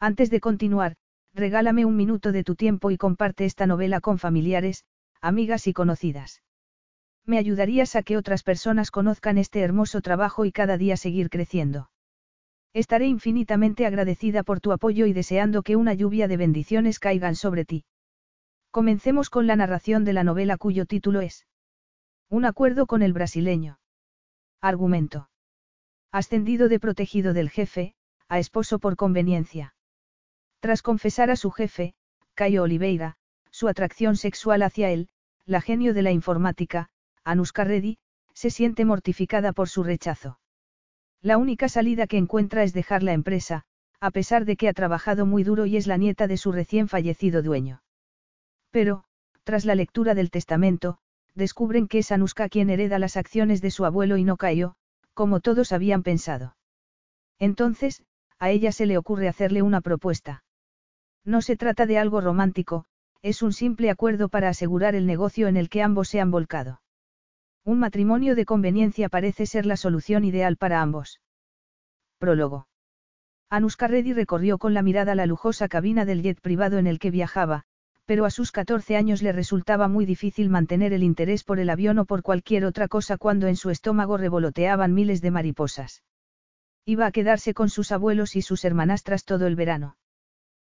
Antes de continuar, regálame un minuto de tu tiempo y comparte esta novela con familiares, amigas y conocidas. Me ayudarías a que otras personas conozcan este hermoso trabajo y cada día seguir creciendo. Estaré infinitamente agradecida por tu apoyo y deseando que una lluvia de bendiciones caigan sobre ti. Comencemos con la narración de la novela cuyo título es Un acuerdo con el brasileño. Argumento. Ascendido de protegido del jefe, a esposo por conveniencia. Tras confesar a su jefe, Caio Oliveira, su atracción sexual hacia él, la genio de la informática, Anuska Reddy, se siente mortificada por su rechazo. La única salida que encuentra es dejar la empresa, a pesar de que ha trabajado muy duro y es la nieta de su recién fallecido dueño. Pero, tras la lectura del testamento, descubren que es Anuska quien hereda las acciones de su abuelo y no Caio, como todos habían pensado. Entonces, a ella se le ocurre hacerle una propuesta. No se trata de algo romántico, es un simple acuerdo para asegurar el negocio en el que ambos se han volcado. Un matrimonio de conveniencia parece ser la solución ideal para ambos. Prólogo. Anuska Reddy recorrió con la mirada la lujosa cabina del jet privado en el que viajaba, pero a sus 14 años le resultaba muy difícil mantener el interés por el avión o por cualquier otra cosa cuando en su estómago revoloteaban miles de mariposas. Iba a quedarse con sus abuelos y sus hermanastras todo el verano.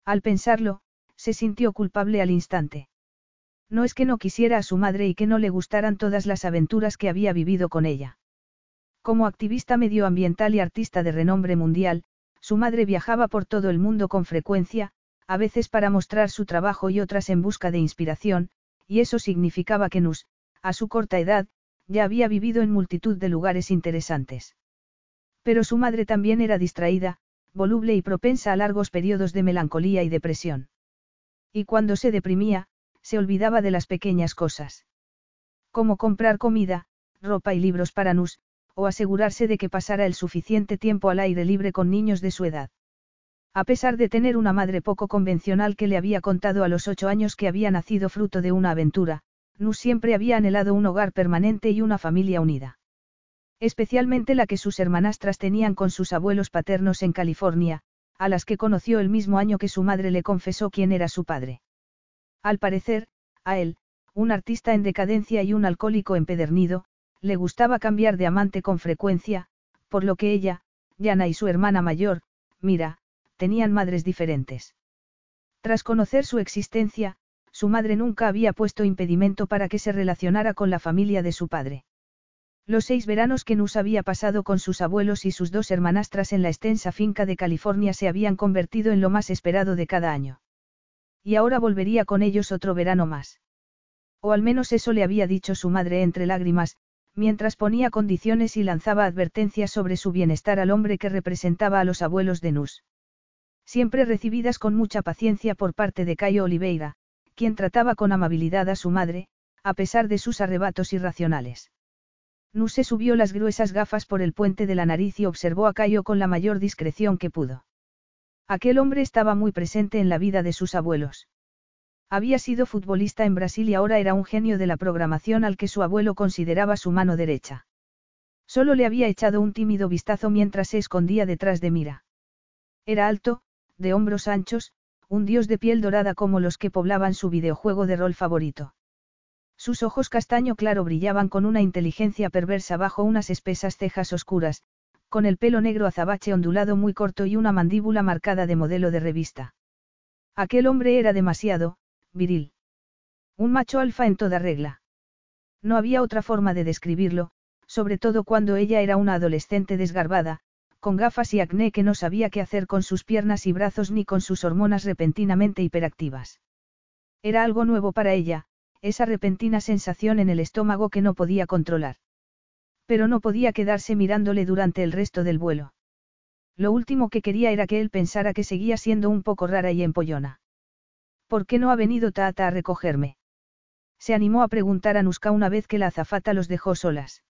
Al pensarlo, se sintió culpable al instante. No es que no quisiera a su madre y que no le gustaran todas las aventuras que había vivido con ella. Como activista medioambiental y artista de renombre mundial, su madre viajaba por todo el mundo con frecuencia, a veces para mostrar su trabajo y otras en busca de inspiración, y eso significaba que Nus, a su corta edad, ya había vivido en multitud de lugares interesantes. Pero su madre también era distraída, voluble y propensa a largos periodos de melancolía y depresión. Y cuando se deprimía, se olvidaba de las pequeñas cosas. Como comprar comida, ropa y libros para Nus, o asegurarse de que pasara el suficiente tiempo al aire libre con niños de su edad. A pesar de tener una madre poco convencional que le había contado a los ocho años que había nacido fruto de una aventura, Nus siempre había anhelado un hogar permanente y una familia unida. Especialmente la que sus hermanastras tenían con sus abuelos paternos en California, a las que conoció el mismo año que su madre le confesó quién era su padre. Al parecer, a él, un artista en decadencia y un alcohólico empedernido, le gustaba cambiar de amante con frecuencia, por lo que ella, Yana y su hermana mayor, Mira, tenían madres diferentes. Tras conocer su existencia, su madre nunca había puesto impedimento para que se relacionara con la familia de su padre. Los seis veranos que Nus había pasado con sus abuelos y sus dos hermanastras en la extensa finca de California se habían convertido en lo más esperado de cada año. Y ahora volvería con ellos otro verano más. O al menos eso le había dicho su madre entre lágrimas, mientras ponía condiciones y lanzaba advertencias sobre su bienestar al hombre que representaba a los abuelos de Nus. Siempre recibidas con mucha paciencia por parte de Cayo Oliveira, quien trataba con amabilidad a su madre, a pesar de sus arrebatos irracionales. Nuse subió las gruesas gafas por el puente de la nariz y observó a Cayo con la mayor discreción que pudo. Aquel hombre estaba muy presente en la vida de sus abuelos. Había sido futbolista en Brasil y ahora era un genio de la programación al que su abuelo consideraba su mano derecha. Solo le había echado un tímido vistazo mientras se escondía detrás de Mira. Era alto, de hombros anchos, un dios de piel dorada como los que poblaban su videojuego de rol favorito. Sus ojos castaño claro brillaban con una inteligencia perversa bajo unas espesas cejas oscuras, con el pelo negro azabache ondulado muy corto y una mandíbula marcada de modelo de revista. Aquel hombre era demasiado, viril. Un macho alfa en toda regla. No había otra forma de describirlo, sobre todo cuando ella era una adolescente desgarbada, con gafas y acné que no sabía qué hacer con sus piernas y brazos ni con sus hormonas repentinamente hiperactivas. Era algo nuevo para ella, esa repentina sensación en el estómago que no podía controlar. Pero no podía quedarse mirándole durante el resto del vuelo. Lo último que quería era que él pensara que seguía siendo un poco rara y empollona. ¿Por qué no ha venido Tata a recogerme? Se animó a preguntar a Nuska una vez que la azafata los dejó solas.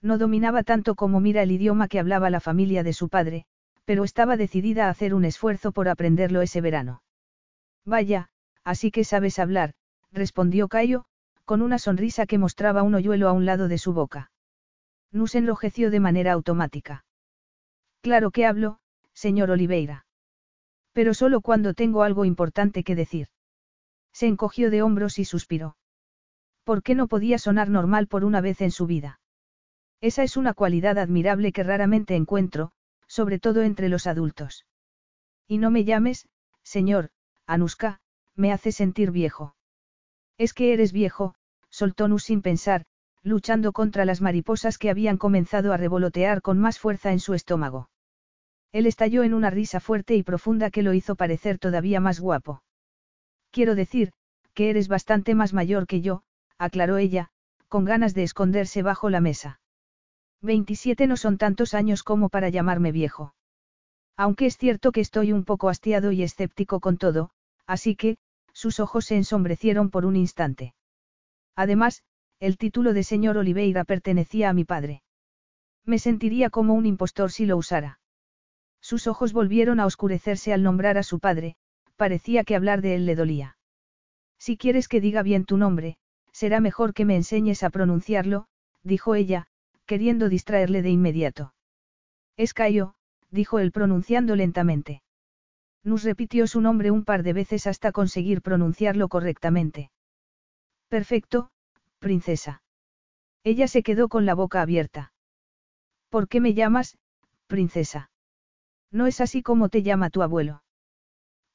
No dominaba tanto como mira el idioma que hablaba la familia de su padre, pero estaba decidida a hacer un esfuerzo por aprenderlo ese verano. Vaya, así que sabes hablar, respondió Cayo, con una sonrisa que mostraba un hoyuelo a un lado de su boca. Nus enrojeció de manera automática. Claro que hablo, señor Oliveira. Pero solo cuando tengo algo importante que decir. Se encogió de hombros y suspiró. ¿Por qué no podía sonar normal por una vez en su vida? Esa es una cualidad admirable que raramente encuentro, sobre todo entre los adultos. Y no me llames, señor, Anuska, me hace sentir viejo. Es que eres viejo, soltó Nus sin pensar, luchando contra las mariposas que habían comenzado a revolotear con más fuerza en su estómago. Él estalló en una risa fuerte y profunda que lo hizo parecer todavía más guapo. Quiero decir, que eres bastante más mayor que yo, aclaró ella, con ganas de esconderse bajo la mesa. 27 no son tantos años como para llamarme viejo. Aunque es cierto que estoy un poco hastiado y escéptico con todo, así que, sus ojos se ensombrecieron por un instante. Además, el título de señor Oliveira pertenecía a mi padre. Me sentiría como un impostor si lo usara. Sus ojos volvieron a oscurecerse al nombrar a su padre, parecía que hablar de él le dolía. Si quieres que diga bien tu nombre, será mejor que me enseñes a pronunciarlo, dijo ella, queriendo distraerle de inmediato. Es Cayo, dijo él pronunciando lentamente. Nus repitió su nombre un par de veces hasta conseguir pronunciarlo correctamente. Perfecto, princesa. Ella se quedó con la boca abierta. ¿Por qué me llamas, princesa? No es así como te llama tu abuelo.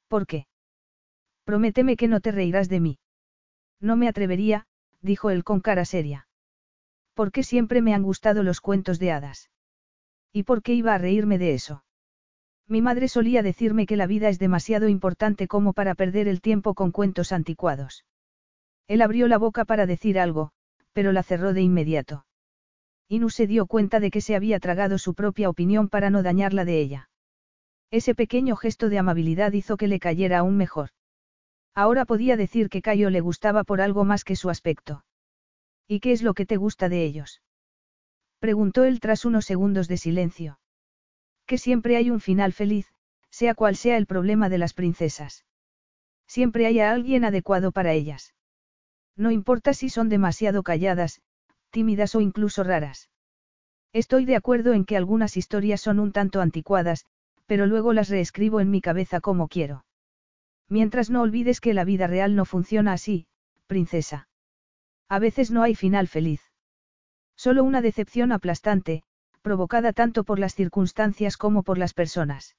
¿Por qué? Prométeme que no te reirás de mí. No me atrevería, dijo él con cara seria. ¿Por qué siempre me han gustado los cuentos de hadas? ¿Y por qué iba a reírme de eso? Mi madre solía decirme que la vida es demasiado importante como para perder el tiempo con cuentos anticuados. Él abrió la boca para decir algo, pero la cerró de inmediato. Inu se dio cuenta de que se había tragado su propia opinión para no dañarla de ella. Ese pequeño gesto de amabilidad hizo que le cayera aún mejor. Ahora podía decir que Cayo le gustaba por algo más que su aspecto. ¿Y qué es lo que te gusta de ellos? Preguntó él tras unos segundos de silencio. Que siempre hay un final feliz, sea cual sea el problema de las princesas. Siempre hay a alguien adecuado para ellas. No importa si son demasiado calladas, tímidas o incluso raras. Estoy de acuerdo en que algunas historias son un tanto anticuadas, pero luego las reescribo en mi cabeza como quiero. Mientras no olvides que la vida real no funciona así, princesa. A veces no hay final feliz. Solo una decepción aplastante, provocada tanto por las circunstancias como por las personas.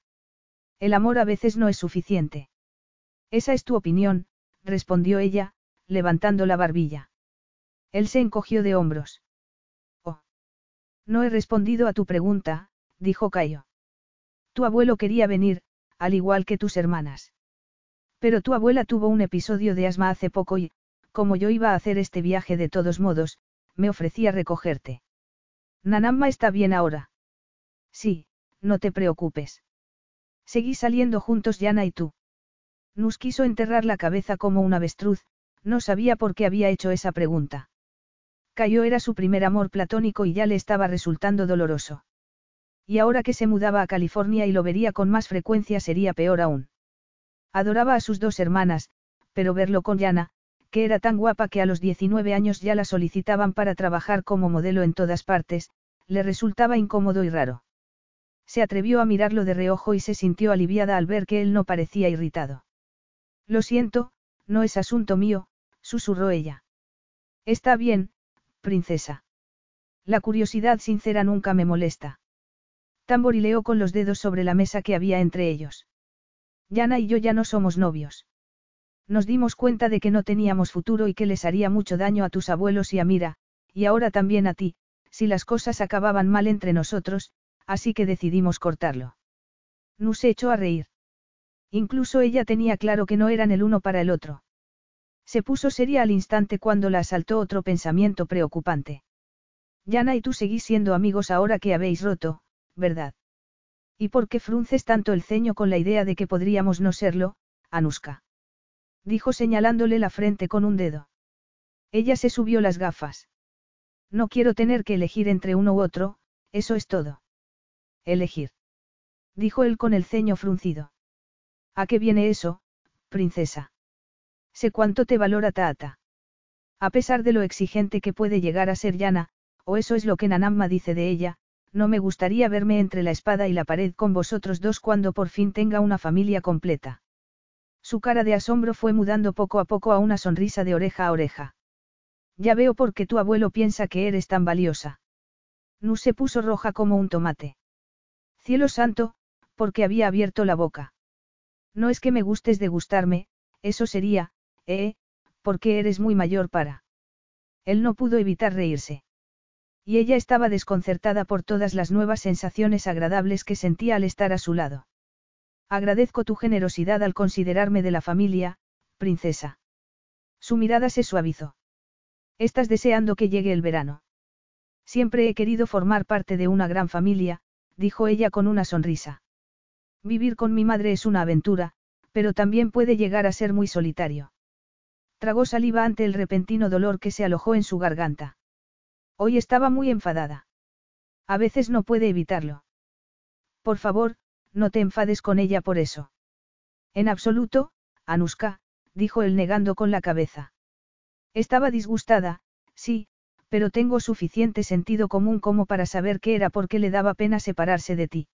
El amor a veces no es suficiente. Esa es tu opinión, respondió ella, levantando la barbilla. Él se encogió de hombros. Oh. No he respondido a tu pregunta, dijo Cayo. Tu abuelo quería venir, al igual que tus hermanas. Pero tu abuela tuvo un episodio de asma hace poco y, como yo iba a hacer este viaje de todos modos, me ofrecí a recogerte. Nanamma está bien ahora. Sí, no te preocupes. Seguí saliendo juntos Yana y tú. Nus quiso enterrar la cabeza como un avestruz, no sabía por qué había hecho esa pregunta. Cayo era su primer amor platónico y ya le estaba resultando doloroso. Y ahora que se mudaba a California y lo vería con más frecuencia sería peor aún. Adoraba a sus dos hermanas, pero verlo con Yana, que era tan guapa que a los 19 años ya la solicitaban para trabajar como modelo en todas partes, le resultaba incómodo y raro. Se atrevió a mirarlo de reojo y se sintió aliviada al ver que él no parecía irritado. Lo siento, no es asunto mío, susurró ella. Está bien, princesa. La curiosidad sincera nunca me molesta. Tamborileó con los dedos sobre la mesa que había entre ellos. Yana y yo ya no somos novios. Nos dimos cuenta de que no teníamos futuro y que les haría mucho daño a tus abuelos y a Mira, y ahora también a ti, si las cosas acababan mal entre nosotros, así que decidimos cortarlo. Nos echó a reír. Incluso ella tenía claro que no eran el uno para el otro. Se puso seria al instante cuando la asaltó otro pensamiento preocupante. Yana y tú seguís siendo amigos ahora que habéis roto, ¿verdad? ¿Y por qué frunces tanto el ceño con la idea de que podríamos no serlo, Anuska? Dijo señalándole la frente con un dedo. Ella se subió las gafas. No quiero tener que elegir entre uno u otro, eso es todo. Elegir. Dijo él con el ceño fruncido. ¿A qué viene eso, princesa? Sé cuánto te valora Taata. A pesar de lo exigente que puede llegar a ser Yana, o eso es lo que Nanamma dice de ella, no me gustaría verme entre la espada y la pared con vosotros dos cuando por fin tenga una familia completa. Su cara de asombro fue mudando poco a poco a una sonrisa de oreja a oreja. Ya veo por qué tu abuelo piensa que eres tan valiosa. Nu se puso roja como un tomate. Cielo santo, porque había abierto la boca. No es que me gustes de gustarme, eso sería, eh, porque eres muy mayor para. Él no pudo evitar reírse. Y ella estaba desconcertada por todas las nuevas sensaciones agradables que sentía al estar a su lado. Agradezco tu generosidad al considerarme de la familia, princesa. Su mirada se suavizó. Estás deseando que llegue el verano. Siempre he querido formar parte de una gran familia, dijo ella con una sonrisa. Vivir con mi madre es una aventura, pero también puede llegar a ser muy solitario. Tragó saliva ante el repentino dolor que se alojó en su garganta. Hoy estaba muy enfadada. A veces no puede evitarlo. Por favor, no te enfades con ella por eso. En absoluto, Anuska, dijo él negando con la cabeza. Estaba disgustada, sí, pero tengo suficiente sentido común como para saber que era porque le daba pena separarse de ti.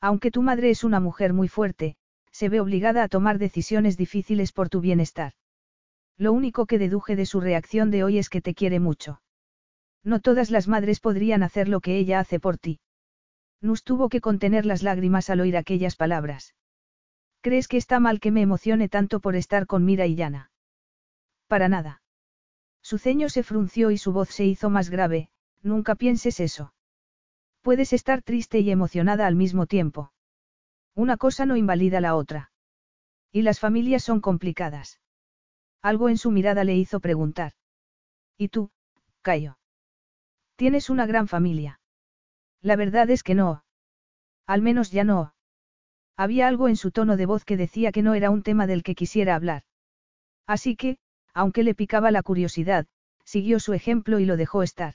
Aunque tu madre es una mujer muy fuerte, se ve obligada a tomar decisiones difíciles por tu bienestar. Lo único que deduje de su reacción de hoy es que te quiere mucho. No todas las madres podrían hacer lo que ella hace por ti. Nus tuvo que contener las lágrimas al oír aquellas palabras. ¿Crees que está mal que me emocione tanto por estar con Mira y Yana? Para nada. Su ceño se frunció y su voz se hizo más grave, nunca pienses eso. Puedes estar triste y emocionada al mismo tiempo. Una cosa no invalida la otra. Y las familias son complicadas. Algo en su mirada le hizo preguntar. ¿Y tú, Cayo? Tienes una gran familia. La verdad es que no. Al menos ya no. Había algo en su tono de voz que decía que no era un tema del que quisiera hablar. Así que, aunque le picaba la curiosidad, siguió su ejemplo y lo dejó estar.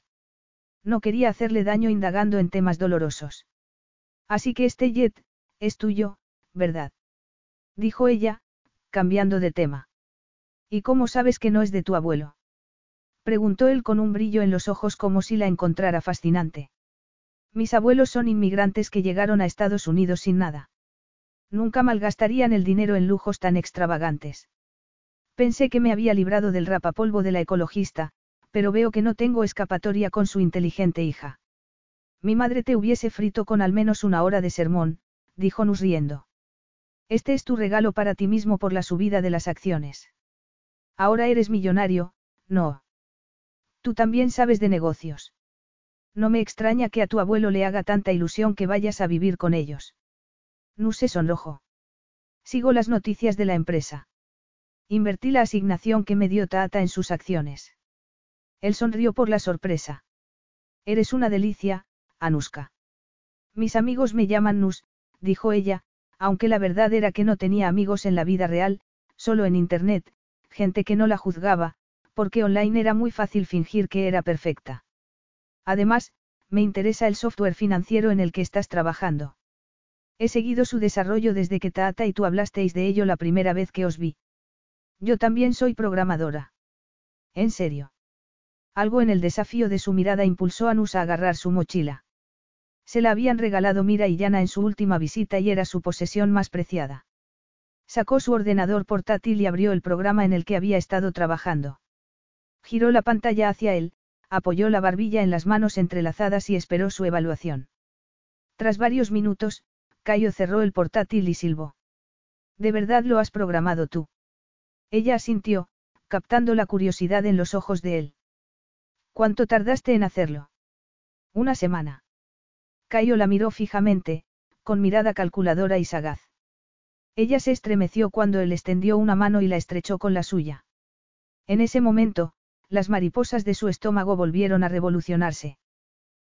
No quería hacerle daño indagando en temas dolorosos. Así que este jet, es tuyo, ¿verdad? Dijo ella, cambiando de tema. ¿Y cómo sabes que no es de tu abuelo? Preguntó él con un brillo en los ojos como si la encontrara fascinante. Mis abuelos son inmigrantes que llegaron a Estados Unidos sin nada. Nunca malgastarían el dinero en lujos tan extravagantes. Pensé que me había librado del rapapolvo de la ecologista, pero veo que no tengo escapatoria con su inteligente hija. Mi madre te hubiese frito con al menos una hora de sermón, dijo Nus riendo. Este es tu regalo para ti mismo por la subida de las acciones. Ahora eres millonario, no. Tú también sabes de negocios. No me extraña que a tu abuelo le haga tanta ilusión que vayas a vivir con ellos. No se sonrojó. Sigo las noticias de la empresa. Invertí la asignación que me dio Tata en sus acciones. Él sonrió por la sorpresa. Eres una delicia, Anuska. Mis amigos me llaman Nus, dijo ella, aunque la verdad era que no tenía amigos en la vida real, solo en Internet, gente que no la juzgaba, porque online era muy fácil fingir que era perfecta. Además, me interesa el software financiero en el que estás trabajando. He seguido su desarrollo desde que Tata y tú hablasteis de ello la primera vez que os vi. Yo también soy programadora. ¿En serio? Algo en el desafío de su mirada impulsó a Nus a agarrar su mochila. Se la habían regalado Mira y Yana en su última visita y era su posesión más preciada. Sacó su ordenador portátil y abrió el programa en el que había estado trabajando. Giró la pantalla hacia él, apoyó la barbilla en las manos entrelazadas y esperó su evaluación. Tras varios minutos, Cayo cerró el portátil y silbó. ¿De verdad lo has programado tú? Ella asintió, captando la curiosidad en los ojos de él. ¿Cuánto tardaste en hacerlo? Una semana. Cayo la miró fijamente, con mirada calculadora y sagaz. Ella se estremeció cuando él extendió una mano y la estrechó con la suya. En ese momento, las mariposas de su estómago volvieron a revolucionarse.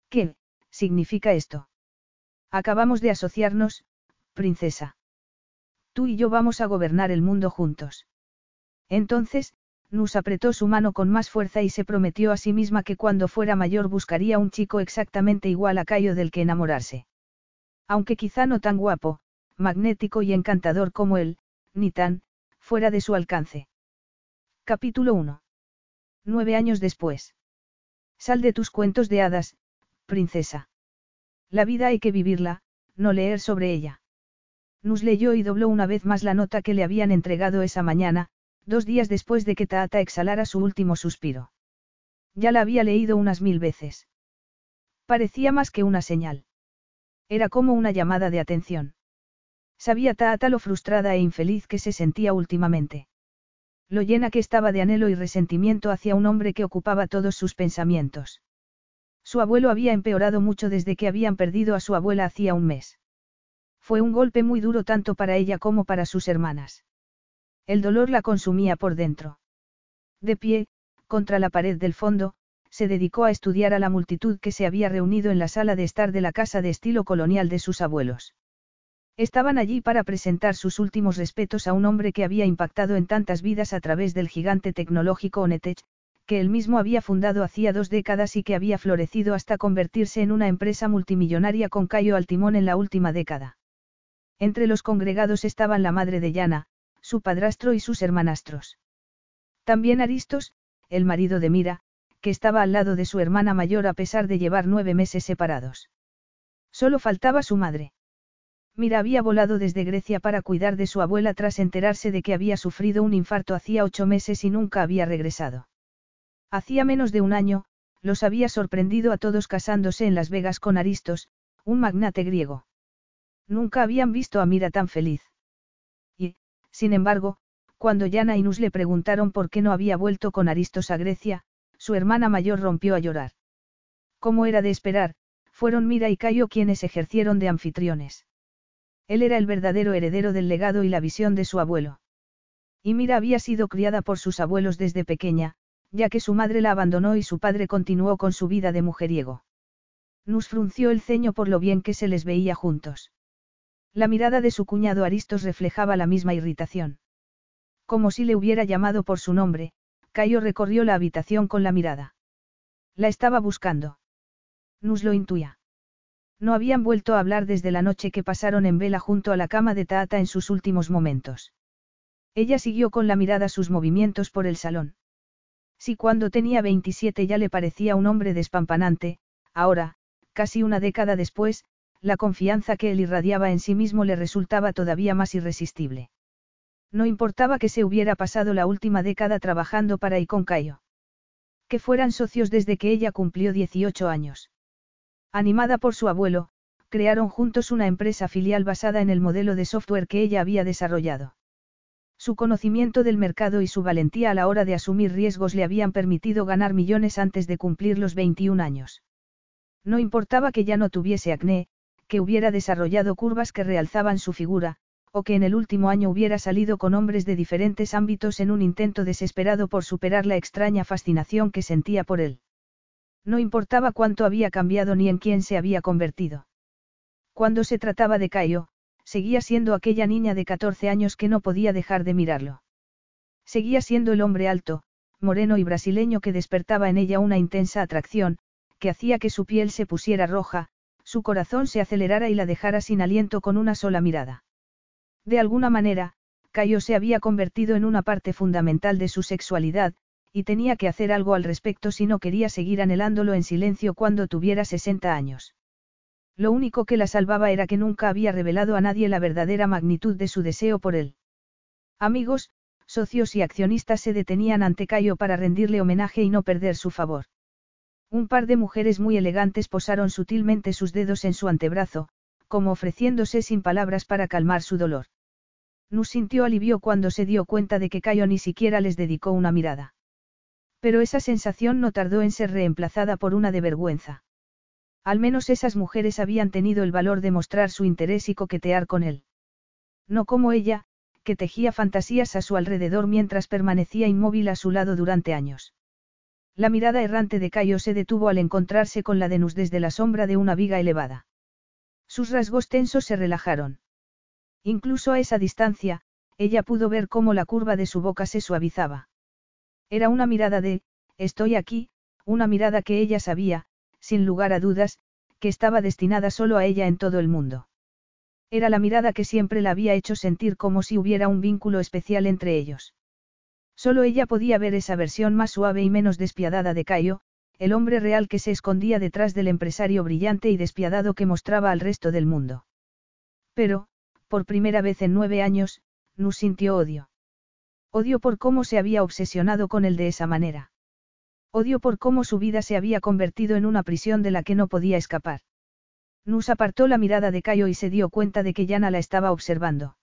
¿Qué significa esto? Acabamos de asociarnos, princesa. Tú y yo vamos a gobernar el mundo juntos. Entonces, Nus apretó su mano con más fuerza y se prometió a sí misma que cuando fuera mayor buscaría un chico exactamente igual a Cayo del que enamorarse. Aunque quizá no tan guapo, magnético y encantador como él, ni tan, fuera de su alcance. Capítulo 1. Nueve años después. Sal de tus cuentos de hadas, princesa. La vida hay que vivirla, no leer sobre ella. Nus leyó y dobló una vez más la nota que le habían entregado esa mañana, dos días después de que Taata exhalara su último suspiro. Ya la había leído unas mil veces. Parecía más que una señal. Era como una llamada de atención. Sabía Taata lo frustrada e infeliz que se sentía últimamente. Lo llena que estaba de anhelo y resentimiento hacia un hombre que ocupaba todos sus pensamientos. Su abuelo había empeorado mucho desde que habían perdido a su abuela hacía un mes. Fue un golpe muy duro tanto para ella como para sus hermanas. El dolor la consumía por dentro. De pie, contra la pared del fondo, se dedicó a estudiar a la multitud que se había reunido en la sala de estar de la casa de estilo colonial de sus abuelos. Estaban allí para presentar sus últimos respetos a un hombre que había impactado en tantas vidas a través del gigante tecnológico Onetech, que él mismo había fundado hacía dos décadas y que había florecido hasta convertirse en una empresa multimillonaria con Cayo al timón en la última década. Entre los congregados estaban la madre de Yana, su padrastro y sus hermanastros. También Aristos, el marido de Mira, que estaba al lado de su hermana mayor a pesar de llevar nueve meses separados. Solo faltaba su madre. Mira había volado desde Grecia para cuidar de su abuela tras enterarse de que había sufrido un infarto hacía ocho meses y nunca había regresado. Hacía menos de un año, los había sorprendido a todos casándose en Las Vegas con Aristos, un magnate griego. Nunca habían visto a Mira tan feliz. Sin embargo, cuando Yana y Nus le preguntaron por qué no había vuelto con Aristos a Grecia, su hermana mayor rompió a llorar. Como era de esperar, fueron Mira y Cayo quienes ejercieron de anfitriones. Él era el verdadero heredero del legado y la visión de su abuelo. Y Mira había sido criada por sus abuelos desde pequeña, ya que su madre la abandonó y su padre continuó con su vida de mujeriego. Nus frunció el ceño por lo bien que se les veía juntos. La mirada de su cuñado Aristos reflejaba la misma irritación. Como si le hubiera llamado por su nombre, Cayo recorrió la habitación con la mirada. La estaba buscando. Nus lo intuía. No habían vuelto a hablar desde la noche que pasaron en vela junto a la cama de Taata en sus últimos momentos. Ella siguió con la mirada sus movimientos por el salón. Si cuando tenía 27 ya le parecía un hombre despampanante, ahora, casi una década después, la confianza que él irradiaba en sí mismo le resultaba todavía más irresistible. No importaba que se hubiera pasado la última década trabajando para y. Que fueran socios desde que ella cumplió 18 años. Animada por su abuelo, crearon juntos una empresa filial basada en el modelo de software que ella había desarrollado. Su conocimiento del mercado y su valentía a la hora de asumir riesgos le habían permitido ganar millones antes de cumplir los 21 años. No importaba que ya no tuviese acné, que hubiera desarrollado curvas que realzaban su figura, o que en el último año hubiera salido con hombres de diferentes ámbitos en un intento desesperado por superar la extraña fascinación que sentía por él. No importaba cuánto había cambiado ni en quién se había convertido. Cuando se trataba de Cayo, seguía siendo aquella niña de 14 años que no podía dejar de mirarlo. Seguía siendo el hombre alto, moreno y brasileño que despertaba en ella una intensa atracción, que hacía que su piel se pusiera roja, su corazón se acelerara y la dejara sin aliento con una sola mirada. De alguna manera, Cayo se había convertido en una parte fundamental de su sexualidad, y tenía que hacer algo al respecto si no quería seguir anhelándolo en silencio cuando tuviera 60 años. Lo único que la salvaba era que nunca había revelado a nadie la verdadera magnitud de su deseo por él. Amigos, socios y accionistas se detenían ante Cayo para rendirle homenaje y no perder su favor. Un par de mujeres muy elegantes posaron sutilmente sus dedos en su antebrazo, como ofreciéndose sin palabras para calmar su dolor. Nus sintió alivio cuando se dio cuenta de que Cayo ni siquiera les dedicó una mirada. Pero esa sensación no tardó en ser reemplazada por una de vergüenza. Al menos esas mujeres habían tenido el valor de mostrar su interés y coquetear con él. No como ella, que tejía fantasías a su alrededor mientras permanecía inmóvil a su lado durante años. La mirada errante de Cayo se detuvo al encontrarse con la de Nus desde la sombra de una viga elevada. Sus rasgos tensos se relajaron. Incluso a esa distancia, ella pudo ver cómo la curva de su boca se suavizaba. Era una mirada de, estoy aquí, una mirada que ella sabía, sin lugar a dudas, que estaba destinada solo a ella en todo el mundo. Era la mirada que siempre la había hecho sentir como si hubiera un vínculo especial entre ellos. Solo ella podía ver esa versión más suave y menos despiadada de Cayo, el hombre real que se escondía detrás del empresario brillante y despiadado que mostraba al resto del mundo. Pero, por primera vez en nueve años, Nus sintió odio. Odio por cómo se había obsesionado con él de esa manera. Odio por cómo su vida se había convertido en una prisión de la que no podía escapar. Nus apartó la mirada de Cayo y se dio cuenta de que Yana la estaba observando.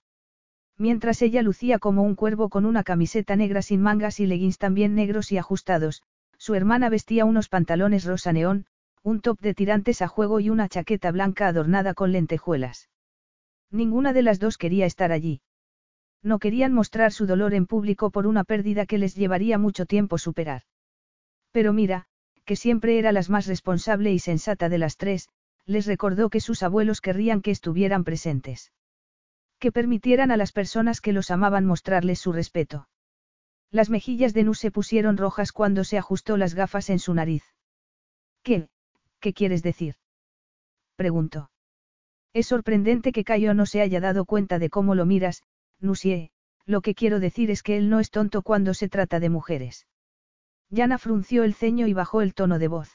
Mientras ella lucía como un cuervo con una camiseta negra sin mangas y leggings también negros y ajustados, su hermana vestía unos pantalones rosa neón, un top de tirantes a juego y una chaqueta blanca adornada con lentejuelas. Ninguna de las dos quería estar allí. No querían mostrar su dolor en público por una pérdida que les llevaría mucho tiempo superar. Pero mira, que siempre era la más responsable y sensata de las tres, les recordó que sus abuelos querrían que estuvieran presentes. Que permitieran a las personas que los amaban mostrarles su respeto. Las mejillas de Nu se pusieron rojas cuando se ajustó las gafas en su nariz. ¿Qué? ¿Qué quieres decir? preguntó. Es sorprendente que Cayo no se haya dado cuenta de cómo lo miras, Nusie, lo que quiero decir es que él no es tonto cuando se trata de mujeres. Yana frunció el ceño y bajó el tono de voz.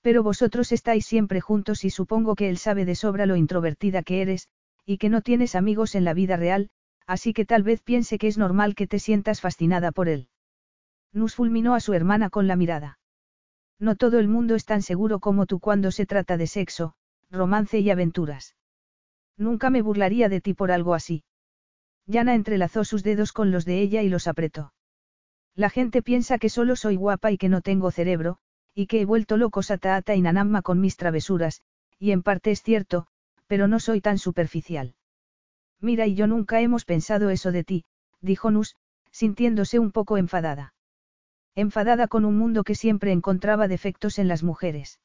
Pero vosotros estáis siempre juntos y supongo que él sabe de sobra lo introvertida que eres, y que no tienes amigos en la vida real, así que tal vez piense que es normal que te sientas fascinada por él. Nus fulminó a su hermana con la mirada. No todo el mundo es tan seguro como tú cuando se trata de sexo, romance y aventuras. Nunca me burlaría de ti por algo así. Yana entrelazó sus dedos con los de ella y los apretó. La gente piensa que solo soy guapa y que no tengo cerebro, y que he vuelto locos a Taata y Nanamma con mis travesuras, y en parte es cierto, pero no soy tan superficial. Mira y yo nunca hemos pensado eso de ti, dijo Nus, sintiéndose un poco enfadada. Enfadada con un mundo que siempre encontraba defectos en las mujeres.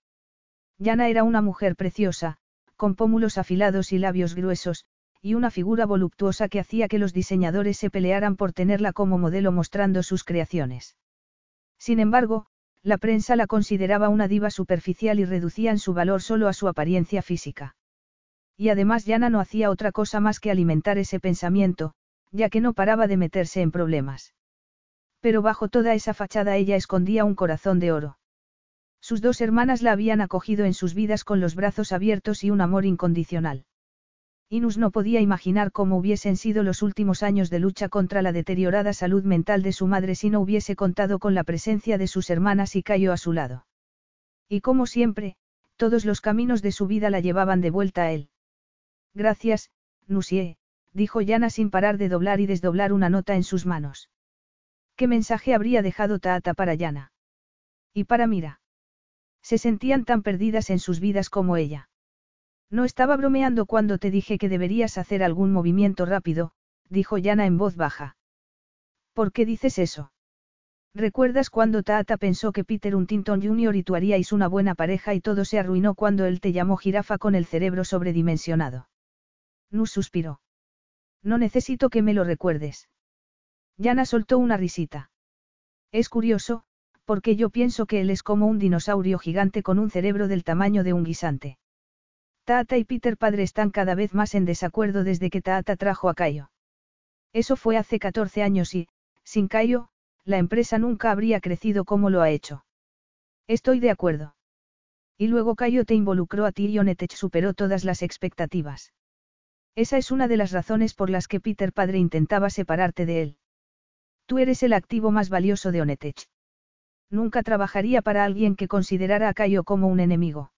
Yana era una mujer preciosa, con pómulos afilados y labios gruesos, y una figura voluptuosa que hacía que los diseñadores se pelearan por tenerla como modelo mostrando sus creaciones. Sin embargo, la prensa la consideraba una diva superficial y reducían su valor solo a su apariencia física. Y además Yana no hacía otra cosa más que alimentar ese pensamiento, ya que no paraba de meterse en problemas. Pero bajo toda esa fachada ella escondía un corazón de oro. Sus dos hermanas la habían acogido en sus vidas con los brazos abiertos y un amor incondicional. Inus no podía imaginar cómo hubiesen sido los últimos años de lucha contra la deteriorada salud mental de su madre si no hubiese contado con la presencia de sus hermanas y Cayo a su lado. Y como siempre, todos los caminos de su vida la llevaban de vuelta a él. Gracias, Nusie, dijo Yana sin parar de doblar y desdoblar una nota en sus manos. ¿Qué mensaje habría dejado Taata para Yana? Y para Mira. Se sentían tan perdidas en sus vidas como ella. No estaba bromeando cuando te dije que deberías hacer algún movimiento rápido, dijo Yana en voz baja. ¿Por qué dices eso? ¿Recuerdas cuando Taata pensó que Peter Huntington Jr. y tú haríais una buena pareja y todo se arruinó cuando él te llamó jirafa con el cerebro sobredimensionado? Nus suspiró. No necesito que me lo recuerdes. Yana soltó una risita. Es curioso, porque yo pienso que él es como un dinosaurio gigante con un cerebro del tamaño de un guisante. Taata y Peter padre están cada vez más en desacuerdo desde que Taata trajo a Cayo. Eso fue hace 14 años y, sin Cayo, la empresa nunca habría crecido como lo ha hecho. Estoy de acuerdo. Y luego Cayo te involucró a ti y Onetech superó todas las expectativas. Esa es una de las razones por las que Peter padre intentaba separarte de él. Tú eres el activo más valioso de Onetech. Nunca trabajaría para alguien que considerara a Cayo como un enemigo.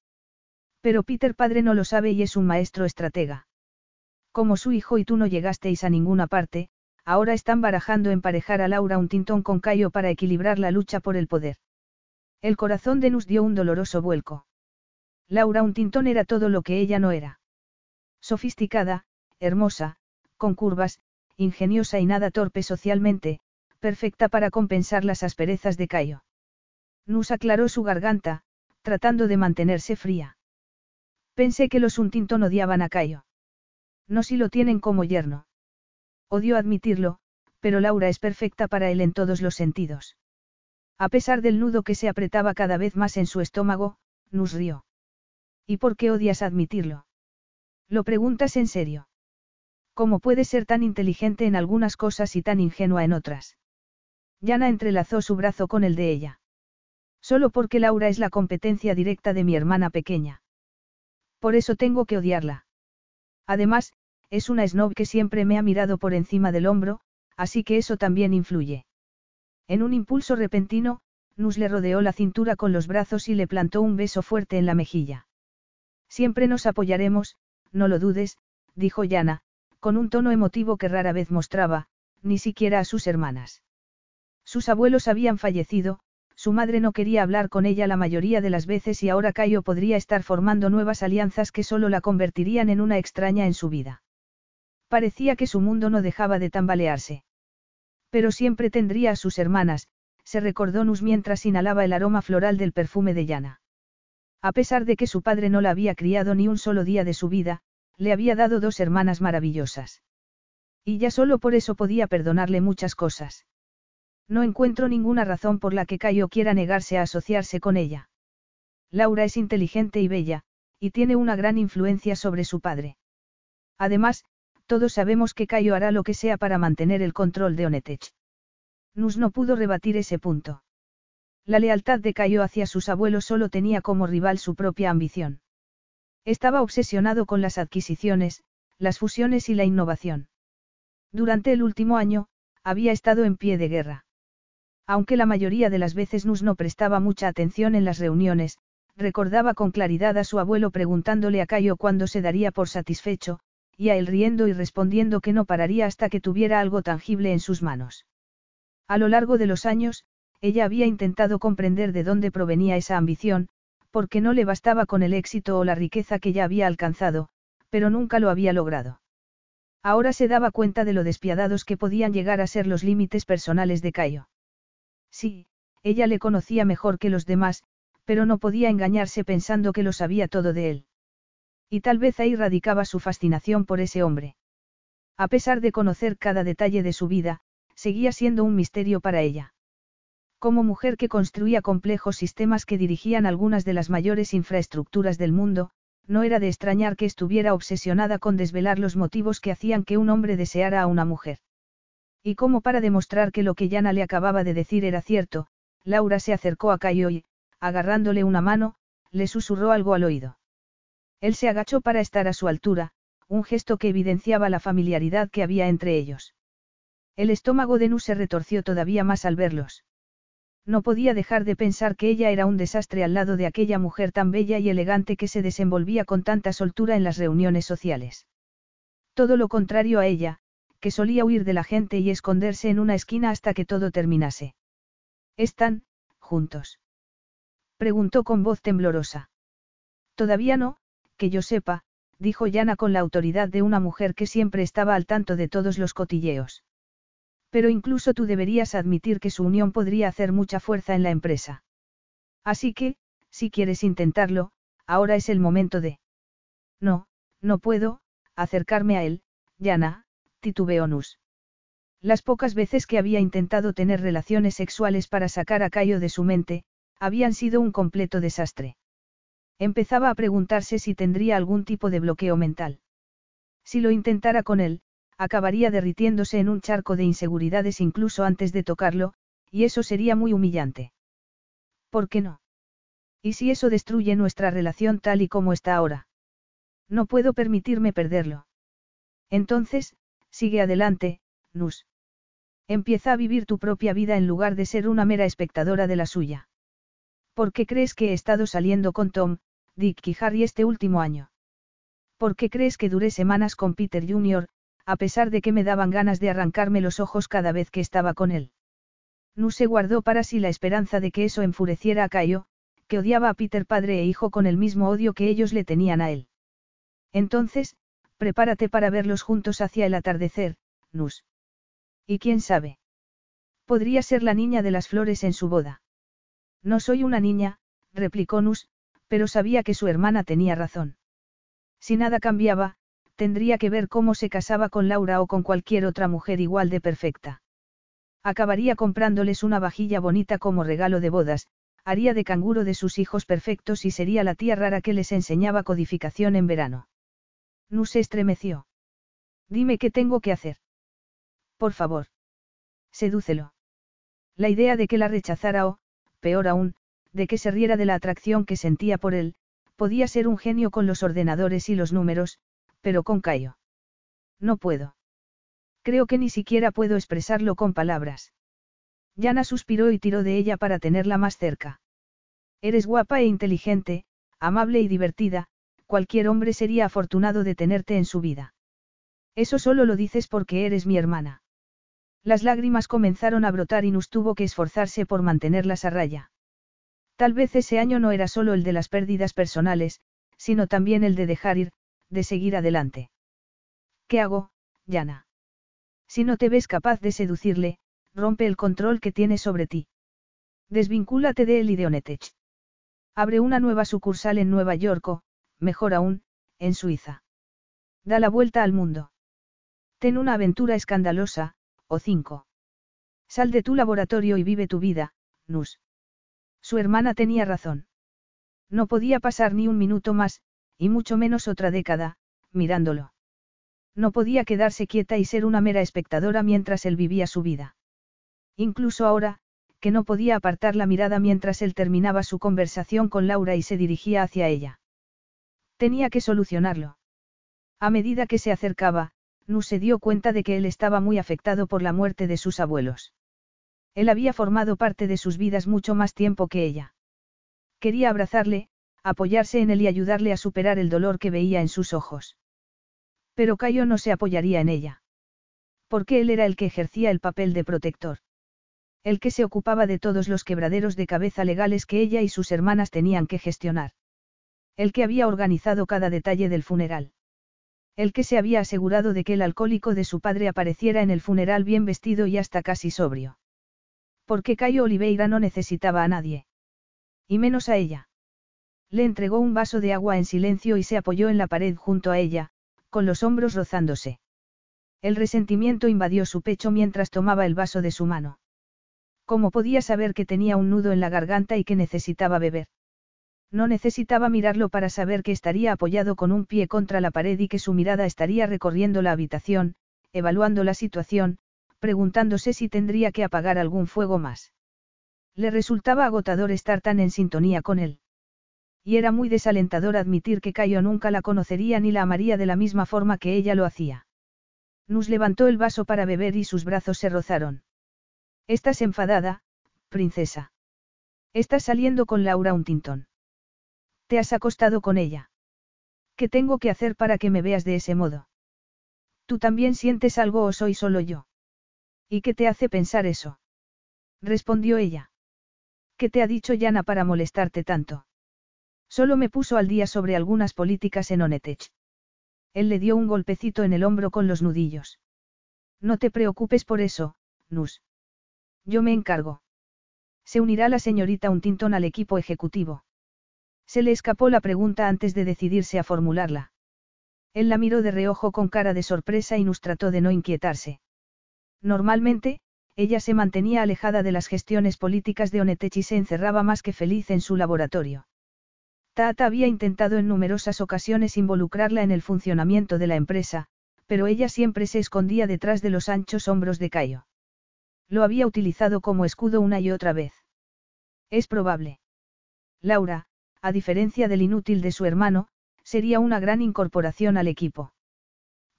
Pero Peter padre no lo sabe y es un maestro estratega. Como su hijo y tú no llegasteis a ninguna parte, ahora están barajando emparejar a Laura un tintón con Cayo para equilibrar la lucha por el poder. El corazón de Nus dio un doloroso vuelco. Laura un tintón era todo lo que ella no era. Sofisticada, hermosa, con curvas, ingeniosa y nada torpe socialmente, perfecta para compensar las asperezas de Cayo. Nus aclaró su garganta, tratando de mantenerse fría. Pensé que los Untinton odiaban a Cayo. No si lo tienen como yerno. Odio admitirlo, pero Laura es perfecta para él en todos los sentidos. A pesar del nudo que se apretaba cada vez más en su estómago, Nus rió. ¿Y por qué odias admitirlo? Lo preguntas en serio. ¿Cómo puedes ser tan inteligente en algunas cosas y tan ingenua en otras? Yana entrelazó su brazo con el de ella. Solo porque Laura es la competencia directa de mi hermana pequeña. Por eso tengo que odiarla. Además, es una snob que siempre me ha mirado por encima del hombro, así que eso también influye. En un impulso repentino, Nus le rodeó la cintura con los brazos y le plantó un beso fuerte en la mejilla. Siempre nos apoyaremos, no lo dudes, dijo Yana, con un tono emotivo que rara vez mostraba, ni siquiera a sus hermanas. Sus abuelos habían fallecido, su madre no quería hablar con ella la mayoría de las veces y ahora Cayo podría estar formando nuevas alianzas que solo la convertirían en una extraña en su vida. Parecía que su mundo no dejaba de tambalearse. Pero siempre tendría a sus hermanas, se recordó Nus mientras inhalaba el aroma floral del perfume de Yana. A pesar de que su padre no la había criado ni un solo día de su vida, le había dado dos hermanas maravillosas. Y ya solo por eso podía perdonarle muchas cosas. No encuentro ninguna razón por la que Cayo quiera negarse a asociarse con ella. Laura es inteligente y bella, y tiene una gran influencia sobre su padre. Además, todos sabemos que Cayo hará lo que sea para mantener el control de Onetech. Nus no pudo rebatir ese punto. La lealtad de Cayo hacia sus abuelos solo tenía como rival su propia ambición. Estaba obsesionado con las adquisiciones, las fusiones y la innovación. Durante el último año, había estado en pie de guerra. Aunque la mayoría de las veces Nus no prestaba mucha atención en las reuniones, recordaba con claridad a su abuelo preguntándole a Cayo cuándo se daría por satisfecho, y a él riendo y respondiendo que no pararía hasta que tuviera algo tangible en sus manos. A lo largo de los años, ella había intentado comprender de dónde provenía esa ambición, porque no le bastaba con el éxito o la riqueza que ya había alcanzado, pero nunca lo había logrado. Ahora se daba cuenta de lo despiadados que podían llegar a ser los límites personales de Cayo. Sí, ella le conocía mejor que los demás, pero no podía engañarse pensando que lo sabía todo de él. Y tal vez ahí radicaba su fascinación por ese hombre. A pesar de conocer cada detalle de su vida, seguía siendo un misterio para ella. Como mujer que construía complejos sistemas que dirigían algunas de las mayores infraestructuras del mundo, no era de extrañar que estuviera obsesionada con desvelar los motivos que hacían que un hombre deseara a una mujer. Y como para demostrar que lo que Yana le acababa de decir era cierto, Laura se acercó a Cayo y, agarrándole una mano, le susurró algo al oído. Él se agachó para estar a su altura, un gesto que evidenciaba la familiaridad que había entre ellos. El estómago de Nu se retorció todavía más al verlos. No podía dejar de pensar que ella era un desastre al lado de aquella mujer tan bella y elegante que se desenvolvía con tanta soltura en las reuniones sociales. Todo lo contrario a ella, que solía huir de la gente y esconderse en una esquina hasta que todo terminase. ¿Están, juntos? Preguntó con voz temblorosa. Todavía no, que yo sepa, dijo Yana con la autoridad de una mujer que siempre estaba al tanto de todos los cotilleos. Pero incluso tú deberías admitir que su unión podría hacer mucha fuerza en la empresa. Así que, si quieres intentarlo, ahora es el momento de... No, no puedo, acercarme a él, Yana, Las pocas veces que había intentado tener relaciones sexuales para sacar a Cayo de su mente, habían sido un completo desastre. Empezaba a preguntarse si tendría algún tipo de bloqueo mental. Si lo intentara con él, acabaría derritiéndose en un charco de inseguridades incluso antes de tocarlo, y eso sería muy humillante. ¿Por qué no? ¿Y si eso destruye nuestra relación tal y como está ahora? No puedo permitirme perderlo. Entonces, Sigue adelante, Nus. Empieza a vivir tu propia vida en lugar de ser una mera espectadora de la suya. ¿Por qué crees que he estado saliendo con Tom, Dick y Harry este último año? ¿Por qué crees que duré semanas con Peter Jr., a pesar de que me daban ganas de arrancarme los ojos cada vez que estaba con él? Nus se guardó para sí la esperanza de que eso enfureciera a Cayo, que odiaba a Peter padre e hijo con el mismo odio que ellos le tenían a él. Entonces, prepárate para verlos juntos hacia el atardecer, Nus. Y quién sabe. Podría ser la niña de las flores en su boda. No soy una niña, replicó Nus, pero sabía que su hermana tenía razón. Si nada cambiaba, tendría que ver cómo se casaba con Laura o con cualquier otra mujer igual de perfecta. Acabaría comprándoles una vajilla bonita como regalo de bodas, haría de canguro de sus hijos perfectos y sería la tía rara que les enseñaba codificación en verano. Nus se estremeció. Dime qué tengo que hacer. Por favor. Sedúcelo. La idea de que la rechazara o, peor aún, de que se riera de la atracción que sentía por él, podía ser un genio con los ordenadores y los números, pero con Cayo. No puedo. Creo que ni siquiera puedo expresarlo con palabras. Yana suspiró y tiró de ella para tenerla más cerca. Eres guapa e inteligente, amable y divertida, cualquier hombre sería afortunado de tenerte en su vida. Eso solo lo dices porque eres mi hermana. Las lágrimas comenzaron a brotar y Nus tuvo que esforzarse por mantenerlas a raya. Tal vez ese año no era solo el de las pérdidas personales, sino también el de dejar ir, de seguir adelante. ¿Qué hago, Yana? Si no te ves capaz de seducirle, rompe el control que tiene sobre ti. Desvincúlate de él y de Onetech. Abre una nueva sucursal en Nueva York o, mejor aún, en Suiza. Da la vuelta al mundo. Ten una aventura escandalosa, o cinco. Sal de tu laboratorio y vive tu vida, Nus. Su hermana tenía razón. No podía pasar ni un minuto más, y mucho menos otra década, mirándolo. No podía quedarse quieta y ser una mera espectadora mientras él vivía su vida. Incluso ahora, que no podía apartar la mirada mientras él terminaba su conversación con Laura y se dirigía hacia ella. Tenía que solucionarlo. A medida que se acercaba, Nu se dio cuenta de que él estaba muy afectado por la muerte de sus abuelos. Él había formado parte de sus vidas mucho más tiempo que ella. Quería abrazarle, apoyarse en él y ayudarle a superar el dolor que veía en sus ojos. Pero Cayo no se apoyaría en ella. Porque él era el que ejercía el papel de protector. El que se ocupaba de todos los quebraderos de cabeza legales que ella y sus hermanas tenían que gestionar. El que había organizado cada detalle del funeral. El que se había asegurado de que el alcohólico de su padre apareciera en el funeral bien vestido y hasta casi sobrio. Porque Cayo Oliveira no necesitaba a nadie. Y menos a ella. Le entregó un vaso de agua en silencio y se apoyó en la pared junto a ella, con los hombros rozándose. El resentimiento invadió su pecho mientras tomaba el vaso de su mano. ¿Cómo podía saber que tenía un nudo en la garganta y que necesitaba beber? No necesitaba mirarlo para saber que estaría apoyado con un pie contra la pared y que su mirada estaría recorriendo la habitación, evaluando la situación, preguntándose si tendría que apagar algún fuego más. Le resultaba agotador estar tan en sintonía con él. Y era muy desalentador admitir que Cayo nunca la conocería ni la amaría de la misma forma que ella lo hacía. Nus levantó el vaso para beber y sus brazos se rozaron. Estás enfadada, princesa. Estás saliendo con Laura Huntington. Te has acostado con ella. ¿Qué tengo que hacer para que me veas de ese modo? ¿Tú también sientes algo o soy solo yo? ¿Y qué te hace pensar eso? Respondió ella. ¿Qué te ha dicho Yana para molestarte tanto? Solo me puso al día sobre algunas políticas en Onetech. Él le dio un golpecito en el hombro con los nudillos. No te preocupes por eso, Nus. Yo me encargo. Se unirá la señorita Untinton al equipo ejecutivo. Se le escapó la pregunta antes de decidirse a formularla. Él la miró de reojo con cara de sorpresa y nos trató de no inquietarse. Normalmente, ella se mantenía alejada de las gestiones políticas de Onetech y se encerraba más que feliz en su laboratorio. Tata había intentado en numerosas ocasiones involucrarla en el funcionamiento de la empresa, pero ella siempre se escondía detrás de los anchos hombros de Cayo. Lo había utilizado como escudo una y otra vez. Es probable. Laura, a diferencia del inútil de su hermano, sería una gran incorporación al equipo.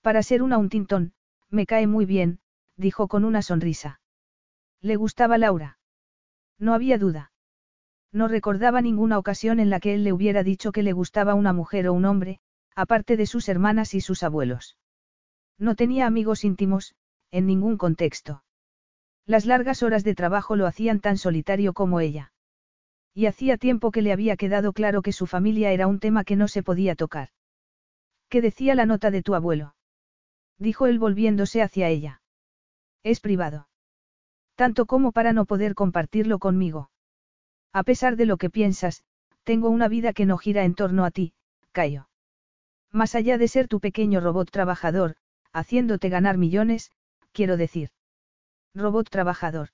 Para ser una Untinton, me cae muy bien, dijo con una sonrisa. ¿Le gustaba Laura? No había duda. No recordaba ninguna ocasión en la que él le hubiera dicho que le gustaba una mujer o un hombre, aparte de sus hermanas y sus abuelos. No tenía amigos íntimos, en ningún contexto. Las largas horas de trabajo lo hacían tan solitario como ella. Y hacía tiempo que le había quedado claro que su familia era un tema que no se podía tocar. ¿Qué decía la nota de tu abuelo? Dijo él volviéndose hacia ella. Es privado. Tanto como para no poder compartirlo conmigo. A pesar de lo que piensas, tengo una vida que no gira en torno a ti, Cayo. Más allá de ser tu pequeño robot trabajador, haciéndote ganar millones, quiero decir. Robot trabajador.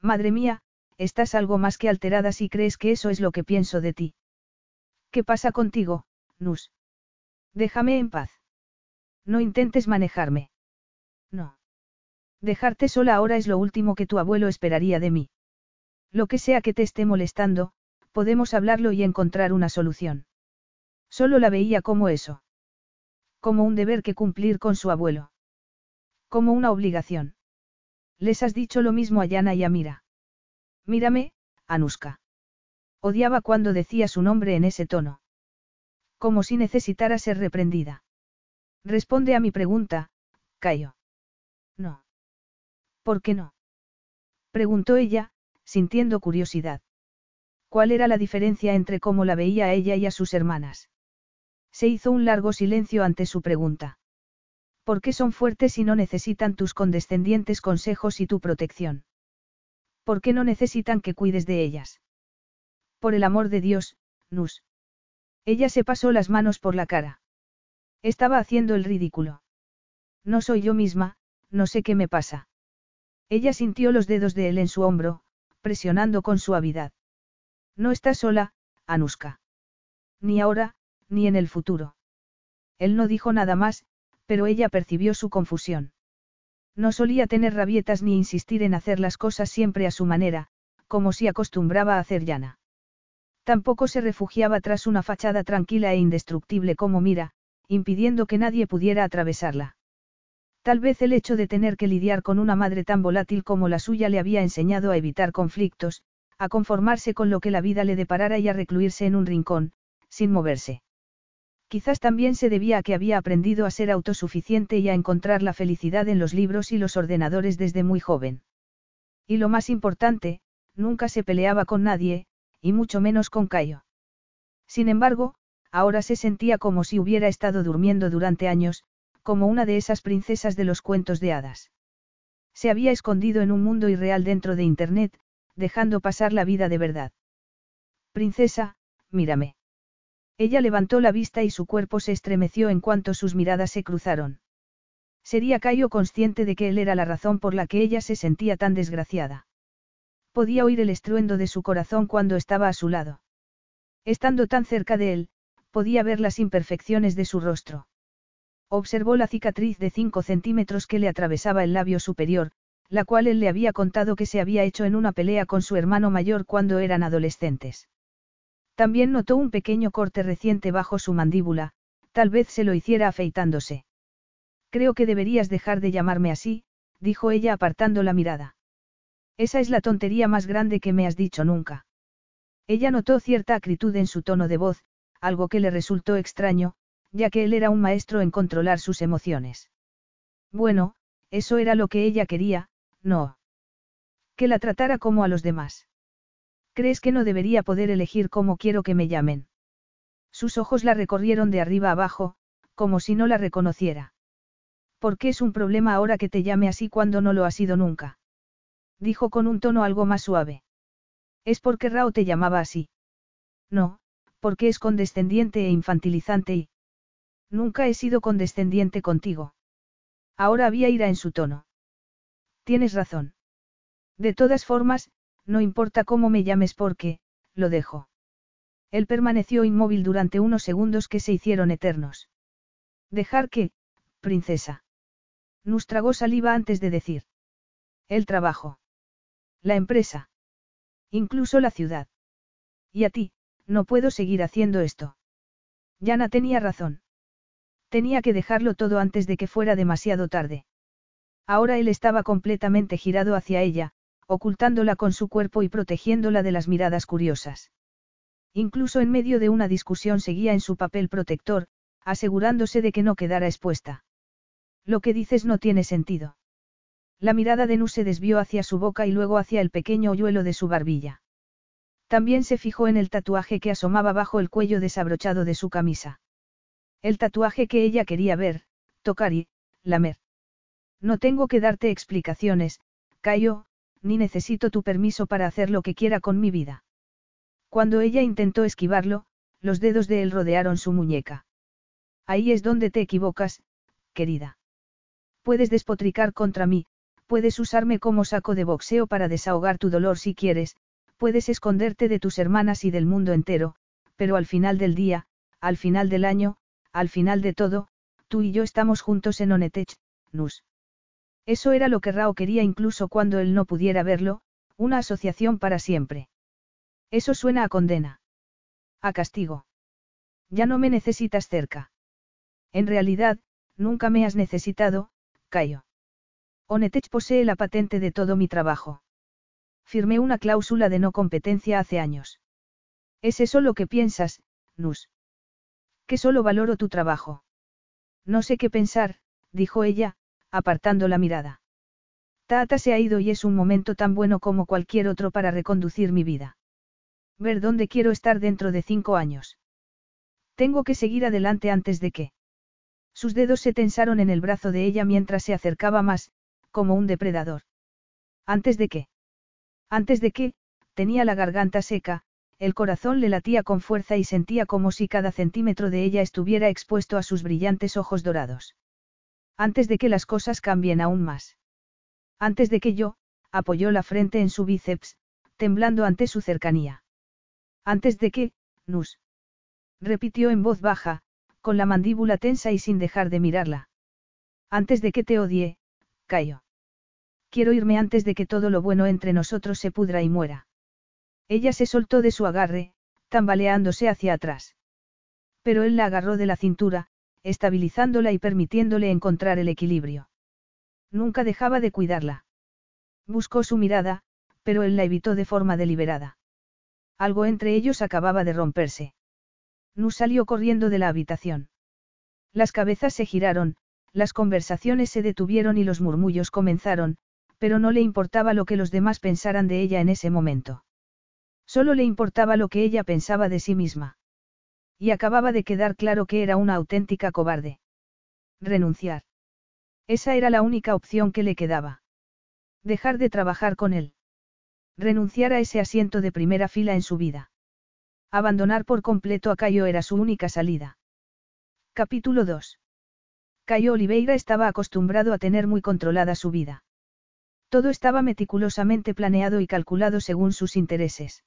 Madre mía, estás algo más que alterada si crees que eso es lo que pienso de ti. ¿Qué pasa contigo, Nus? Déjame en paz. No intentes manejarme. No. Dejarte sola ahora es lo último que tu abuelo esperaría de mí. Lo que sea que te esté molestando, podemos hablarlo y encontrar una solución. Solo la veía como eso. Como un deber que cumplir con su abuelo. Como una obligación. Les has dicho lo mismo a Yana y a Mira. Mírame, Anuska. Odiaba cuando decía su nombre en ese tono. Como si necesitara ser reprendida. Responde a mi pregunta, Cayo. No. ¿Por qué no? Preguntó ella, sintiendo curiosidad. ¿Cuál era la diferencia entre cómo la veía a ella y a sus hermanas? Se hizo un largo silencio ante su pregunta. ¿Por qué son fuertes y no necesitan tus condescendientes consejos y tu protección? ¿Por qué no necesitan que cuides de ellas? Por el amor de Dios, Nus. Ella se pasó las manos por la cara. Estaba haciendo el ridículo. No soy yo misma, no sé qué me pasa. Ella sintió los dedos de él en su hombro, presionando con suavidad. No estás sola, Anuska. Ni ahora, ni en el futuro. Él no dijo nada más, pero ella percibió su confusión. No solía tener rabietas ni insistir en hacer las cosas siempre a su manera, como si acostumbraba a hacer llana. Tampoco se refugiaba tras una fachada tranquila e indestructible como mira, impidiendo que nadie pudiera atravesarla. Tal vez el hecho de tener que lidiar con una madre tan volátil como la suya le había enseñado a evitar conflictos, a conformarse con lo que la vida le deparara y a recluirse en un rincón, sin moverse. Quizás también se debía a que había aprendido a ser autosuficiente y a encontrar la felicidad en los libros y los ordenadores desde muy joven. Y lo más importante, nunca se peleaba con nadie, y mucho menos con Cayo. Sin embargo, ahora se sentía como si hubiera estado durmiendo durante años, como una de esas princesas de los cuentos de hadas. Se había escondido en un mundo irreal dentro de Internet, dejando pasar la vida de verdad. Princesa, mírame. Ella levantó la vista y su cuerpo se estremeció en cuanto sus miradas se cruzaron. Sería Cayo consciente de que él era la razón por la que ella se sentía tan desgraciada. Podía oír el estruendo de su corazón cuando estaba a su lado. Estando tan cerca de él, podía ver las imperfecciones de su rostro. Observó la cicatriz de cinco centímetros que le atravesaba el labio superior, la cual él le había contado que se había hecho en una pelea con su hermano mayor cuando eran adolescentes. También notó un pequeño corte reciente bajo su mandíbula, tal vez se lo hiciera afeitándose. Creo que deberías dejar de llamarme así, dijo ella apartando la mirada. Esa es la tontería más grande que me has dicho nunca. Ella notó cierta acritud en su tono de voz, algo que le resultó extraño, ya que él era un maestro en controlar sus emociones. Bueno, eso era lo que ella quería, no. Que la tratara como a los demás. ¿Crees que no debería poder elegir cómo quiero que me llamen? Sus ojos la recorrieron de arriba abajo, como si no la reconociera. ¿Por qué es un problema ahora que te llame así cuando no lo ha sido nunca? Dijo con un tono algo más suave. Es porque Rao te llamaba así. No, porque es condescendiente e infantilizante y... Nunca he sido condescendiente contigo. Ahora había ira en su tono. Tienes razón. De todas formas, no importa cómo me llames porque, lo dejo. Él permaneció inmóvil durante unos segundos que se hicieron eternos. Dejar que, princesa. Nus tragó saliva antes de decir. El trabajo. La empresa. Incluso la ciudad. Y a ti, no puedo seguir haciendo esto. Yana tenía razón. Tenía que dejarlo todo antes de que fuera demasiado tarde. Ahora él estaba completamente girado hacia ella, ocultándola con su cuerpo y protegiéndola de las miradas curiosas. Incluso en medio de una discusión seguía en su papel protector, asegurándose de que no quedara expuesta. Lo que dices no tiene sentido. La mirada de Nu se desvió hacia su boca y luego hacia el pequeño hoyuelo de su barbilla. También se fijó en el tatuaje que asomaba bajo el cuello desabrochado de su camisa. El tatuaje que ella quería ver, tocar y, lamer. No tengo que darte explicaciones, Cayo, ni necesito tu permiso para hacer lo que quiera con mi vida. Cuando ella intentó esquivarlo, los dedos de él rodearon su muñeca. Ahí es donde te equivocas, querida. Puedes despotricar contra mí, puedes usarme como saco de boxeo para desahogar tu dolor si quieres, puedes esconderte de tus hermanas y del mundo entero, pero al final del día, al final del año, al final de todo, tú y yo estamos juntos en Onetech, Nus. Eso era lo que Rao quería incluso cuando él no pudiera verlo, una asociación para siempre. Eso suena a condena. A castigo. Ya no me necesitas cerca. En realidad, nunca me has necesitado, Cayo. Onetech posee la patente de todo mi trabajo. Firmé una cláusula de no competencia hace años. ¿Es eso lo que piensas, Nus? Que solo valoro tu trabajo. No sé qué pensar, dijo ella, apartando la mirada. Tata se ha ido y es un momento tan bueno como cualquier otro para reconducir mi vida. Ver dónde quiero estar dentro de cinco años. Tengo que seguir adelante antes de que. Sus dedos se tensaron en el brazo de ella mientras se acercaba más, como un depredador. ¿Antes de qué? Antes de que, tenía la garganta seca, el corazón le latía con fuerza y sentía como si cada centímetro de ella estuviera expuesto a sus brillantes ojos dorados. Antes de que las cosas cambien aún más. Antes de que yo, apoyó la frente en su bíceps, temblando ante su cercanía. Antes de que, Nus. Repitió en voz baja, con la mandíbula tensa y sin dejar de mirarla. Antes de que te odie, Cayo. Quiero irme antes de que todo lo bueno entre nosotros se pudra y muera. Ella se soltó de su agarre, tambaleándose hacia atrás. Pero él la agarró de la cintura, estabilizándola y permitiéndole encontrar el equilibrio. Nunca dejaba de cuidarla. Buscó su mirada, pero él la evitó de forma deliberada. Algo entre ellos acababa de romperse. Nu salió corriendo de la habitación. Las cabezas se giraron, las conversaciones se detuvieron y los murmullos comenzaron, pero no le importaba lo que los demás pensaran de ella en ese momento. Solo le importaba lo que ella pensaba de sí misma. Y acababa de quedar claro que era una auténtica cobarde. Renunciar. Esa era la única opción que le quedaba. Dejar de trabajar con él. Renunciar a ese asiento de primera fila en su vida. Abandonar por completo a Cayo era su única salida. Capítulo 2. Cayo Oliveira estaba acostumbrado a tener muy controlada su vida. Todo estaba meticulosamente planeado y calculado según sus intereses.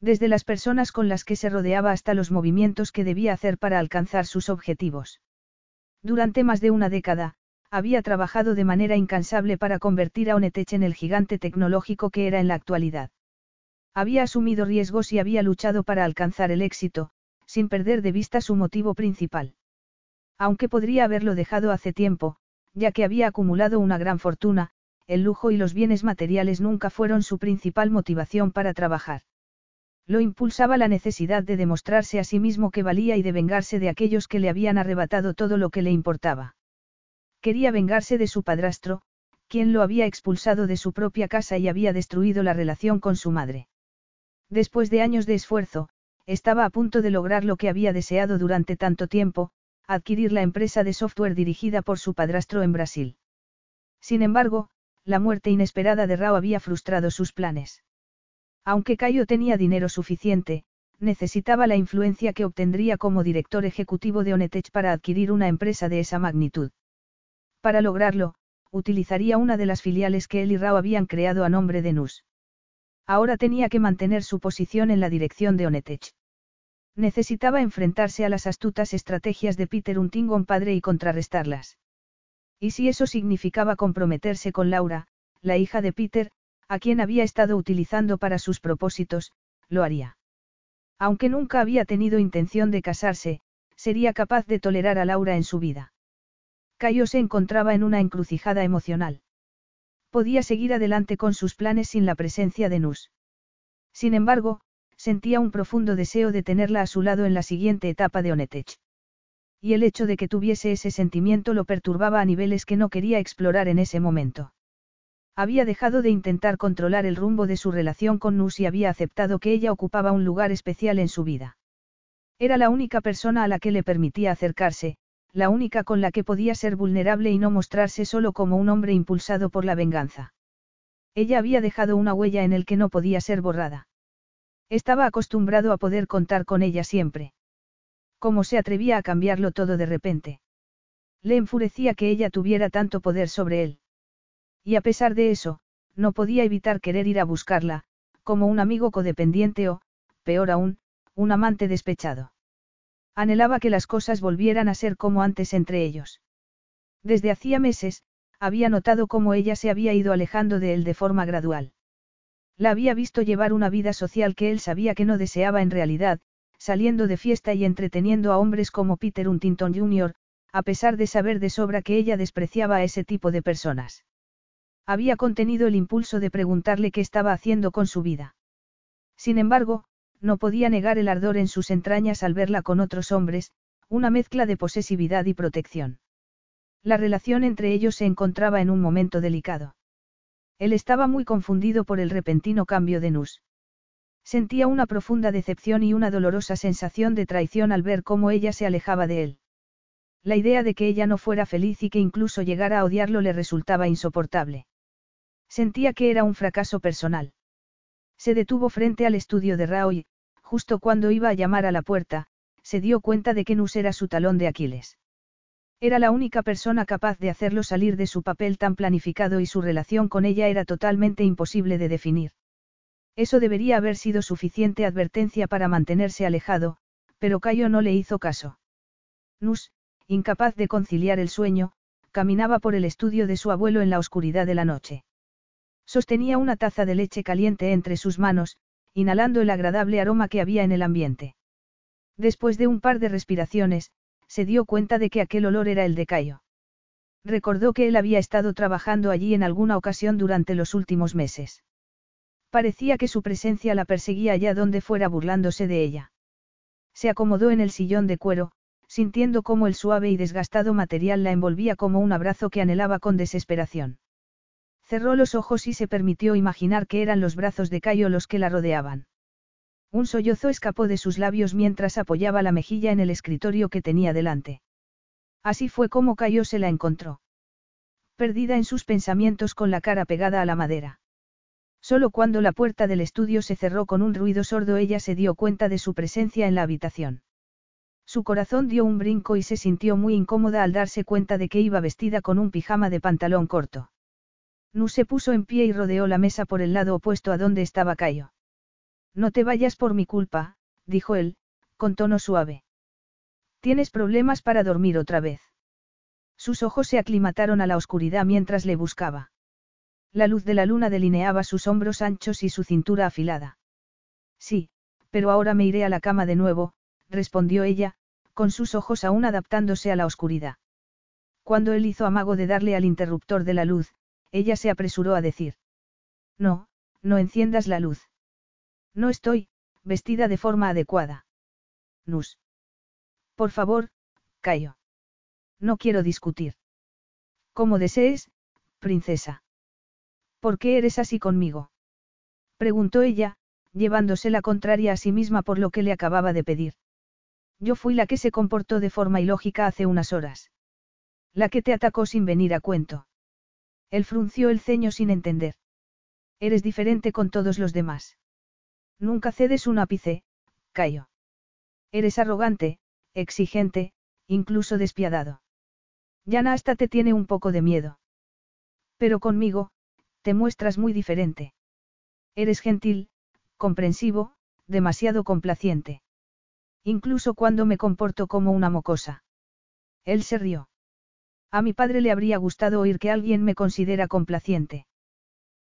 Desde las personas con las que se rodeaba hasta los movimientos que debía hacer para alcanzar sus objetivos. Durante más de una década, había trabajado de manera incansable para convertir a Onetech en el gigante tecnológico que era en la actualidad. Había asumido riesgos y había luchado para alcanzar el éxito, sin perder de vista su motivo principal. Aunque podría haberlo dejado hace tiempo, ya que había acumulado una gran fortuna, el lujo y los bienes materiales nunca fueron su principal motivación para trabajar. Lo impulsaba la necesidad de demostrarse a sí mismo que valía y de vengarse de aquellos que le habían arrebatado todo lo que le importaba. Quería vengarse de su padrastro, quien lo había expulsado de su propia casa y había destruido la relación con su madre. Después de años de esfuerzo, estaba a punto de lograr lo que había deseado durante tanto tiempo, adquirir la empresa de software dirigida por su padrastro en Brasil. Sin embargo, la muerte inesperada de Rao había frustrado sus planes. Aunque Cayo tenía dinero suficiente, necesitaba la influencia que obtendría como director ejecutivo de Onetech para adquirir una empresa de esa magnitud. Para lograrlo, utilizaría una de las filiales que él y Rao habían creado a nombre de NUS. Ahora tenía que mantener su posición en la dirección de Onetech. Necesitaba enfrentarse a las astutas estrategias de Peter Untingon padre y contrarrestarlas. Y si eso significaba comprometerse con Laura, la hija de Peter, a quien había estado utilizando para sus propósitos, lo haría. Aunque nunca había tenido intención de casarse, sería capaz de tolerar a Laura en su vida. Cayo se encontraba en una encrucijada emocional. Podía seguir adelante con sus planes sin la presencia de Nus. Sin embargo, sentía un profundo deseo de tenerla a su lado en la siguiente etapa de Onetech. Y el hecho de que tuviese ese sentimiento lo perturbaba a niveles que no quería explorar en ese momento. Había dejado de intentar controlar el rumbo de su relación con Nus y había aceptado que ella ocupaba un lugar especial en su vida. Era la única persona a la que le permitía acercarse, la única con la que podía ser vulnerable y no mostrarse solo como un hombre impulsado por la venganza. Ella había dejado una huella en el que no podía ser borrada. Estaba acostumbrado a poder contar con ella siempre. ¿Cómo se atrevía a cambiarlo todo de repente? Le enfurecía que ella tuviera tanto poder sobre él. Y a pesar de eso, no podía evitar querer ir a buscarla, como un amigo codependiente o, peor aún, un amante despechado. Anhelaba que las cosas volvieran a ser como antes entre ellos. Desde hacía meses, había notado cómo ella se había ido alejando de él de forma gradual. La había visto llevar una vida social que él sabía que no deseaba en realidad, saliendo de fiesta y entreteniendo a hombres como Peter Huntington Jr., a pesar de saber de sobra que ella despreciaba a ese tipo de personas. Había contenido el impulso de preguntarle qué estaba haciendo con su vida. Sin embargo, no podía negar el ardor en sus entrañas al verla con otros hombres, una mezcla de posesividad y protección. La relación entre ellos se encontraba en un momento delicado. Él estaba muy confundido por el repentino cambio de Nus. Sentía una profunda decepción y una dolorosa sensación de traición al ver cómo ella se alejaba de él. La idea de que ella no fuera feliz y que incluso llegara a odiarlo le resultaba insoportable. Sentía que era un fracaso personal. Se detuvo frente al estudio de Rao y, justo cuando iba a llamar a la puerta, se dio cuenta de que Nus era su talón de Aquiles. Era la única persona capaz de hacerlo salir de su papel tan planificado y su relación con ella era totalmente imposible de definir. Eso debería haber sido suficiente advertencia para mantenerse alejado, pero Cayo no le hizo caso. Nus, incapaz de conciliar el sueño, caminaba por el estudio de su abuelo en la oscuridad de la noche. Sostenía una taza de leche caliente entre sus manos, inhalando el agradable aroma que había en el ambiente. Después de un par de respiraciones, se dio cuenta de que aquel olor era el de Cayo. Recordó que él había estado trabajando allí en alguna ocasión durante los últimos meses. Parecía que su presencia la perseguía allá donde fuera burlándose de ella. Se acomodó en el sillón de cuero, sintiendo cómo el suave y desgastado material la envolvía como un abrazo que anhelaba con desesperación. Cerró los ojos y se permitió imaginar que eran los brazos de Cayo los que la rodeaban. Un sollozo escapó de sus labios mientras apoyaba la mejilla en el escritorio que tenía delante. Así fue como cayó se la encontró. Perdida en sus pensamientos con la cara pegada a la madera. Solo cuando la puerta del estudio se cerró con un ruido sordo ella se dio cuenta de su presencia en la habitación. Su corazón dio un brinco y se sintió muy incómoda al darse cuenta de que iba vestida con un pijama de pantalón corto. Nu se puso en pie y rodeó la mesa por el lado opuesto a donde estaba Cayo. No te vayas por mi culpa, dijo él, con tono suave. Tienes problemas para dormir otra vez. Sus ojos se aclimataron a la oscuridad mientras le buscaba. La luz de la luna delineaba sus hombros anchos y su cintura afilada. Sí, pero ahora me iré a la cama de nuevo, respondió ella, con sus ojos aún adaptándose a la oscuridad. Cuando él hizo amago de darle al interruptor de la luz, ella se apresuró a decir. No, no enciendas la luz. No estoy, vestida de forma adecuada. Nus. Por favor, Cayo. No quiero discutir. Como desees, princesa. ¿Por qué eres así conmigo? Preguntó ella, llevándose la contraria a sí misma por lo que le acababa de pedir. Yo fui la que se comportó de forma ilógica hace unas horas. La que te atacó sin venir a cuento. Él frunció el ceño sin entender. Eres diferente con todos los demás. Nunca cedes un ápice, Cayo. Eres arrogante, exigente, incluso despiadado. Yana hasta te tiene un poco de miedo. Pero conmigo, te muestras muy diferente. Eres gentil, comprensivo, demasiado complaciente. Incluso cuando me comporto como una mocosa. Él se rió. A mi padre le habría gustado oír que alguien me considera complaciente.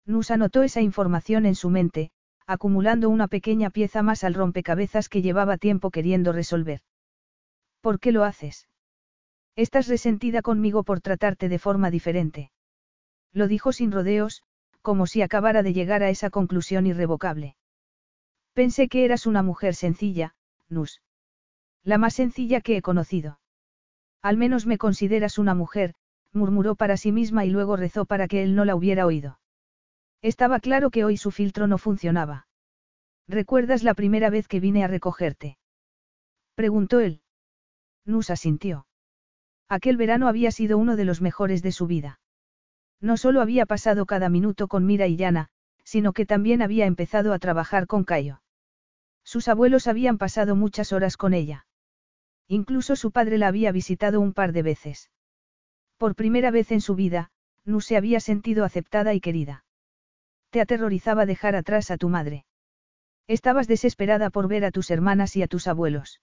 Nus anotó esa información en su mente, acumulando una pequeña pieza más al rompecabezas que llevaba tiempo queriendo resolver. ¿Por qué lo haces? Estás resentida conmigo por tratarte de forma diferente. Lo dijo sin rodeos, como si acabara de llegar a esa conclusión irrevocable. Pensé que eras una mujer sencilla, Nus. La más sencilla que he conocido. Al menos me consideras una mujer, murmuró para sí misma y luego rezó para que él no la hubiera oído. Estaba claro que hoy su filtro no funcionaba. ¿Recuerdas la primera vez que vine a recogerte? Preguntó él. Nusa sintió. Aquel verano había sido uno de los mejores de su vida. No solo había pasado cada minuto con Mira y Yana, sino que también había empezado a trabajar con Cayo. Sus abuelos habían pasado muchas horas con ella. Incluso su padre la había visitado un par de veces. Por primera vez en su vida, no se había sentido aceptada y querida. Te aterrorizaba dejar atrás a tu madre. Estabas desesperada por ver a tus hermanas y a tus abuelos.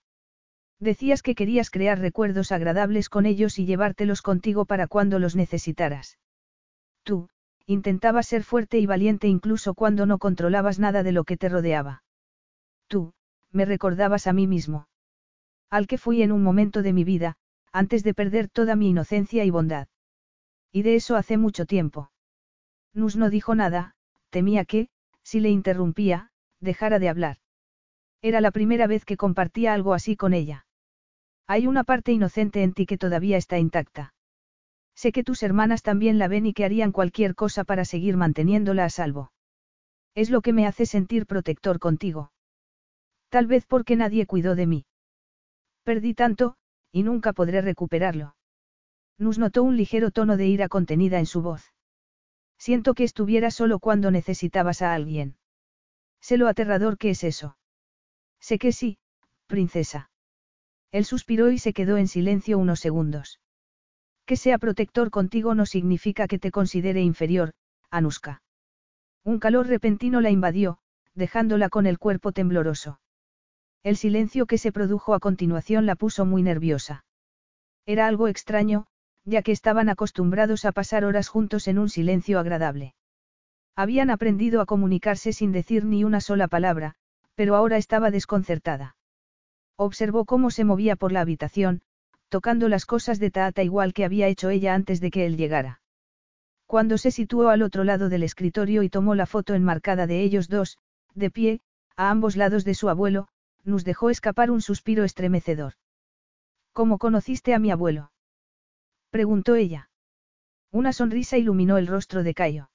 Decías que querías crear recuerdos agradables con ellos y llevártelos contigo para cuando los necesitaras. Tú, intentabas ser fuerte y valiente incluso cuando no controlabas nada de lo que te rodeaba. Tú, me recordabas a mí mismo. Al que fui en un momento de mi vida, antes de perder toda mi inocencia y bondad. Y de eso hace mucho tiempo. Nus no dijo nada, temía que, si le interrumpía, dejara de hablar. Era la primera vez que compartía algo así con ella. Hay una parte inocente en ti que todavía está intacta. Sé que tus hermanas también la ven y que harían cualquier cosa para seguir manteniéndola a salvo. Es lo que me hace sentir protector contigo. Tal vez porque nadie cuidó de mí. Perdí tanto, y nunca podré recuperarlo. Nus notó un ligero tono de ira contenida en su voz. Siento que estuviera solo cuando necesitabas a alguien. Sé lo aterrador que es eso. Sé que sí, princesa. Él suspiró y se quedó en silencio unos segundos. Que sea protector contigo no significa que te considere inferior, Anuska. Un calor repentino la invadió, dejándola con el cuerpo tembloroso. El silencio que se produjo a continuación la puso muy nerviosa. Era algo extraño, ya que estaban acostumbrados a pasar horas juntos en un silencio agradable. Habían aprendido a comunicarse sin decir ni una sola palabra, pero ahora estaba desconcertada. Observó cómo se movía por la habitación, tocando las cosas de Taata igual que había hecho ella antes de que él llegara. Cuando se situó al otro lado del escritorio y tomó la foto enmarcada de ellos dos, de pie, a ambos lados de su abuelo, nos dejó escapar un suspiro estremecedor. ¿Cómo conociste a mi abuelo? preguntó ella. Una sonrisa iluminó el rostro de Cayo.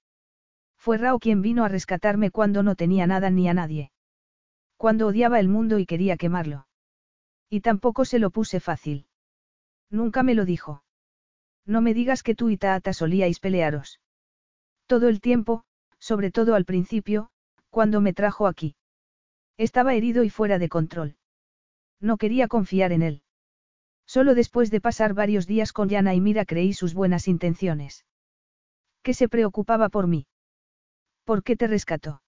Fue Rao quien vino a rescatarme cuando no tenía nada ni a nadie. Cuando odiaba el mundo y quería quemarlo. Y tampoco se lo puse fácil. Nunca me lo dijo. No me digas que tú y Taata solíais pelearos. Todo el tiempo, sobre todo al principio, cuando me trajo aquí. Estaba herido y fuera de control. No quería confiar en él. Solo después de pasar varios días con Yana y Mira creí sus buenas intenciones. ¿Qué se preocupaba por mí? ¿Por qué te rescató?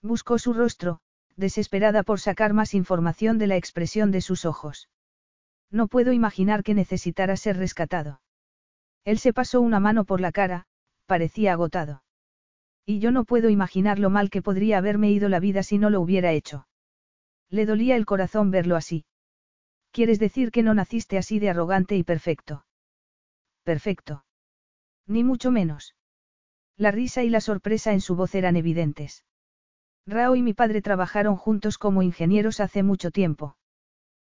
Buscó su rostro, desesperada por sacar más información de la expresión de sus ojos. No puedo imaginar que necesitara ser rescatado. Él se pasó una mano por la cara, parecía agotado. Y yo no puedo imaginar lo mal que podría haberme ido la vida si no lo hubiera hecho. Le dolía el corazón verlo así. ¿Quieres decir que no naciste así de arrogante y perfecto? Perfecto. Ni mucho menos. La risa y la sorpresa en su voz eran evidentes. Rao y mi padre trabajaron juntos como ingenieros hace mucho tiempo.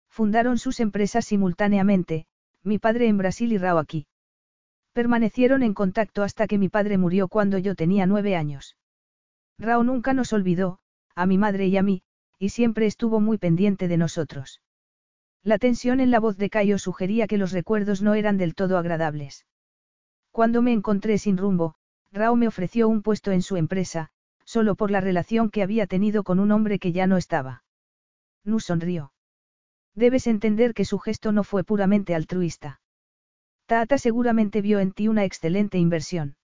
Fundaron sus empresas simultáneamente, mi padre en Brasil y Rao aquí. Permanecieron en contacto hasta que mi padre murió cuando yo tenía nueve años. Rao nunca nos olvidó, a mi madre y a mí, y siempre estuvo muy pendiente de nosotros. La tensión en la voz de Cayo sugería que los recuerdos no eran del todo agradables. Cuando me encontré sin rumbo, Rao me ofreció un puesto en su empresa, solo por la relación que había tenido con un hombre que ya no estaba. Nu sonrió. Debes entender que su gesto no fue puramente altruista. Tata seguramente vio en ti una excelente inversión.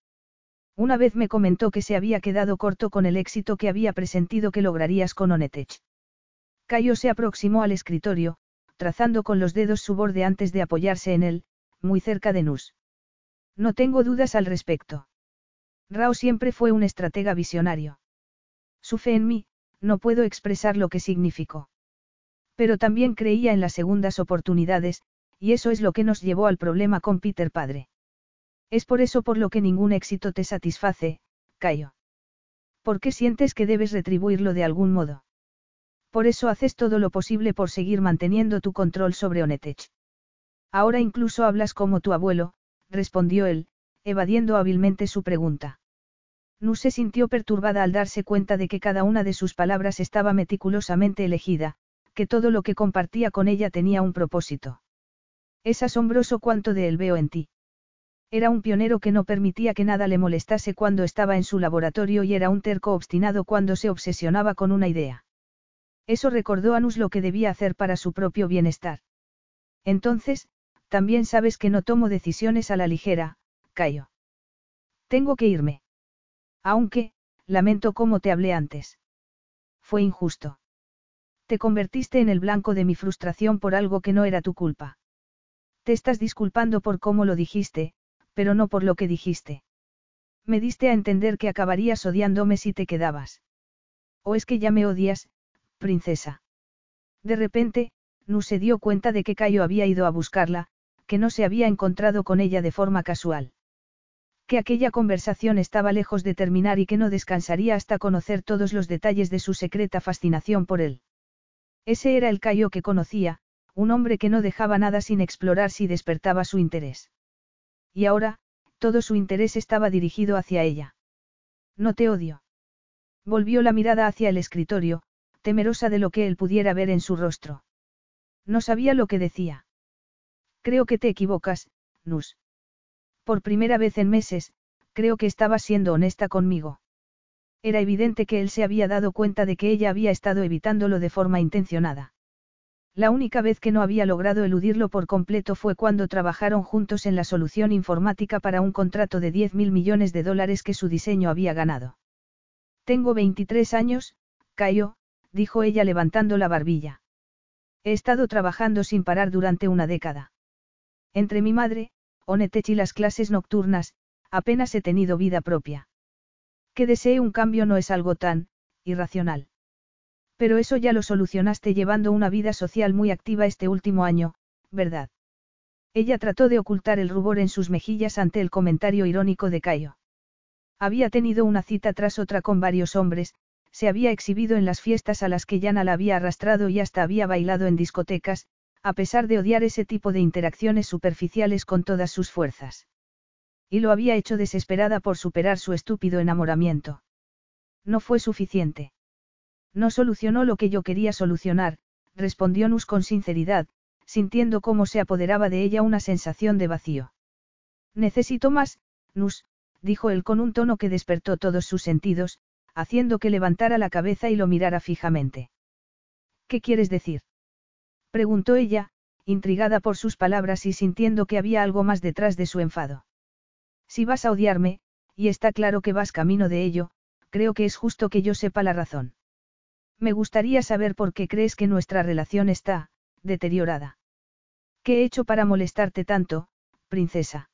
Una vez me comentó que se había quedado corto con el éxito que había presentido que lograrías con Onetech. Cayo se aproximó al escritorio, trazando con los dedos su borde antes de apoyarse en él, muy cerca de Nus. No tengo dudas al respecto. Rao siempre fue un estratega visionario. Su fe en mí, no puedo expresar lo que significó. Pero también creía en las segundas oportunidades, y eso es lo que nos llevó al problema con Peter padre. Es por eso por lo que ningún éxito te satisface, Cayo. ¿Por qué sientes que debes retribuirlo de algún modo? Por eso haces todo lo posible por seguir manteniendo tu control sobre Onetech. Ahora incluso hablas como tu abuelo, respondió él, evadiendo hábilmente su pregunta. Nu se sintió perturbada al darse cuenta de que cada una de sus palabras estaba meticulosamente elegida, que todo lo que compartía con ella tenía un propósito. Es asombroso cuánto de él veo en ti. Era un pionero que no permitía que nada le molestase cuando estaba en su laboratorio y era un terco obstinado cuando se obsesionaba con una idea. Eso recordó a Nus lo que debía hacer para su propio bienestar. Entonces, también sabes que no tomo decisiones a la ligera, Cayo. Tengo que irme. Aunque, lamento cómo te hablé antes. Fue injusto. Te convertiste en el blanco de mi frustración por algo que no era tu culpa. Te estás disculpando por cómo lo dijiste, pero no por lo que dijiste. Me diste a entender que acabarías odiándome si te quedabas. ¿O es que ya me odias, princesa? De repente, Nu se dio cuenta de que Cayo había ido a buscarla, que no se había encontrado con ella de forma casual. Que aquella conversación estaba lejos de terminar y que no descansaría hasta conocer todos los detalles de su secreta fascinación por él. Ese era el Cayo que conocía, un hombre que no dejaba nada sin explorar si despertaba su interés. Y ahora, todo su interés estaba dirigido hacia ella. No te odio. Volvió la mirada hacia el escritorio, temerosa de lo que él pudiera ver en su rostro. No sabía lo que decía. Creo que te equivocas, Nus. Por primera vez en meses, creo que estabas siendo honesta conmigo. Era evidente que él se había dado cuenta de que ella había estado evitándolo de forma intencionada. La única vez que no había logrado eludirlo por completo fue cuando trabajaron juntos en la solución informática para un contrato de 10 mil millones de dólares que su diseño había ganado. Tengo 23 años, Cayo, dijo ella levantando la barbilla. He estado trabajando sin parar durante una década. Entre mi madre, Onetech y las clases nocturnas, apenas he tenido vida propia. Que desee un cambio no es algo tan, irracional. Pero eso ya lo solucionaste llevando una vida social muy activa este último año, ¿verdad? Ella trató de ocultar el rubor en sus mejillas ante el comentario irónico de Cayo. Había tenido una cita tras otra con varios hombres, se había exhibido en las fiestas a las que Yana la había arrastrado y hasta había bailado en discotecas, a pesar de odiar ese tipo de interacciones superficiales con todas sus fuerzas. Y lo había hecho desesperada por superar su estúpido enamoramiento. No fue suficiente. No solucionó lo que yo quería solucionar, respondió Nus con sinceridad, sintiendo cómo se apoderaba de ella una sensación de vacío. Necesito más, Nus, dijo él con un tono que despertó todos sus sentidos, haciendo que levantara la cabeza y lo mirara fijamente. ¿Qué quieres decir? preguntó ella, intrigada por sus palabras y sintiendo que había algo más detrás de su enfado. Si vas a odiarme, y está claro que vas camino de ello, creo que es justo que yo sepa la razón. Me gustaría saber por qué crees que nuestra relación está, deteriorada. ¿Qué he hecho para molestarte tanto, princesa?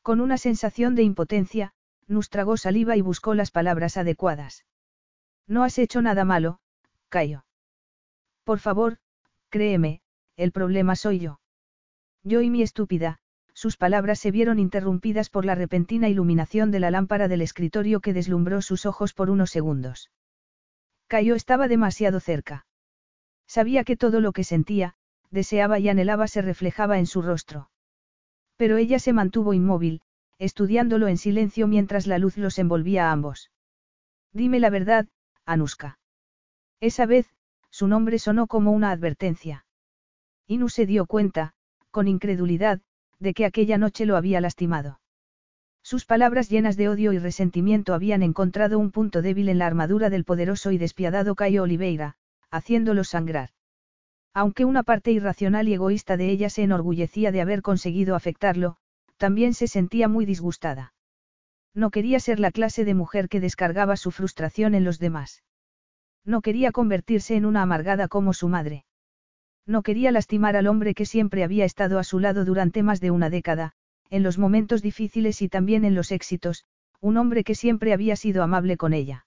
Con una sensación de impotencia, Nus tragó saliva y buscó las palabras adecuadas. No has hecho nada malo, Cayo. Por favor, créeme, el problema soy yo. Yo y mi estúpida, sus palabras se vieron interrumpidas por la repentina iluminación de la lámpara del escritorio que deslumbró sus ojos por unos segundos. Cayo estaba demasiado cerca. Sabía que todo lo que sentía, deseaba y anhelaba se reflejaba en su rostro. Pero ella se mantuvo inmóvil, estudiándolo en silencio mientras la luz los envolvía a ambos. Dime la verdad, Anuska. Esa vez, su nombre sonó como una advertencia. Inu se dio cuenta, con incredulidad, de que aquella noche lo había lastimado. Sus palabras llenas de odio y resentimiento habían encontrado un punto débil en la armadura del poderoso y despiadado Cayo Oliveira, haciéndolo sangrar. Aunque una parte irracional y egoísta de ella se enorgullecía de haber conseguido afectarlo, también se sentía muy disgustada. No quería ser la clase de mujer que descargaba su frustración en los demás. No quería convertirse en una amargada como su madre. No quería lastimar al hombre que siempre había estado a su lado durante más de una década, en los momentos difíciles y también en los éxitos, un hombre que siempre había sido amable con ella.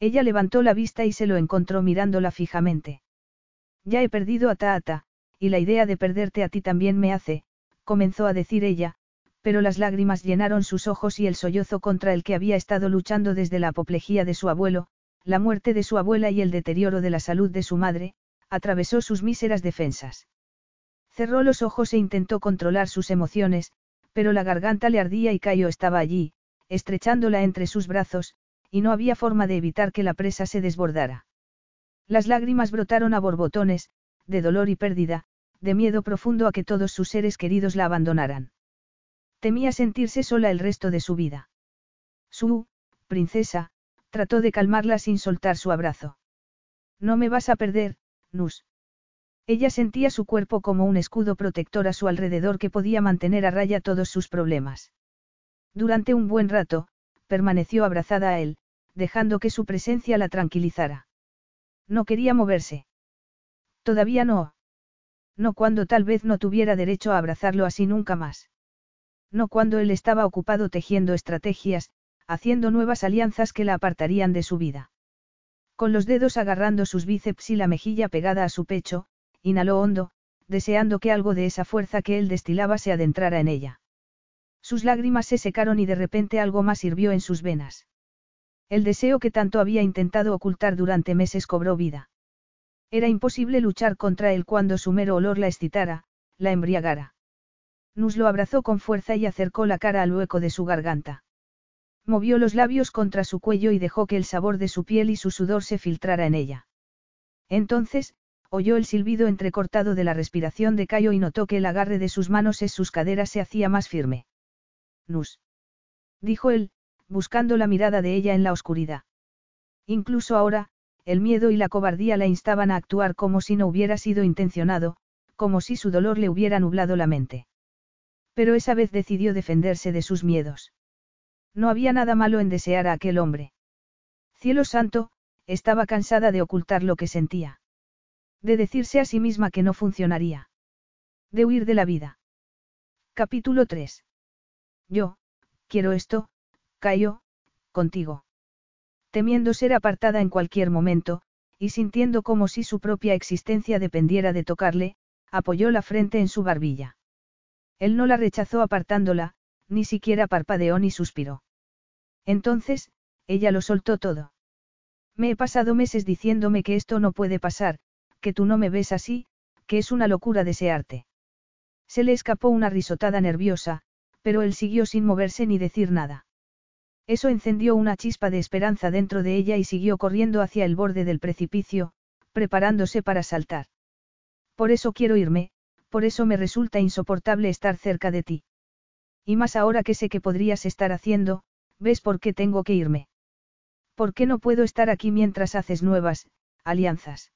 Ella levantó la vista y se lo encontró mirándola fijamente. Ya he perdido a Taata, y la idea de perderte a ti también me hace, comenzó a decir ella, pero las lágrimas llenaron sus ojos y el sollozo contra el que había estado luchando desde la apoplejía de su abuelo, la muerte de su abuela y el deterioro de la salud de su madre, atravesó sus míseras defensas. Cerró los ojos e intentó controlar sus emociones, pero la garganta le ardía y Cayo estaba allí, estrechándola entre sus brazos, y no había forma de evitar que la presa se desbordara. Las lágrimas brotaron a borbotones, de dolor y pérdida, de miedo profundo a que todos sus seres queridos la abandonaran. Temía sentirse sola el resto de su vida. Su, princesa, trató de calmarla sin soltar su abrazo. No me vas a perder, Nus. Ella sentía su cuerpo como un escudo protector a su alrededor que podía mantener a raya todos sus problemas. Durante un buen rato, permaneció abrazada a él, dejando que su presencia la tranquilizara. No quería moverse. Todavía no. No cuando tal vez no tuviera derecho a abrazarlo así nunca más. No cuando él estaba ocupado tejiendo estrategias, haciendo nuevas alianzas que la apartarían de su vida. Con los dedos agarrando sus bíceps y la mejilla pegada a su pecho, inhaló hondo, deseando que algo de esa fuerza que él destilaba se adentrara en ella. Sus lágrimas se secaron y de repente algo más hirvió en sus venas. El deseo que tanto había intentado ocultar durante meses cobró vida. Era imposible luchar contra él cuando su mero olor la excitara, la embriagara. Nus lo abrazó con fuerza y acercó la cara al hueco de su garganta. Movió los labios contra su cuello y dejó que el sabor de su piel y su sudor se filtrara en ella. Entonces, oyó el silbido entrecortado de la respiración de Cayo y notó que el agarre de sus manos en sus caderas se hacía más firme. Nus. Dijo él, buscando la mirada de ella en la oscuridad. Incluso ahora, el miedo y la cobardía la instaban a actuar como si no hubiera sido intencionado, como si su dolor le hubiera nublado la mente. Pero esa vez decidió defenderse de sus miedos. No había nada malo en desear a aquel hombre. Cielo santo, estaba cansada de ocultar lo que sentía. De decirse a sí misma que no funcionaría. De huir de la vida. Capítulo 3. Yo, quiero esto, Cayo, contigo. Temiendo ser apartada en cualquier momento, y sintiendo como si su propia existencia dependiera de tocarle, apoyó la frente en su barbilla. Él no la rechazó apartándola, ni siquiera parpadeó ni suspiró. Entonces, ella lo soltó todo. Me he pasado meses diciéndome que esto no puede pasar, que tú no me ves así, que es una locura desearte. Se le escapó una risotada nerviosa, pero él siguió sin moverse ni decir nada. Eso encendió una chispa de esperanza dentro de ella y siguió corriendo hacia el borde del precipicio, preparándose para saltar. Por eso quiero irme, por eso me resulta insoportable estar cerca de ti. Y más ahora que sé que podrías estar haciendo, ¿ves por qué tengo que irme? ¿Por qué no puedo estar aquí mientras haces nuevas, alianzas?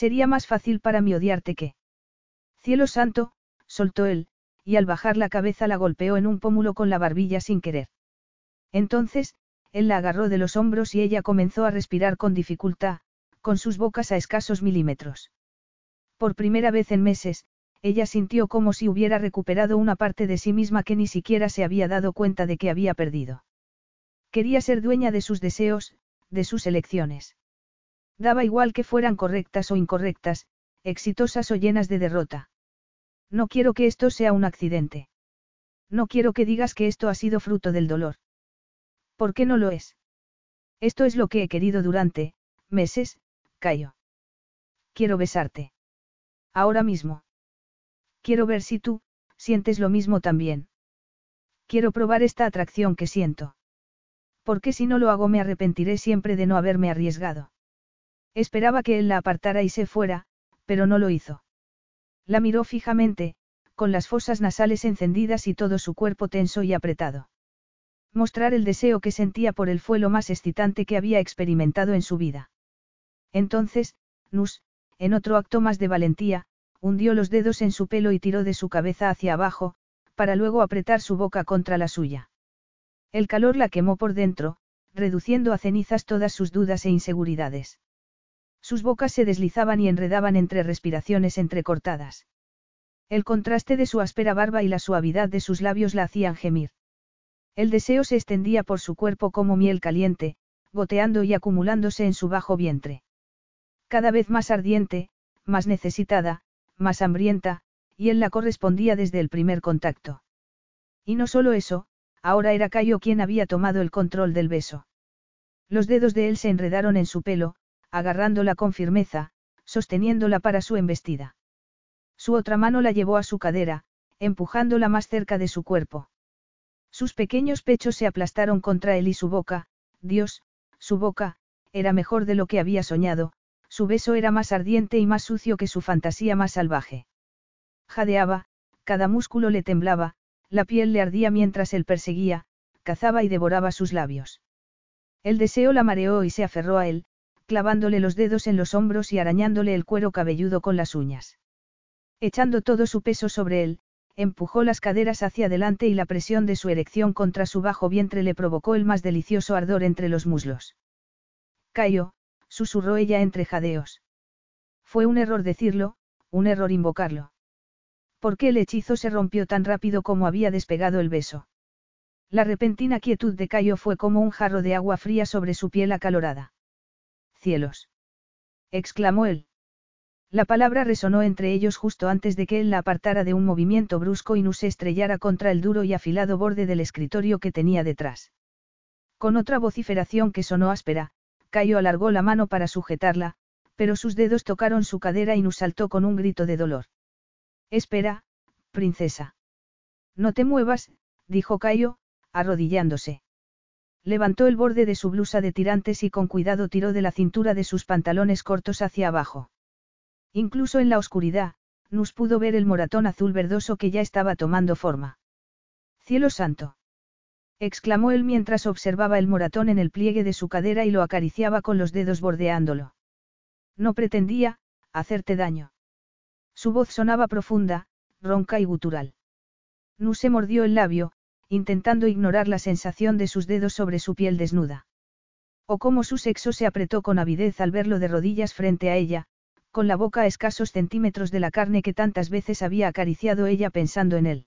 Sería más fácil para mí odiarte que... Cielo santo, soltó él, y al bajar la cabeza la golpeó en un pómulo con la barbilla sin querer. Entonces, él la agarró de los hombros y ella comenzó a respirar con dificultad, con sus bocas a escasos milímetros. Por primera vez en meses, ella sintió como si hubiera recuperado una parte de sí misma que ni siquiera se había dado cuenta de que había perdido. Quería ser dueña de sus deseos, de sus elecciones. Daba igual que fueran correctas o incorrectas, exitosas o llenas de derrota. No quiero que esto sea un accidente. No quiero que digas que esto ha sido fruto del dolor. ¿Por qué no lo es? Esto es lo que he querido durante, meses, Cayo. Quiero besarte. Ahora mismo. Quiero ver si tú, sientes lo mismo también. Quiero probar esta atracción que siento. Porque si no lo hago me arrepentiré siempre de no haberme arriesgado. Esperaba que él la apartara y se fuera, pero no lo hizo. La miró fijamente, con las fosas nasales encendidas y todo su cuerpo tenso y apretado. Mostrar el deseo que sentía por él fue lo más excitante que había experimentado en su vida. Entonces, Nus, en otro acto más de valentía, hundió los dedos en su pelo y tiró de su cabeza hacia abajo, para luego apretar su boca contra la suya. El calor la quemó por dentro, reduciendo a cenizas todas sus dudas e inseguridades. Sus bocas se deslizaban y enredaban entre respiraciones entrecortadas. El contraste de su áspera barba y la suavidad de sus labios la hacían gemir. El deseo se extendía por su cuerpo como miel caliente, goteando y acumulándose en su bajo vientre. Cada vez más ardiente, más necesitada, más hambrienta, y él la correspondía desde el primer contacto. Y no solo eso, ahora era Cayo quien había tomado el control del beso. Los dedos de él se enredaron en su pelo, agarrándola con firmeza, sosteniéndola para su embestida. Su otra mano la llevó a su cadera, empujándola más cerca de su cuerpo. Sus pequeños pechos se aplastaron contra él y su boca, Dios, su boca, era mejor de lo que había soñado, su beso era más ardiente y más sucio que su fantasía más salvaje. Jadeaba, cada músculo le temblaba, la piel le ardía mientras él perseguía, cazaba y devoraba sus labios. El deseo la mareó y se aferró a él, clavándole los dedos en los hombros y arañándole el cuero cabelludo con las uñas. Echando todo su peso sobre él, empujó las caderas hacia adelante y la presión de su erección contra su bajo vientre le provocó el más delicioso ardor entre los muslos. Cayo, susurró ella entre jadeos. Fue un error decirlo, un error invocarlo. ¿Por qué el hechizo se rompió tan rápido como había despegado el beso? La repentina quietud de Cayo fue como un jarro de agua fría sobre su piel acalorada. Cielos. exclamó él. La palabra resonó entre ellos justo antes de que él la apartara de un movimiento brusco y no se estrellara contra el duro y afilado borde del escritorio que tenía detrás. Con otra vociferación que sonó áspera, Cayo alargó la mano para sujetarla, pero sus dedos tocaron su cadera y Nus saltó con un grito de dolor. Espera, princesa. No te muevas, dijo Cayo, arrodillándose. Levantó el borde de su blusa de tirantes y con cuidado tiró de la cintura de sus pantalones cortos hacia abajo. Incluso en la oscuridad, Nus pudo ver el moratón azul verdoso que ya estaba tomando forma. Cielo santo. exclamó él mientras observaba el moratón en el pliegue de su cadera y lo acariciaba con los dedos bordeándolo. No pretendía, hacerte daño. Su voz sonaba profunda, ronca y gutural. Nus se mordió el labio, intentando ignorar la sensación de sus dedos sobre su piel desnuda. O cómo su sexo se apretó con avidez al verlo de rodillas frente a ella, con la boca a escasos centímetros de la carne que tantas veces había acariciado ella pensando en él.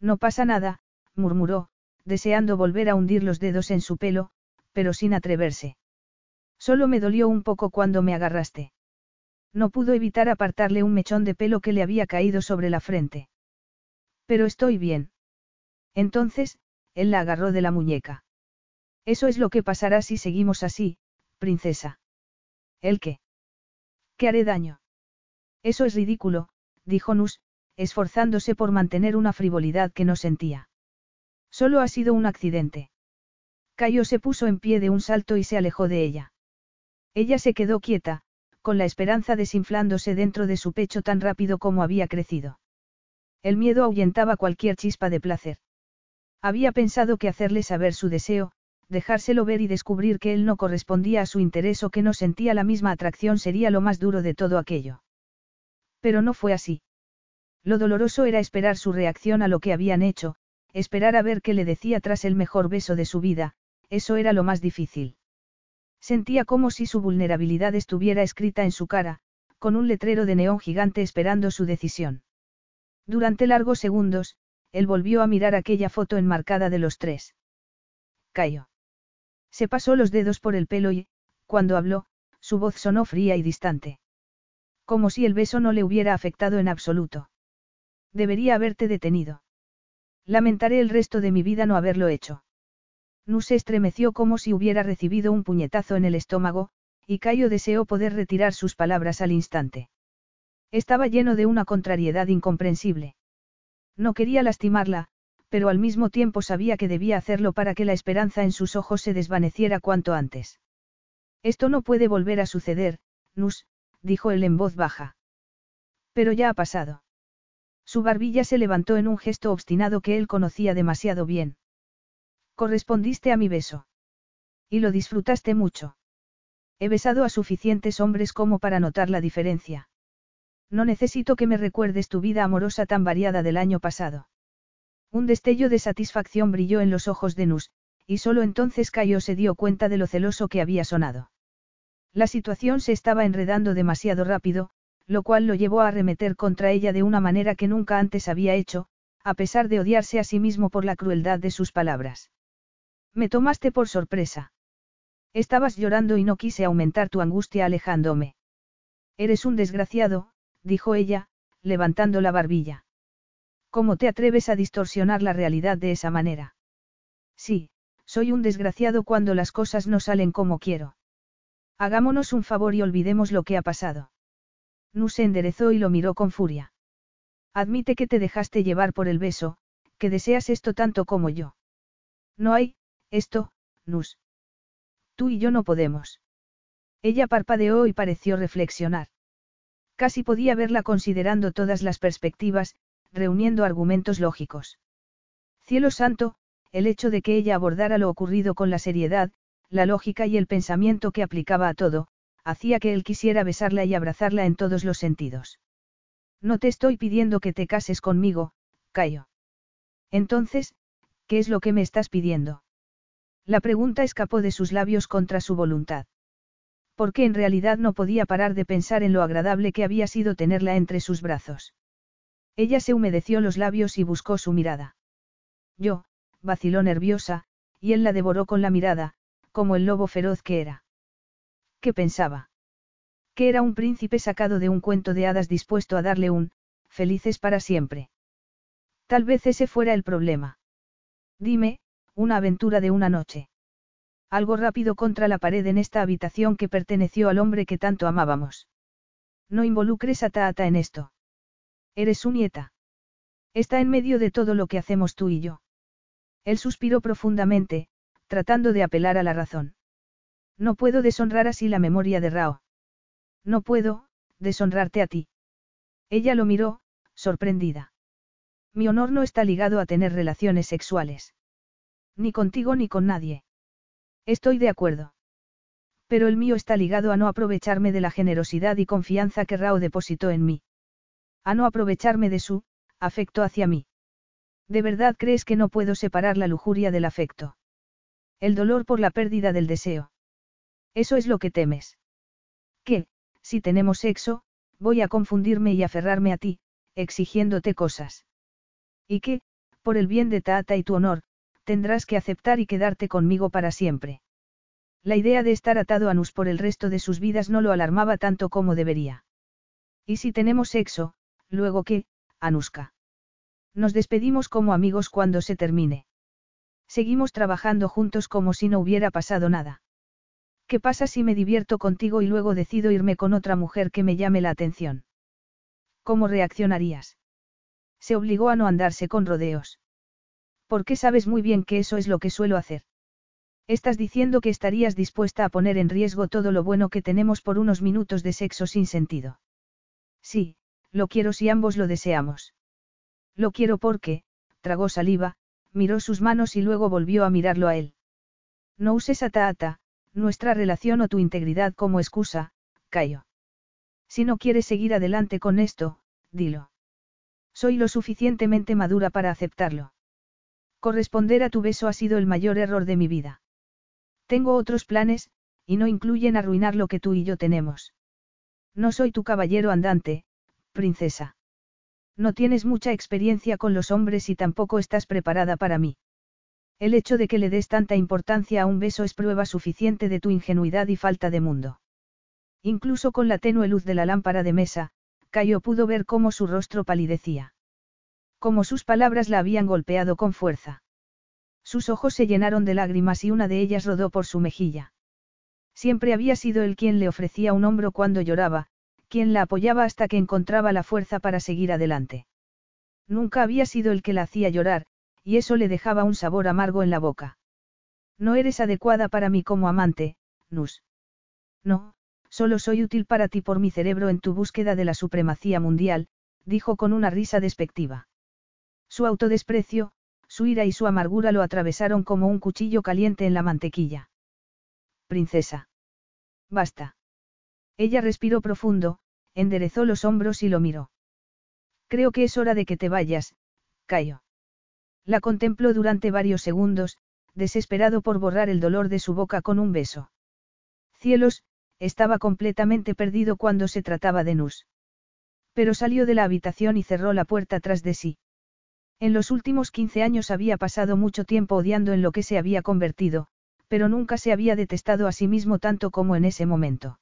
No pasa nada, murmuró, deseando volver a hundir los dedos en su pelo, pero sin atreverse. Solo me dolió un poco cuando me agarraste. No pudo evitar apartarle un mechón de pelo que le había caído sobre la frente. Pero estoy bien. Entonces, él la agarró de la muñeca. Eso es lo que pasará si seguimos así, princesa. ¿El qué? ¿Qué haré daño? Eso es ridículo, dijo Nus, esforzándose por mantener una frivolidad que no sentía. Solo ha sido un accidente. Cayo se puso en pie de un salto y se alejó de ella. Ella se quedó quieta, con la esperanza desinflándose dentro de su pecho tan rápido como había crecido. El miedo ahuyentaba cualquier chispa de placer. Había pensado que hacerle saber su deseo, dejárselo ver y descubrir que él no correspondía a su interés o que no sentía la misma atracción sería lo más duro de todo aquello. Pero no fue así. Lo doloroso era esperar su reacción a lo que habían hecho, esperar a ver qué le decía tras el mejor beso de su vida, eso era lo más difícil. Sentía como si su vulnerabilidad estuviera escrita en su cara, con un letrero de neón gigante esperando su decisión. Durante largos segundos, él volvió a mirar aquella foto enmarcada de los tres. Cayó. Se pasó los dedos por el pelo y, cuando habló, su voz sonó fría y distante. Como si el beso no le hubiera afectado en absoluto. Debería haberte detenido. Lamentaré el resto de mi vida no haberlo hecho. Nu se estremeció como si hubiera recibido un puñetazo en el estómago, y Cayo deseó poder retirar sus palabras al instante. Estaba lleno de una contrariedad incomprensible. No quería lastimarla, pero al mismo tiempo sabía que debía hacerlo para que la esperanza en sus ojos se desvaneciera cuanto antes. Esto no puede volver a suceder, Nus, dijo él en voz baja. Pero ya ha pasado. Su barbilla se levantó en un gesto obstinado que él conocía demasiado bien. Correspondiste a mi beso. Y lo disfrutaste mucho. He besado a suficientes hombres como para notar la diferencia. No necesito que me recuerdes tu vida amorosa tan variada del año pasado. Un destello de satisfacción brilló en los ojos de Nus, y solo entonces Cayo se dio cuenta de lo celoso que había sonado. La situación se estaba enredando demasiado rápido, lo cual lo llevó a arremeter contra ella de una manera que nunca antes había hecho, a pesar de odiarse a sí mismo por la crueldad de sus palabras. Me tomaste por sorpresa. Estabas llorando y no quise aumentar tu angustia alejándome. Eres un desgraciado, dijo ella, levantando la barbilla. ¿Cómo te atreves a distorsionar la realidad de esa manera? Sí, soy un desgraciado cuando las cosas no salen como quiero. Hagámonos un favor y olvidemos lo que ha pasado. Nu se enderezó y lo miró con furia. Admite que te dejaste llevar por el beso, que deseas esto tanto como yo. No hay, esto, Nus. Tú y yo no podemos. Ella parpadeó y pareció reflexionar. Casi podía verla considerando todas las perspectivas, reuniendo argumentos lógicos. Cielo santo, el hecho de que ella abordara lo ocurrido con la seriedad, la lógica y el pensamiento que aplicaba a todo, hacía que él quisiera besarla y abrazarla en todos los sentidos. No te estoy pidiendo que te cases conmigo, Cayo. Entonces, ¿qué es lo que me estás pidiendo? La pregunta escapó de sus labios contra su voluntad. Porque en realidad no podía parar de pensar en lo agradable que había sido tenerla entre sus brazos. Ella se humedeció los labios y buscó su mirada. Yo, vaciló nerviosa, y él la devoró con la mirada, como el lobo feroz que era. ¿Qué pensaba? Que era un príncipe sacado de un cuento de hadas dispuesto a darle un, felices para siempre. Tal vez ese fuera el problema. Dime, una aventura de una noche. Algo rápido contra la pared en esta habitación que perteneció al hombre que tanto amábamos. No involucres a Taata en esto. Eres su nieta. Está en medio de todo lo que hacemos tú y yo. Él suspiró profundamente, tratando de apelar a la razón. No puedo deshonrar así la memoria de Rao. No puedo, deshonrarte a ti. Ella lo miró, sorprendida. Mi honor no está ligado a tener relaciones sexuales. Ni contigo ni con nadie. Estoy de acuerdo. Pero el mío está ligado a no aprovecharme de la generosidad y confianza que Rao depositó en mí. A no aprovecharme de su, afecto hacia mí. ¿De verdad crees que no puedo separar la lujuria del afecto? El dolor por la pérdida del deseo. Eso es lo que temes. Que, si tenemos sexo, voy a confundirme y aferrarme a ti, exigiéndote cosas. Y que, por el bien de Tata y tu honor, tendrás que aceptar y quedarte conmigo para siempre. La idea de estar atado a Nus por el resto de sus vidas no lo alarmaba tanto como debería. ¿Y si tenemos sexo, luego qué, Anuska? Nos despedimos como amigos cuando se termine. Seguimos trabajando juntos como si no hubiera pasado nada. ¿Qué pasa si me divierto contigo y luego decido irme con otra mujer que me llame la atención? ¿Cómo reaccionarías? Se obligó a no andarse con rodeos. Porque sabes muy bien que eso es lo que suelo hacer. Estás diciendo que estarías dispuesta a poner en riesgo todo lo bueno que tenemos por unos minutos de sexo sin sentido. Sí, lo quiero si ambos lo deseamos. Lo quiero porque, tragó saliva, miró sus manos y luego volvió a mirarlo a él. No uses a Taata, nuestra relación o tu integridad como excusa, Cayo. Si no quieres seguir adelante con esto, dilo. Soy lo suficientemente madura para aceptarlo. Corresponder a tu beso ha sido el mayor error de mi vida. Tengo otros planes, y no incluyen arruinar lo que tú y yo tenemos. No soy tu caballero andante, princesa. No tienes mucha experiencia con los hombres y tampoco estás preparada para mí. El hecho de que le des tanta importancia a un beso es prueba suficiente de tu ingenuidad y falta de mundo. Incluso con la tenue luz de la lámpara de mesa, Cayo pudo ver cómo su rostro palidecía. Como sus palabras la habían golpeado con fuerza. Sus ojos se llenaron de lágrimas y una de ellas rodó por su mejilla. Siempre había sido él quien le ofrecía un hombro cuando lloraba, quien la apoyaba hasta que encontraba la fuerza para seguir adelante. Nunca había sido el que la hacía llorar, y eso le dejaba un sabor amargo en la boca. No eres adecuada para mí como amante, Nus. No, solo soy útil para ti por mi cerebro en tu búsqueda de la supremacía mundial, dijo con una risa despectiva. Su autodesprecio, su ira y su amargura lo atravesaron como un cuchillo caliente en la mantequilla. Princesa. Basta. Ella respiró profundo, enderezó los hombros y lo miró. Creo que es hora de que te vayas, Cayo. La contempló durante varios segundos, desesperado por borrar el dolor de su boca con un beso. Cielos, estaba completamente perdido cuando se trataba de Nus. Pero salió de la habitación y cerró la puerta tras de sí. En los últimos 15 años había pasado mucho tiempo odiando en lo que se había convertido, pero nunca se había detestado a sí mismo tanto como en ese momento.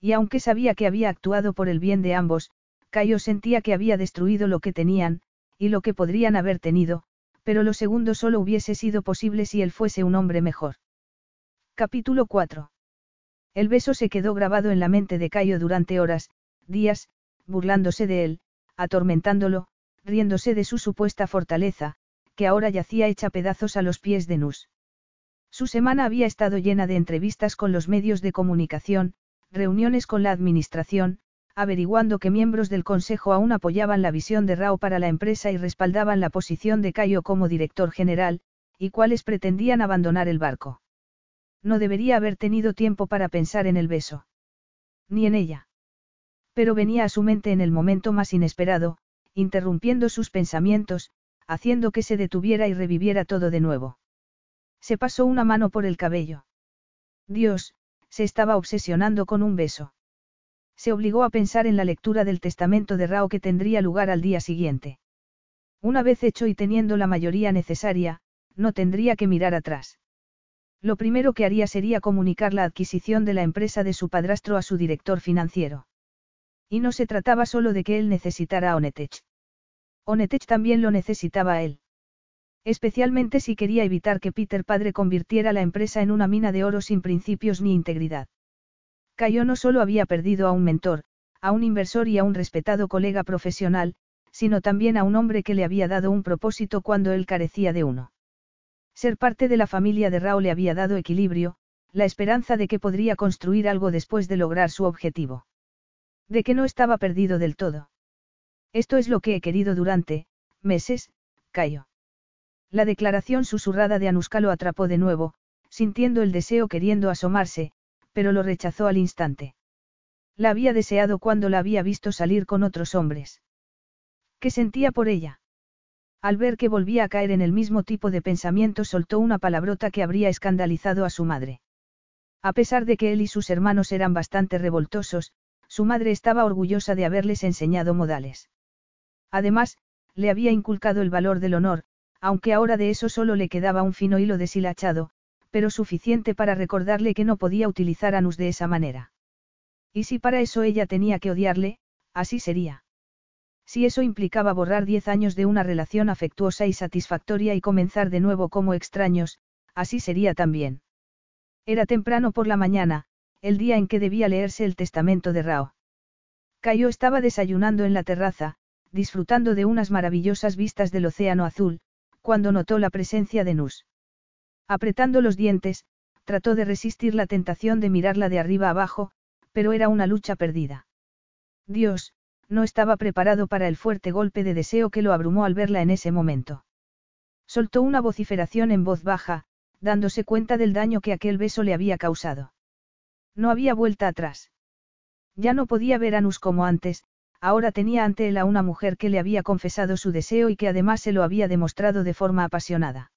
Y aunque sabía que había actuado por el bien de ambos, Cayo sentía que había destruido lo que tenían, y lo que podrían haber tenido, pero lo segundo solo hubiese sido posible si él fuese un hombre mejor. Capítulo 4. El beso se quedó grabado en la mente de Cayo durante horas, días, burlándose de él, atormentándolo, riéndose de su supuesta fortaleza, que ahora yacía hecha pedazos a los pies de Nus. Su semana había estado llena de entrevistas con los medios de comunicación, reuniones con la administración, averiguando que miembros del Consejo aún apoyaban la visión de Rao para la empresa y respaldaban la posición de Cayo como director general, y cuáles pretendían abandonar el barco. no debería haber tenido tiempo para pensar en el beso. Ni en ella. Pero venía a su mente en el momento más inesperado, interrumpiendo sus pensamientos, haciendo que se detuviera y reviviera todo de nuevo. Se pasó una mano por el cabello. Dios, se estaba obsesionando con un beso. Se obligó a pensar en la lectura del testamento de Rao que tendría lugar al día siguiente. Una vez hecho y teniendo la mayoría necesaria, no tendría que mirar atrás. Lo primero que haría sería comunicar la adquisición de la empresa de su padrastro a su director financiero. Y no se trataba solo de que él necesitara a Onetech. Onetech también lo necesitaba a él. Especialmente si quería evitar que Peter padre convirtiera la empresa en una mina de oro sin principios ni integridad. Cayo no solo había perdido a un mentor, a un inversor y a un respetado colega profesional, sino también a un hombre que le había dado un propósito cuando él carecía de uno. Ser parte de la familia de Rao le había dado equilibrio, la esperanza de que podría construir algo después de lograr su objetivo. De que no estaba perdido del todo. Esto es lo que he querido durante, meses, Cayo. La declaración susurrada de Anuska lo atrapó de nuevo, sintiendo el deseo queriendo asomarse, pero lo rechazó al instante. La había deseado cuando la había visto salir con otros hombres. ¿Qué sentía por ella? Al ver que volvía a caer en el mismo tipo de pensamiento soltó una palabrota que habría escandalizado a su madre. A pesar de que él y sus hermanos eran bastante revoltosos, su madre estaba orgullosa de haberles enseñado modales. Además, le había inculcado el valor del honor, aunque ahora de eso solo le quedaba un fino hilo deshilachado, pero suficiente para recordarle que no podía utilizar a Nus de esa manera. Y si para eso ella tenía que odiarle, así sería. Si eso implicaba borrar diez años de una relación afectuosa y satisfactoria y comenzar de nuevo como extraños, así sería también. Era temprano por la mañana, el día en que debía leerse el testamento de Rao. Cayo estaba desayunando en la terraza, disfrutando de unas maravillosas vistas del océano azul, cuando notó la presencia de Nus. Apretando los dientes, trató de resistir la tentación de mirarla de arriba abajo, pero era una lucha perdida. Dios, no estaba preparado para el fuerte golpe de deseo que lo abrumó al verla en ese momento. Soltó una vociferación en voz baja, dándose cuenta del daño que aquel beso le había causado. No había vuelta atrás. Ya no podía ver a Nus como antes, ahora tenía ante él a una mujer que le había confesado su deseo y que además se lo había demostrado de forma apasionada.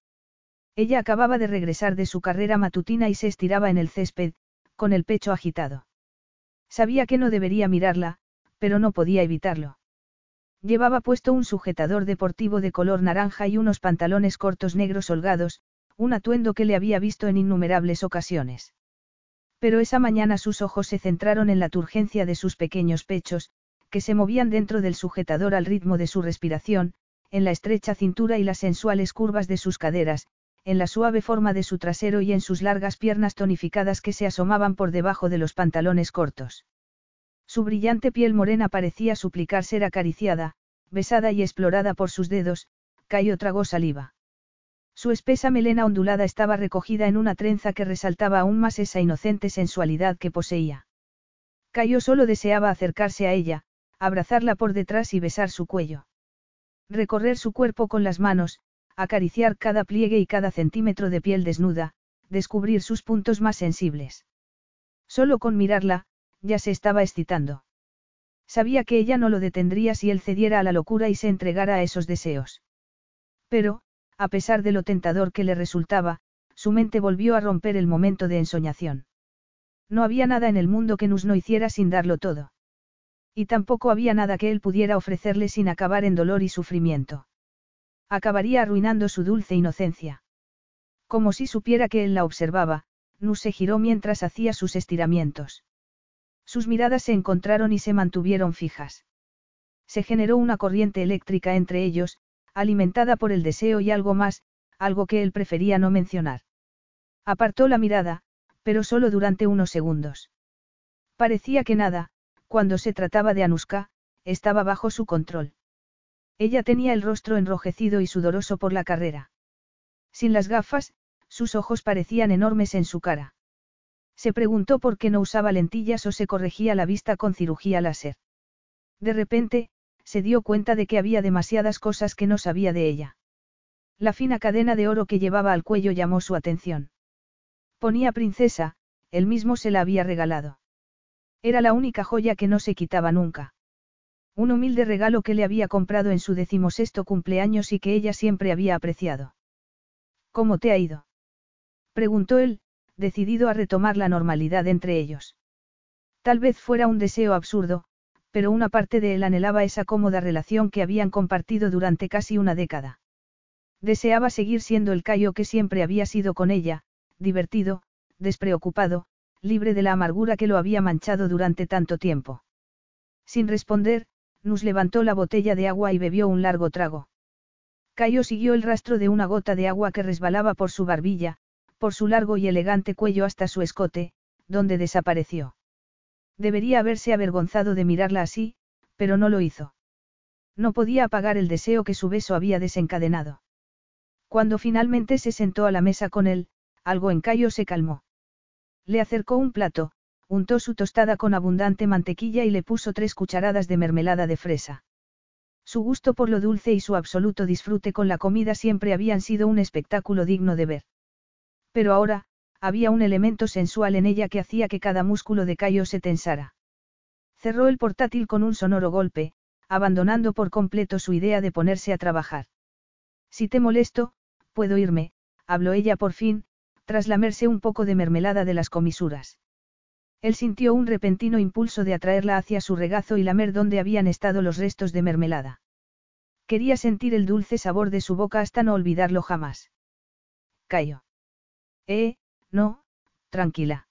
Ella acababa de regresar de su carrera matutina y se estiraba en el césped, con el pecho agitado. Sabía que no debería mirarla, pero no podía evitarlo. Llevaba puesto un sujetador deportivo de color naranja y unos pantalones cortos negros holgados, un atuendo que le había visto en innumerables ocasiones. Pero esa mañana sus ojos se centraron en la turgencia de sus pequeños pechos, que se movían dentro del sujetador al ritmo de su respiración, en la estrecha cintura y las sensuales curvas de sus caderas, en la suave forma de su trasero y en sus largas piernas tonificadas que se asomaban por debajo de los pantalones cortos. Su brillante piel morena parecía suplicar ser acariciada, besada y explorada por sus dedos, Cayo tragó saliva. Su espesa melena ondulada estaba recogida en una trenza que resaltaba aún más esa inocente sensualidad que poseía. Cayo solo deseaba acercarse a ella, abrazarla por detrás y besar su cuello. Recorrer su cuerpo con las manos, acariciar cada pliegue y cada centímetro de piel desnuda, descubrir sus puntos más sensibles. Solo con mirarla, ya se estaba excitando. Sabía que ella no lo detendría si él cediera a la locura y se entregara a esos deseos. Pero, a pesar de lo tentador que le resultaba, su mente volvió a romper el momento de ensoñación. No había nada en el mundo que Nus no hiciera sin darlo todo. Y tampoco había nada que él pudiera ofrecerle sin acabar en dolor y sufrimiento. Acabaría arruinando su dulce inocencia. Como si supiera que él la observaba, Nus se giró mientras hacía sus estiramientos. Sus miradas se encontraron y se mantuvieron fijas. Se generó una corriente eléctrica entre ellos, alimentada por el deseo y algo más, algo que él prefería no mencionar. Apartó la mirada, pero solo durante unos segundos. Parecía que nada, cuando se trataba de Anuska, estaba bajo su control. Ella tenía el rostro enrojecido y sudoroso por la carrera. Sin las gafas, sus ojos parecían enormes en su cara. Se preguntó por qué no usaba lentillas o se corregía la vista con cirugía láser. De repente, se dio cuenta de que había demasiadas cosas que no sabía de ella. La fina cadena de oro que llevaba al cuello llamó su atención. Ponía princesa, él mismo se la había regalado. Era la única joya que no se quitaba nunca. Un humilde regalo que le había comprado en su decimosexto cumpleaños y que ella siempre había apreciado. ¿Cómo te ha ido? preguntó él, decidido a retomar la normalidad entre ellos. Tal vez fuera un deseo absurdo, pero una parte de él anhelaba esa cómoda relación que habían compartido durante casi una década. Deseaba seguir siendo el Cayo que siempre había sido con ella, divertido, despreocupado, libre de la amargura que lo había manchado durante tanto tiempo. Sin responder, Nus levantó la botella de agua y bebió un largo trago. Cayo siguió el rastro de una gota de agua que resbalaba por su barbilla, por su largo y elegante cuello hasta su escote, donde desapareció. Debería haberse avergonzado de mirarla así, pero no lo hizo. No podía apagar el deseo que su beso había desencadenado. Cuando finalmente se sentó a la mesa con él, algo en Cayo se calmó. Le acercó un plato, untó su tostada con abundante mantequilla y le puso tres cucharadas de mermelada de fresa. Su gusto por lo dulce y su absoluto disfrute con la comida siempre habían sido un espectáculo digno de ver. Pero ahora, había un elemento sensual en ella que hacía que cada músculo de Cayo se tensara. Cerró el portátil con un sonoro golpe, abandonando por completo su idea de ponerse a trabajar. Si te molesto, puedo irme, habló ella por fin, tras lamerse un poco de mermelada de las comisuras. Él sintió un repentino impulso de atraerla hacia su regazo y lamer donde habían estado los restos de mermelada. Quería sentir el dulce sabor de su boca hasta no olvidarlo jamás. Cayo. Eh, no, tranquila.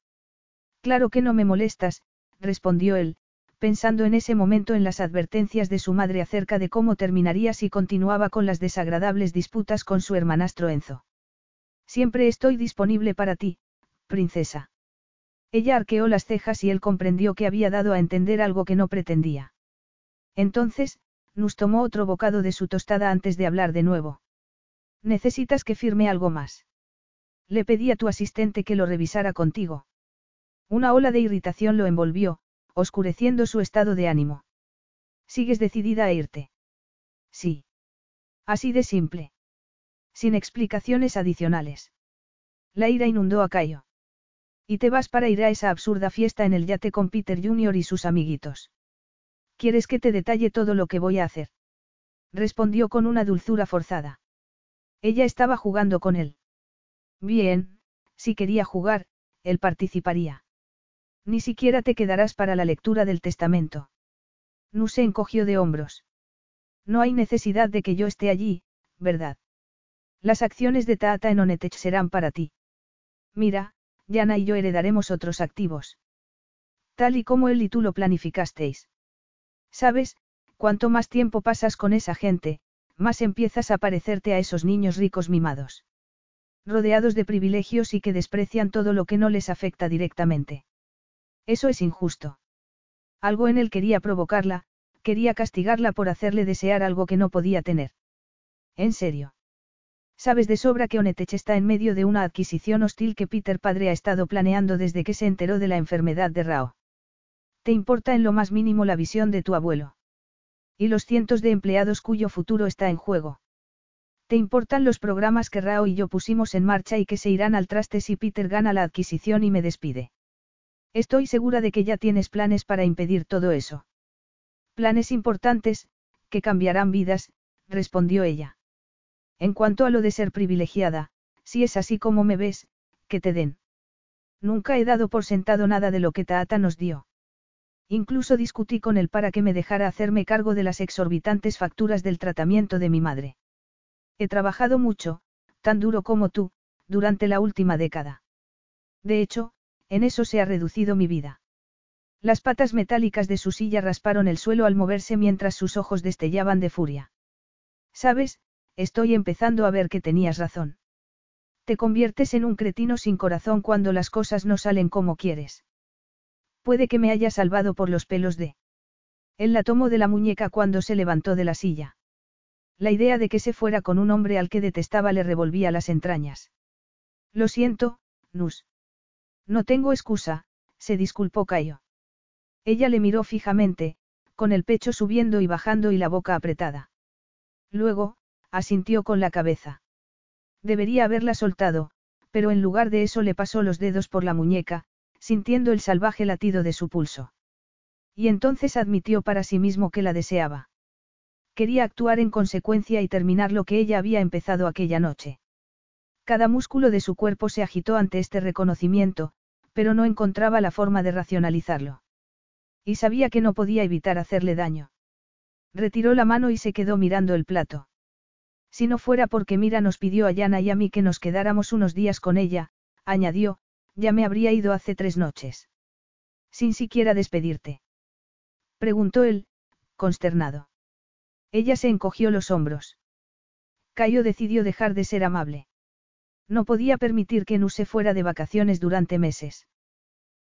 Claro que no me molestas, respondió él, pensando en ese momento en las advertencias de su madre acerca de cómo terminaría si continuaba con las desagradables disputas con su hermanastro Enzo. Siempre estoy disponible para ti, princesa. Ella arqueó las cejas y él comprendió que había dado a entender algo que no pretendía. Entonces, Nus tomó otro bocado de su tostada antes de hablar de nuevo. Necesitas que firme algo más. Le pedí a tu asistente que lo revisara contigo. Una ola de irritación lo envolvió, oscureciendo su estado de ánimo. ¿Sigues decidida a irte? Sí. Así de simple. Sin explicaciones adicionales. La ira inundó a Cayo. Y te vas para ir a esa absurda fiesta en el yate con Peter Jr. y sus amiguitos. ¿Quieres que te detalle todo lo que voy a hacer? Respondió con una dulzura forzada. Ella estaba jugando con él. Bien, si quería jugar, él participaría. Ni siquiera te quedarás para la lectura del testamento. No se encogió de hombros. No hay necesidad de que yo esté allí, ¿verdad? Las acciones de Taata en Onetech serán para ti. Mira, Yana y yo heredaremos otros activos. Tal y como él y tú lo planificasteis. Sabes, cuanto más tiempo pasas con esa gente, más empiezas a parecerte a esos niños ricos mimados rodeados de privilegios y que desprecian todo lo que no les afecta directamente. Eso es injusto. Algo en él quería provocarla, quería castigarla por hacerle desear algo que no podía tener. En serio. Sabes de sobra que Onetech está en medio de una adquisición hostil que Peter padre ha estado planeando desde que se enteró de la enfermedad de Rao. ¿Te importa en lo más mínimo la visión de tu abuelo? Y los cientos de empleados cuyo futuro está en juego. ¿Te importan los programas que Rao y yo pusimos en marcha y que se irán al traste si Peter gana la adquisición y me despide? Estoy segura de que ya tienes planes para impedir todo eso. Planes importantes, que cambiarán vidas, respondió ella. En cuanto a lo de ser privilegiada, si es así como me ves, que te den. Nunca he dado por sentado nada de lo que Taata nos dio. Incluso discutí con él para que me dejara hacerme cargo de las exorbitantes facturas del tratamiento de mi madre. He trabajado mucho, tan duro como tú, durante la última década. De hecho, en eso se ha reducido mi vida. Las patas metálicas de su silla rasparon el suelo al moverse mientras sus ojos destellaban de furia. Sabes, estoy empezando a ver que tenías razón. Te conviertes en un cretino sin corazón cuando las cosas no salen como quieres. Puede que me haya salvado por los pelos de... Él la tomó de la muñeca cuando se levantó de la silla. La idea de que se fuera con un hombre al que detestaba le revolvía las entrañas. Lo siento, Nus. No tengo excusa, se disculpó Cayo. Ella le miró fijamente, con el pecho subiendo y bajando y la boca apretada. Luego, asintió con la cabeza. Debería haberla soltado, pero en lugar de eso le pasó los dedos por la muñeca, sintiendo el salvaje latido de su pulso. Y entonces admitió para sí mismo que la deseaba. Quería actuar en consecuencia y terminar lo que ella había empezado aquella noche. Cada músculo de su cuerpo se agitó ante este reconocimiento, pero no encontraba la forma de racionalizarlo. Y sabía que no podía evitar hacerle daño. Retiró la mano y se quedó mirando el plato. Si no fuera porque Mira nos pidió a Yana y a mí que nos quedáramos unos días con ella, añadió, ya me habría ido hace tres noches. Sin siquiera despedirte. Preguntó él, consternado. Ella se encogió los hombros. Cayo decidió dejar de ser amable. No podía permitir que Nu se fuera de vacaciones durante meses.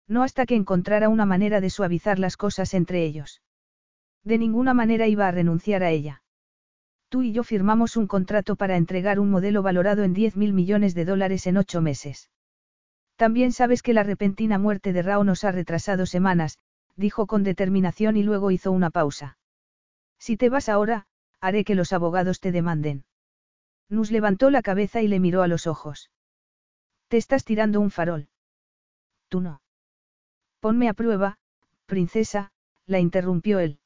No hasta que encontrara una manera de suavizar las cosas entre ellos. De ninguna manera iba a renunciar a ella. Tú y yo firmamos un contrato para entregar un modelo valorado en 10 mil millones de dólares en ocho meses. También sabes que la repentina muerte de Rao nos ha retrasado semanas, dijo con determinación y luego hizo una pausa. Si te vas ahora, haré que los abogados te demanden. Nus levantó la cabeza y le miró a los ojos. Te estás tirando un farol. Tú no. Ponme a prueba, princesa, la interrumpió él.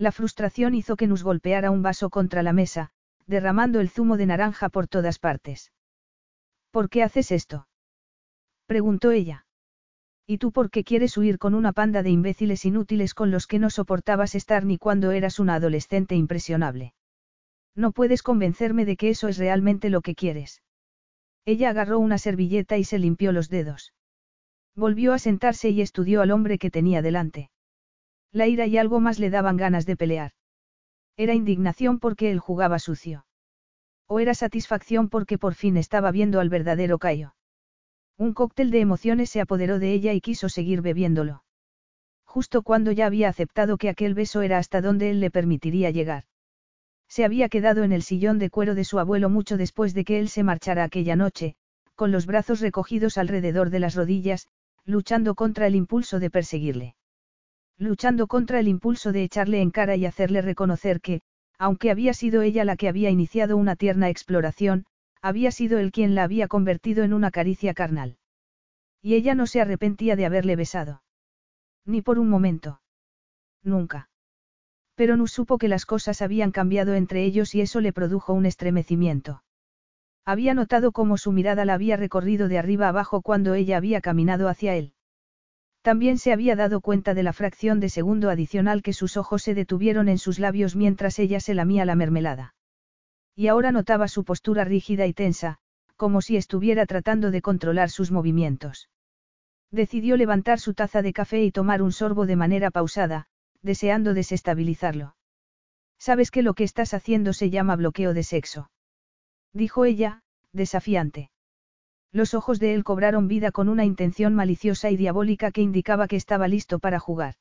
La frustración hizo que Nus golpeara un vaso contra la mesa, derramando el zumo de naranja por todas partes. ¿Por qué haces esto? preguntó ella. ¿Y tú por qué quieres huir con una panda de imbéciles inútiles con los que no soportabas estar ni cuando eras una adolescente impresionable? No puedes convencerme de que eso es realmente lo que quieres. Ella agarró una servilleta y se limpió los dedos. Volvió a sentarse y estudió al hombre que tenía delante. La ira y algo más le daban ganas de pelear. Era indignación porque él jugaba sucio. O era satisfacción porque por fin estaba viendo al verdadero Cayo. Un cóctel de emociones se apoderó de ella y quiso seguir bebiéndolo. Justo cuando ya había aceptado que aquel beso era hasta donde él le permitiría llegar. Se había quedado en el sillón de cuero de su abuelo mucho después de que él se marchara aquella noche, con los brazos recogidos alrededor de las rodillas, luchando contra el impulso de perseguirle luchando contra el impulso de echarle en cara y hacerle reconocer que, aunque había sido ella la que había iniciado una tierna exploración, había sido él quien la había convertido en una caricia carnal. Y ella no se arrepentía de haberle besado. Ni por un momento. Nunca. Pero no supo que las cosas habían cambiado entre ellos y eso le produjo un estremecimiento. Había notado cómo su mirada la había recorrido de arriba abajo cuando ella había caminado hacia él. También se había dado cuenta de la fracción de segundo adicional que sus ojos se detuvieron en sus labios mientras ella se lamía la mermelada. Y ahora notaba su postura rígida y tensa, como si estuviera tratando de controlar sus movimientos. Decidió levantar su taza de café y tomar un sorbo de manera pausada, deseando desestabilizarlo. Sabes que lo que estás haciendo se llama bloqueo de sexo. Dijo ella, desafiante. Los ojos de él cobraron vida con una intención maliciosa y diabólica que indicaba que estaba listo para jugar.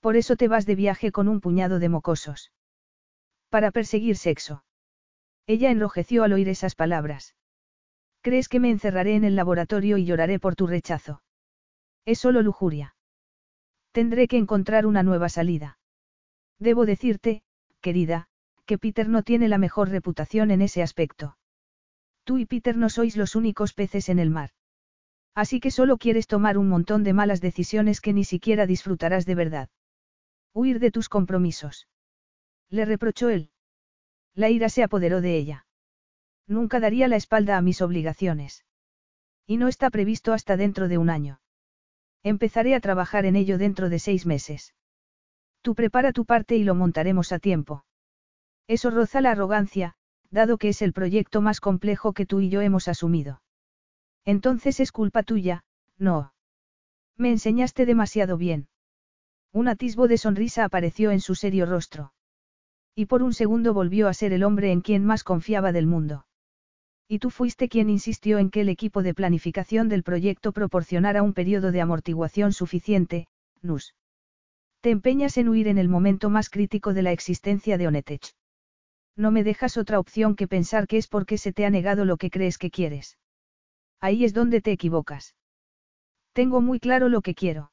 Por eso te vas de viaje con un puñado de mocosos. Para perseguir sexo. Ella enrojeció al oír esas palabras. ¿Crees que me encerraré en el laboratorio y lloraré por tu rechazo? Es solo lujuria. Tendré que encontrar una nueva salida. Debo decirte, querida, que Peter no tiene la mejor reputación en ese aspecto. Tú y Peter no sois los únicos peces en el mar. Así que solo quieres tomar un montón de malas decisiones que ni siquiera disfrutarás de verdad. Huir de tus compromisos. Le reprochó él. La ira se apoderó de ella. Nunca daría la espalda a mis obligaciones. Y no está previsto hasta dentro de un año. Empezaré a trabajar en ello dentro de seis meses. Tú prepara tu parte y lo montaremos a tiempo. Eso roza la arrogancia, dado que es el proyecto más complejo que tú y yo hemos asumido. Entonces es culpa tuya, no. Me enseñaste demasiado bien. Un atisbo de sonrisa apareció en su serio rostro. Y por un segundo volvió a ser el hombre en quien más confiaba del mundo. Y tú fuiste quien insistió en que el equipo de planificación del proyecto proporcionara un periodo de amortiguación suficiente, Nus. Te empeñas en huir en el momento más crítico de la existencia de Onetech. No me dejas otra opción que pensar que es porque se te ha negado lo que crees que quieres. Ahí es donde te equivocas. Tengo muy claro lo que quiero.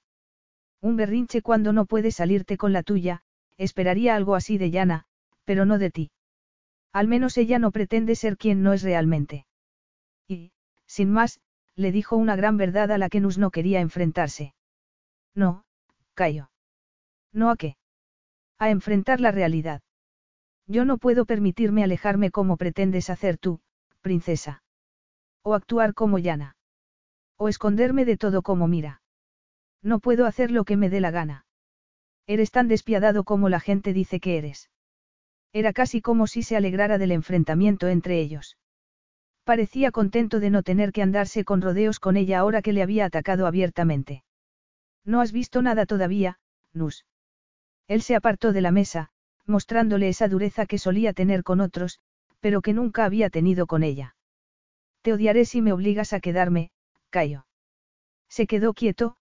Un berrinche cuando no puedes salirte con la tuya, esperaría algo así de llana, pero no de ti. Al menos ella no pretende ser quien no es realmente. Y, Sin más, le dijo una gran verdad a la que Nus no quería enfrentarse. No, Cayo. ¿No a qué? A enfrentar la realidad. Yo no puedo permitirme alejarme como pretendes hacer tú, princesa. O actuar como llana. O esconderme de todo como mira. No puedo hacer lo que me dé la gana. Eres tan despiadado como la gente dice que eres. Era casi como si se alegrara del enfrentamiento entre ellos. Parecía contento de no tener que andarse con rodeos con ella ahora que le había atacado abiertamente. No has visto nada todavía, Nus. Él se apartó de la mesa, mostrándole esa dureza que solía tener con otros, pero que nunca había tenido con ella. Te odiaré si me obligas a quedarme, Cayo. Se quedó quieto,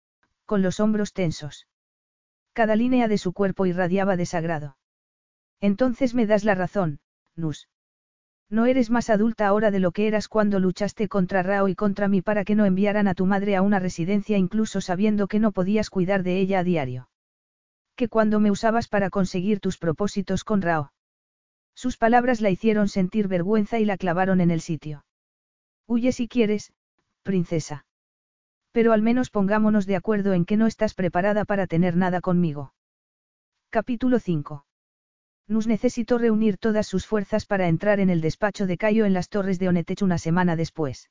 con los hombros tensos. Cada línea de su cuerpo irradiaba desagrado. Entonces me das la razón, Nus. No eres más adulta ahora de lo que eras cuando luchaste contra Rao y contra mí para que no enviaran a tu madre a una residencia incluso sabiendo que no podías cuidar de ella a diario. Que cuando me usabas para conseguir tus propósitos con Rao. Sus palabras la hicieron sentir vergüenza y la clavaron en el sitio. Huye si quieres, princesa. Pero al menos pongámonos de acuerdo en que no estás preparada para tener nada conmigo. Capítulo 5. Nus necesitó reunir todas sus fuerzas para entrar en el despacho de Cayo en las torres de Onetech una semana después.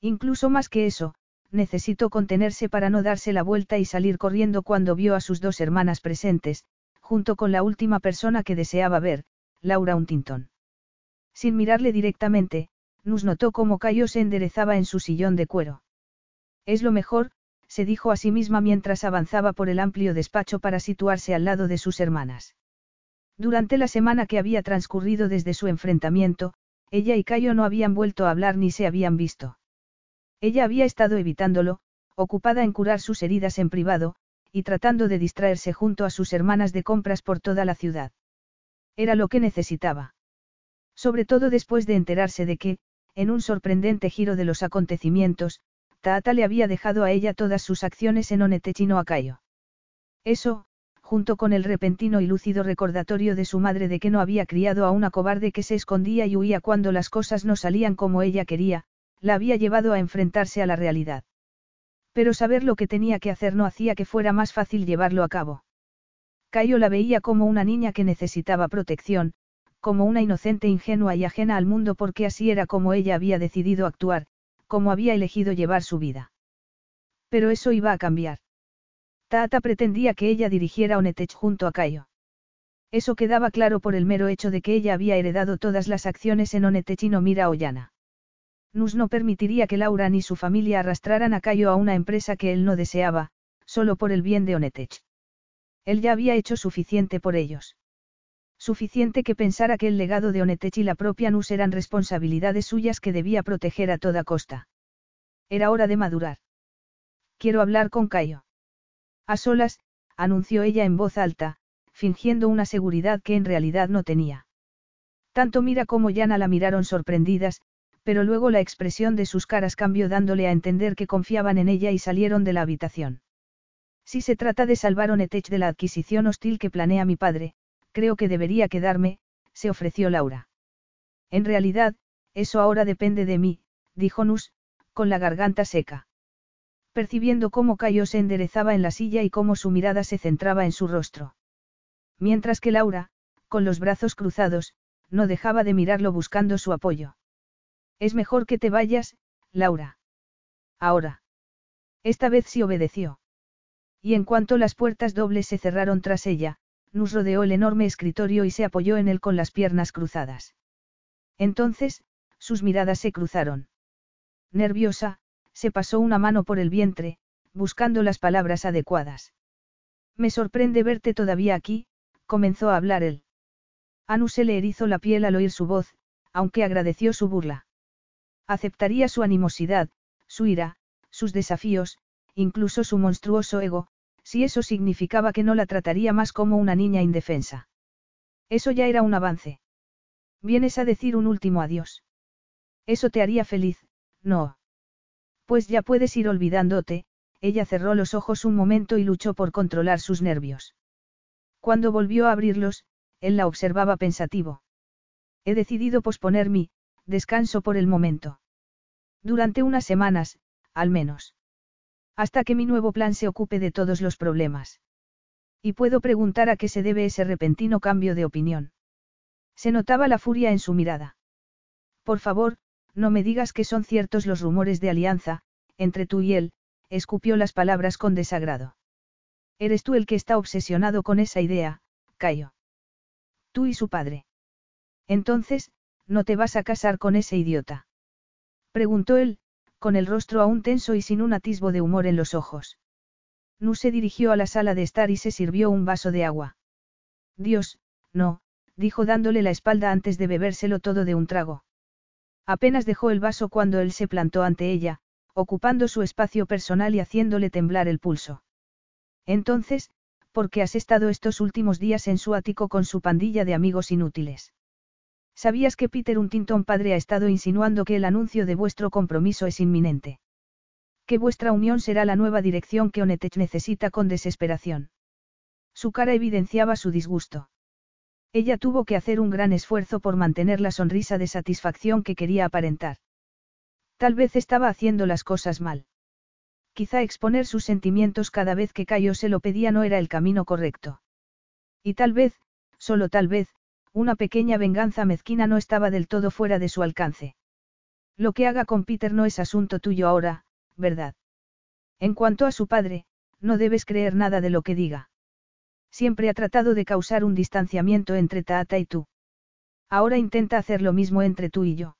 Incluso más que eso, necesitó contenerse para no darse la vuelta y salir corriendo cuando vio a sus dos hermanas presentes, junto con la última persona que deseaba ver, Laura Huntington. Sin mirarle directamente, Nus notó cómo Cayo se enderezaba en su sillón de cuero. Es lo mejor, se dijo a sí misma mientras avanzaba por el amplio despacho para situarse al lado de sus hermanas. Durante la semana que había transcurrido desde su enfrentamiento, ella y Cayo no habían vuelto a hablar ni se habían visto. Ella había estado evitándolo, ocupada en curar sus heridas en privado, y tratando de distraerse junto a sus hermanas de compras por toda la ciudad. Era lo que necesitaba. Sobre todo después de enterarse de que, en un sorprendente giro de los acontecimientos, Taata le había dejado a ella todas sus acciones en Onetechino a Cayo. Eso, junto con el repentino y lúcido recordatorio de su madre de que no había criado a una cobarde que se escondía y huía cuando las cosas no salían como ella quería, la había llevado a enfrentarse a la realidad. Pero saber lo que tenía que hacer no hacía que fuera más fácil llevarlo a cabo. Cayo la veía como una niña que necesitaba protección, como una inocente ingenua y ajena al mundo porque así era como ella había decidido actuar, como había elegido llevar su vida. Pero eso iba a cambiar. Taata pretendía que ella dirigiera Onetech junto a Cayo. Eso quedaba claro por el mero hecho de que ella había heredado todas las acciones en Onetech y no Mira Ollana. Nus no permitiría que Laura ni su familia arrastraran a Cayo a una empresa que él no deseaba, solo por el bien de Onetech. Él ya había hecho suficiente por ellos. Suficiente que pensara que el legado de Onetech y la propia Nus eran responsabilidades suyas que debía proteger a toda costa. Era hora de madurar. Quiero hablar con Cayo. A solas, anunció ella en voz alta, fingiendo una seguridad que en realidad no tenía. Tanto Mira como Yana la miraron sorprendidas, pero luego la expresión de sus caras cambió dándole a entender que confiaban en ella y salieron de la habitación. Si se trata de salvar Onetech de la adquisición hostil que planea mi padre, creo que debería quedarme, se ofreció Laura. En realidad, eso ahora depende de mí, dijo Nus, con la garganta seca percibiendo cómo Cayo se enderezaba en la silla y cómo su mirada se centraba en su rostro. Mientras que Laura, con los brazos cruzados, no dejaba de mirarlo buscando su apoyo. Es mejor que te vayas, Laura. Ahora. Esta vez sí obedeció. Y en cuanto las puertas dobles se cerraron tras ella, Nus rodeó el enorme escritorio y se apoyó en él con las piernas cruzadas. Entonces, sus miradas se cruzaron. Nerviosa, se pasó una mano por el vientre, buscando las palabras adecuadas. Me sorprende verte todavía aquí, comenzó a hablar él. Anu se le erizó la piel al oír su voz, aunque agradeció su burla. Aceptaría su animosidad, su ira, sus desafíos, incluso su monstruoso ego, si eso significaba que no la trataría más como una niña indefensa. Eso ya era un avance. Vienes a decir un último adiós. Eso te haría feliz, no. Pues ya puedes ir olvidándote, ella cerró los ojos un momento y luchó por controlar sus nervios. Cuando volvió a abrirlos, él la observaba pensativo. He decidido posponer mi descanso por el momento. Durante unas semanas, al menos. Hasta que mi nuevo plan se ocupe de todos los problemas. Y puedo preguntar a qué se debe ese repentino cambio de opinión. Se notaba la furia en su mirada. Por favor, no me digas que son ciertos los rumores de alianza, entre tú y él, escupió las palabras con desagrado. Eres tú el que está obsesionado con esa idea, Cayo. Tú y su padre. Entonces, ¿no te vas a casar con ese idiota? Preguntó él, con el rostro aún tenso y sin un atisbo de humor en los ojos. Nu se dirigió a la sala de estar y se sirvió un vaso de agua. Dios, no, dijo dándole la espalda antes de bebérselo todo de un trago. Apenas dejó el vaso cuando él se plantó ante ella, ocupando su espacio personal y haciéndole temblar el pulso. Entonces, ¿por qué has estado estos últimos días en su ático con su pandilla de amigos inútiles? ¿Sabías que Peter Untington padre ha estado insinuando que el anuncio de vuestro compromiso es inminente? Que vuestra unión será la nueva dirección que Onetech necesita con desesperación. Su cara evidenciaba su disgusto. Ella tuvo que hacer un gran esfuerzo por mantener la sonrisa de satisfacción que quería aparentar. Tal vez estaba haciendo las cosas mal. Quizá exponer sus sentimientos cada vez que Cayo se lo pedía no era el camino correcto. Y tal vez, solo tal vez, una pequeña venganza mezquina no estaba del todo fuera de su alcance. Lo que haga con Peter no es asunto tuyo ahora, ¿verdad? En cuanto a su padre, no debes creer nada de lo que diga. Siempre ha tratado de causar un distanciamiento entre Tata y tú. Ahora intenta hacer lo mismo entre tú y yo.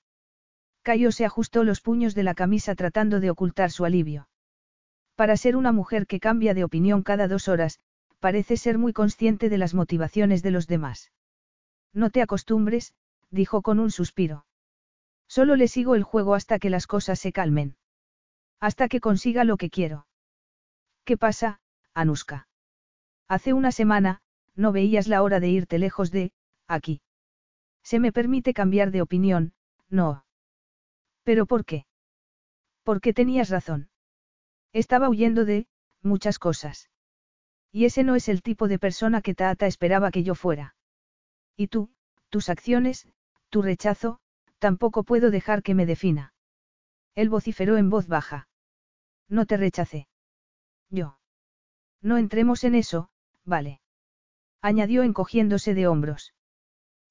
Cayo se ajustó los puños de la camisa tratando de ocultar su alivio. Para ser una mujer que cambia de opinión cada dos horas, parece ser muy consciente de las motivaciones de los demás. No te acostumbres, dijo con un suspiro. Solo le sigo el juego hasta que las cosas se calmen. Hasta que consiga lo que quiero. ¿Qué pasa, Anuska? Hace una semana, no veías la hora de irte lejos de, aquí. Se me permite cambiar de opinión, no. ¿Pero por qué? Porque tenías razón. Estaba huyendo de, muchas cosas. Y ese no es el tipo de persona que Taata esperaba que yo fuera. Y tú, tus acciones, tu rechazo, tampoco puedo dejar que me defina. Él vociferó en voz baja. No te rechacé. Yo. No entremos en eso, vale. Añadió encogiéndose de hombros.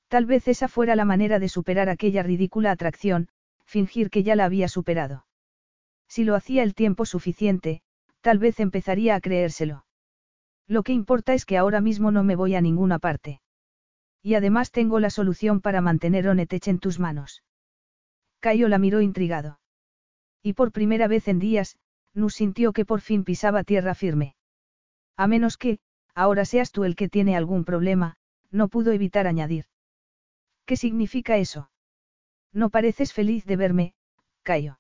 Tal vez esa fuera la manera de superar aquella ridícula atracción, fingir que ya la había superado. Si lo hacía el tiempo suficiente, tal vez empezaría a creérselo. Lo que importa es que ahora mismo no me voy a ninguna parte. Y además tengo la solución para mantener Onetech en tus manos. Cayo la miró intrigado. Y por primera vez en días, Nus sintió que por fin pisaba tierra firme. A menos que, ahora seas tú el que tiene algún problema, no pudo evitar añadir. ¿Qué significa eso? No pareces feliz de verme, Cayo.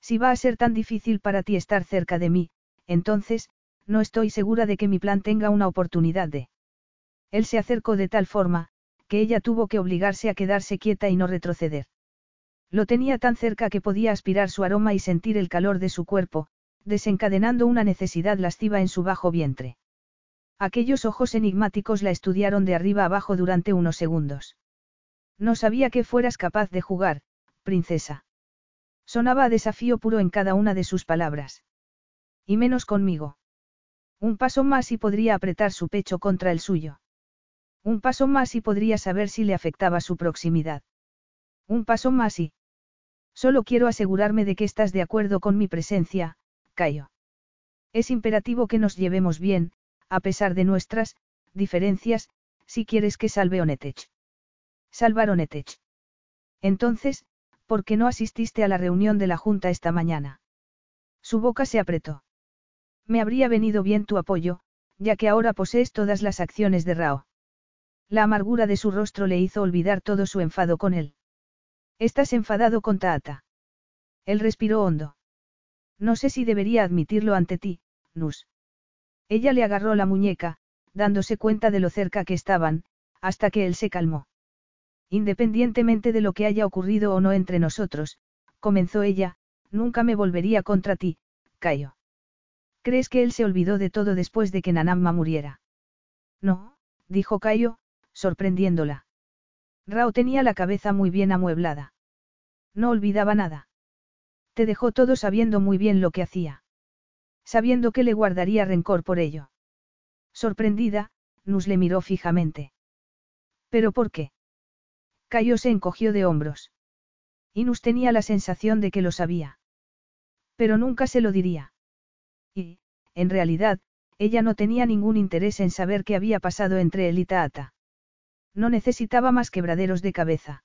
Si va a ser tan difícil para ti estar cerca de mí, entonces, no estoy segura de que mi plan tenga una oportunidad de. Él se acercó de tal forma, que ella tuvo que obligarse a quedarse quieta y no retroceder. Lo tenía tan cerca que podía aspirar su aroma y sentir el calor de su cuerpo, desencadenando una necesidad lasciva en su bajo vientre. Aquellos ojos enigmáticos la estudiaron de arriba abajo durante unos segundos. No sabía que fueras capaz de jugar, princesa. Sonaba a desafío puro en cada una de sus palabras. Y menos conmigo. Un paso más y podría apretar su pecho contra el suyo. Un paso más y podría saber si le afectaba su proximidad. Un paso más y... Solo quiero asegurarme de que estás de acuerdo con mi presencia, Cayo. Es imperativo que nos llevemos bien, a pesar de nuestras, diferencias, si quieres que salve Onetech. Salvar Onetech. Entonces, ¿por qué no asististe a la reunión de la Junta esta mañana? Su boca se apretó. Me habría venido bien tu apoyo, ya que ahora posees todas las acciones de Rao. La amargura de su rostro le hizo olvidar todo su enfado con él. Estás enfadado con Taata. Él respiró hondo. No sé si debería admitirlo ante ti, Nus. Ella le agarró la muñeca, dándose cuenta de lo cerca que estaban, hasta que él se calmó. Independientemente de lo que haya ocurrido o no entre nosotros, comenzó ella, nunca me volvería contra ti, Cayo. ¿Crees que él se olvidó de todo después de que Nanamma muriera? No, dijo Cayo, sorprendiéndola. Rao tenía la cabeza muy bien amueblada. No olvidaba nada. Te dejó todo sabiendo muy bien lo que hacía. Sabiendo que le guardaría rencor por ello. Sorprendida, Nus le miró fijamente. ¿Pero por qué? Cayo se encogió de hombros. Inus tenía la sensación de que lo sabía. Pero nunca se lo diría. Y, en realidad, ella no tenía ningún interés en saber qué había pasado entre él y Taata. No necesitaba más quebraderos de cabeza.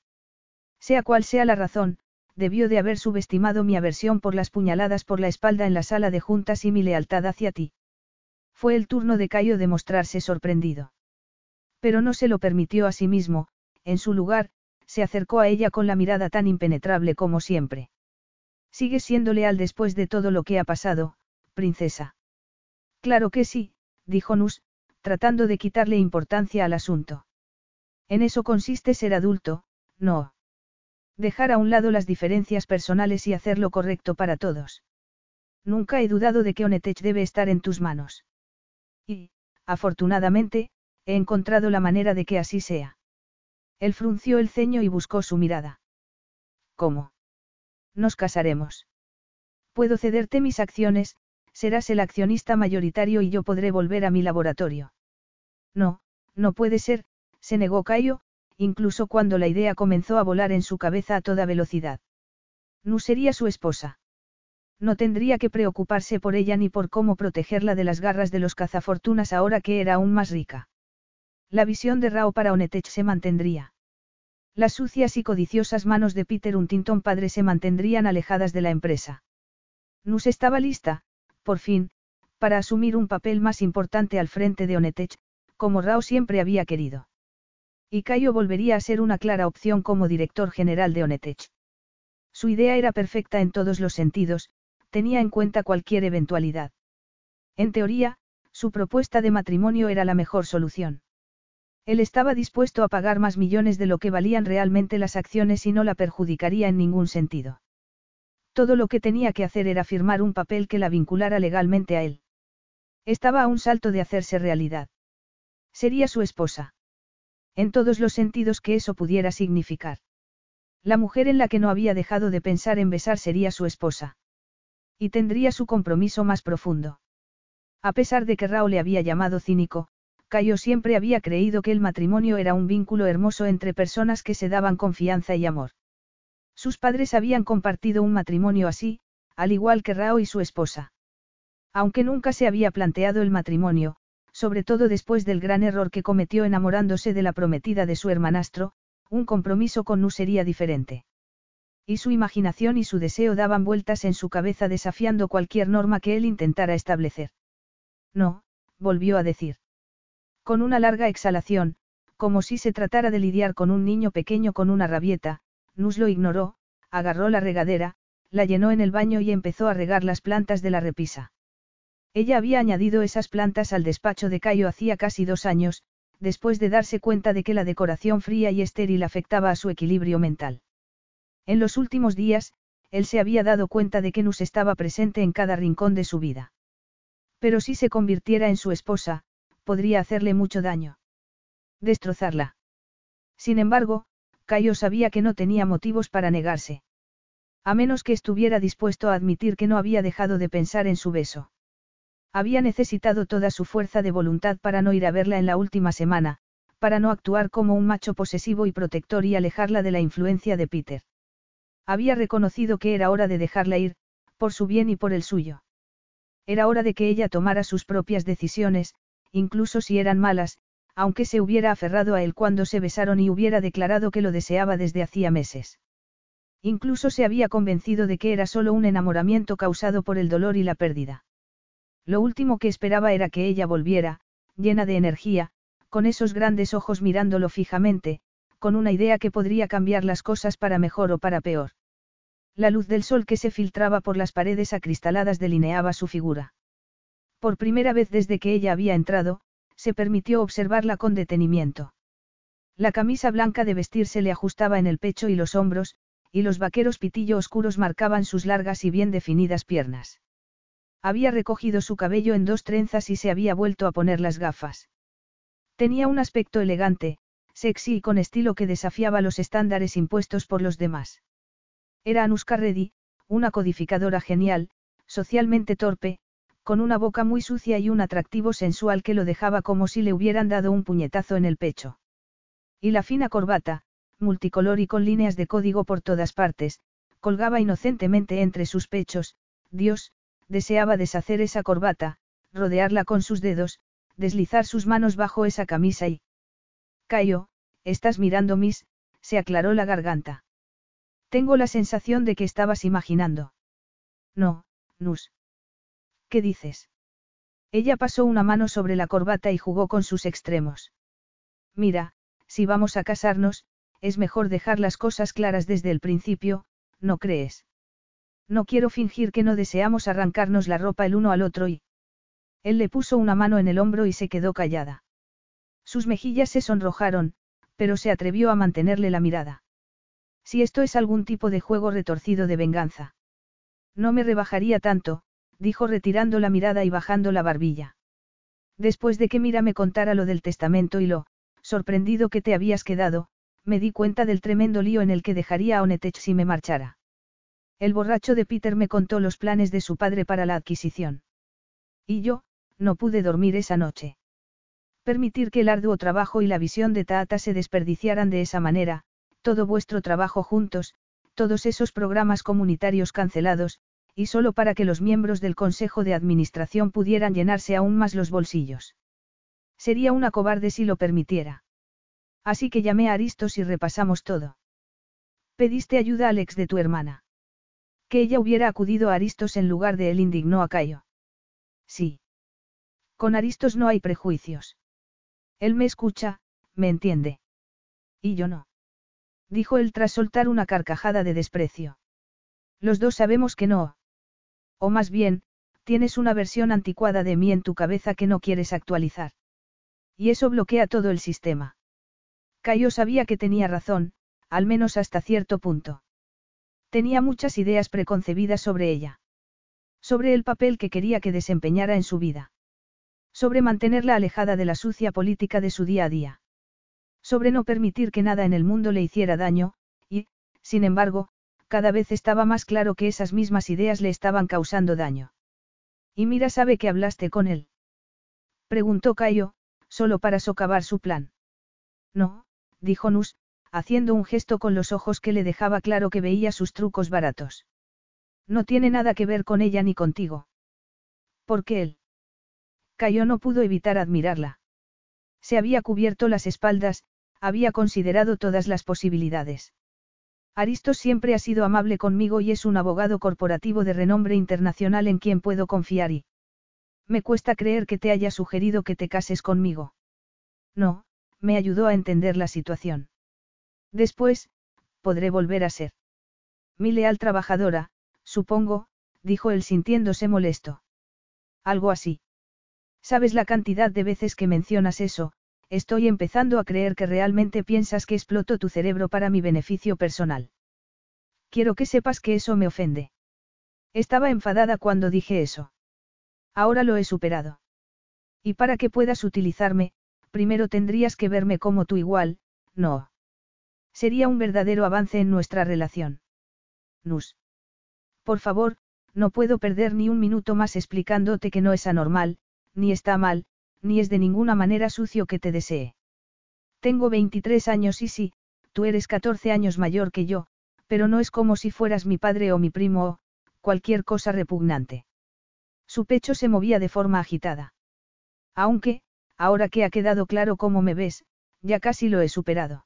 Sea cual sea la razón, debió de haber subestimado mi aversión por las puñaladas por la espalda en la sala de juntas y mi lealtad hacia ti. Fue el turno de Cayo de mostrarse sorprendido. Pero no se lo permitió a sí mismo, en su lugar, se acercó a ella con la mirada tan impenetrable como siempre. Sigue siendo leal después de todo lo que ha pasado, princesa. Claro que sí, dijo Nus, tratando de quitarle importancia al asunto. En eso consiste ser adulto, no. Dejar a un lado las diferencias personales y hacer lo correcto para todos. Nunca he dudado de que Onetech debe estar en tus manos. Y, afortunadamente, he encontrado la manera de que así sea. Él frunció el ceño y buscó su mirada. ¿Cómo? Nos casaremos. Puedo cederte mis acciones, serás el accionista mayoritario y yo podré volver a mi laboratorio. No, no puede ser, se negó Cayo, incluso cuando la idea comenzó a volar en su cabeza a toda velocidad. No sería su esposa. No tendría que preocuparse por ella ni por cómo protegerla de las garras de los cazafortunas ahora que era aún más rica. La visión de Rao para Onetech se mantendría. Las sucias y codiciosas manos de Peter Untinton padre se mantendrían alejadas de la empresa. Nus estaba lista, por fin, para asumir un papel más importante al frente de Onetech, como Rao siempre había querido. Y Cayo volvería a ser una clara opción como director general de Onetech. Su idea era perfecta en todos los sentidos, tenía en cuenta cualquier eventualidad. En teoría, su propuesta de matrimonio era la mejor solución. Él estaba dispuesto a pagar más millones de lo que valían realmente las acciones y no la perjudicaría en ningún sentido. Todo lo que tenía que hacer era firmar un papel que la vinculara legalmente a él. Estaba a un salto de hacerse realidad. Sería su esposa. En todos los sentidos que eso pudiera significar. La mujer en la que no había dejado de pensar en besar sería su esposa. Y tendría su compromiso más profundo. A pesar de que Rao le había llamado cínico, Cayo siempre había creído que el matrimonio era un vínculo hermoso entre personas que se daban confianza y amor. Sus padres habían compartido un matrimonio así, al igual que Rao y su esposa. Aunque nunca se había planteado el matrimonio, sobre todo después del gran error que cometió enamorándose de la prometida de su hermanastro, un compromiso con Nu sería diferente. Y su imaginación y su deseo daban vueltas en su cabeza desafiando cualquier norma que él intentara establecer. No, volvió a decir. Con una larga exhalación, como si se tratara de lidiar con un niño pequeño con una rabieta, Nus lo ignoró, agarró la regadera, la llenó en el baño y empezó a regar las plantas de la repisa. Ella había añadido esas plantas al despacho de Cayo hacía casi dos años, después de darse cuenta de que la decoración fría y estéril afectaba a su equilibrio mental. En los últimos días, él se había dado cuenta de que Nus estaba presente en cada rincón de su vida. Pero si se convirtiera en su esposa, podría hacerle mucho daño. Destrozarla. Sin embargo, Cayo sabía que no tenía motivos para negarse. A menos que estuviera dispuesto a admitir que no había dejado de pensar en su beso. Había necesitado toda su fuerza de voluntad para no ir a verla en la última semana, para no actuar como un macho posesivo y protector y alejarla de la influencia de Peter. Había reconocido que era hora de dejarla ir, por su bien y por el suyo. Era hora de que ella tomara sus propias decisiones, incluso si eran malas, aunque se hubiera aferrado a él cuando se besaron y hubiera declarado que lo deseaba desde hacía meses. Incluso se había convencido de que era solo un enamoramiento causado por el dolor y la pérdida. Lo último que esperaba era que ella volviera, llena de energía, con esos grandes ojos mirándolo fijamente, con una idea que podría cambiar las cosas para mejor o para peor. La luz del sol que se filtraba por las paredes acristaladas delineaba su figura. Por primera vez desde que ella había entrado, se permitió observarla con detenimiento. La camisa blanca de vestir se le ajustaba en el pecho y los hombros, y los vaqueros pitillo oscuros marcaban sus largas y bien definidas piernas. Había recogido su cabello en dos trenzas y se había vuelto a poner las gafas. Tenía un aspecto elegante, sexy y con estilo que desafiaba los estándares impuestos por los demás. Era Anuska Reddy, una codificadora genial, socialmente torpe, con una boca muy sucia y un atractivo sensual que lo dejaba como si le hubieran dado un puñetazo en el pecho. Y la fina corbata, multicolor y con líneas de código por todas partes, colgaba inocentemente entre sus pechos, Dios, deseaba deshacer esa corbata, rodearla con sus dedos, deslizar sus manos bajo esa camisa y... Cayo, estás mirando mis, se aclaró la garganta. Tengo la sensación de que estabas imaginando. No, Nus. ¿Qué dices? Ella pasó una mano sobre la corbata y jugó con sus extremos. Mira, si vamos a casarnos, es mejor dejar las cosas claras desde el principio, ¿no crees? No quiero fingir que no deseamos arrancarnos la ropa el uno al otro y... Él le puso una mano en el hombro y se quedó callada. Sus mejillas se sonrojaron, pero se atrevió a mantenerle la mirada. Si esto es algún tipo de juego retorcido de venganza. No me rebajaría tanto, dijo retirando la mirada y bajando la barbilla. Después de que Mira me contara lo del testamento y lo, sorprendido que te habías quedado, me di cuenta del tremendo lío en el que dejaría a Onetech si me marchara. El borracho de Peter me contó los planes de su padre para la adquisición. Y yo, no pude dormir esa noche. Permitir que el arduo trabajo y la visión de Taata se desperdiciaran de esa manera, todo vuestro trabajo juntos, todos esos programas comunitarios cancelados, y solo para que los miembros del Consejo de Administración pudieran llenarse aún más los bolsillos. Sería una cobarde si lo permitiera. Así que llamé a Aristos y repasamos todo. Pediste ayuda al ex de tu hermana. Que ella hubiera acudido a Aristos en lugar de él indignó a Cayo. Sí. Con Aristos no hay prejuicios. Él me escucha, me entiende. Y yo no. Dijo él tras soltar una carcajada de desprecio. Los dos sabemos que no. O más bien, tienes una versión anticuada de mí en tu cabeza que no quieres actualizar. Y eso bloquea todo el sistema. Cayo sabía que tenía razón, al menos hasta cierto punto. Tenía muchas ideas preconcebidas sobre ella. Sobre el papel que quería que desempeñara en su vida. Sobre mantenerla alejada de la sucia política de su día a día. Sobre no permitir que nada en el mundo le hiciera daño, y, sin embargo, cada vez estaba más claro que esas mismas ideas le estaban causando daño. Y mira sabe que hablaste con él. Preguntó Cayo, solo para socavar su plan. No, dijo Nus, haciendo un gesto con los ojos que le dejaba claro que veía sus trucos baratos. No tiene nada que ver con ella ni contigo. ¿Por qué él? Cayo no pudo evitar admirarla. Se había cubierto las espaldas, había considerado todas las posibilidades. Aristos siempre ha sido amable conmigo y es un abogado corporativo de renombre internacional en quien puedo confiar y... Me cuesta creer que te haya sugerido que te cases conmigo. No, me ayudó a entender la situación. Después, podré volver a ser. Mi leal trabajadora, supongo, dijo él sintiéndose molesto. Algo así. ¿Sabes la cantidad de veces que mencionas eso? Estoy empezando a creer que realmente piensas que exploto tu cerebro para mi beneficio personal. Quiero que sepas que eso me ofende. Estaba enfadada cuando dije eso. Ahora lo he superado. Y para que puedas utilizarme, primero tendrías que verme como tu igual, no. Sería un verdadero avance en nuestra relación. Nus. Por favor, no puedo perder ni un minuto más explicándote que no es anormal, ni está mal, ni es de ninguna manera sucio que te desee. Tengo 23 años y sí, tú eres 14 años mayor que yo, pero no es como si fueras mi padre o mi primo o, cualquier cosa repugnante. Su pecho se movía de forma agitada. Aunque, ahora que ha quedado claro cómo me ves, ya casi lo he superado.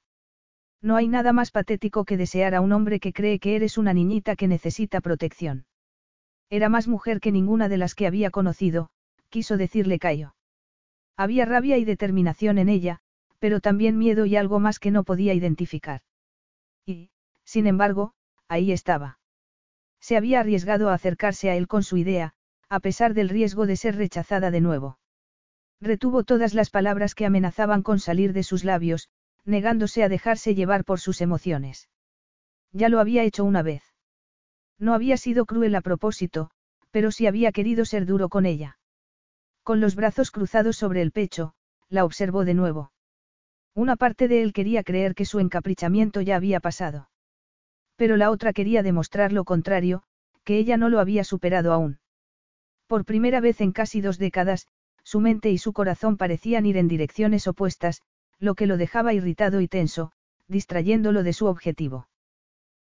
No hay nada más patético que desear a un hombre que cree que eres una niñita que necesita protección. Era más mujer que ninguna de las que había conocido, quiso decirle Cayo. Había rabia y determinación en ella, pero también miedo y algo más que no podía identificar. Y, sin embargo, ahí estaba. Se había arriesgado a acercarse a él con su idea, a pesar del riesgo de ser rechazada de nuevo. Retuvo todas las palabras que amenazaban con salir de sus labios, negándose a dejarse llevar por sus emociones. Ya lo había hecho una vez. No había sido cruel a propósito, pero sí había querido ser duro con ella. Con los brazos cruzados sobre el pecho, la observó de nuevo. Una parte de él quería creer que su encaprichamiento ya había pasado. Pero la otra quería demostrar lo contrario, que ella no lo había superado aún. Por primera vez en casi dos décadas, su mente y su corazón parecían ir en direcciones opuestas, lo que lo dejaba irritado y tenso, distrayéndolo de su objetivo.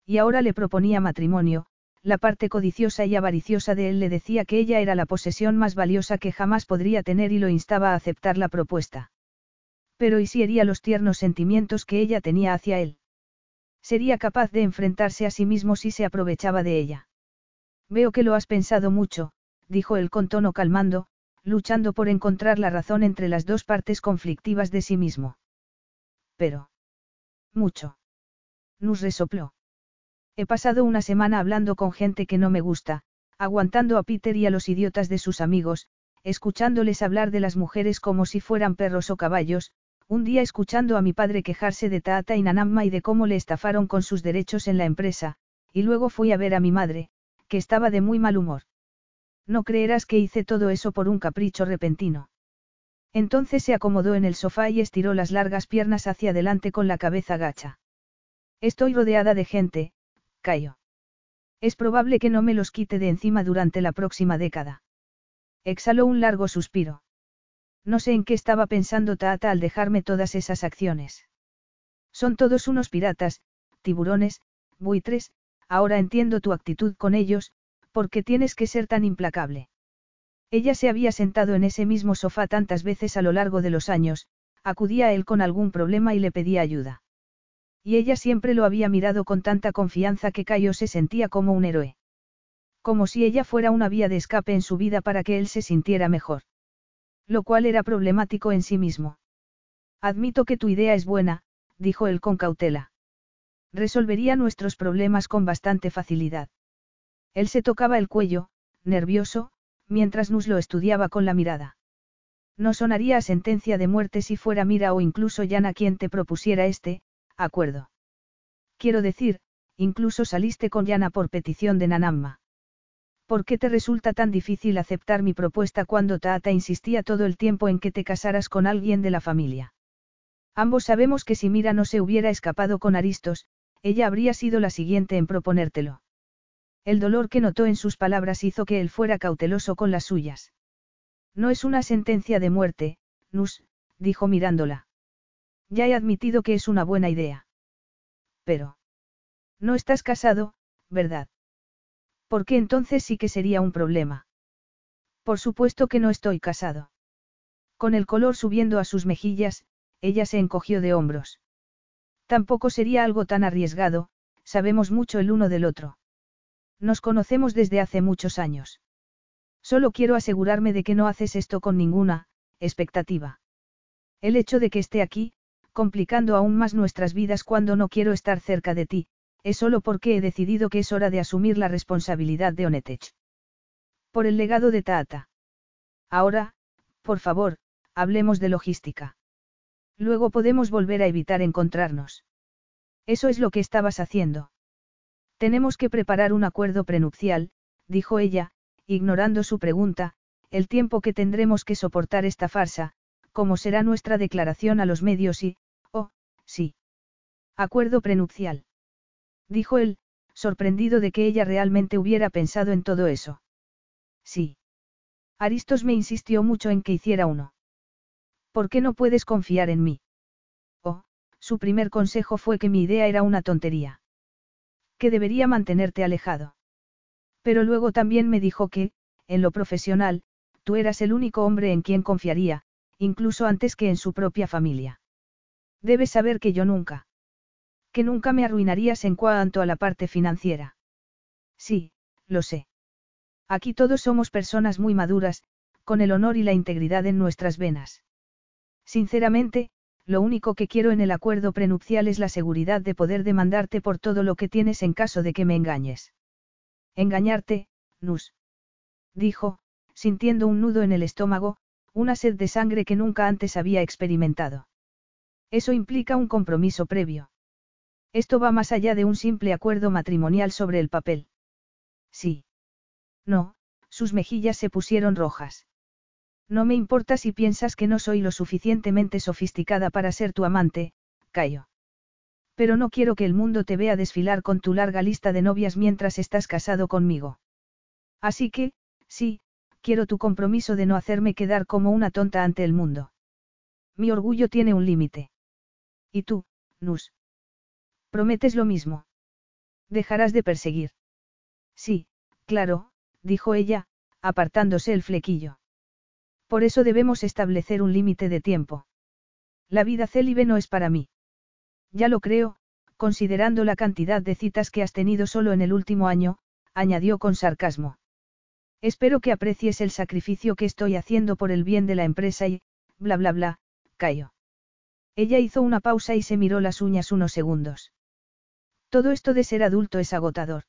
Y ahora le proponía matrimonio, la parte codiciosa y avariciosa de él le decía que ella era la posesión más valiosa que jamás podría tener y lo instaba a aceptar la propuesta. Pero ¿y si hería los tiernos sentimientos que ella tenía hacia él? Sería capaz de enfrentarse a sí mismo si se aprovechaba de ella. Veo que lo has pensado mucho, dijo él con tono calmando, luchando por encontrar la razón entre las dos partes conflictivas de sí mismo. Pero. Mucho. Nus resopló. He pasado una semana hablando con gente que no me gusta, aguantando a Peter y a los idiotas de sus amigos, escuchándoles hablar de las mujeres como si fueran perros o caballos, un día escuchando a mi padre quejarse de Taata y Nanamma y de cómo le estafaron con sus derechos en la empresa, y luego fui a ver a mi madre, que estaba de muy mal humor. No creerás que hice todo eso por un capricho repentino. Entonces se acomodó en el sofá y estiró las largas piernas hacia adelante con la cabeza gacha. Estoy rodeada de gente, Cayo. Es probable que no me los quite de encima durante la próxima década. Exhaló un largo suspiro. No sé en qué estaba pensando Taata al dejarme todas esas acciones. Son todos unos piratas, tiburones, buitres, ahora entiendo tu actitud con ellos, ¿por qué tienes que ser tan implacable? Ella se había sentado en ese mismo sofá tantas veces a lo largo de los años, acudía a él con algún problema y le pedía ayuda. Y ella siempre lo había mirado con tanta confianza que Cayo se sentía como un héroe. Como si ella fuera una vía de escape en su vida para que él se sintiera mejor. Lo cual era problemático en sí mismo. Admito que tu idea es buena, dijo él con cautela. Resolvería nuestros problemas con bastante facilidad. Él se tocaba el cuello, nervioso, mientras Nus lo estudiaba con la mirada. No sonaría a sentencia de muerte si fuera Mira o incluso Yana quien te propusiera este, acuerdo. Quiero decir, incluso saliste con Yana por petición de Nanamma. ¿Por qué te resulta tan difícil aceptar mi propuesta cuando Taata insistía todo el tiempo en que te casaras con alguien de la familia? Ambos sabemos que si Mira no se hubiera escapado con Aristos, ella habría sido la siguiente en proponértelo. El dolor que notó en sus palabras hizo que él fuera cauteloso con las suyas. No es una sentencia de muerte, Nus, dijo mirándola. Ya he admitido que es una buena idea. Pero. No estás casado, ¿verdad? ¿Por qué entonces sí que sería un problema? Por supuesto que no estoy casado. Con el color subiendo a sus mejillas, ella se encogió de hombros. Tampoco sería algo tan arriesgado, sabemos mucho el uno del otro. Nos conocemos desde hace muchos años. Solo quiero asegurarme de que no haces esto con ninguna, expectativa. El hecho de que esté aquí, complicando aún más nuestras vidas cuando no quiero estar cerca de ti, es solo porque he decidido que es hora de asumir la responsabilidad de Onetech. Por el legado de Taata. Ahora, por favor, hablemos de logística. Luego podemos volver a evitar encontrarnos. Eso es lo que estabas haciendo. Tenemos que preparar un acuerdo prenupcial, dijo ella, ignorando su pregunta, el tiempo que tendremos que soportar esta farsa, cómo será nuestra declaración a los medios y, oh, sí. Acuerdo prenupcial. Dijo él, sorprendido de que ella realmente hubiera pensado en todo eso. Sí. Aristos me insistió mucho en que hiciera uno. ¿Por qué no puedes confiar en mí? Oh, su primer consejo fue que mi idea era una tontería que debería mantenerte alejado. Pero luego también me dijo que, en lo profesional, tú eras el único hombre en quien confiaría, incluso antes que en su propia familia. Debes saber que yo nunca. Que nunca me arruinarías en cuanto a la parte financiera. Sí, lo sé. Aquí todos somos personas muy maduras, con el honor y la integridad en nuestras venas. Sinceramente, lo único que quiero en el acuerdo prenupcial es la seguridad de poder demandarte por todo lo que tienes en caso de que me engañes. Engañarte, Nus. Dijo, sintiendo un nudo en el estómago, una sed de sangre que nunca antes había experimentado. Eso implica un compromiso previo. Esto va más allá de un simple acuerdo matrimonial sobre el papel. Sí. No, sus mejillas se pusieron rojas. No me importa si piensas que no soy lo suficientemente sofisticada para ser tu amante, Cayo. Pero no quiero que el mundo te vea desfilar con tu larga lista de novias mientras estás casado conmigo. Así que, sí, quiero tu compromiso de no hacerme quedar como una tonta ante el mundo. Mi orgullo tiene un límite. ¿Y tú, Nus? ¿Prometes lo mismo? Dejarás de perseguir. Sí, claro, dijo ella, apartándose el flequillo. Por eso debemos establecer un límite de tiempo. La vida célibe no es para mí. Ya lo creo, considerando la cantidad de citas que has tenido solo en el último año, añadió con sarcasmo. Espero que aprecies el sacrificio que estoy haciendo por el bien de la empresa y, bla bla bla, callo. Ella hizo una pausa y se miró las uñas unos segundos. Todo esto de ser adulto es agotador.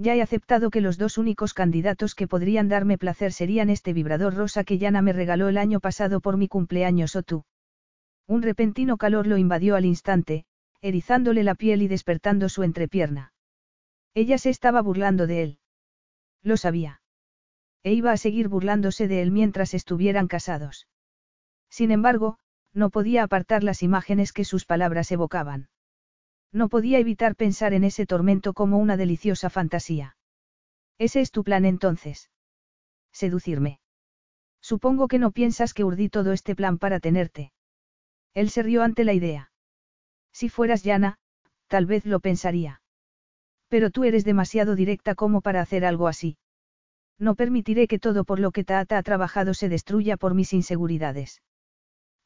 Ya he aceptado que los dos únicos candidatos que podrían darme placer serían este vibrador rosa que Yana me regaló el año pasado por mi cumpleaños o tú. Un repentino calor lo invadió al instante, erizándole la piel y despertando su entrepierna. Ella se estaba burlando de él. Lo sabía. E iba a seguir burlándose de él mientras estuvieran casados. Sin embargo, no podía apartar las imágenes que sus palabras evocaban. No podía evitar pensar en ese tormento como una deliciosa fantasía. Ese es tu plan entonces. Seducirme. Supongo que no piensas que urdí todo este plan para tenerte. Él se rió ante la idea. Si fueras llana, tal vez lo pensaría. Pero tú eres demasiado directa como para hacer algo así. No permitiré que todo por lo que Taata ha trabajado se destruya por mis inseguridades.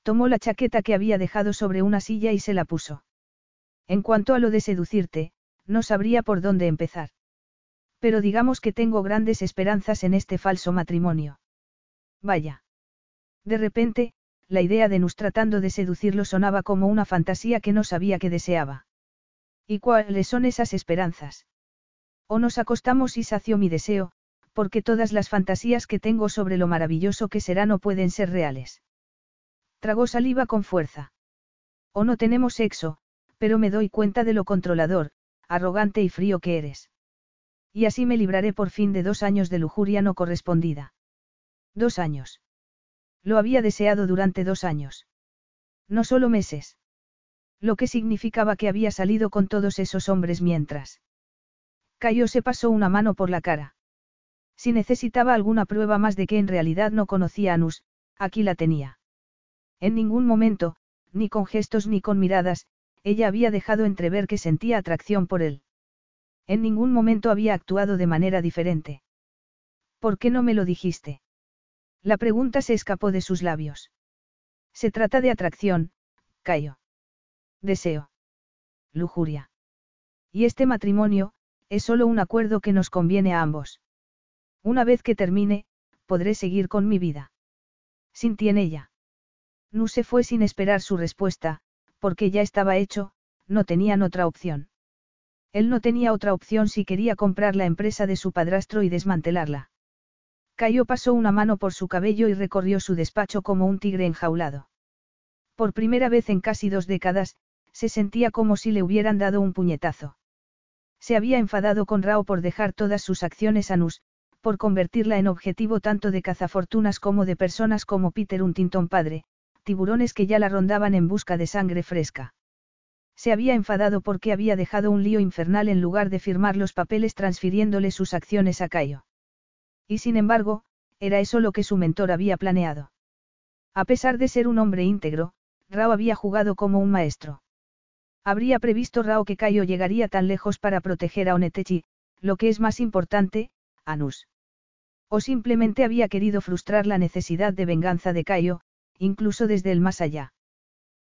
Tomó la chaqueta que había dejado sobre una silla y se la puso. En cuanto a lo de seducirte, no sabría por dónde empezar. Pero digamos que tengo grandes esperanzas en este falso matrimonio. Vaya. De repente, la idea de Nus tratando de seducirlo sonaba como una fantasía que no sabía que deseaba. ¿Y cuáles son esas esperanzas? O nos acostamos y sació mi deseo, porque todas las fantasías que tengo sobre lo maravilloso que será no pueden ser reales. Tragó saliva con fuerza. O no tenemos sexo, pero me doy cuenta de lo controlador, arrogante y frío que eres. Y así me libraré por fin de dos años de lujuria no correspondida. Dos años. Lo había deseado durante dos años. No solo meses. Lo que significaba que había salido con todos esos hombres mientras. Cayo se pasó una mano por la cara. Si necesitaba alguna prueba más de que en realidad no conocía a Nus, aquí la tenía. En ningún momento, ni con gestos ni con miradas, ella había dejado entrever que sentía atracción por él. En ningún momento había actuado de manera diferente. ¿Por qué no me lo dijiste? La pregunta se escapó de sus labios. Se trata de atracción, Cayo. Deseo. Lujuria. Y este matrimonio, es solo un acuerdo que nos conviene a ambos. Una vez que termine, podré seguir con mi vida. Sin ti en ella. No se fue sin esperar su respuesta, porque ya estaba hecho, no tenían otra opción. Él no tenía otra opción si quería comprar la empresa de su padrastro y desmantelarla. Cayo pasó una mano por su cabello y recorrió su despacho como un tigre enjaulado. Por primera vez en casi dos décadas, se sentía como si le hubieran dado un puñetazo. Se había enfadado con Rao por dejar todas sus acciones a Nus, por convertirla en objetivo tanto de cazafortunas como de personas como Peter Huntington padre, tiburones que ya la rondaban en busca de sangre fresca. Se había enfadado porque había dejado un lío infernal en lugar de firmar los papeles transfiriéndole sus acciones a Cayo. Y sin embargo, era eso lo que su mentor había planeado. A pesar de ser un hombre íntegro, Rao había jugado como un maestro. Habría previsto Rao que Cayo llegaría tan lejos para proteger a Onetechi, lo que es más importante, Anus. O simplemente había querido frustrar la necesidad de venganza de Cayo, incluso desde el más allá.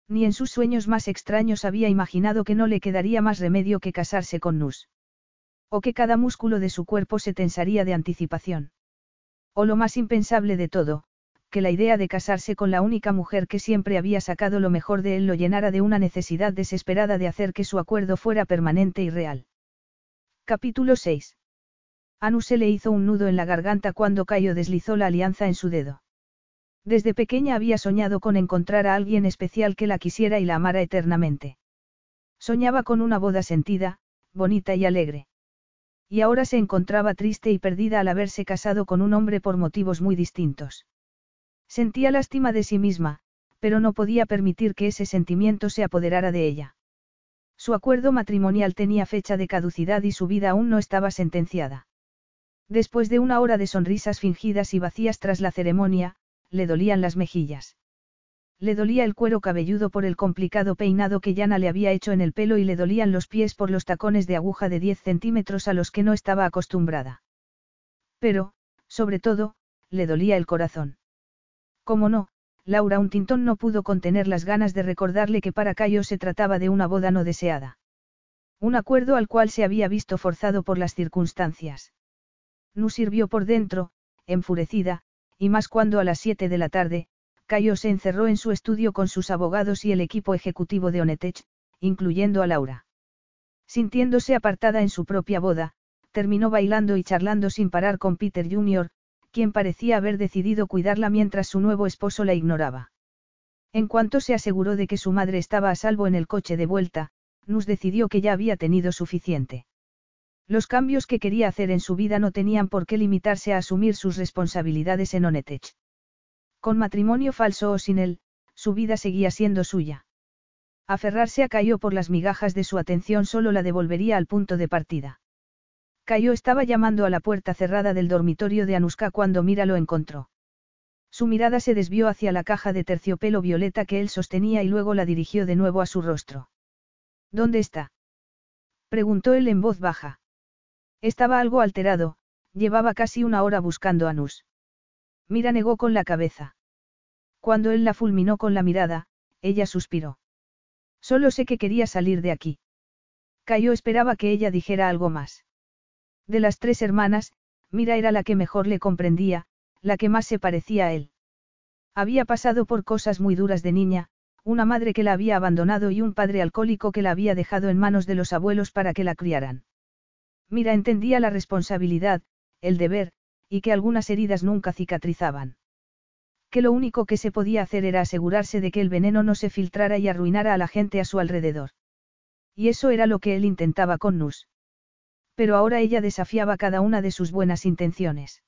Ni en sus sueños más extraños había imaginado que no le quedaría más remedio que casarse con Nus. O que cada músculo de su cuerpo se tensaría de anticipación. O lo más impensable de todo, que la idea de casarse con la única mujer que siempre había sacado lo mejor de él lo llenara de una necesidad desesperada de hacer que su acuerdo fuera permanente y real. Capítulo 6. Anu se le hizo un nudo en la garganta cuando Cayo deslizó la alianza en su dedo. Desde pequeña había soñado con encontrar a alguien especial que la quisiera y la amara eternamente. Soñaba con una boda sentida, bonita y alegre y ahora se encontraba triste y perdida al haberse casado con un hombre por motivos muy distintos. Sentía lástima de sí misma, pero no podía permitir que ese sentimiento se apoderara de ella. Su acuerdo matrimonial tenía fecha de caducidad y su vida aún no estaba sentenciada. Después de una hora de sonrisas fingidas y vacías tras la ceremonia, le dolían las mejillas. Le dolía el cuero cabelludo por el complicado peinado que Yana le había hecho en el pelo y le dolían los pies por los tacones de aguja de 10 centímetros a los que no estaba acostumbrada. Pero, sobre todo, le dolía el corazón. Como no, Laura Huntington no pudo contener las ganas de recordarle que para Cayo se trataba de una boda no deseada. Un acuerdo al cual se había visto forzado por las circunstancias. No sirvió por dentro, enfurecida, y más cuando a las siete de la tarde, Cayo se encerró en su estudio con sus abogados y el equipo ejecutivo de Onetech, incluyendo a Laura. Sintiéndose apartada en su propia boda, terminó bailando y charlando sin parar con Peter Jr., quien parecía haber decidido cuidarla mientras su nuevo esposo la ignoraba. En cuanto se aseguró de que su madre estaba a salvo en el coche de vuelta, Nus decidió que ya había tenido suficiente. Los cambios que quería hacer en su vida no tenían por qué limitarse a asumir sus responsabilidades en Onetech. Con matrimonio falso o sin él, su vida seguía siendo suya. Aferrarse a Cayo por las migajas de su atención solo la devolvería al punto de partida. Cayo estaba llamando a la puerta cerrada del dormitorio de Anuska cuando Mira lo encontró. Su mirada se desvió hacia la caja de terciopelo violeta que él sostenía y luego la dirigió de nuevo a su rostro. ¿Dónde está? preguntó él en voz baja. Estaba algo alterado, llevaba casi una hora buscando a Nus. Mira negó con la cabeza. Cuando él la fulminó con la mirada, ella suspiró. Solo sé que quería salir de aquí. Cayo esperaba que ella dijera algo más. De las tres hermanas, Mira era la que mejor le comprendía, la que más se parecía a él. Había pasado por cosas muy duras de niña, una madre que la había abandonado y un padre alcohólico que la había dejado en manos de los abuelos para que la criaran. Mira entendía la responsabilidad, el deber, y que algunas heridas nunca cicatrizaban. Que lo único que se podía hacer era asegurarse de que el veneno no se filtrara y arruinara a la gente a su alrededor. Y eso era lo que él intentaba con Nus. Pero ahora ella desafiaba cada una de sus buenas intenciones.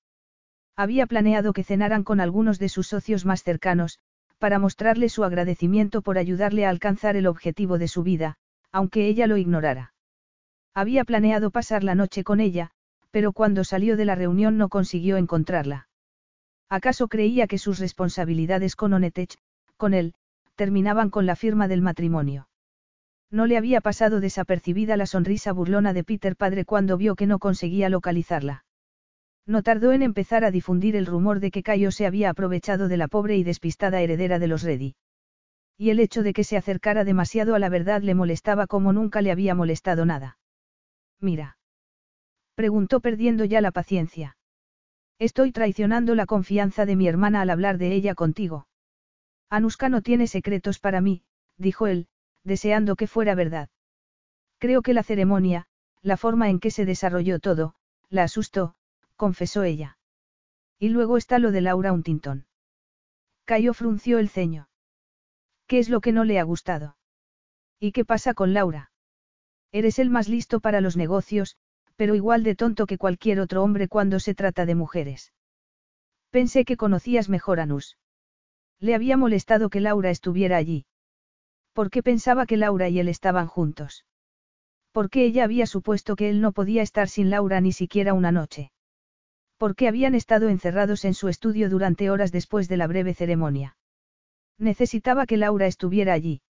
Había planeado que cenaran con algunos de sus socios más cercanos, para mostrarle su agradecimiento por ayudarle a alcanzar el objetivo de su vida, aunque ella lo ignorara. Había planeado pasar la noche con ella, pero cuando salió de la reunión no consiguió encontrarla. ¿Acaso creía que sus responsabilidades con Onetech, con él, terminaban con la firma del matrimonio? No le había pasado desapercibida la sonrisa burlona de Peter padre cuando vio que no conseguía localizarla. No tardó en empezar a difundir el rumor de que Cayo se había aprovechado de la pobre y despistada heredera de los Reddy. Y el hecho de que se acercara demasiado a la verdad le molestaba como nunca le había molestado nada. Mira. Preguntó perdiendo ya la paciencia. Estoy traicionando la confianza de mi hermana al hablar de ella contigo. Anuska no tiene secretos para mí, dijo él, deseando que fuera verdad. Creo que la ceremonia, la forma en que se desarrolló todo, la asustó, confesó ella. Y luego está lo de Laura Huntington. Cayo frunció el ceño. ¿Qué es lo que no le ha gustado? ¿Y qué pasa con Laura? Eres el más listo para los negocios, pero igual de tonto que cualquier otro hombre cuando se trata de mujeres. Pensé que conocías mejor a Nus. Le había molestado que Laura estuviera allí. ¿Por qué pensaba que Laura y él estaban juntos? Porque ella había supuesto que él no podía estar sin Laura ni siquiera una noche. Porque habían estado encerrados en su estudio durante horas después de la breve ceremonia. Necesitaba que Laura estuviera allí.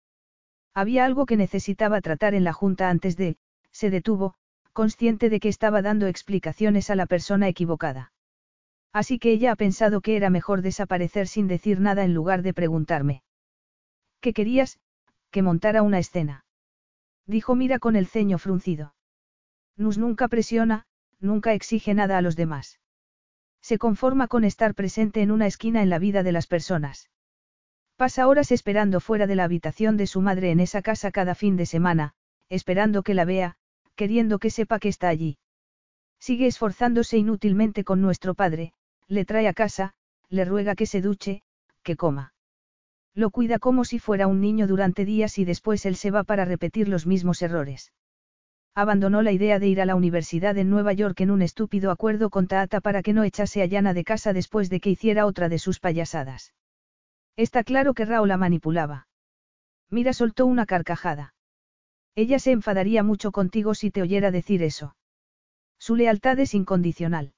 Había algo que necesitaba tratar en la junta antes de, se detuvo, consciente de que estaba dando explicaciones a la persona equivocada. Así que ella ha pensado que era mejor desaparecer sin decir nada en lugar de preguntarme. ¿Qué querías? Que montara una escena. Dijo Mira con el ceño fruncido. Nus nunca presiona, nunca exige nada a los demás. Se conforma con estar presente en una esquina en la vida de las personas. Pasa horas esperando fuera de la habitación de su madre en esa casa cada fin de semana, esperando que la vea, queriendo que sepa que está allí. Sigue esforzándose inútilmente con nuestro padre, le trae a casa, le ruega que se duche, que coma. Lo cuida como si fuera un niño durante días y después él se va para repetir los mismos errores. Abandonó la idea de ir a la universidad en Nueva York en un estúpido acuerdo con Taata para que no echase a Yana de casa después de que hiciera otra de sus payasadas. Está claro que Rao la manipulaba. Mira soltó una carcajada. Ella se enfadaría mucho contigo si te oyera decir eso. Su lealtad es incondicional.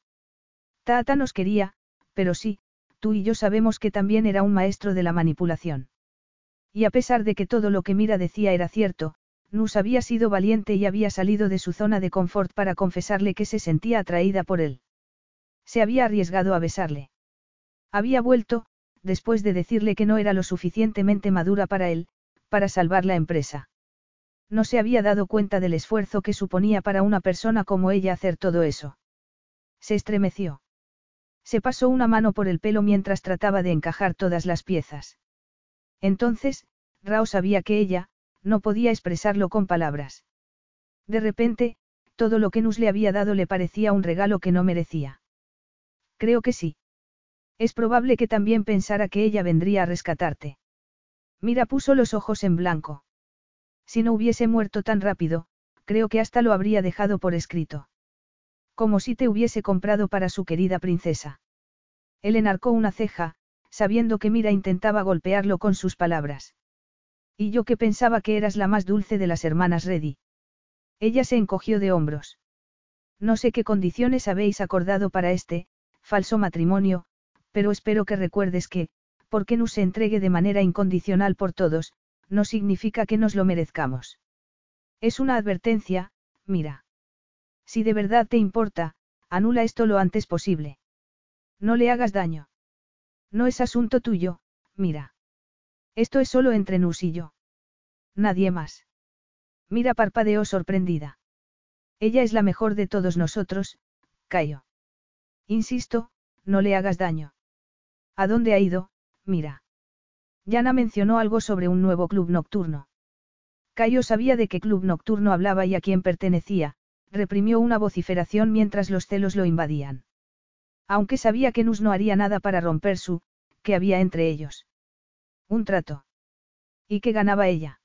Tata nos quería, pero sí, tú y yo sabemos que también era un maestro de la manipulación. Y a pesar de que todo lo que Mira decía era cierto, Nus había sido valiente y había salido de su zona de confort para confesarle que se sentía atraída por él. Se había arriesgado a besarle. Había vuelto, después de decirle que no era lo suficientemente madura para él, para salvar la empresa. No se había dado cuenta del esfuerzo que suponía para una persona como ella hacer todo eso. Se estremeció. Se pasó una mano por el pelo mientras trataba de encajar todas las piezas. Entonces, Rao sabía que ella, no podía expresarlo con palabras. De repente, todo lo que Nus le había dado le parecía un regalo que no merecía. Creo que sí. Es probable que también pensara que ella vendría a rescatarte. Mira puso los ojos en blanco. Si no hubiese muerto tan rápido, creo que hasta lo habría dejado por escrito. Como si te hubiese comprado para su querida princesa. Él enarcó una ceja, sabiendo que Mira intentaba golpearlo con sus palabras. Y yo que pensaba que eras la más dulce de las hermanas Reddy. Ella se encogió de hombros. No sé qué condiciones habéis acordado para este, falso matrimonio, pero espero que recuerdes que, porque no se entregue de manera incondicional por todos, no significa que nos lo merezcamos. Es una advertencia, mira. Si de verdad te importa, anula esto lo antes posible. No le hagas daño. No es asunto tuyo, mira. Esto es solo entre Nus y yo. Nadie más. Mira parpadeó sorprendida. Ella es la mejor de todos nosotros, Cayo. Insisto, no le hagas daño. ¿A dónde ha ido? Mira. Yana mencionó algo sobre un nuevo club nocturno. Cayo sabía de qué club nocturno hablaba y a quién pertenecía, reprimió una vociferación mientras los celos lo invadían. Aunque sabía que Nus no haría nada para romper su, que había entre ellos. Un trato. ¿Y qué ganaba ella?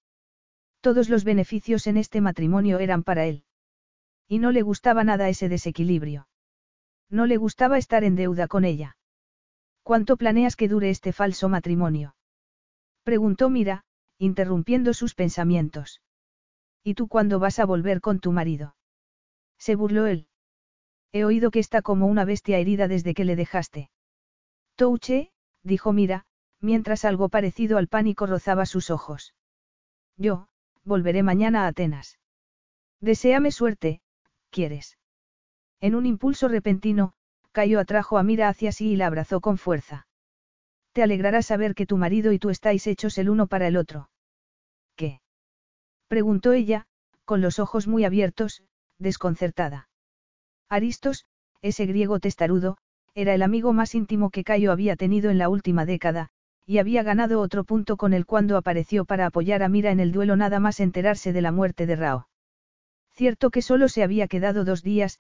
Todos los beneficios en este matrimonio eran para él. Y no le gustaba nada ese desequilibrio. No le gustaba estar en deuda con ella. ¿Cuánto planeas que dure este falso matrimonio? Preguntó Mira, interrumpiendo sus pensamientos. ¿Y tú cuándo vas a volver con tu marido? Se burló él. He oído que está como una bestia herida desde que le dejaste. Touche, dijo Mira, mientras algo parecido al pánico rozaba sus ojos. Yo, volveré mañana a Atenas. Deseame suerte, ¿quieres? En un impulso repentino, Cayo atrajo a Mira hacia sí y la abrazó con fuerza. Te alegrará saber que tu marido y tú estáis hechos el uno para el otro. ¿Qué? preguntó ella, con los ojos muy abiertos, desconcertada. Aristos, ese griego testarudo, era el amigo más íntimo que Cayo había tenido en la última década, y había ganado otro punto con él cuando apareció para apoyar a Mira en el duelo nada más enterarse de la muerte de Rao. Cierto que solo se había quedado dos días,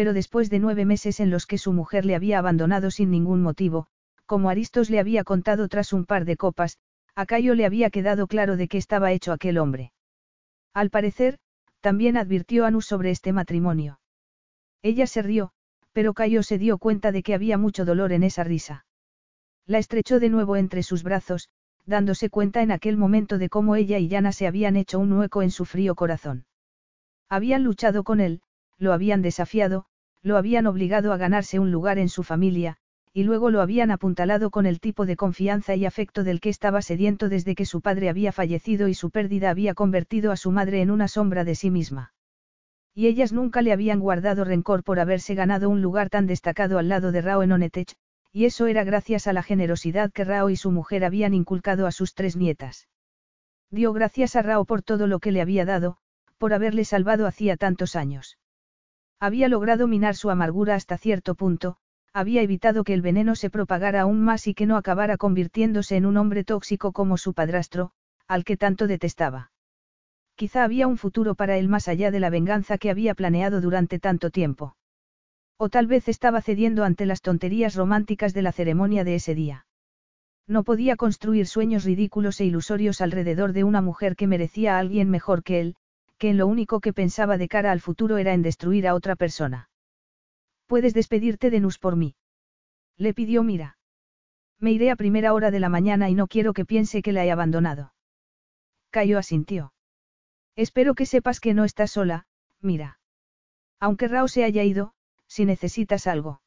pero después de nueve meses en los que su mujer le había abandonado sin ningún motivo, como Aristos le había contado tras un par de copas, a Cayo le había quedado claro de qué estaba hecho aquel hombre. Al parecer, también advirtió a Nus sobre este matrimonio. Ella se rió, pero Cayo se dio cuenta de que había mucho dolor en esa risa. La estrechó de nuevo entre sus brazos, dándose cuenta en aquel momento de cómo ella y Yana se habían hecho un hueco en su frío corazón. Habían luchado con él, lo habían desafiado, lo habían obligado a ganarse un lugar en su familia, y luego lo habían apuntalado con el tipo de confianza y afecto del que estaba sediento desde que su padre había fallecido y su pérdida había convertido a su madre en una sombra de sí misma. Y ellas nunca le habían guardado rencor por haberse ganado un lugar tan destacado al lado de Rao en Onetech, y eso era gracias a la generosidad que Rao y su mujer habían inculcado a sus tres nietas. Dio gracias a Rao por todo lo que le había dado, por haberle salvado hacía tantos años. Había logrado minar su amargura hasta cierto punto, había evitado que el veneno se propagara aún más y que no acabara convirtiéndose en un hombre tóxico como su padrastro, al que tanto detestaba. Quizá había un futuro para él más allá de la venganza que había planeado durante tanto tiempo. O tal vez estaba cediendo ante las tonterías románticas de la ceremonia de ese día. No podía construir sueños ridículos e ilusorios alrededor de una mujer que merecía a alguien mejor que él, que en lo único que pensaba de cara al futuro era en destruir a otra persona. Puedes despedirte de Nus por mí. Le pidió Mira. Me iré a primera hora de la mañana y no quiero que piense que la he abandonado. Cayo asintió. Espero que sepas que no estás sola, Mira. Aunque Rao se haya ido, si necesitas algo.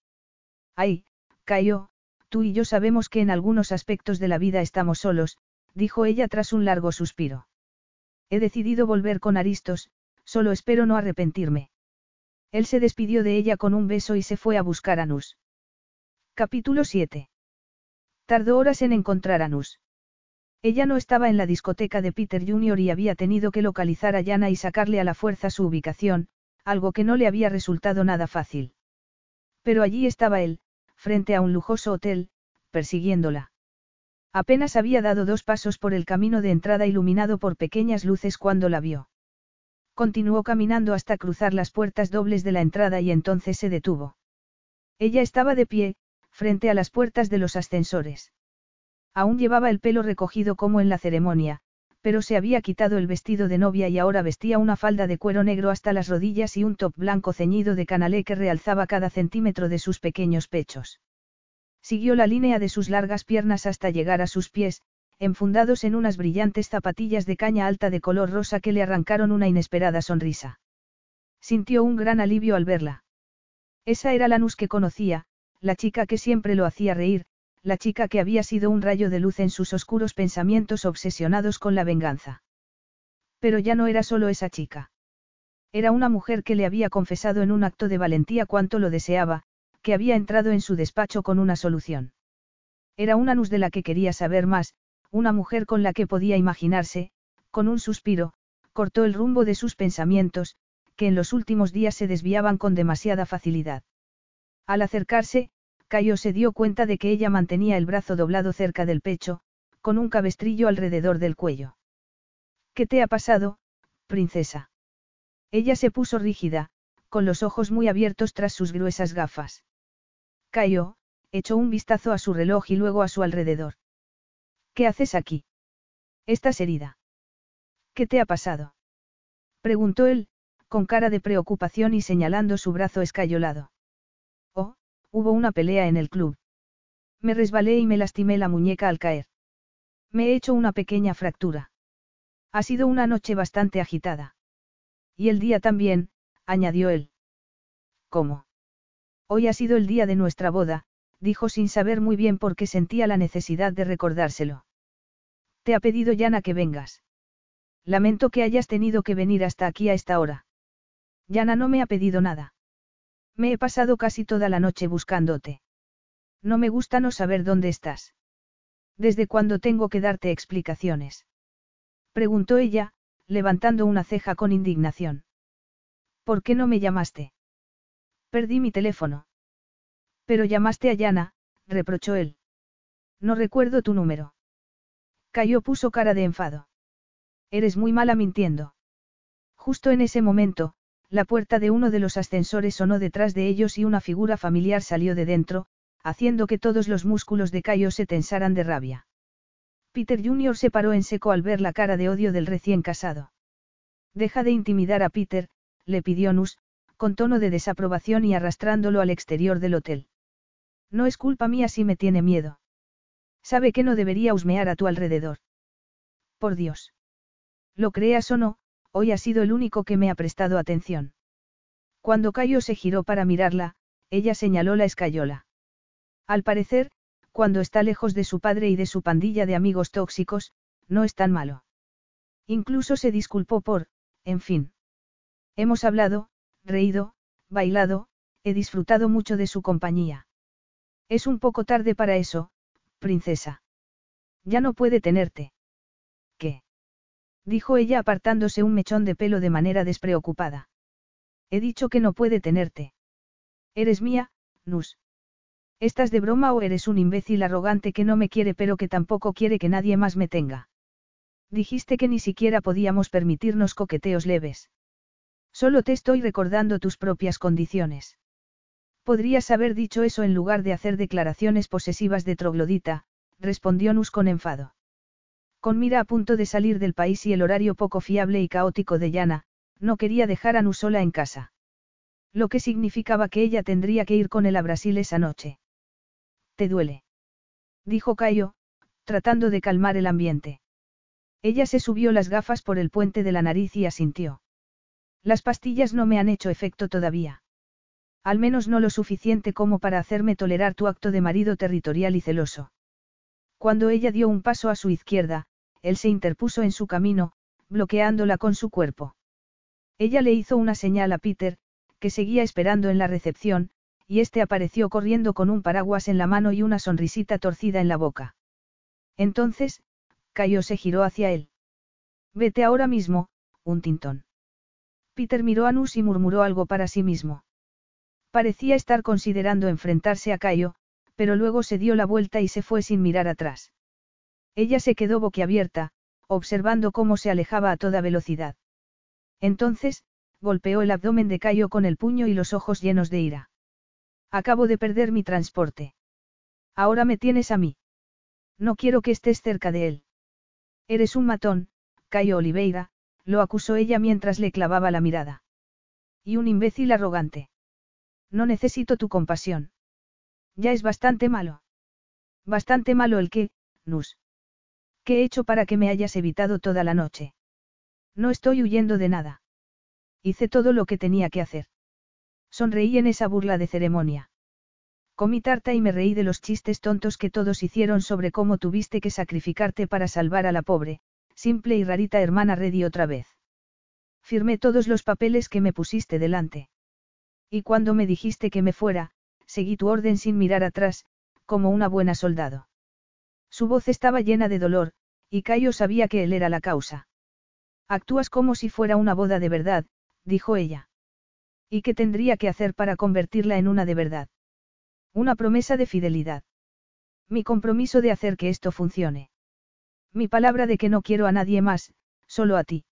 Ay, Cayo, tú y yo sabemos que en algunos aspectos de la vida estamos solos, dijo ella tras un largo suspiro. He decidido volver con Aristos, solo espero no arrepentirme. Él se despidió de ella con un beso y se fue a buscar a Nus. Capítulo 7. Tardó horas en encontrar a Nus. Ella no estaba en la discoteca de Peter Jr. y había tenido que localizar a Yana y sacarle a la fuerza su ubicación, algo que no le había resultado nada fácil. Pero allí estaba él, frente a un lujoso hotel, persiguiéndola. Apenas había dado dos pasos por el camino de entrada iluminado por pequeñas luces cuando la vio. Continuó caminando hasta cruzar las puertas dobles de la entrada y entonces se detuvo. Ella estaba de pie, frente a las puertas de los ascensores. Aún llevaba el pelo recogido como en la ceremonia, pero se había quitado el vestido de novia y ahora vestía una falda de cuero negro hasta las rodillas y un top blanco ceñido de canalé que realzaba cada centímetro de sus pequeños pechos. Siguió la línea de sus largas piernas hasta llegar a sus pies, enfundados en unas brillantes zapatillas de caña alta de color rosa que le arrancaron una inesperada sonrisa. Sintió un gran alivio al verla. Esa era la Nus que conocía, la chica que siempre lo hacía reír, la chica que había sido un rayo de luz en sus oscuros pensamientos obsesionados con la venganza. Pero ya no era solo esa chica. Era una mujer que le había confesado en un acto de valentía cuánto lo deseaba, que había entrado en su despacho con una solución. Era una nus de la que quería saber más, una mujer con la que podía imaginarse, con un suspiro, cortó el rumbo de sus pensamientos, que en los últimos días se desviaban con demasiada facilidad. Al acercarse, Cayo se dio cuenta de que ella mantenía el brazo doblado cerca del pecho, con un cabestrillo alrededor del cuello. ¿Qué te ha pasado, princesa? Ella se puso rígida, con los ojos muy abiertos tras sus gruesas gafas. Cayo, echó un vistazo a su reloj y luego a su alrededor. ¿Qué haces aquí? Estás herida. ¿Qué te ha pasado? Preguntó él, con cara de preocupación y señalando su brazo escayolado. Hubo una pelea en el club. Me resbalé y me lastimé la muñeca al caer. Me he hecho una pequeña fractura. Ha sido una noche bastante agitada. Y el día también, añadió él. ¿Cómo? Hoy ha sido el día de nuestra boda, dijo sin saber muy bien por qué sentía la necesidad de recordárselo. Te ha pedido Yana que vengas. Lamento que hayas tenido que venir hasta aquí a esta hora. Yana no me ha pedido nada. Me he pasado casi toda la noche buscándote. No me gusta no saber dónde estás. ¿Desde cuándo tengo que darte explicaciones? Preguntó ella, levantando una ceja con indignación. ¿Por qué no me llamaste? Perdí mi teléfono. Pero llamaste a Yana, reprochó él. No recuerdo tu número. Cayó puso cara de enfado. Eres muy mala mintiendo. Justo en ese momento, la puerta de uno de los ascensores sonó detrás de ellos y una figura familiar salió de dentro, haciendo que todos los músculos de Cayo se tensaran de rabia. Peter Jr. se paró en seco al ver la cara de odio del recién casado. Deja de intimidar a Peter, le pidió Nus, con tono de desaprobación y arrastrándolo al exterior del hotel. No es culpa mía si me tiene miedo. Sabe que no debería husmear a tu alrededor. Por Dios. Lo creas o no, hoy ha sido el único que me ha prestado atención. Cuando Cayo se giró para mirarla, ella señaló la escayola. Al parecer, cuando está lejos de su padre y de su pandilla de amigos tóxicos, no es tan malo. Incluso se disculpó por, en fin. Hemos hablado, reído, bailado, he disfrutado mucho de su compañía. Es un poco tarde para eso, princesa. Ya no puede tenerte. ¿Qué? dijo ella apartándose un mechón de pelo de manera despreocupada. He dicho que no puede tenerte. Eres mía, Nus. ¿Estás de broma o eres un imbécil arrogante que no me quiere pero que tampoco quiere que nadie más me tenga? Dijiste que ni siquiera podíamos permitirnos coqueteos leves. Solo te estoy recordando tus propias condiciones. Podrías haber dicho eso en lugar de hacer declaraciones posesivas de troglodita, respondió Nus con enfado. Con mira a punto de salir del país y el horario poco fiable y caótico de Yana, no quería dejar a Nu sola en casa. Lo que significaba que ella tendría que ir con él a Brasil esa noche. ¿Te duele? Dijo Cayo, tratando de calmar el ambiente. Ella se subió las gafas por el puente de la nariz y asintió. Las pastillas no me han hecho efecto todavía. Al menos no lo suficiente como para hacerme tolerar tu acto de marido territorial y celoso. Cuando ella dio un paso a su izquierda, él se interpuso en su camino, bloqueándola con su cuerpo. Ella le hizo una señal a Peter, que seguía esperando en la recepción, y este apareció corriendo con un paraguas en la mano y una sonrisita torcida en la boca. Entonces, Cayo se giró hacia él. Vete ahora mismo, un tintón. Peter miró a Nus y murmuró algo para sí mismo. Parecía estar considerando enfrentarse a Cayo, pero luego se dio la vuelta y se fue sin mirar atrás. Ella se quedó boquiabierta, observando cómo se alejaba a toda velocidad. Entonces, golpeó el abdomen de Cayo con el puño y los ojos llenos de ira. Acabo de perder mi transporte. Ahora me tienes a mí. No quiero que estés cerca de él. Eres un matón, Cayo Oliveira, lo acusó ella mientras le clavaba la mirada. Y un imbécil arrogante. No necesito tu compasión. Ya es bastante malo. Bastante malo el que, Nus. ¿Qué he hecho para que me hayas evitado toda la noche? No estoy huyendo de nada. Hice todo lo que tenía que hacer. Sonreí en esa burla de ceremonia. Comí tarta y me reí de los chistes tontos que todos hicieron sobre cómo tuviste que sacrificarte para salvar a la pobre, simple y rarita hermana Reddy otra vez. Firmé todos los papeles que me pusiste delante. Y cuando me dijiste que me fuera, seguí tu orden sin mirar atrás, como una buena soldado. Su voz estaba llena de dolor, y Cayo sabía que él era la causa. Actúas como si fuera una boda de verdad, dijo ella. ¿Y qué tendría que hacer para convertirla en una de verdad? Una promesa de fidelidad. Mi compromiso de hacer que esto funcione. Mi palabra de que no quiero a nadie más, solo a ti.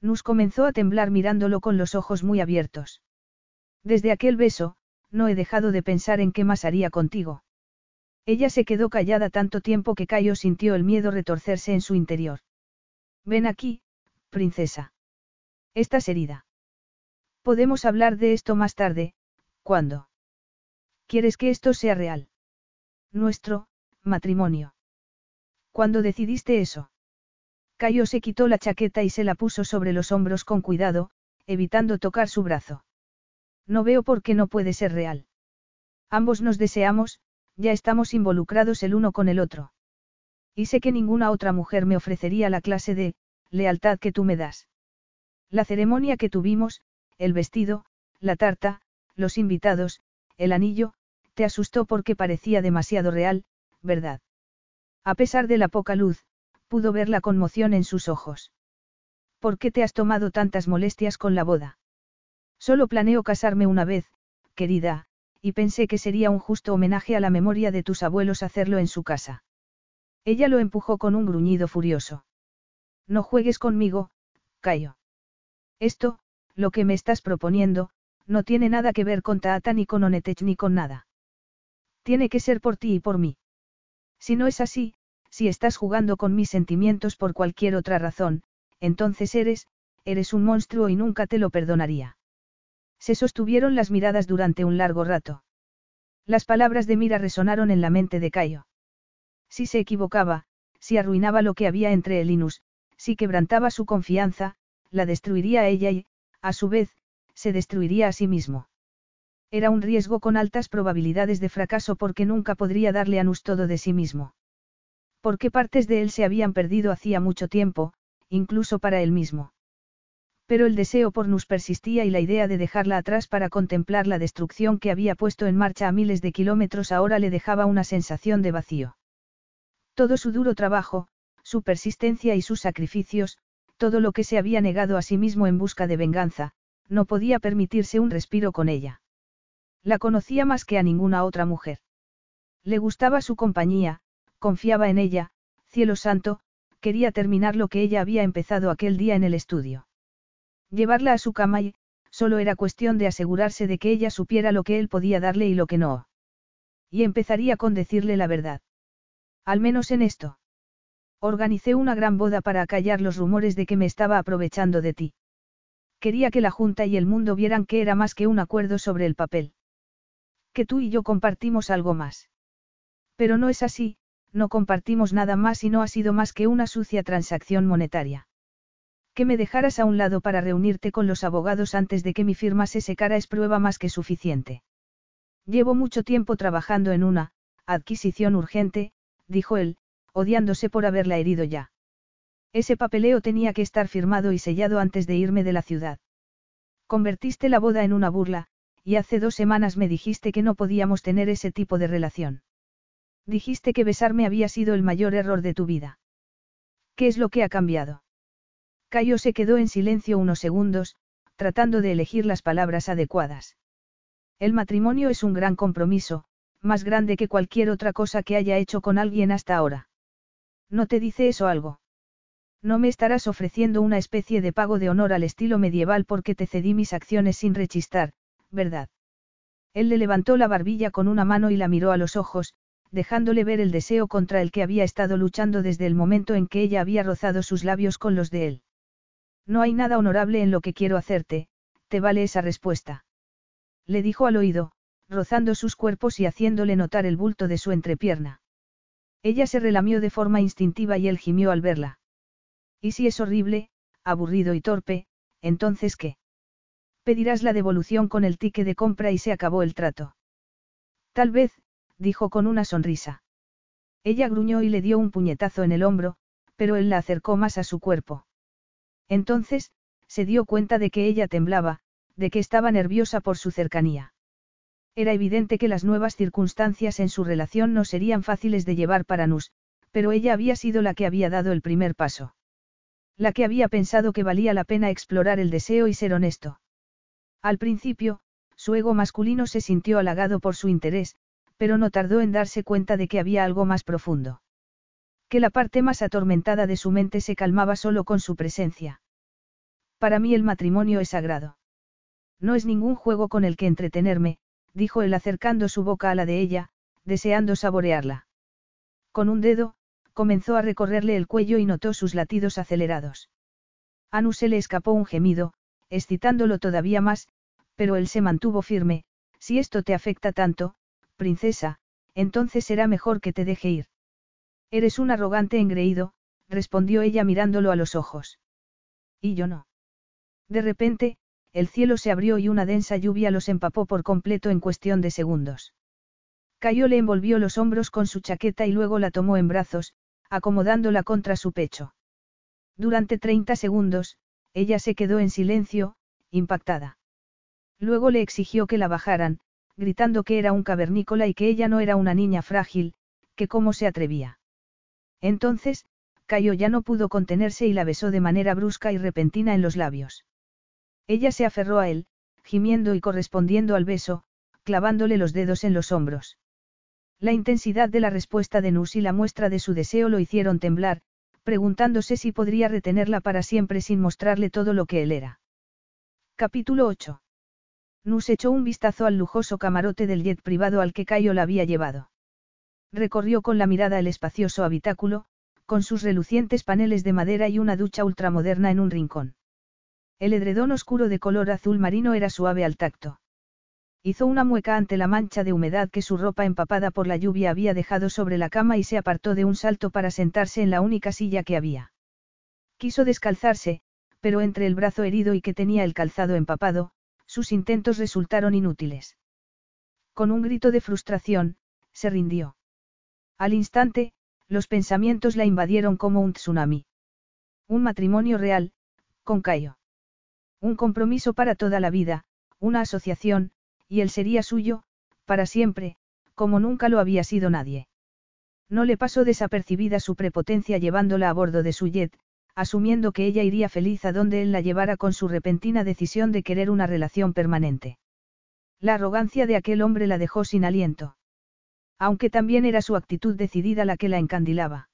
Nus comenzó a temblar mirándolo con los ojos muy abiertos. Desde aquel beso, no he dejado de pensar en qué más haría contigo. Ella se quedó callada tanto tiempo que Cayo sintió el miedo retorcerse en su interior. Ven aquí, princesa. Estás herida. Podemos hablar de esto más tarde, ¿cuándo? ¿Quieres que esto sea real? Nuestro, matrimonio. ¿Cuándo decidiste eso? Cayo se quitó la chaqueta y se la puso sobre los hombros con cuidado, evitando tocar su brazo. No veo por qué no puede ser real. Ambos nos deseamos, ya estamos involucrados el uno con el otro. Y sé que ninguna otra mujer me ofrecería la clase de lealtad que tú me das. La ceremonia que tuvimos, el vestido, la tarta, los invitados, el anillo, te asustó porque parecía demasiado real, ¿verdad? A pesar de la poca luz, pudo ver la conmoción en sus ojos. ¿Por qué te has tomado tantas molestias con la boda? Solo planeo casarme una vez, querida, y pensé que sería un justo homenaje a la memoria de tus abuelos hacerlo en su casa. Ella lo empujó con un gruñido furioso. No juegues conmigo, Cayo. Esto, lo que me estás proponiendo, no tiene nada que ver con Taata ni con Onetech ni con nada. Tiene que ser por ti y por mí. Si no es así, si estás jugando con mis sentimientos por cualquier otra razón, entonces eres, eres un monstruo y nunca te lo perdonaría. Se sostuvieron las miradas durante un largo rato. Las palabras de Mira resonaron en la mente de Cayo. Si se equivocaba, si arruinaba lo que había entre él y Nus, si quebrantaba su confianza, la destruiría a ella y, a su vez, se destruiría a sí mismo. Era un riesgo con altas probabilidades de fracaso porque nunca podría darle a Nus todo de sí mismo. Porque partes de él se habían perdido hacía mucho tiempo, incluso para él mismo. Pero el deseo por Nus persistía y la idea de dejarla atrás para contemplar la destrucción que había puesto en marcha a miles de kilómetros ahora le dejaba una sensación de vacío. Todo su duro trabajo, su persistencia y sus sacrificios, todo lo que se había negado a sí mismo en busca de venganza, no podía permitirse un respiro con ella. La conocía más que a ninguna otra mujer. Le gustaba su compañía, confiaba en ella, cielo santo, quería terminar lo que ella había empezado aquel día en el estudio. Llevarla a su cama y, solo era cuestión de asegurarse de que ella supiera lo que él podía darle y lo que no. Y empezaría con decirle la verdad. Al menos en esto. Organicé una gran boda para acallar los rumores de que me estaba aprovechando de ti. Quería que la Junta y el mundo vieran que era más que un acuerdo sobre el papel. Que tú y yo compartimos algo más. Pero no es así, no compartimos nada más y no ha sido más que una sucia transacción monetaria Que me dejaras a un lado para reunirte con los abogados antes de que mi firma se secara es prueba más que suficiente. Llevo mucho tiempo trabajando en una, adquisición urgente, dijo él, odiándose por haberla herido ya. Ese papeleo tenía que estar firmado y sellado antes de irme de la ciudad. Convertiste la boda en una burla, y hace dos semanas me dijiste que no podíamos tener ese tipo de relación. Dijiste que besarme había sido el mayor error de tu vida. ¿Qué es lo que ha cambiado? Cayo se quedó en silencio unos segundos, tratando de elegir las palabras adecuadas. El matrimonio es un gran compromiso, más grande que cualquier otra cosa que haya hecho con alguien hasta ahora. ¿No te dice eso algo? No me estarás ofreciendo una especie de pago de honor al estilo medieval porque te cedí mis acciones sin rechistar, ¿verdad? Él le levantó la barbilla con una mano y la miró a los ojos, dejándole ver el deseo contra el que había estado luchando desde el momento en que ella había rozado sus labios con los de él. No hay nada honorable en lo que quiero hacerte, te vale esa respuesta. Le dijo al oído, rozando sus cuerpos y haciéndole notar el bulto de su entrepierna. Ella se relamió de forma instintiva y él gimió al verla. ¿Y si es horrible, aburrido y torpe, entonces qué? Pedirás la devolución con el ticket de compra y se acabó el trato. Tal vez, dijo con una sonrisa. Ella gruñó y le dio un puñetazo en el hombro, pero él la acercó más a su cuerpo. Entonces, se dio cuenta de que ella temblaba, de que estaba nerviosa por su cercanía. Era evidente que las nuevas circunstancias en su relación no serían fáciles de llevar para Nus, pero ella había sido la que había dado el primer paso. La que había pensado que valía la pena explorar el deseo y ser honesto. Al principio, su ego masculino se sintió halagado por su interés, pero no tardó en darse cuenta de que había algo más profundo. Que la parte más atormentada de su mente se calmaba solo con su presencia. Para mí el matrimonio es sagrado. No es ningún juego con el que entretenerme, dijo él acercando su boca a la de ella, deseando saborearla. Con un dedo, comenzó a recorrerle el cuello y notó sus latidos acelerados. A Nu se le escapó un gemido, excitándolo todavía más, pero él se mantuvo firme, si esto te afecta tanto, princesa, entonces será mejor que te deje ir. Eres un arrogante engreído, respondió ella mirándolo a los ojos. Y yo no. De repente, el cielo se abrió y una densa lluvia los empapó por completo en cuestión de segundos. Cayo le envolvió los hombros con su chaqueta y luego la tomó en brazos, acomodándola contra su pecho. Durante 30 segundos, ella se quedó en silencio, impactada. Luego le exigió que la bajaran, gritando que era un cavernícola y que ella no era una niña frágil, que cómo se atrevía. Entonces, Cayo ya no pudo contenerse y la besó de manera brusca y repentina en los labios. Ella se aferró a él, gimiendo y correspondiendo al beso, clavándole los dedos en los hombros. La intensidad de la respuesta de Nus y la muestra de su deseo lo hicieron temblar, preguntándose si podría retenerla para siempre sin mostrarle todo lo que él era. Capítulo 8. Nus echó un vistazo al lujoso camarote del jet privado al que Cayo la había llevado. Recorrió con la mirada el espacioso habitáculo, con sus relucientes paneles de madera y una ducha ultramoderna en un rincón. El edredón oscuro de color azul marino era suave al tacto. Hizo una mueca ante la mancha de humedad que su ropa empapada por la lluvia había dejado sobre la cama y se apartó de un salto para sentarse en la única silla que había. Quiso descalzarse, pero entre el brazo herido y que tenía el calzado empapado, sus intentos resultaron inútiles. Con un grito de frustración, se rindió. Al instante, los pensamientos la invadieron como un tsunami. Un matrimonio real, con Cayo. Un compromiso para toda la vida, una asociación, y él sería suyo, para siempre, como nunca lo había sido nadie. No le pasó desapercibida su prepotencia llevándola a bordo de su jet, asumiendo que ella iría feliz a donde él la llevara con su repentina decisión de querer una relación permanente. La arrogancia de aquel hombre la dejó sin aliento. Aunque también era su actitud decidida la que la encandilaba.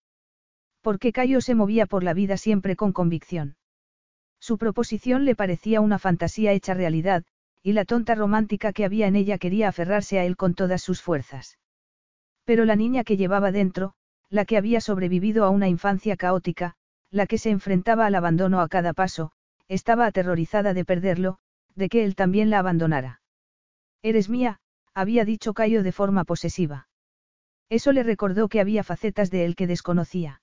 Porque Cayo se movía por la vida siempre con convicción. Su proposición le parecía una fantasía hecha realidad, y la tonta romántica que había en ella quería aferrarse a él con todas sus fuerzas. Pero la niña que llevaba dentro, la que había sobrevivido a una infancia caótica, la que se enfrentaba al abandono a cada paso, estaba aterrorizada de perderlo, de que él también la abandonara. Eres mía, había dicho Cayo de forma posesiva. Eso le recordó que había facetas de él que desconocía.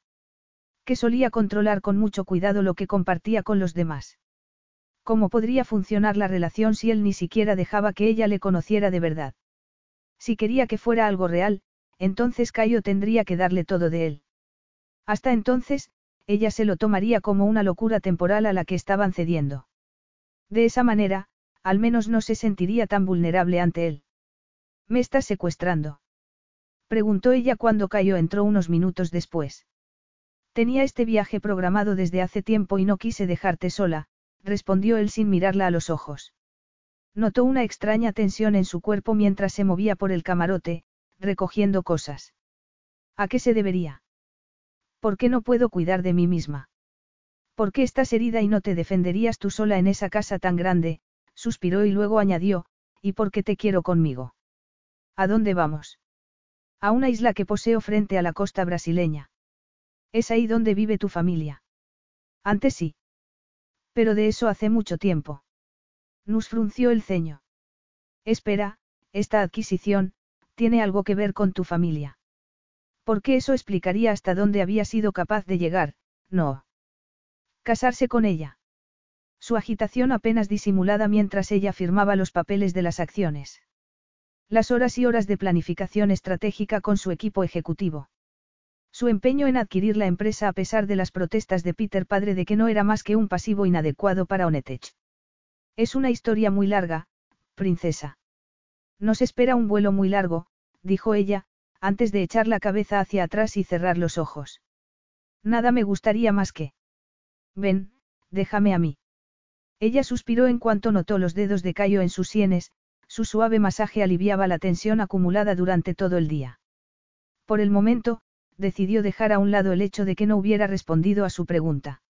Que solía controlar con mucho cuidado lo que compartía con los demás. ¿Cómo podría funcionar la relación si él ni siquiera dejaba que ella le conociera de verdad? Si quería que fuera algo real, entonces Cayo tendría que darle todo de él. Hasta entonces, ella se lo tomaría como una locura temporal a la que estaban cediendo. De esa manera, al menos no se sentiría tan vulnerable ante él. ¿Me estás secuestrando? Preguntó ella cuando Cayo entró unos minutos después. Tenía este viaje programado desde hace tiempo y no quise dejarte sola, respondió él sin mirarla a los ojos. Notó una extraña tensión en su cuerpo mientras se movía por el camarote, recogiendo cosas. ¿A qué se debería? ¿Por qué no puedo cuidar de mí misma? ¿Por qué estás herida y no te defenderías tú sola en esa casa tan grande? suspiró y luego añadió, ¿y por qué te quiero conmigo? ¿A dónde vamos? A una isla que poseo frente a la costa brasileña. Es ahí donde vive tu familia. Antes sí. Pero de eso hace mucho tiempo. Nus frunció el ceño. Espera, esta adquisición, tiene algo que ver con tu familia. Porque eso explicaría hasta dónde había sido capaz de llegar, no. Casarse con ella. Su agitación apenas disimulada mientras ella firmaba los papeles de las acciones. Las horas y horas de planificación estratégica con su equipo ejecutivo. Su empeño en adquirir la empresa a pesar de las protestas de Peter padre de que no era más que un pasivo inadecuado para Onetech. Es una historia muy larga, princesa. Nos espera un vuelo muy largo, dijo ella, antes de echar la cabeza hacia atrás y cerrar los ojos. Nada me gustaría más que... Ven, déjame a mí. Ella suspiró en cuanto notó los dedos de Cayo en sus sienes, su suave masaje aliviaba la tensión acumulada durante todo el día. Por el momento, decidió dejar a un lado el hecho de que no hubiera respondido a su pregunta.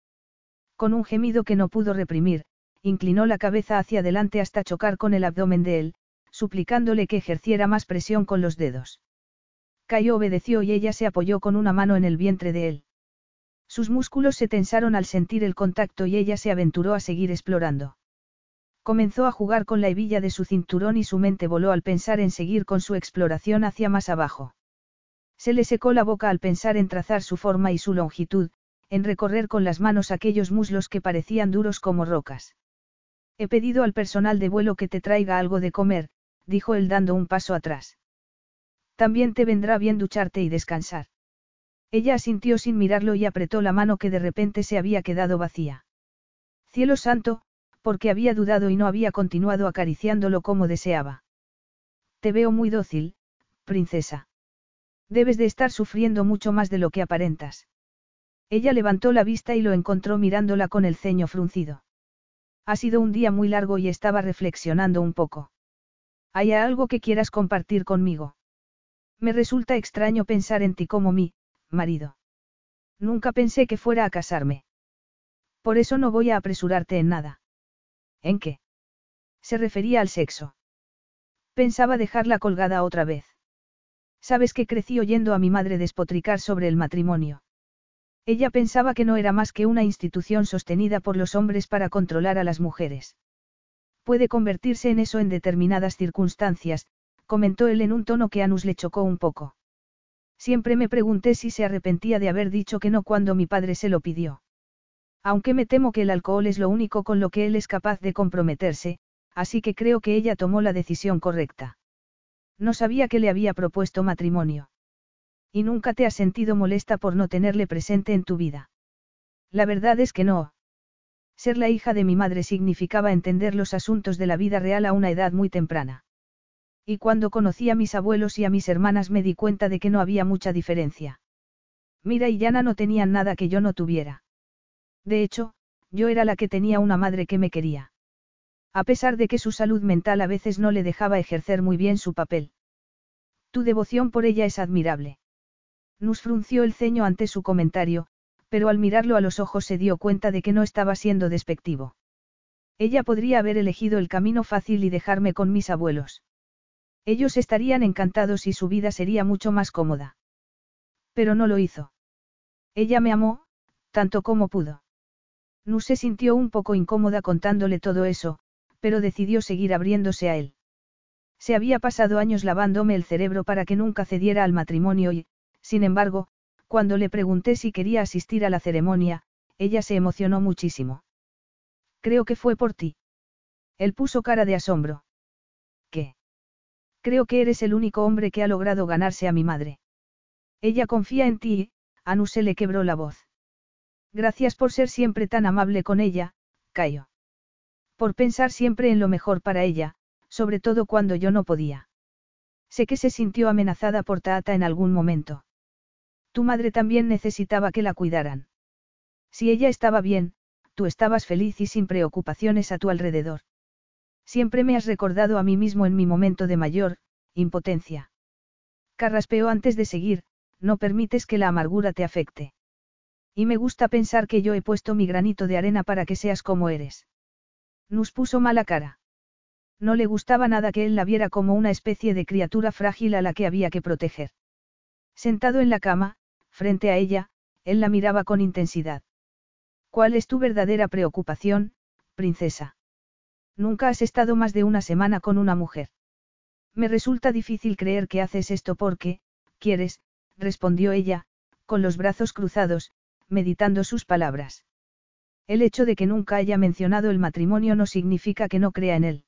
Con un gemido que no pudo reprimir, inclinó la cabeza hacia adelante hasta chocar con el abdomen de él, suplicándole que ejerciera más presión con los dedos. Cayo obedeció y ella se apoyó con una mano en el vientre de él. Sus músculos se tensaron al sentir el contacto y ella se aventuró a seguir explorando. Comenzó a jugar con la hebilla de su cinturón y su mente voló al pensar en seguir con su exploración hacia más abajo. Se le secó la boca al pensar en trazar su forma y su longitud, en recorrer con las manos aquellos muslos que parecían duros como rocas. He pedido al personal de vuelo que te traiga algo de comer, dijo él dando un paso atrás. También te vendrá bien ducharte y descansar. Ella asintió sin mirarlo y apretó la mano que de repente se había quedado vacía. Cielo santo, porque había dudado y no había continuado acariciándolo como deseaba. Te veo muy dócil, princesa. Debes de estar sufriendo mucho más de lo que aparentas. Ella levantó la vista y lo encontró mirándola con el ceño fruncido. Ha sido un día muy largo y estaba reflexionando un poco. ¿Hay algo que quieras compartir conmigo? Me resulta extraño pensar en ti como mi, marido. Nunca pensé que fuera a casarme. Por eso no voy a apresurarte en nada. ¿En qué? Se refería al sexo. Pensaba dejarla colgada otra vez. Sabes que crecí oyendo a mi madre despotricar sobre el matrimonio. Ella pensaba que no era más que una institución sostenida por los hombres para controlar a las mujeres. Puede convertirse en eso en determinadas circunstancias, comentó él en un tono que a Anus le chocó un poco. Siempre me pregunté si se arrepentía de haber dicho que no cuando mi padre se lo pidió. Aunque me temo que el alcohol es lo único con lo que él es capaz de comprometerse, así que creo que ella tomó la decisión correcta. No sabía que le había propuesto matrimonio. Y nunca te has sentido molesta por no tenerle presente en tu vida. La verdad es que no. Ser la hija de mi madre significaba entender los asuntos de la vida real a una edad muy temprana. Y cuando conocí a mis abuelos y a mis hermanas me di cuenta de que no había mucha diferencia. Mira y Yana no tenían nada que yo no tuviera. De hecho, yo era la que tenía una madre que me quería. A pesar de que su salud mental a veces no le dejaba ejercer muy bien su papel. Tu devoción por ella es admirable. Nus frunció el ceño ante su comentario, pero al mirarlo a los ojos se dio cuenta de que no estaba siendo despectivo. Ella podría haber elegido el camino fácil y dejarme con mis abuelos. Ellos estarían encantados y su vida sería mucho más cómoda. Pero no lo hizo. Ella me amó, tanto como pudo. Nus se sintió un poco incómoda contándole todo eso, pero decidió seguir abriéndose a él. Se había pasado años lavándome el cerebro para que nunca cediera al matrimonio y, sin embargo, Cuando le pregunté si quería asistir a la ceremonia, ella se emocionó muchísimo. Creo que fue por ti. Él puso cara de asombro. Creo que eres el único hombre que ha logrado ganarse a mi madre. Ella confía en ti Anuse le quebró la voz. Gracias por ser siempre tan amable con ella, Cayo. Por pensar siempre en lo mejor para ella, sobre todo cuando yo no podía. Sé que se sintió amenazada por Taata en algún momento. Tu madre también necesitaba que la cuidaran. Si ella estaba bien, tú estabas feliz y sin preocupaciones a tu alrededor. Siempre me has recordado a mí mismo en mi momento de mayor, impotencia. Carraspeó antes de seguir, no permites que la amargura te afecte. Y me gusta pensar que yo he puesto mi granito de arena para que seas como eres. Nos puso mala cara. No le gustaba nada que él la viera como una especie de criatura frágil a la que había que proteger. Sentado en la cama, frente a ella, él la miraba con intensidad. ¿Cuál es tu verdadera preocupación, princesa? Nunca has estado más de una semana con una mujer. Me resulta difícil creer que haces esto porque, quieres, respondió ella, con los brazos cruzados, meditando sus palabras. El hecho de que nunca haya mencionado el matrimonio no significa que no crea en él.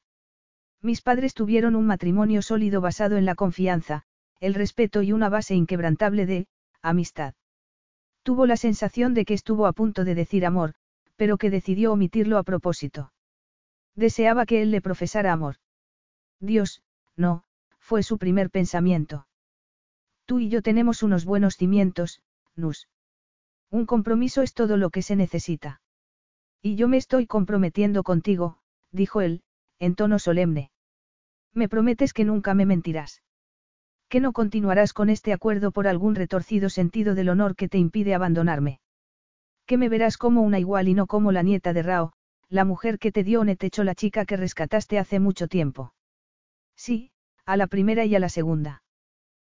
Mis padres tuvieron un matrimonio sólido basado en la confianza, el respeto y una base inquebrantable de, amistad. Tuvo la sensación de que estuvo a punto de decir amor, pero que decidió omitirlo a propósito. Deseaba que él le profesara amor. Dios, no, fue su primer pensamiento. Tú y yo tenemos unos buenos cimientos, Nus. Un compromiso es todo lo que se necesita. Y yo me estoy comprometiendo contigo, dijo él, en tono solemne. Me prometes que nunca me mentirás. Que no continuarás con este acuerdo por algún retorcido sentido del honor que te impide abandonarme. Que me verás como una igual y no como la nieta de Rao, la mujer que te dio Netecho la chica que rescataste hace mucho tiempo. Sí, a la primera y a la segunda.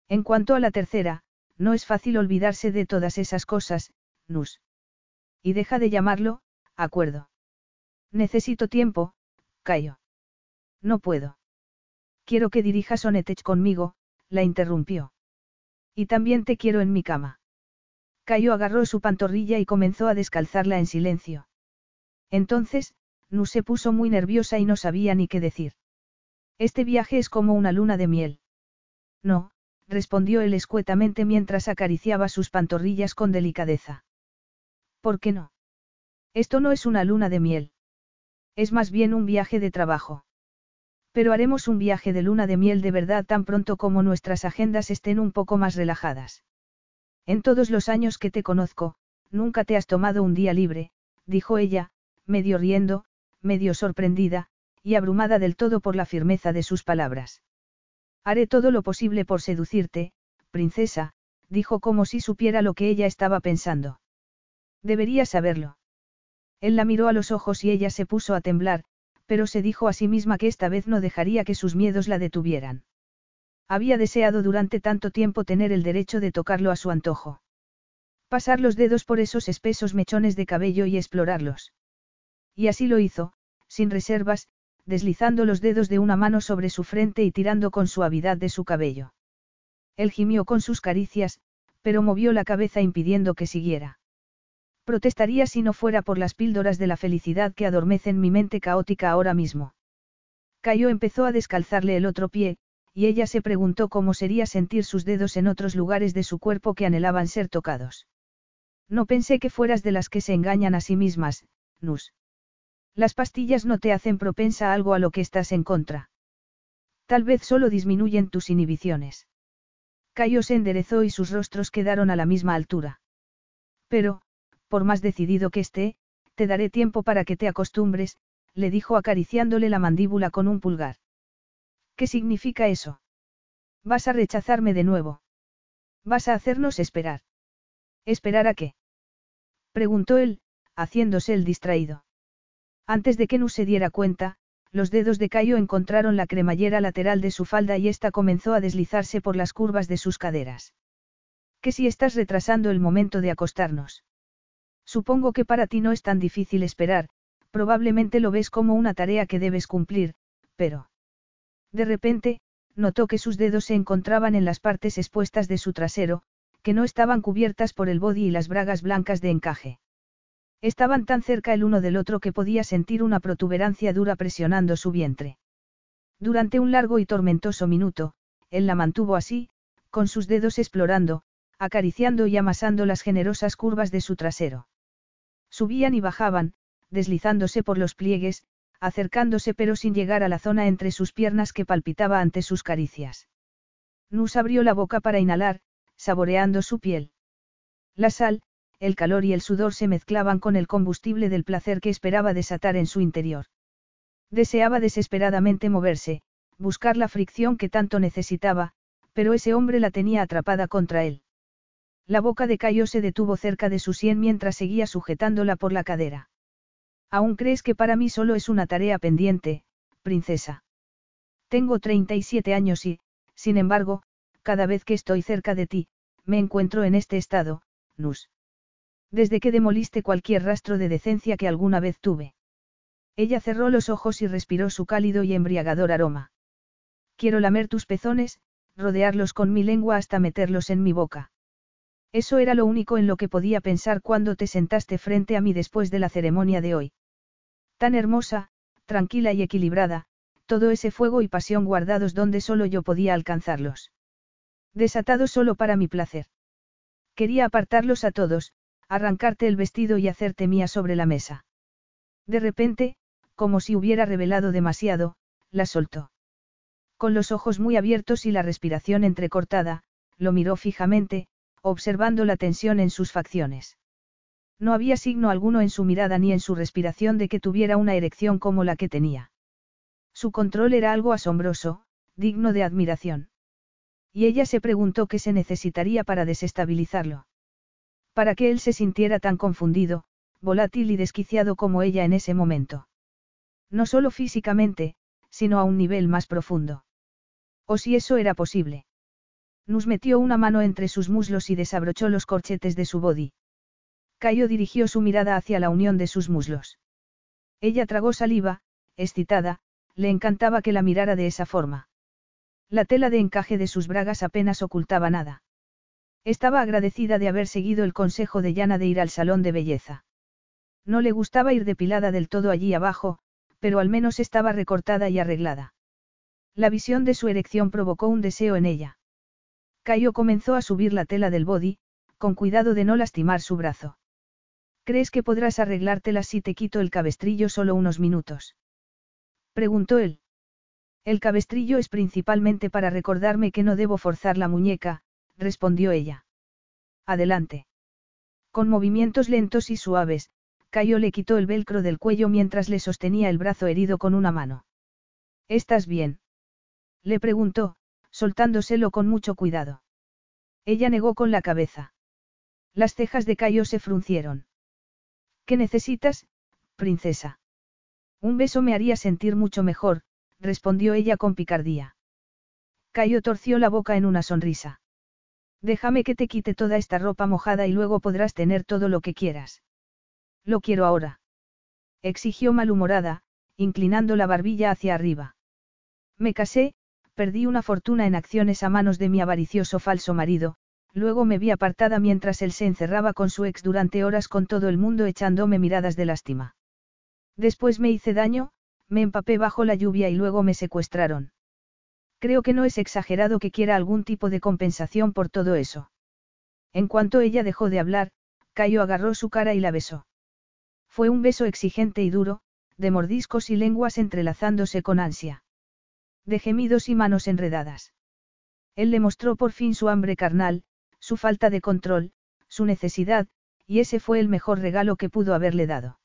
En cuanto a la tercera, no es fácil olvidarse de todas esas cosas, Nus. Y deja de llamarlo, acuerdo. Necesito tiempo, Cayo. No puedo. Quiero que dirijas Onetech conmigo, la interrumpió. Y también te quiero en mi cama. Cayo agarró su pantorrilla y comenzó a descalzarla en silencio. Entonces, Nu se puso muy nerviosa y no sabía ni qué decir. Este viaje es como una luna de miel. No, respondió él escuetamente mientras acariciaba sus pantorrillas con delicadeza. ¿Por qué no? Esto no es una luna de miel. Es más bien un viaje de trabajo. Pero haremos un viaje de luna de miel de verdad tan pronto como nuestras agendas estén un poco más relajadas. En todos los años que te conozco, nunca te has tomado un día libre, dijo ella, medio riendo, medio sorprendida, y abrumada del todo por la firmeza de sus palabras. Haré todo lo posible por seducirte, princesa, dijo como si supiera lo que ella estaba pensando. Debería saberlo. Él la miró a los ojos y ella se puso a temblar, pero se dijo a sí misma que esta vez no dejaría que sus miedos la detuvieran. Había deseado durante tanto tiempo tener el derecho de tocarlo a su antojo. Pasar los dedos por esos espesos mechones de cabello y explorarlos. Y así lo hizo, sin reservas, deslizando los dedos de una mano sobre su frente y tirando con suavidad de su cabello. Él gimió con sus caricias, pero movió la cabeza impidiendo que siguiera. Protestaría si no fuera por las píldoras de la felicidad que adormecen mi mente caótica ahora mismo. Cayo empezó a descalzarle el otro pie, y ella se preguntó cómo sería sentir sus dedos en otros lugares de su cuerpo que anhelaban ser tocados. No pensé que fueras de las que se engañan a sí mismas, Nus. Las pastillas no te hacen propensa a algo a lo que estás en contra. Tal vez solo disminuyen tus inhibiciones. Cayo se enderezó y sus rostros quedaron a la misma altura. Pero, por más decidido que esté, te daré tiempo para que te acostumbres, le dijo acariciándole la mandíbula con un pulgar. ¿Qué significa eso? Vas a rechazarme de nuevo. Vas a hacernos esperar. ¿Esperar a qué? preguntó él, haciéndose el distraído. Antes de que Nu se diera cuenta, los dedos de Cayo encontraron la cremallera lateral de su falda y ésta comenzó a deslizarse por las curvas de sus caderas. ¿Qué si estás retrasando el momento de acostarnos? Supongo que para ti no es tan difícil esperar, probablemente lo ves como una tarea que debes cumplir, pero... De repente, notó que sus dedos se encontraban en las partes expuestas de su trasero, que no estaban cubiertas por el body y las bragas blancas de encaje. Estaban tan cerca el uno del otro que podía sentir una protuberancia dura presionando su vientre. Durante un largo y tormentoso minuto, él la mantuvo así, con sus dedos explorando, acariciando y amasando las generosas curvas de su trasero. Subían y bajaban, deslizándose por los pliegues, acercándose pero sin llegar a la zona entre sus piernas que palpitaba ante sus caricias. Nus abrió la boca para inhalar, saboreando su piel. La sal, el calor y el sudor se mezclaban con el combustible del placer que esperaba desatar en su interior. Deseaba desesperadamente moverse, buscar la fricción que tanto necesitaba, pero ese hombre la tenía atrapada contra él. La boca de Cayo se detuvo cerca de su sien mientras seguía sujetándola por la cadera. ¿Aún crees que para mí solo es una tarea pendiente, princesa? Tengo 37 años y, sin embargo, cada vez que estoy cerca de ti, me encuentro en este estado, Nus. Desde que demoliste cualquier rastro de decencia que alguna vez tuve. Ella cerró los ojos y respiró su cálido y embriagador aroma. Quiero lamer tus pezones, rodearlos con mi lengua hasta meterlos en mi boca. Eso era lo único en lo que podía pensar cuando te sentaste frente a mí después de la ceremonia de hoy. Tan hermosa, tranquila y equilibrada, todo ese fuego y pasión guardados donde solo yo podía alcanzarlos. Desatados solo para mi placer. Quería apartarlos a todos, arrancarte el vestido y hacerte mía sobre la mesa. De repente, como si hubiera revelado demasiado, la soltó. Con los ojos muy abiertos y la respiración entrecortada, lo miró fijamente, observando la tensión en sus facciones. No había signo alguno en su mirada ni en su respiración de que tuviera una erección como la que tenía. Su control era algo asombroso, digno de admiración. Y ella se preguntó qué se necesitaría para desestabilizarlo. Para que él se sintiera tan confundido, volátil y desquiciado como ella en ese momento. No solo físicamente, sino a un nivel más profundo. O si eso era posible. Nus metió una mano entre sus muslos y desabrochó los corchetes de su body. Cayo dirigió su mirada hacia la unión de sus muslos. Ella tragó saliva, excitada, le encantaba que la mirara de esa forma. La tela de encaje de sus bragas apenas ocultaba nada. Estaba agradecida de haber seguido el consejo de Yana de ir al salón de belleza. No le gustaba ir depilada del todo allí abajo, pero al menos estaba recortada y arreglada. La visión de su erección provocó un deseo en ella. Cayo comenzó a subir la tela del body, con cuidado de no lastimar su brazo. ¿Crees que podrás arreglártela si te quito el cabestrillo solo unos minutos? Preguntó él. El cabestrillo es principalmente para recordarme que no debo forzar la muñeca, respondió ella. Adelante. Con movimientos lentos y suaves, Cayo le quitó el velcro del cuello mientras le sostenía el brazo herido con una mano. ¿Estás bien? Le preguntó, soltándoselo con mucho cuidado. Ella negó con la cabeza. Las cejas de Cayo se fruncieron. ¿Qué necesitas, princesa? Un beso me haría sentir mucho mejor, respondió ella con picardía. Cayo torció la boca en una sonrisa. Déjame que te quite toda esta ropa mojada y luego podrás tener todo lo que quieras. Lo quiero ahora. Exigió malhumorada, inclinando la barbilla hacia arriba. Me casé, perdí una fortuna en acciones a manos de mi avaricioso falso marido, luego me vi apartada mientras él se encerraba con su ex durante horas con todo el mundo echándome miradas de lástima. Después me hice daño, me empapé bajo la lluvia y luego me secuestraron. Creo que no es exagerado que quiera algún tipo de compensación por todo eso. En cuanto ella dejó de hablar, Cayo agarró su cara y la besó. Fue un beso exigente y duro, de mordiscos y lenguas entrelazándose con ansia. De gemidos y manos enredadas. Él le mostró por fin su hambre carnal, su falta de control, su necesidad, y ese fue el mejor regalo que pudo haberle dado.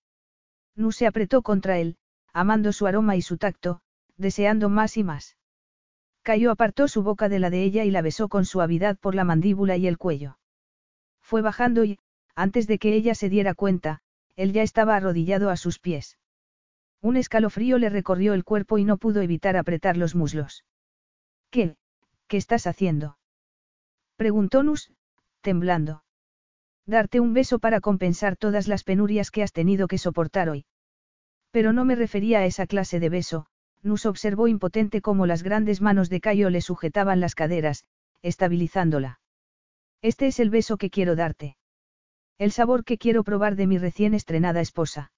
Nu se apretó contra él, amando su aroma y su tacto, deseando más y más. Cayo apartó su boca de la de ella y la besó con suavidad por la mandíbula y el cuello. Fue bajando y, antes de que ella se diera cuenta, él ya estaba arrodillado a sus pies. Un escalofrío le recorrió el cuerpo y no pudo evitar apretar los muslos. ¿Qué? ¿Qué estás haciendo? Preguntó Nus, temblando. Darte un beso para compensar todas las penurias que has tenido que soportar hoy. Pero no me refería a esa clase de beso, Nus observó impotente cómo las grandes manos de Cayo le sujetaban las caderas, estabilizándola. Este es el beso que quiero darte. El sabor que quiero probar de mi recién estrenada esposa.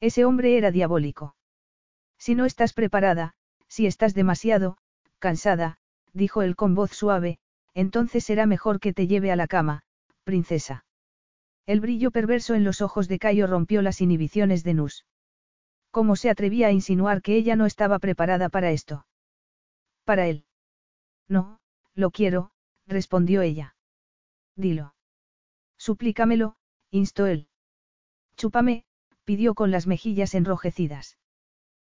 Ese hombre era diabólico. Si no estás preparada, si estás demasiado, cansada, dijo él con voz suave, entonces será mejor que te lleve a la cama, princesa. El brillo perverso en los ojos de Cayo rompió las inhibiciones de Nus. ¿Cómo se atrevía a insinuar que ella no estaba preparada para esto? Para él. No, lo quiero, respondió ella. Dilo. Suplícamelo, instó él. Chúpame, pidió con las mejillas enrojecidas.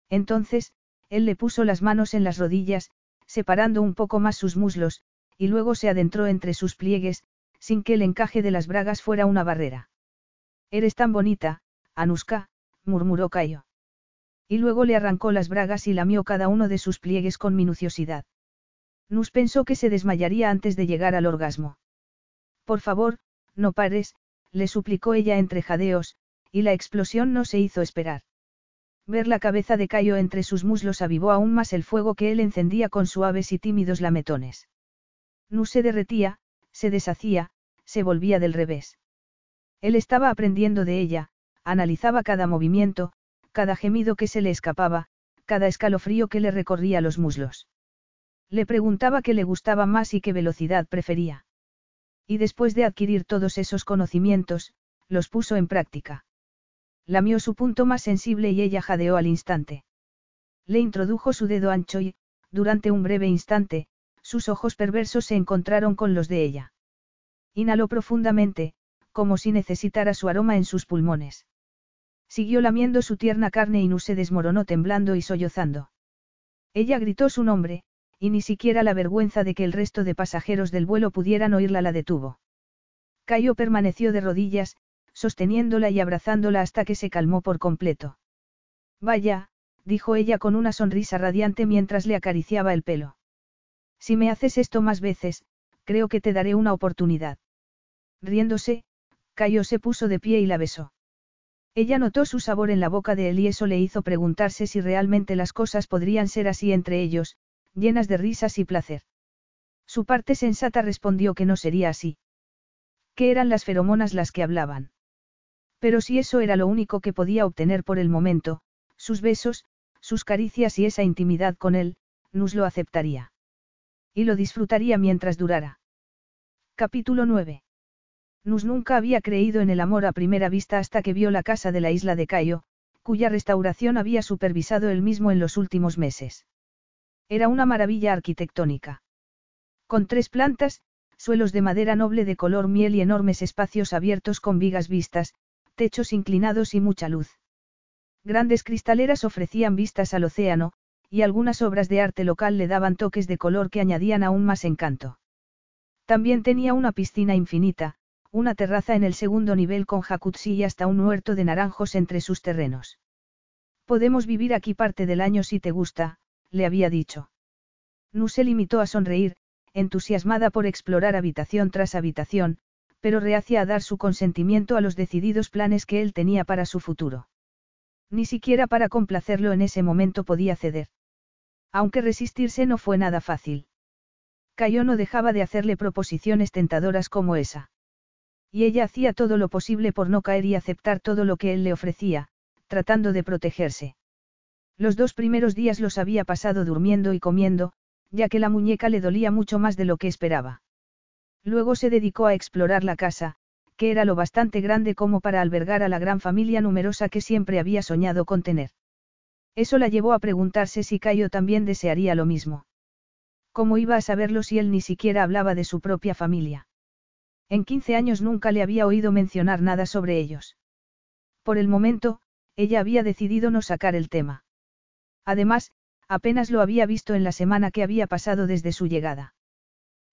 Entonces, él le puso las manos en las rodillas, separando un poco más sus muslos, y luego se adentró entre sus pliegues, sin que el encaje de las bragas fuera una barrera. Eres tan bonita, Anuska, murmuró Cayo. Y luego le arrancó las bragas y lamió cada uno de sus pliegues con minuciosidad. Nus pensó que se desmayaría antes de llegar al orgasmo. Por favor, no pares, le suplicó ella entre jadeos, y la explosión no se hizo esperar. Ver la cabeza de Cayo entre sus muslos avivó aún más el fuego que él encendía con suaves y tímidos lametones. Nus se derretía, se deshacía, se volvía del revés. Él estaba aprendiendo de ella, analizaba cada movimiento, cada gemido que se le escapaba, cada escalofrío que le recorría los muslos. Le preguntaba qué le gustaba más y qué velocidad prefería. Y después de adquirir todos esos conocimientos, los puso en práctica. Lamió su punto más sensible y ella jadeó al instante. Le introdujo su dedo ancho y, durante un breve instante, sus ojos perversos se encontraron con los de ella. Inhaló profundamente, como si necesitara su aroma en sus pulmones. Siguió lamiendo su tierna carne y Nu se desmoronó temblando y sollozando. Ella gritó su nombre, y ni siquiera la vergüenza de que el resto de pasajeros del vuelo pudieran oírla la detuvo. Cayo permaneció de rodillas, sosteniéndola y abrazándola hasta que se calmó por completo. Vaya, dijo ella con una sonrisa radiante mientras le acariciaba el pelo. Si me haces esto más veces, creo que te daré una oportunidad. Riéndose, Cayo se puso de pie y la besó. Ella notó su sabor en la boca de él y eso le hizo preguntarse si realmente las cosas podrían ser así entre ellos, llenas de risas y placer. Su parte sensata respondió que no sería así. Que eran las feromonas las que hablaban. Pero si eso era lo único que podía obtener por el momento, sus besos, sus caricias y esa intimidad con él, Nus lo aceptaría. Y lo disfrutaría mientras durara. Capítulo 9. Nus nunca había creído en el amor a primera vista hasta que vio la casa de la isla de Cayo, cuya restauración había supervisado él mismo en los últimos meses. Era una maravilla arquitectónica. Con tres plantas, suelos de madera noble de color miel y enormes espacios abiertos con vigas vistas, techos inclinados y mucha luz. Grandes cristaleras ofrecían vistas al océano, y algunas obras de arte local le daban toques de color que añadían aún más encanto. También tenía una piscina infinita, una terraza en el segundo nivel con jacuzzi y hasta un huerto de naranjos entre sus terrenos. Podemos vivir aquí parte del año si te gusta, le había dicho. Nu se limitó a sonreír, entusiasmada por explorar habitación tras habitación, pero reacia a dar su consentimiento a los decididos planes que él tenía para su futuro. Ni siquiera para complacerlo en ese momento podía ceder. Aunque resistirse no fue nada fácil. Cayo no dejaba de hacerle proposiciones tentadoras como esa. Y ella hacía todo lo posible por no caer y aceptar todo lo que él le ofrecía, tratando de protegerse. Los dos primeros días los había pasado durmiendo y comiendo, ya que la muñeca le dolía mucho más de lo que esperaba. Luego se dedicó a explorar la casa, que era lo bastante grande como para albergar a la gran familia numerosa que siempre había soñado con tener. Eso la llevó a preguntarse si Cayo también desearía lo mismo. ¿Cómo iba a saberlo si él ni siquiera hablaba de su propia familia? En 15 años nunca le había oído mencionar nada sobre ellos. Por el momento, ella había decidido no sacar el tema. Además, apenas lo había visto en la semana que había pasado desde su llegada.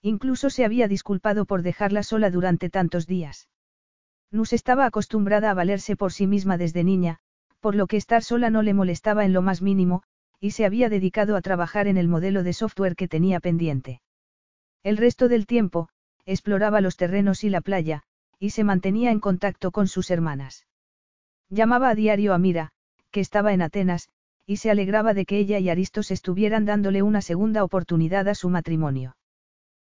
Incluso se había disculpado por dejarla sola durante tantos días. Nus estaba acostumbrada a valerse por sí misma desde niña, por lo que estar sola no le molestaba en lo más mínimo, y se había dedicado a trabajar en el modelo de software que tenía pendiente. El resto del tiempo, exploraba los terrenos y la playa, y se mantenía en contacto con sus hermanas. Llamaba a diario a Mira, que estaba en Atenas, y se alegraba de que ella y Aristos estuvieran dándole una segunda oportunidad a su matrimonio.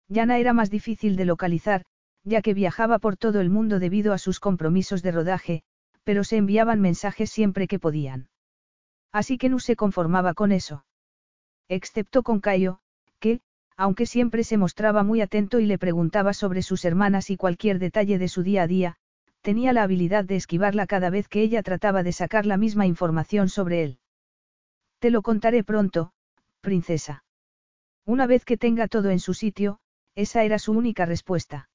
Yana era más difícil de localizar, ya que viajaba por todo el mundo debido a sus compromisos de rodaje, pero se enviaban mensajes siempre que podían. Así que no se conformaba con eso. Excepto con Cayo, que, aunque siempre se mostraba muy atento y le preguntaba sobre sus hermanas y cualquier detalle de su día a día, tenía la habilidad de esquivarla cada vez que ella trataba de sacar la misma información sobre él. Te lo contaré pronto, princesa. Una vez que tenga todo en su sitio, esa era su única respuesta.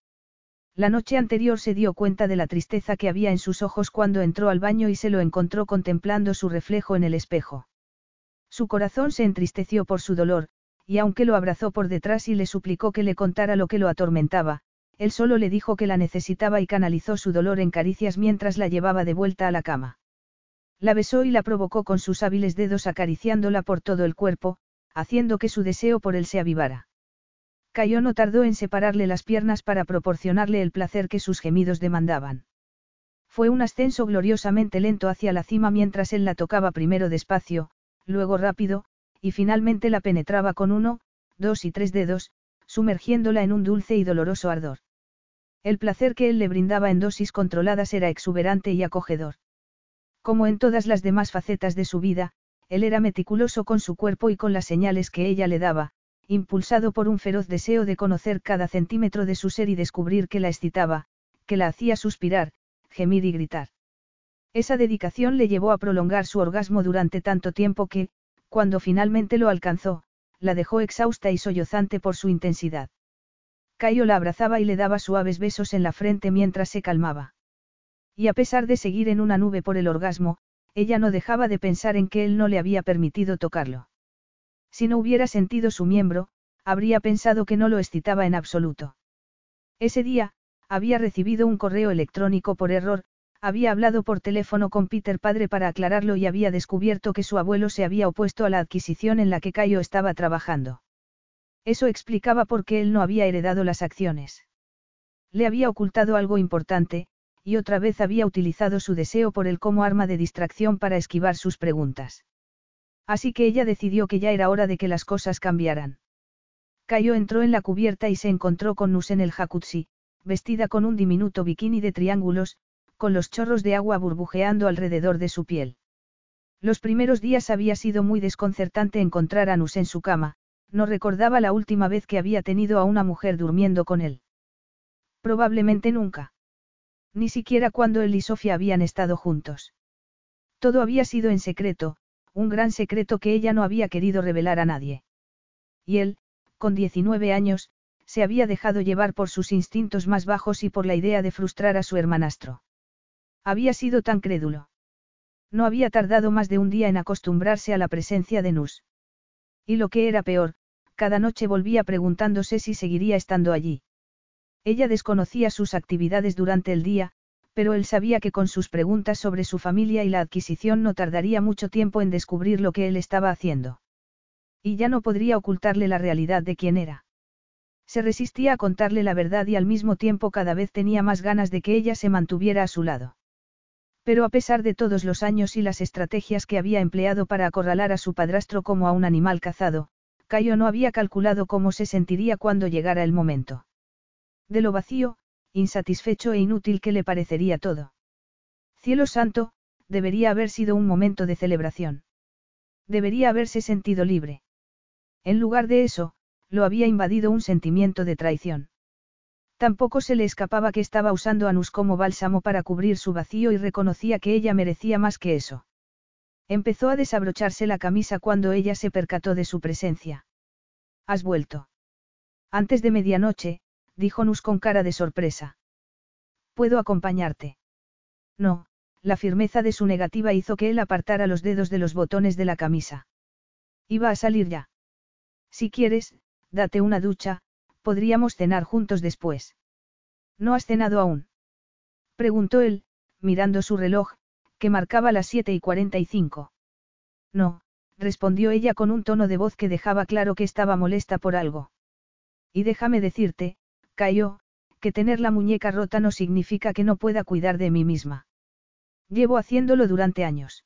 La noche anterior se dio cuenta de la tristeza que había en sus ojos cuando entró al baño y se lo encontró contemplando su reflejo en el espejo. Su corazón se entristeció por su dolor, y aunque lo abrazó por detrás y le suplicó que le contara lo que lo atormentaba, él solo le dijo que la necesitaba y canalizó su dolor en caricias mientras la llevaba de vuelta a la cama. La besó y la provocó con sus hábiles dedos acariciándola por todo el cuerpo, haciendo que su deseo por él se avivara. Cayó no tardó en separarle las piernas para proporcionarle el placer que sus gemidos demandaban. Fue un ascenso gloriosamente lento hacia la cima mientras él la tocaba primero despacio, luego rápido, y finalmente la penetraba con uno, dos y tres dedos, sumergiéndola en un dulce y doloroso ardor. El placer que él le brindaba en dosis controladas era exuberante y acogedor. Como en todas las demás facetas de su vida, él era meticuloso con su cuerpo y con las señales que ella le daba, impulsado por un feroz deseo de conocer cada centímetro de su ser y descubrir que la excitaba, que la hacía suspirar, gemir y gritar. Esa dedicación le llevó a prolongar su orgasmo durante tanto tiempo que, cuando finalmente lo alcanzó, la dejó exhausta y sollozante por su intensidad. Cayo la abrazaba y le daba suaves besos en la frente mientras se calmaba. Y a pesar de seguir en una nube por el orgasmo, ella no dejaba de pensar en que él no le había permitido tocarlo. Si no hubiera sentido su miembro, habría pensado que no lo excitaba en absoluto. Ese día, había recibido un correo electrónico por error, había hablado por teléfono con Peter padre para aclararlo y había descubierto que su abuelo se había opuesto a la adquisición en la que Cayo estaba trabajando. Eso explicaba por qué él no había heredado las acciones. Le había ocultado algo importante, y otra vez había utilizado su deseo por él como arma de distracción para esquivar sus preguntas. Así que ella decidió que ya era hora de que las cosas cambiaran. Cayo entró en la cubierta y se encontró con Nus en el jacuzzi, vestida con un diminuto bikini de triángulos, con los chorros de agua burbujeando alrededor de su piel. Los primeros días había sido muy desconcertante encontrar a Nus en su cama, no recordaba la última vez que había tenido a una mujer durmiendo con él. Probablemente nunca. Ni siquiera cuando él y Sofía habían estado juntos. Todo había sido en secreto, un gran secreto que ella no había querido revelar a nadie. Y él, con 19 años, se había dejado llevar por sus instintos más bajos y por la idea de frustrar a su hermanastro. Había sido tan crédulo. No había tardado más de un día en acostumbrarse a la presencia de Nus. Y lo que era peor, cada noche volvía preguntándose si seguiría estando allí. Ella desconocía sus actividades durante el día, pero él sabía que con sus preguntas sobre su familia y la adquisición no tardaría mucho tiempo en descubrir lo que él estaba haciendo. Y ya no podría ocultarle la realidad de quién era. Se resistía a contarle la verdad y al mismo tiempo cada vez tenía más ganas de que ella se mantuviera a su lado. Pero a pesar de todos los años y las estrategias que había empleado para acorralar a su padrastro como a un animal cazado, Cayo no había calculado cómo se sentiría cuando llegara el momento. De lo vacío, insatisfecho e inútil que le parecería todo. Cielo santo, debería haber sido un momento de celebración. Debería haberse sentido libre. En lugar de eso, lo había invadido un sentimiento de traición. Tampoco se le escapaba que estaba usando a Nus como bálsamo para cubrir su vacío y reconocía que ella merecía más que eso. Empezó a desabrocharse la camisa cuando ella se percató de su presencia. ¿Has vuelto? Antes de medianoche, dijo Nus con cara de sorpresa. ¿Puedo acompañarte? No, la firmeza de su negativa hizo que él apartara los dedos de los botones de la camisa. Iba a salir ya. Si quieres, date una ducha, podríamos cenar juntos después. ¿No has cenado aún? Preguntó él, mirando su reloj, que marcaba las siete y cuarenta y cinco. No, respondió ella con un tono de voz que dejaba claro que estaba molesta por algo. Y déjame decirte, Cayo, que tener la muñeca rota no significa que no pueda cuidar de mí misma. Llevo haciéndolo durante años.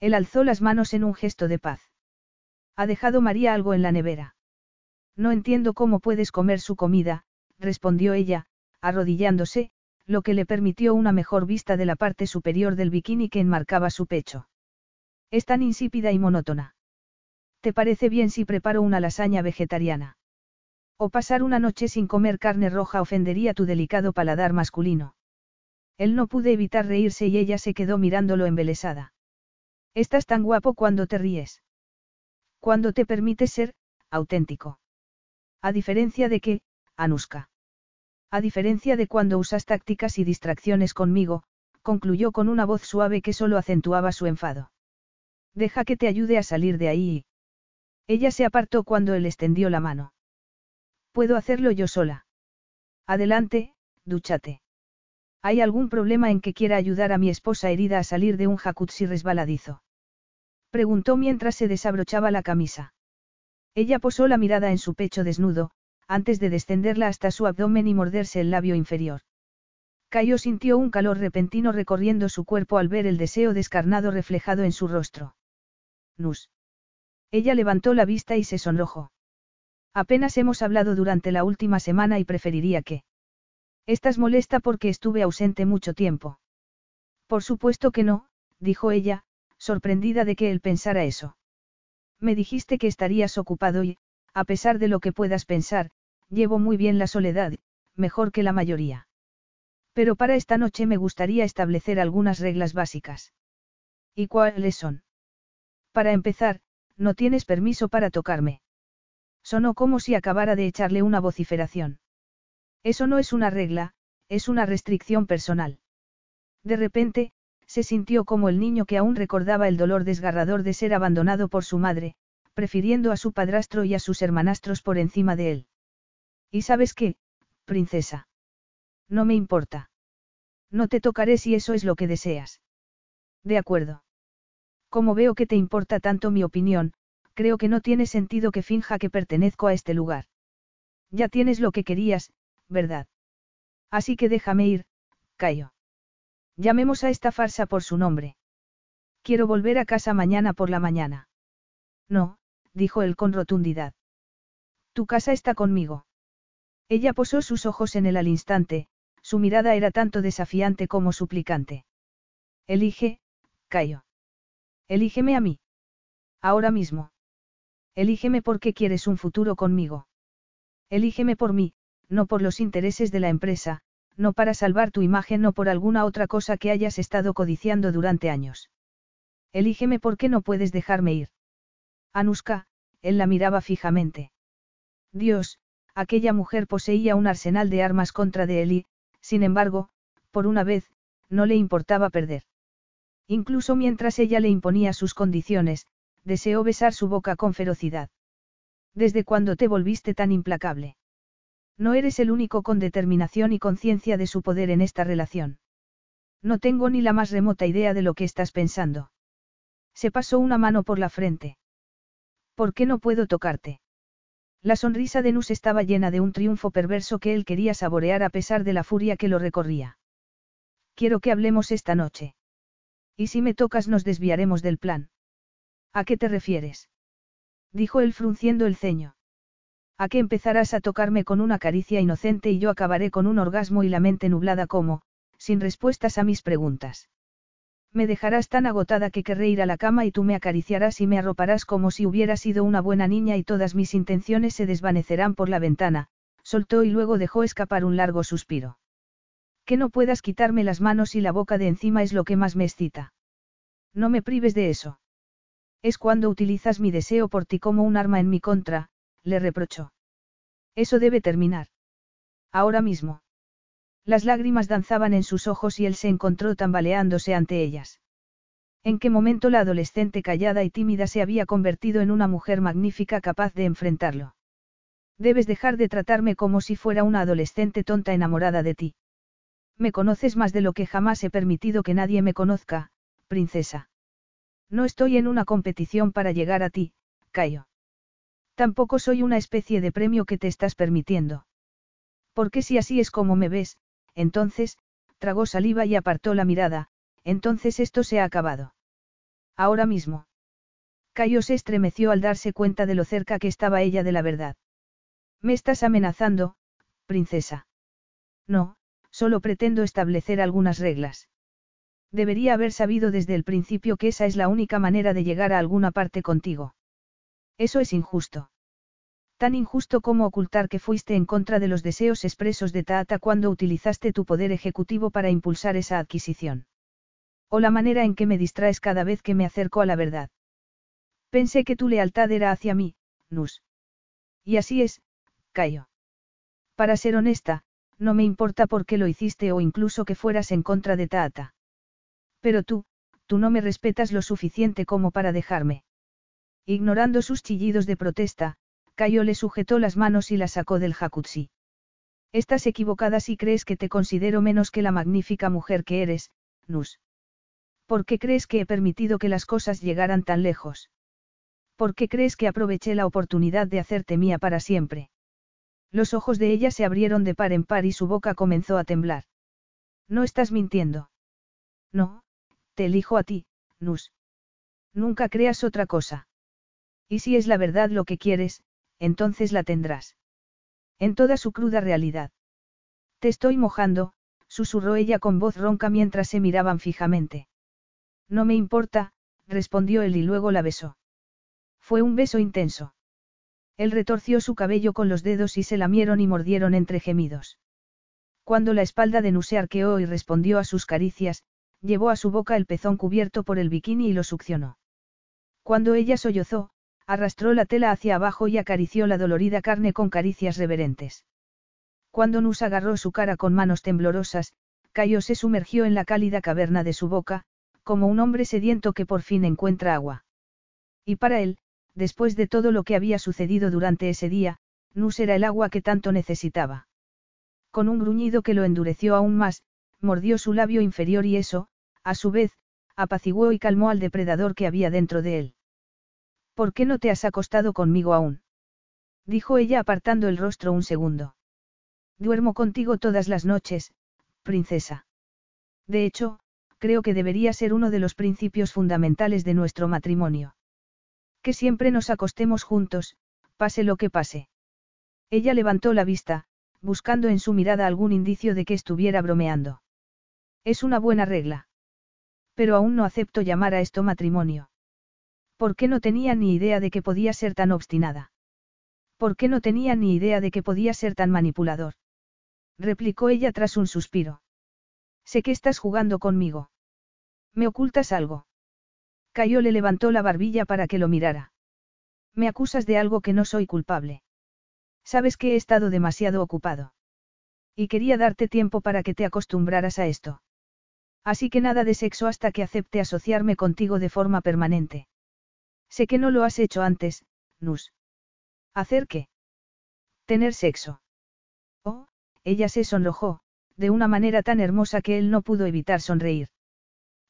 Él alzó las manos en un gesto de paz. ¿Ha dejado María algo en la nevera? No entiendo cómo puedes comer su comida, respondió ella, arrodillándose, lo que le permitió una mejor vista de la parte superior del bikini que enmarcaba su pecho. Es tan insípida y monótona. ¿Te parece bien si preparo una lasaña vegetariana? O pasar una noche sin comer carne roja ofendería tu delicado paladar masculino. Él no pude evitar reírse y ella se quedó mirándolo embelesada. Estás tan guapo cuando te ríes. Cuando te permites ser, auténtico. A diferencia de que, Anuska. A diferencia de cuando usas tácticas y distracciones conmigo, concluyó con una voz suave que solo acentuaba su enfado. Deja que te ayude a salir de ahí. Ella se apartó cuando él extendió la mano. Puedo hacerlo yo sola. Adelante, dúchate. ¿Hay algún problema en que quiera ayudar a mi esposa herida a salir de un jacuzzi resbaladizo? Preguntó mientras se desabrochaba la camisa. Ella posó la mirada en su pecho desnudo, antes de descenderla hasta su abdomen y morderse el labio inferior. Cayo sintió un calor repentino recorriendo su cuerpo al ver el deseo descarnado reflejado en su rostro. Nus. Ella levantó la vista y se sonrojó. Apenas hemos hablado durante la última semana y preferiría que... Estás molesta porque estuve ausente mucho tiempo. Por supuesto que no, dijo ella, sorprendida de que él pensara eso. Me dijiste que estarías ocupado y, a pesar de lo que puedas pensar, llevo muy bien la soledad, mejor que la mayoría. Pero para esta noche me gustaría establecer algunas reglas básicas. ¿Y cuáles son? Para empezar, no tienes permiso para tocarme. Sonó como si acabara de echarle una vociferación. Eso no es una regla, es una restricción personal. De repente, se sintió como el niño que aún recordaba el dolor desgarrador de ser abandonado por su madre, prefiriendo a su padrastro y a sus hermanastros por encima de él. ¿Y sabes qué, princesa? No me importa. No te tocaré si eso es lo que deseas. De acuerdo. Como veo que te importa tanto mi opinión, creo que no tiene sentido que finja que pertenezco a este lugar. Ya tienes lo que querías, ¿verdad? Así que déjame ir, Cayo. Llamemos a esta farsa por su nombre. Quiero volver a casa mañana por la mañana. No, dijo él con rotundidad. Tu casa está conmigo. Ella posó sus ojos en él al instante, su mirada era tanto desafiante como suplicante. Elige, Cayo. Elígeme a mí. Ahora mismo. Elígeme porque quieres un futuro conmigo. Elígeme por mí, no por los intereses de la empresa, no para salvar tu imagen o por alguna otra cosa que hayas estado codiciando durante años. Elígeme porque no puedes dejarme ir. Anuska, él la miraba fijamente. Dios, aquella mujer poseía un arsenal de armas contra de él y, sin embargo, por una vez, no le importaba perder. Incluso mientras ella le imponía sus condiciones, deseó besar su boca con ferocidad. ¿Desde cuándo te volviste tan implacable? No eres el único con determinación y conciencia de su poder en esta relación. No tengo ni la más remota idea de lo que estás pensando. Se pasó una mano por la frente. ¿Por qué no puedo tocarte? La sonrisa de Nus estaba llena de un triunfo perverso que él quería saborear a pesar de la furia que lo recorría. Quiero que hablemos esta noche. Y si me tocas nos desviaremos del plan. ¿A qué te refieres? Dijo él frunciendo el ceño. A que empezarás a tocarme con una caricia inocente y yo acabaré con un orgasmo y la mente nublada como, sin respuestas a mis preguntas. Me dejarás tan agotada que querré ir a la cama y tú me acariciarás y me arroparás como si hubiera sido una buena niña y todas mis intenciones se desvanecerán por la ventana, soltó y luego dejó escapar un largo suspiro. Que no puedas quitarme las manos y la boca de encima es lo que más me excita. No me prives de eso. Es cuando utilizas mi deseo por ti como un arma en mi contra, le reprochó. Eso debe terminar. Ahora mismo. Las lágrimas danzaban en sus ojos y él se encontró tambaleándose ante ellas. ¿En qué momento la adolescente callada y tímida se había convertido en una mujer magnífica capaz de enfrentarlo? Debes dejar de tratarme como si fuera una adolescente tonta enamorada de ti. Me conoces más de lo que jamás he permitido que nadie me conozca, princesa. No estoy en una competición para llegar a ti, Cayo. Tampoco soy una especie de premio que te estás permitiendo. Porque si así es como me ves, entonces, tragó saliva y apartó la mirada, entonces esto se ha acabado. Ahora mismo. Cayo se estremeció al darse cuenta de lo cerca que estaba ella de la verdad. Me estás amenazando, princesa. No, solo pretendo establecer algunas reglas. Debería haber sabido desde el principio que esa es la única manera de llegar a alguna parte contigo. Eso es injusto. Tan injusto como ocultar que fuiste en contra de los deseos expresos de Taata cuando utilizaste tu poder ejecutivo para impulsar esa adquisición. O la manera en que me distraes cada vez que me acerco a la verdad. Pensé que tu lealtad era hacia mí, Nus. Y así es, Cayo. Para ser honesta, no me importa por qué lo hiciste o incluso que fueras en contra de Taata. Pero tú, tú no me respetas lo suficiente como para dejarme. Ignorando sus chillidos de protesta, Cayo le sujetó las manos y la sacó del jacuzzi. Estás equivocada si crees que te considero menos que la magnífica mujer que eres, Nus. ¿Por qué crees que he permitido que las cosas llegaran tan lejos? ¿Por qué crees que aproveché la oportunidad de hacerte mía para siempre? Los ojos de ella se abrieron de par en par y su boca comenzó a temblar. No estás mintiendo. No, te elijo a ti, Nus. Nunca creas otra cosa. Y si es la verdad lo que quieres, entonces la tendrás. En toda su cruda realidad. Te estoy mojando, susurró ella con voz ronca mientras se miraban fijamente. No me importa, respondió él y luego la besó. Fue un beso intenso. Él retorció su cabello con los dedos y se lamieron y mordieron entre gemidos. Cuando la espalda de Nuse arqueó y respondió a sus caricias, llevó a su boca el pezón cubierto por el bikini y lo succionó. Cuando ella sollozó, arrastró la tela hacia abajo y acarició la dolorida carne con caricias reverentes. Cuando Nus agarró su cara con manos temblorosas, Cayo se sumergió en la cálida caverna de su boca, como un hombre sediento que por fin encuentra agua. Y para él, después de todo lo que había sucedido durante ese día, Nus era el agua que tanto necesitaba. Con un gruñido que lo endureció aún más, mordió su labio inferior y eso, a su vez, apaciguó y calmó al depredador que había dentro de él. ¿Por qué no te has acostado conmigo aún? dijo ella apartando el rostro un segundo. Duermo contigo todas las noches, princesa. De hecho, creo que debería ser uno de los principios fundamentales de nuestro matrimonio. Que siempre nos acostemos juntos, pase lo que pase. Ella levantó la vista, buscando en su mirada algún indicio de que estuviera bromeando. Es una buena regla. Pero aún no acepto llamar a esto matrimonio. ¿Por qué no tenía ni idea de que podía ser tan obstinada? ¿Por qué no tenía ni idea de que podía ser tan manipulador? replicó ella tras un suspiro. Sé que estás jugando conmigo. ¿Me ocultas algo? Cayo le levantó la barbilla para que lo mirara. Me acusas de algo que no soy culpable. Sabes que he estado demasiado ocupado. Y quería darte tiempo para que te acostumbraras a esto. Así que nada de sexo hasta que acepte asociarme contigo de forma permanente. Sé que no lo has hecho antes, Nus. ¿Hacer qué? Tener sexo. Oh, ella se sonrojó, de una manera tan hermosa que él no pudo evitar sonreír.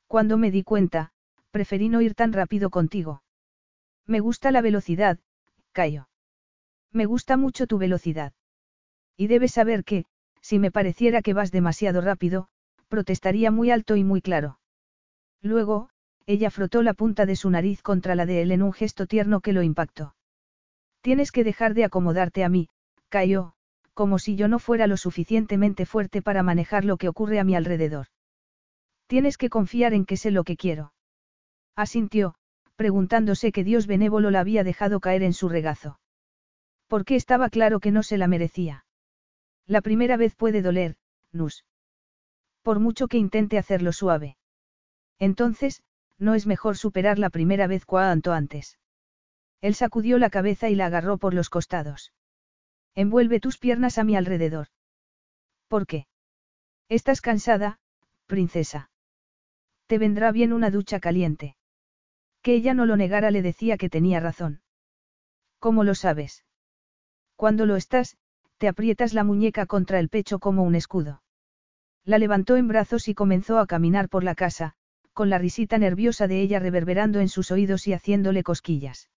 Cuando me di cuenta, preferí no ir tan rápido contigo. Me gusta la velocidad, Cayo. Me gusta mucho tu velocidad. Y debes saber que, si me pareciera que vas demasiado rápido, protestaría muy alto y muy claro. Luego, ella frotó la punta de su nariz contra la de él en un gesto tierno que lo impactó. Tienes que dejar de acomodarte a mí, cayó, como si yo no fuera lo suficientemente fuerte para manejar lo que ocurre a mi alrededor. Tienes que confiar en que sé lo que quiero. Asintió, preguntándose que Dios benévolo la había dejado caer en su regazo. Porque estaba claro que no se la merecía. La primera vez puede doler, Nus. Por mucho que intente hacerlo suave. Entonces, no es mejor superar la primera vez cuanto antes. Él sacudió la cabeza y la agarró por los costados. Envuelve tus piernas a mi alrededor. ¿Por qué? Estás cansada, princesa. Te vendrá bien una ducha caliente. Que ella no lo negara le decía que tenía razón. ¿Cómo lo sabes? Cuando lo estás, te aprietas la muñeca contra el pecho como un escudo. La levantó en brazos y comenzó a caminar por la casa, con la risita nerviosa de ella reverberando en sus oídos y haciéndole cosquillas.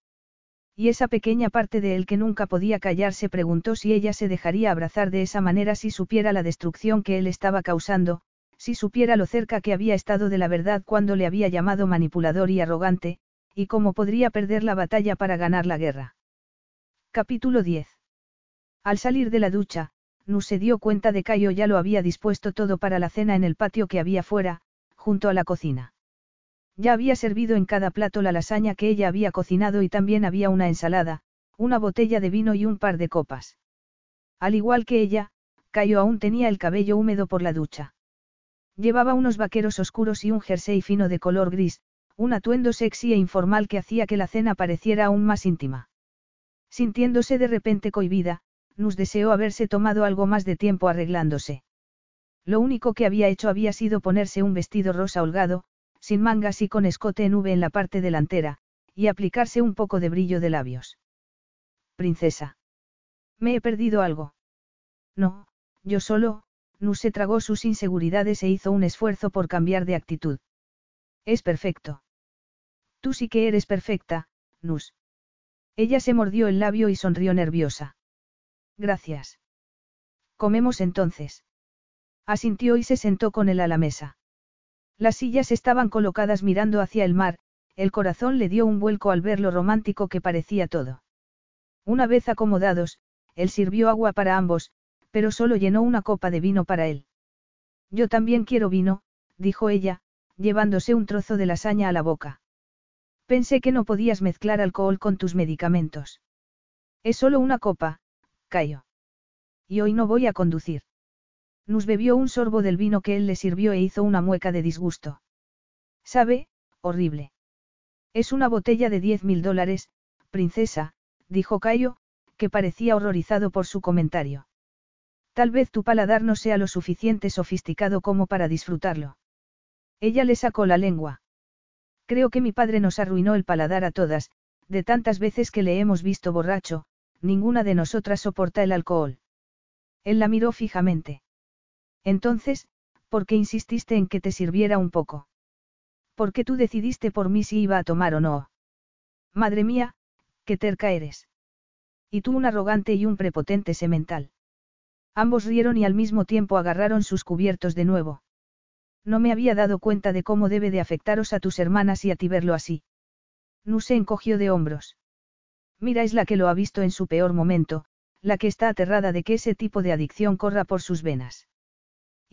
Y esa pequeña parte de él que nunca podía callar se preguntó si ella se dejaría abrazar de esa manera si supiera la destrucción que él estaba causando, si supiera lo cerca que había estado de la verdad cuando le había llamado manipulador y arrogante, y cómo podría perder la batalla para ganar la guerra. Capítulo 10. Al salir de la ducha, Nu se dio cuenta de Cayo ya lo había dispuesto todo para la cena en el patio que había fuera, junto a la cocina. Ya había servido en cada plato la lasaña que ella había cocinado y también había una ensalada, una botella de vino y un par de copas. Al igual que ella, Cayo aún tenía el cabello húmedo por la ducha. Llevaba unos vaqueros oscuros y un jersey fino de color gris, un atuendo sexy e informal que hacía que la cena pareciera aún más íntima. Sintiéndose de repente cohibida, Nus deseó haberse tomado algo más de tiempo arreglándose. Lo único que había hecho había sido ponerse un vestido rosa holgado, sin mangas y con escote en V en la parte delantera, y aplicarse un poco de brillo de labios. Princesa. ¿Me he perdido algo? No, yo solo, Nus se tragó sus inseguridades e hizo un esfuerzo por cambiar de actitud. Es perfecto. Tú sí que eres perfecta, Nus. Ella se mordió el labio y sonrió nerviosa. Gracias. Comemos entonces. Asintió y se sentó con él a la mesa. Las sillas estaban colocadas mirando hacia el mar, el corazón le dio un vuelco al ver lo romántico que parecía todo. Una vez acomodados, él sirvió agua para ambos, pero solo llenó una copa de vino para él. Yo también quiero vino, dijo ella, llevándose un trozo de lasaña a la boca. Pensé que no podías mezclar alcohol con tus medicamentos. Es solo una copa, Cayo. Y hoy no voy a conducir. Nus bebió un sorbo del vino que él le sirvió e hizo una mueca de disgusto. ¿Sabe? Horrible. Es una botella de diez mil dólares, princesa, dijo Cayo, que parecía horrorizado por su comentario. Tal vez tu paladar no sea lo suficiente sofisticado como para disfrutarlo. Ella le sacó la lengua. Creo que mi padre nos arruinó el paladar a todas, de tantas veces que le hemos visto borracho, ninguna de nosotras soporta el alcohol. Él la miró fijamente. Entonces, ¿por qué insististe en que te sirviera un poco? ¿Por qué tú decidiste por mí si iba a tomar o no? Madre mía, qué terca eres. Y tú un arrogante y un prepotente semental. Ambos rieron y al mismo tiempo agarraron sus cubiertos de nuevo. No me había dado cuenta de cómo debe de afectaros a tus hermanas y a ti verlo así. Nu se encogió de hombros. Mira es la que lo ha visto en su peor momento, la que está aterrada de que ese tipo de adicción corra por sus venas.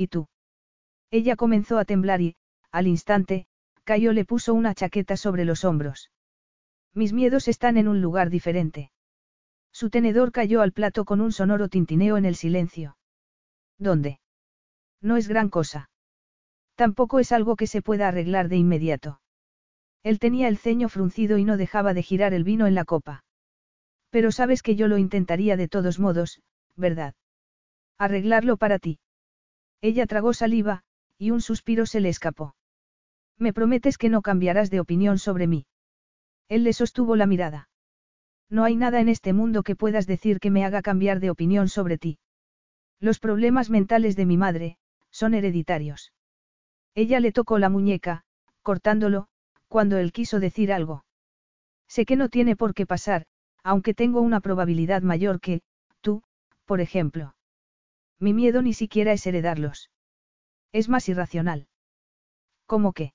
¿Y tú? Ella comenzó a temblar y, al instante, Cayo le puso una chaqueta sobre los hombros. Mis miedos están en un lugar diferente. Su tenedor cayó al plato con un sonoro tintineo en el silencio. ¿Dónde? No es gran cosa. Tampoco es algo que se pueda arreglar de inmediato. Él tenía el ceño fruncido y no dejaba de girar el vino en la copa. Pero sabes que yo lo intentaría de todos modos, ¿verdad? Arreglarlo para ti. Ella tragó saliva, y un suspiro se le escapó. Me prometes que no cambiarás de opinión sobre mí. Él le sostuvo la mirada. No hay nada en este mundo que puedas decir que me haga cambiar de opinión sobre ti. Los problemas mentales de mi madre, son hereditarios. Ella le tocó la muñeca, cortándolo, cuando él quiso decir algo. Sé que no tiene por qué pasar, aunque tengo una probabilidad mayor que, tú, por ejemplo. Mi miedo ni siquiera es heredarlos. Es más irracional. ¿Cómo qué?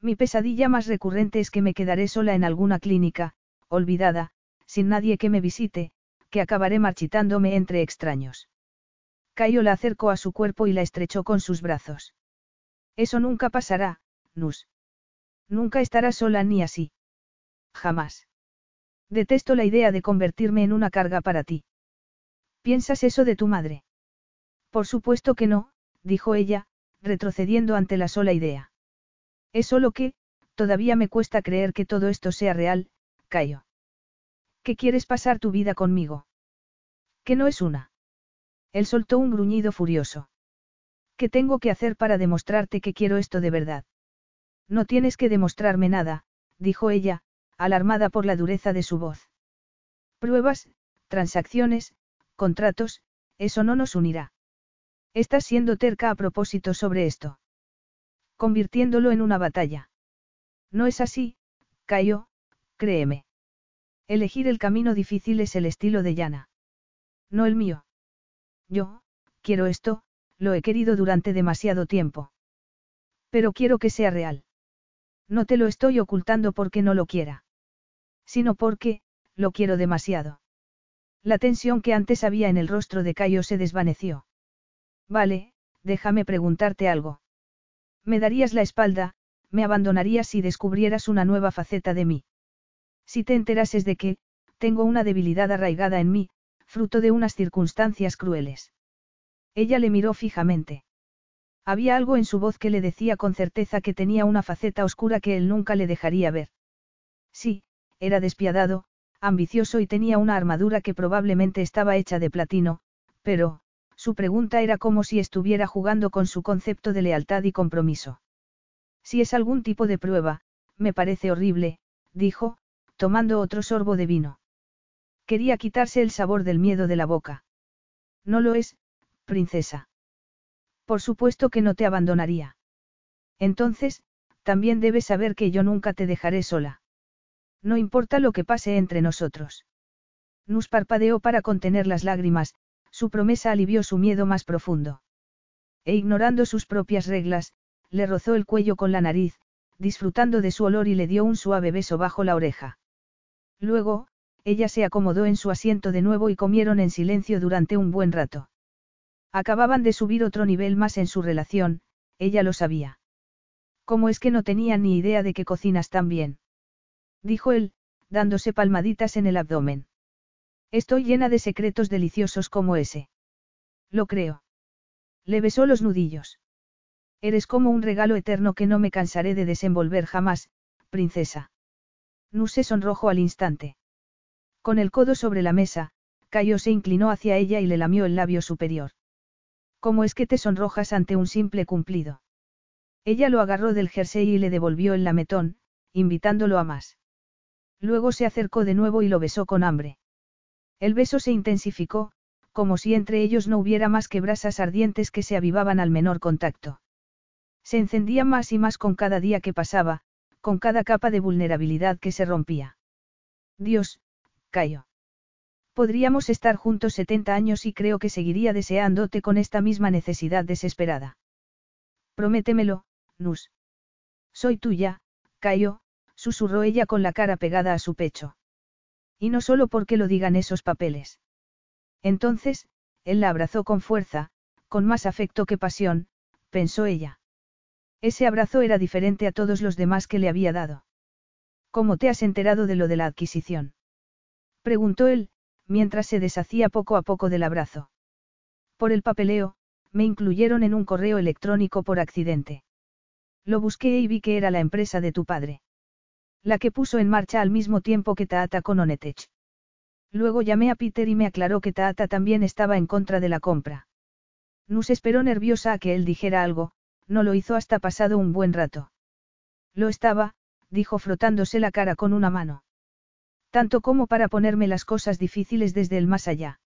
Mi pesadilla más recurrente es que me quedaré sola en alguna clínica, olvidada, sin nadie que me visite, que acabaré marchitándome entre extraños. Cayo la acercó a su cuerpo y la estrechó con sus brazos. Eso nunca pasará, Nus. Nunca estarás sola ni así. Jamás. Detesto la idea de convertirme en una carga para ti. ¿Piensas eso de tu madre? Por supuesto que no, dijo ella, retrocediendo ante la sola idea. Es solo que, todavía me cuesta creer que todo esto sea real, Cayo. ¿Qué quieres pasar tu vida conmigo? Que no es una. Él soltó un gruñido furioso. ¿Qué tengo que hacer para demostrarte que quiero esto de verdad? No tienes que demostrarme nada, dijo ella, alarmada por la dureza de su voz. Pruebas, transacciones, contratos, eso no nos unirá. Estás siendo terca a propósito sobre esto. Convirtiéndolo en una batalla. No es así, Cayo, créeme. Elegir el camino difícil es el estilo de Yana. No el mío. Yo, quiero esto, lo he querido durante demasiado tiempo. Pero quiero que sea real. No te lo estoy ocultando porque no lo quiera sino porque, lo quiero demasiado. La tensión que antes había en el rostro de Cayo se desvaneció. Vale, déjame preguntarte algo. Me darías la espalda, me abandonarías si descubrieras una nueva faceta de mí. Si te enterases de que, tengo una debilidad arraigada en mí, fruto de unas circunstancias crueles. Ella le miró fijamente. Había algo en su voz que le decía con certeza que tenía una faceta oscura que él nunca le dejaría ver. Sí, era despiadado, ambicioso y tenía una armadura que probablemente estaba hecha de platino, pero, su pregunta era como si estuviera jugando con su concepto de lealtad y compromiso. Si es algún tipo de prueba, me parece horrible, dijo, tomando otro sorbo de vino. Quería quitarse el sabor del miedo de la boca. No lo es, princesa. Por supuesto que no te abandonaría. Entonces, también debes saber que yo nunca te dejaré sola. No importa lo que pase entre nosotros. Nus parpadeó para contener las lágrimas, su promesa alivió su miedo más profundo. E ignorando sus propias reglas, le rozó el cuello con la nariz, disfrutando de su olor y le dio un suave beso bajo la oreja. Luego, ella se acomodó en su asiento de nuevo y comieron en silencio durante un buen rato. Acababan de subir otro nivel más en su relación, ella lo sabía. ¿Cómo es que no tenía ni idea de que cocinas tan bien? Dijo él, dándose palmaditas en el abdomen. Estoy llena de secretos deliciosos como ese. Lo creo. Le besó los nudillos. Eres como un regalo eterno que no me cansaré de desenvolver jamás, princesa. No se sonrojó al instante. Con el codo sobre la mesa, Cayo se inclinó hacia ella y le lamió el labio superior. ¿Cómo es que te sonrojas ante un simple cumplido? Ella lo agarró del jersey y le devolvió el lametón, invitándolo a más. Luego se acercó de nuevo y lo besó con hambre. El beso se intensificó, como si entre ellos no hubiera más que brasas ardientes que se avivaban al menor contacto. Se encendía más y más con cada día que pasaba, con cada capa de vulnerabilidad que se rompía. Dios, Cayo. Podríamos estar juntos 70 años y creo que seguiría deseándote con esta misma necesidad desesperada. Prométemelo, Nus. Soy tuya, Cayo, susurró ella con la cara pegada a su pecho. Y no solo porque lo digan esos papeles. Entonces, él la abrazó con fuerza, con más afecto que pasión, pensó ella. Ese abrazo era diferente a todos los demás que le había dado. ¿Cómo te has enterado de lo de la adquisición? Preguntó él, mientras se deshacía poco a poco del abrazo. Por el papeleo, me incluyeron en un correo electrónico por accidente. Lo busqué y vi que era la empresa de tu padre. La que puso en marcha al mismo tiempo que Taata con Onetech. Luego llamé a Peter y me aclaró que Taata también estaba en contra de la compra. Nus esperó nerviosa a que él dijera algo, no lo hizo hasta pasado un buen rato. Lo estaba, dijo frotándose la cara con una mano. Tanto como para ponerme las cosas difíciles desde el más allá.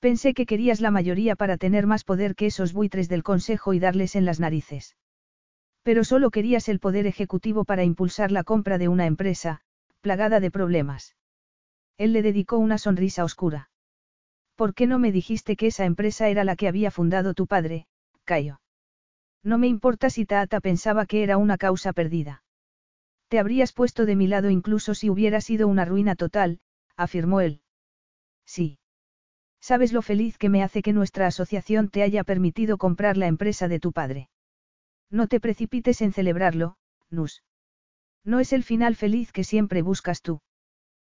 Pensé que querías la mayoría para tener más poder que esos buitres del Consejo y darles en las narices. Pero solo querías el poder ejecutivo para impulsar la compra de una empresa, plagada de problemas. Él le dedicó una sonrisa oscura. ¿Por qué no me dijiste que esa empresa era la que había fundado tu padre, Cayo? No me importa si Taata pensaba que era una causa perdida. Te habrías puesto de mi lado incluso si hubiera sido una ruina total, afirmó él. Sí. Sabes lo feliz que me hace que nuestra asociación te haya permitido comprar la empresa de tu padre. No te precipites en celebrarlo, Nus. No es el final feliz que siempre buscas tú.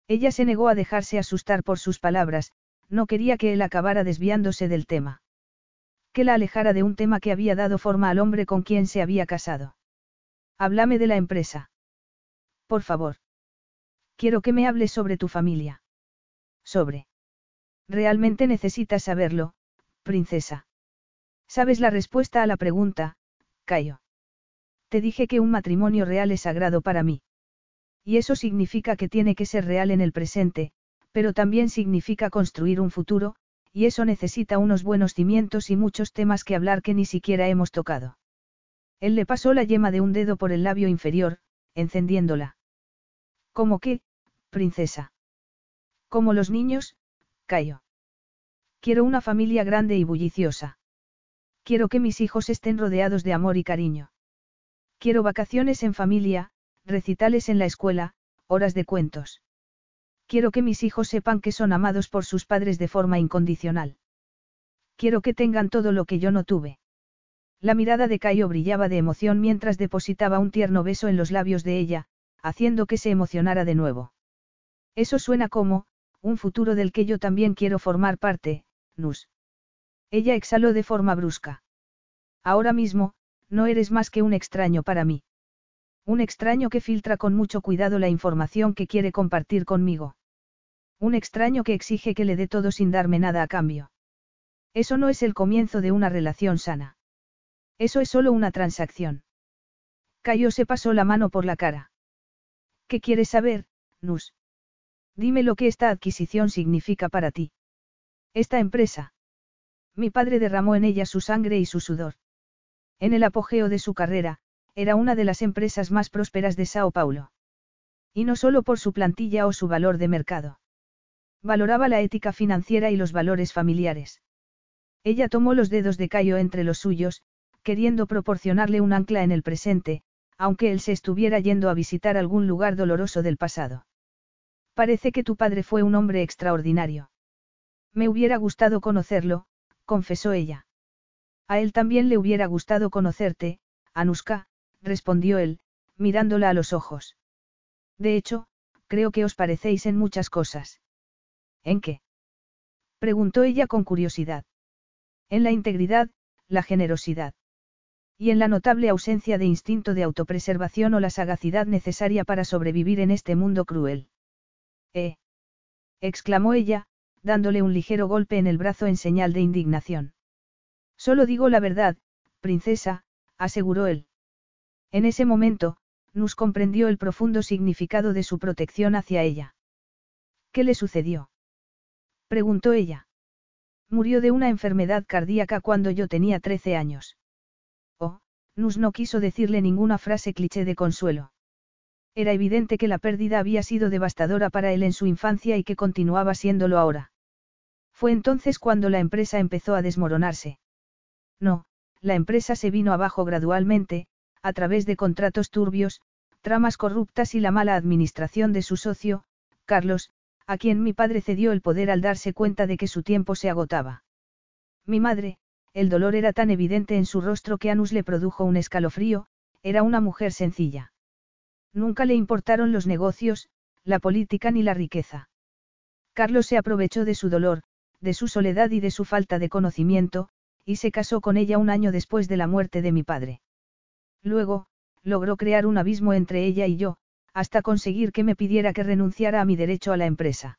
Ella se negó a dejarse asustar por sus palabras, no quería que él acabara desviándose del tema. Que la alejara de un tema que había dado forma al hombre con quien se había casado. Háblame de la empresa. Por favor. Quiero que me hables sobre tu familia. Sobre. Realmente necesitas saberlo, princesa. ¿Sabes la respuesta a la pregunta, Cayo? Te dije que un matrimonio real es sagrado para mí. Y eso significa que tiene que ser real en el presente, pero también significa construir un futuro, y eso necesita unos buenos cimientos y muchos temas que hablar que ni siquiera hemos tocado. Él le pasó la yema de un dedo por el labio inferior, encendiéndola. ¿Cómo qué, princesa? Como los niños, Cayo. Quiero una familia grande y bulliciosa. Quiero que mis hijos estén rodeados de amor y cariño. Quiero vacaciones en familia, recitales en la escuela, horas de cuentos. Quiero que mis hijos sepan que son amados por sus padres de forma incondicional. Quiero que tengan todo lo que yo no tuve. La mirada de Cayo brillaba de emoción mientras depositaba un tierno beso en los labios de ella, haciendo que se emocionara de nuevo. Eso suena como, un futuro del que yo también quiero formar parte, Nus. Ella exhaló de forma brusca. Ahora mismo, no eres más que un extraño para mí. Un extraño que filtra con mucho cuidado la información que quiere compartir conmigo. Un extraño que exige que le dé todo sin darme nada a cambio. Eso no es el comienzo de una relación sana. Eso es solo una transacción. Cayo se pasó la mano por la cara. ¿Qué quieres saber, Nus? Dime lo que esta adquisición significa para ti. Esta empresa. Mi padre derramó en ella su sangre y su sudor. En el apogeo de su carrera, era una de las empresas más prósperas de Sao Paulo. Y no solo por su plantilla o su valor de mercado. Valoraba la ética financiera y los valores familiares. Ella tomó los dedos de Cayo entre los suyos, queriendo proporcionarle un ancla en el presente, aunque él se estuviera yendo a visitar algún lugar doloroso del pasado. Parece que tu padre fue un hombre extraordinario. Me hubiera gustado conocerlo, confesó ella. A él también le hubiera gustado conocerte, Anuska, respondió él, mirándola a los ojos. De hecho, creo que os parecéis en muchas cosas. ¿En qué? preguntó ella con curiosidad. En la integridad, la generosidad. Y en la notable ausencia de instinto de autopreservación o la sagacidad necesaria para sobrevivir en este mundo cruel. ¿Eh? exclamó ella, dándole un ligero golpe en el brazo en señal de indignación. Solo digo la verdad, princesa, aseguró él. En ese momento, Nus comprendió el profundo significado de su protección hacia ella. ¿Qué le sucedió? preguntó ella. Murió de una enfermedad cardíaca cuando yo tenía 13 años. Oh, Nus no quiso decirle ninguna frase cliché de consuelo. Era evidente que la pérdida había sido devastadora para él en su infancia y que continuaba siéndolo ahora. Fue entonces cuando la empresa empezó a desmoronarse. No, la empresa se vino abajo gradualmente, a través de contratos turbios, tramas corruptas y la mala administración de su socio, Carlos, a quien mi padre cedió el poder al darse cuenta de que su tiempo se agotaba. Mi madre, el dolor era tan evidente en su rostro que Anus le produjo un escalofrío, era una mujer sencilla. Nunca le importaron los negocios, la política ni la riqueza. Carlos se aprovechó de su dolor, de su soledad y de su falta de conocimiento, y se casó con ella un año después de la muerte de mi padre. Luego, logró crear un abismo entre ella y yo, hasta conseguir que me pidiera que renunciara a mi derecho a la empresa.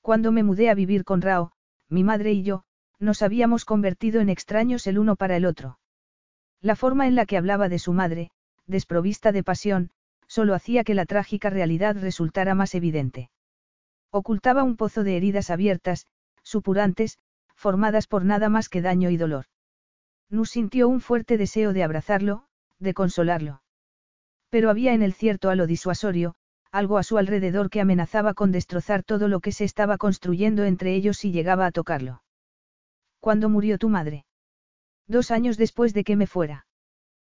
Cuando me mudé a vivir con Rao, mi madre y yo, nos habíamos convertido en extraños el uno para el otro. La forma en la que hablaba de su madre, desprovista de pasión, solo hacía que la trágica realidad resultara más evidente. Ocultaba un pozo de heridas abiertas, supurantes, formadas por nada más que daño y dolor. Nus sintió un fuerte deseo de abrazarlo, de consolarlo. Pero había en el cierto a lo disuasorio, algo a su alrededor que amenazaba con destrozar todo lo que se estaba construyendo entre ellos si llegaba a tocarlo. ¿Cuándo murió tu madre? Dos años después de que me fuera.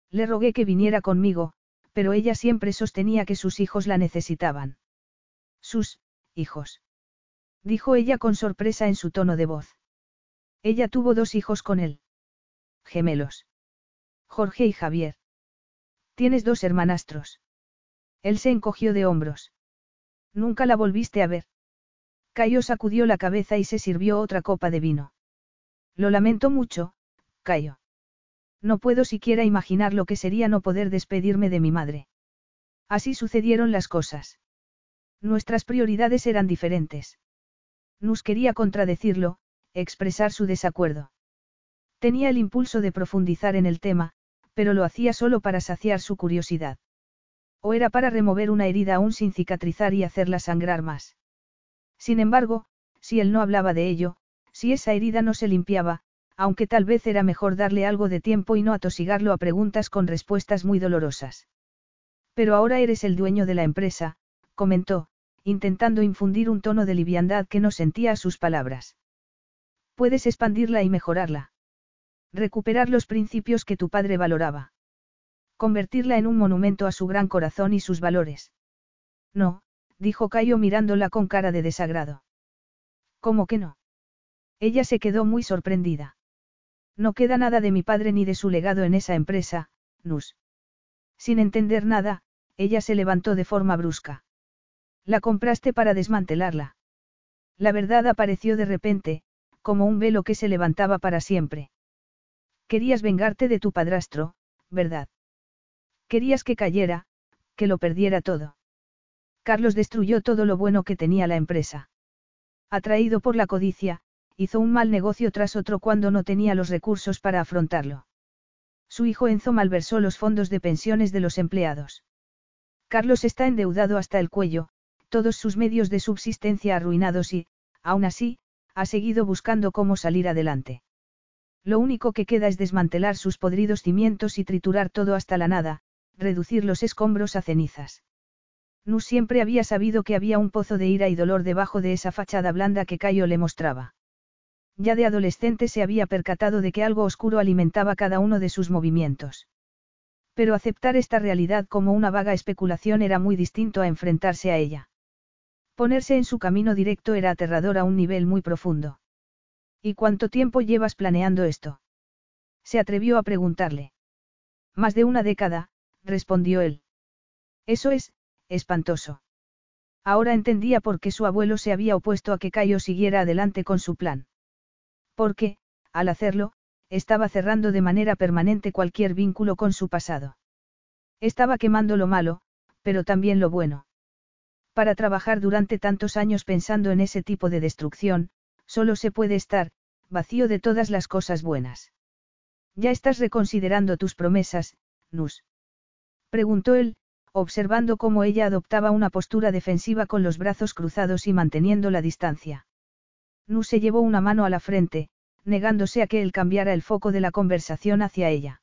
Le rogué que viniera conmigo, pero ella siempre sostenía que sus hijos la necesitaban. Sus, hijos. Dijo ella con sorpresa en su tono de voz. Ella tuvo dos hijos con él. Gemelos. Jorge y Javier. Tienes dos hermanastros. Él se encogió de hombros. Nunca la volviste a ver. Cayo sacudió la cabeza y se sirvió otra copa de vino. Lo lamento mucho, Cayo. No puedo siquiera imaginar lo que sería no poder despedirme de mi madre. Así sucedieron las cosas. Nuestras prioridades eran diferentes. Nus quería contradecirlo, expresar su desacuerdo. Tenía el impulso de profundizar en el tema, pero lo hacía solo para saciar su curiosidad. O era para remover una herida aún sin cicatrizar y hacerla sangrar más. Sin embargo, si él no hablaba de ello, si esa herida no se limpiaba, aunque tal vez era mejor darle algo de tiempo y no atosigarlo a preguntas con respuestas muy dolorosas. Pero ahora eres el dueño de la empresa, comentó, intentando infundir un tono de liviandad que no sentía a sus palabras. Puedes expandirla y mejorarla. Recuperar los principios que tu padre valoraba. Convertirla en un monumento a su gran corazón y sus valores. No, dijo Cayo mirándola con cara de desagrado. ¿Cómo que no? Ella se quedó muy sorprendida. No queda nada de mi padre ni de su legado en esa empresa, Nus. Sin entender nada, ella se levantó de forma brusca. La compraste para desmantelarla. La verdad apareció de repente, como un velo que se levantaba para siempre. Querías vengarte de tu padrastro, ¿verdad? Querías que cayera, que lo perdiera todo. Carlos destruyó todo lo bueno que tenía la empresa. Atraído por la codicia, hizo un mal negocio tras otro cuando no tenía los recursos para afrontarlo. Su hijo Enzo malversó los fondos de pensiones de los empleados. Carlos está endeudado hasta el cuello, todos sus medios de subsistencia arruinados y, aún así, ha seguido buscando cómo salir adelante. Lo único que queda es desmantelar sus podridos cimientos y triturar todo hasta la nada, reducir los escombros a cenizas. Nu siempre había sabido que había un pozo de ira y dolor debajo de esa fachada blanda que Cayo le mostraba. Ya de adolescente se había percatado de que algo oscuro alimentaba cada uno de sus movimientos. Pero aceptar esta realidad como una vaga especulación era muy distinto a enfrentarse a ella. Ponerse en su camino directo era aterrador a un nivel muy profundo. ¿Y cuánto tiempo llevas planeando esto? Se atrevió a preguntarle. Más de una década, respondió él. Eso es, espantoso. Ahora entendía por qué su abuelo se había opuesto a que Cayo siguiera adelante con su plan. Porque, al hacerlo, estaba cerrando de manera permanente cualquier vínculo con su pasado. Estaba quemando lo malo, pero también lo bueno. Para trabajar durante tantos años pensando en ese tipo de destrucción, solo se puede estar, vacío de todas las cosas buenas. Ya estás reconsiderando tus promesas, Nus. Preguntó él, observando cómo ella adoptaba una postura defensiva con los brazos cruzados y manteniendo la distancia. Nu se llevó una mano a la frente, negándose a que él cambiara el foco de la conversación hacia ella.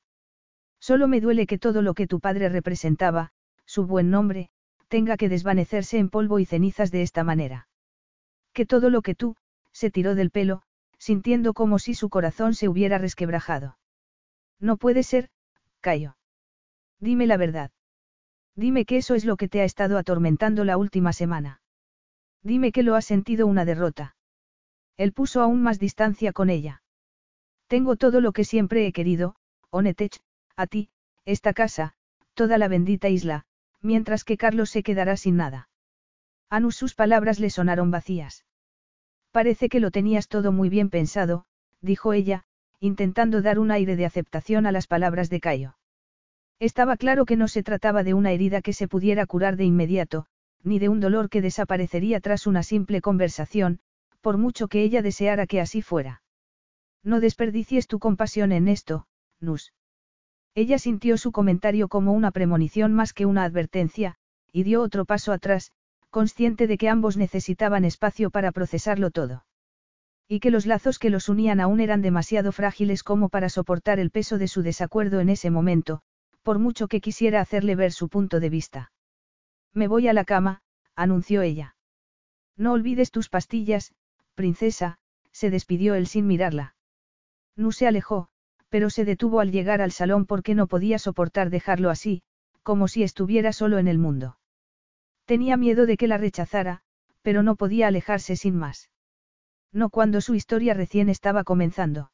Solo me duele que todo lo que tu padre representaba, su buen nombre, tenga que desvanecerse en polvo y cenizas de esta manera. Que todo lo que tú, se tiró del pelo, sintiendo como si su corazón se hubiera resquebrajado. No puede ser, Cayo. Dime la verdad. Dime que eso es lo que te ha estado atormentando la última semana. Dime que lo has sentido una derrota. Él puso aún más distancia con ella. Tengo todo lo que siempre he querido, Onetech, a ti, esta casa, toda la bendita isla, mientras que Carlos se quedará sin nada. Anus sus palabras le sonaron vacías. Parece que lo tenías todo muy bien pensado, dijo ella, intentando dar un aire de aceptación a las palabras de Cayo. Estaba claro que no se trataba de una herida que se pudiera curar de inmediato, ni de un dolor que desaparecería tras una simple conversación, por mucho que ella deseara que así fuera. No desperdicies tu compasión en esto, Nus. Ella sintió su comentario como una premonición más que una advertencia, y dio otro paso atrás, consciente de que ambos necesitaban espacio para procesarlo todo. Y que los lazos que los unían aún eran demasiado frágiles como para soportar el peso de su desacuerdo en ese momento, por mucho que quisiera hacerle ver su punto de vista. Me voy a la cama, anunció ella. No olvides tus pastillas, princesa, se despidió él sin mirarla. Nu se alejó, pero se detuvo al llegar al salón porque no podía soportar dejarlo así, como si estuviera solo en el mundo. Tenía miedo de que la rechazara, pero no podía alejarse sin más. No cuando su historia recién estaba comenzando.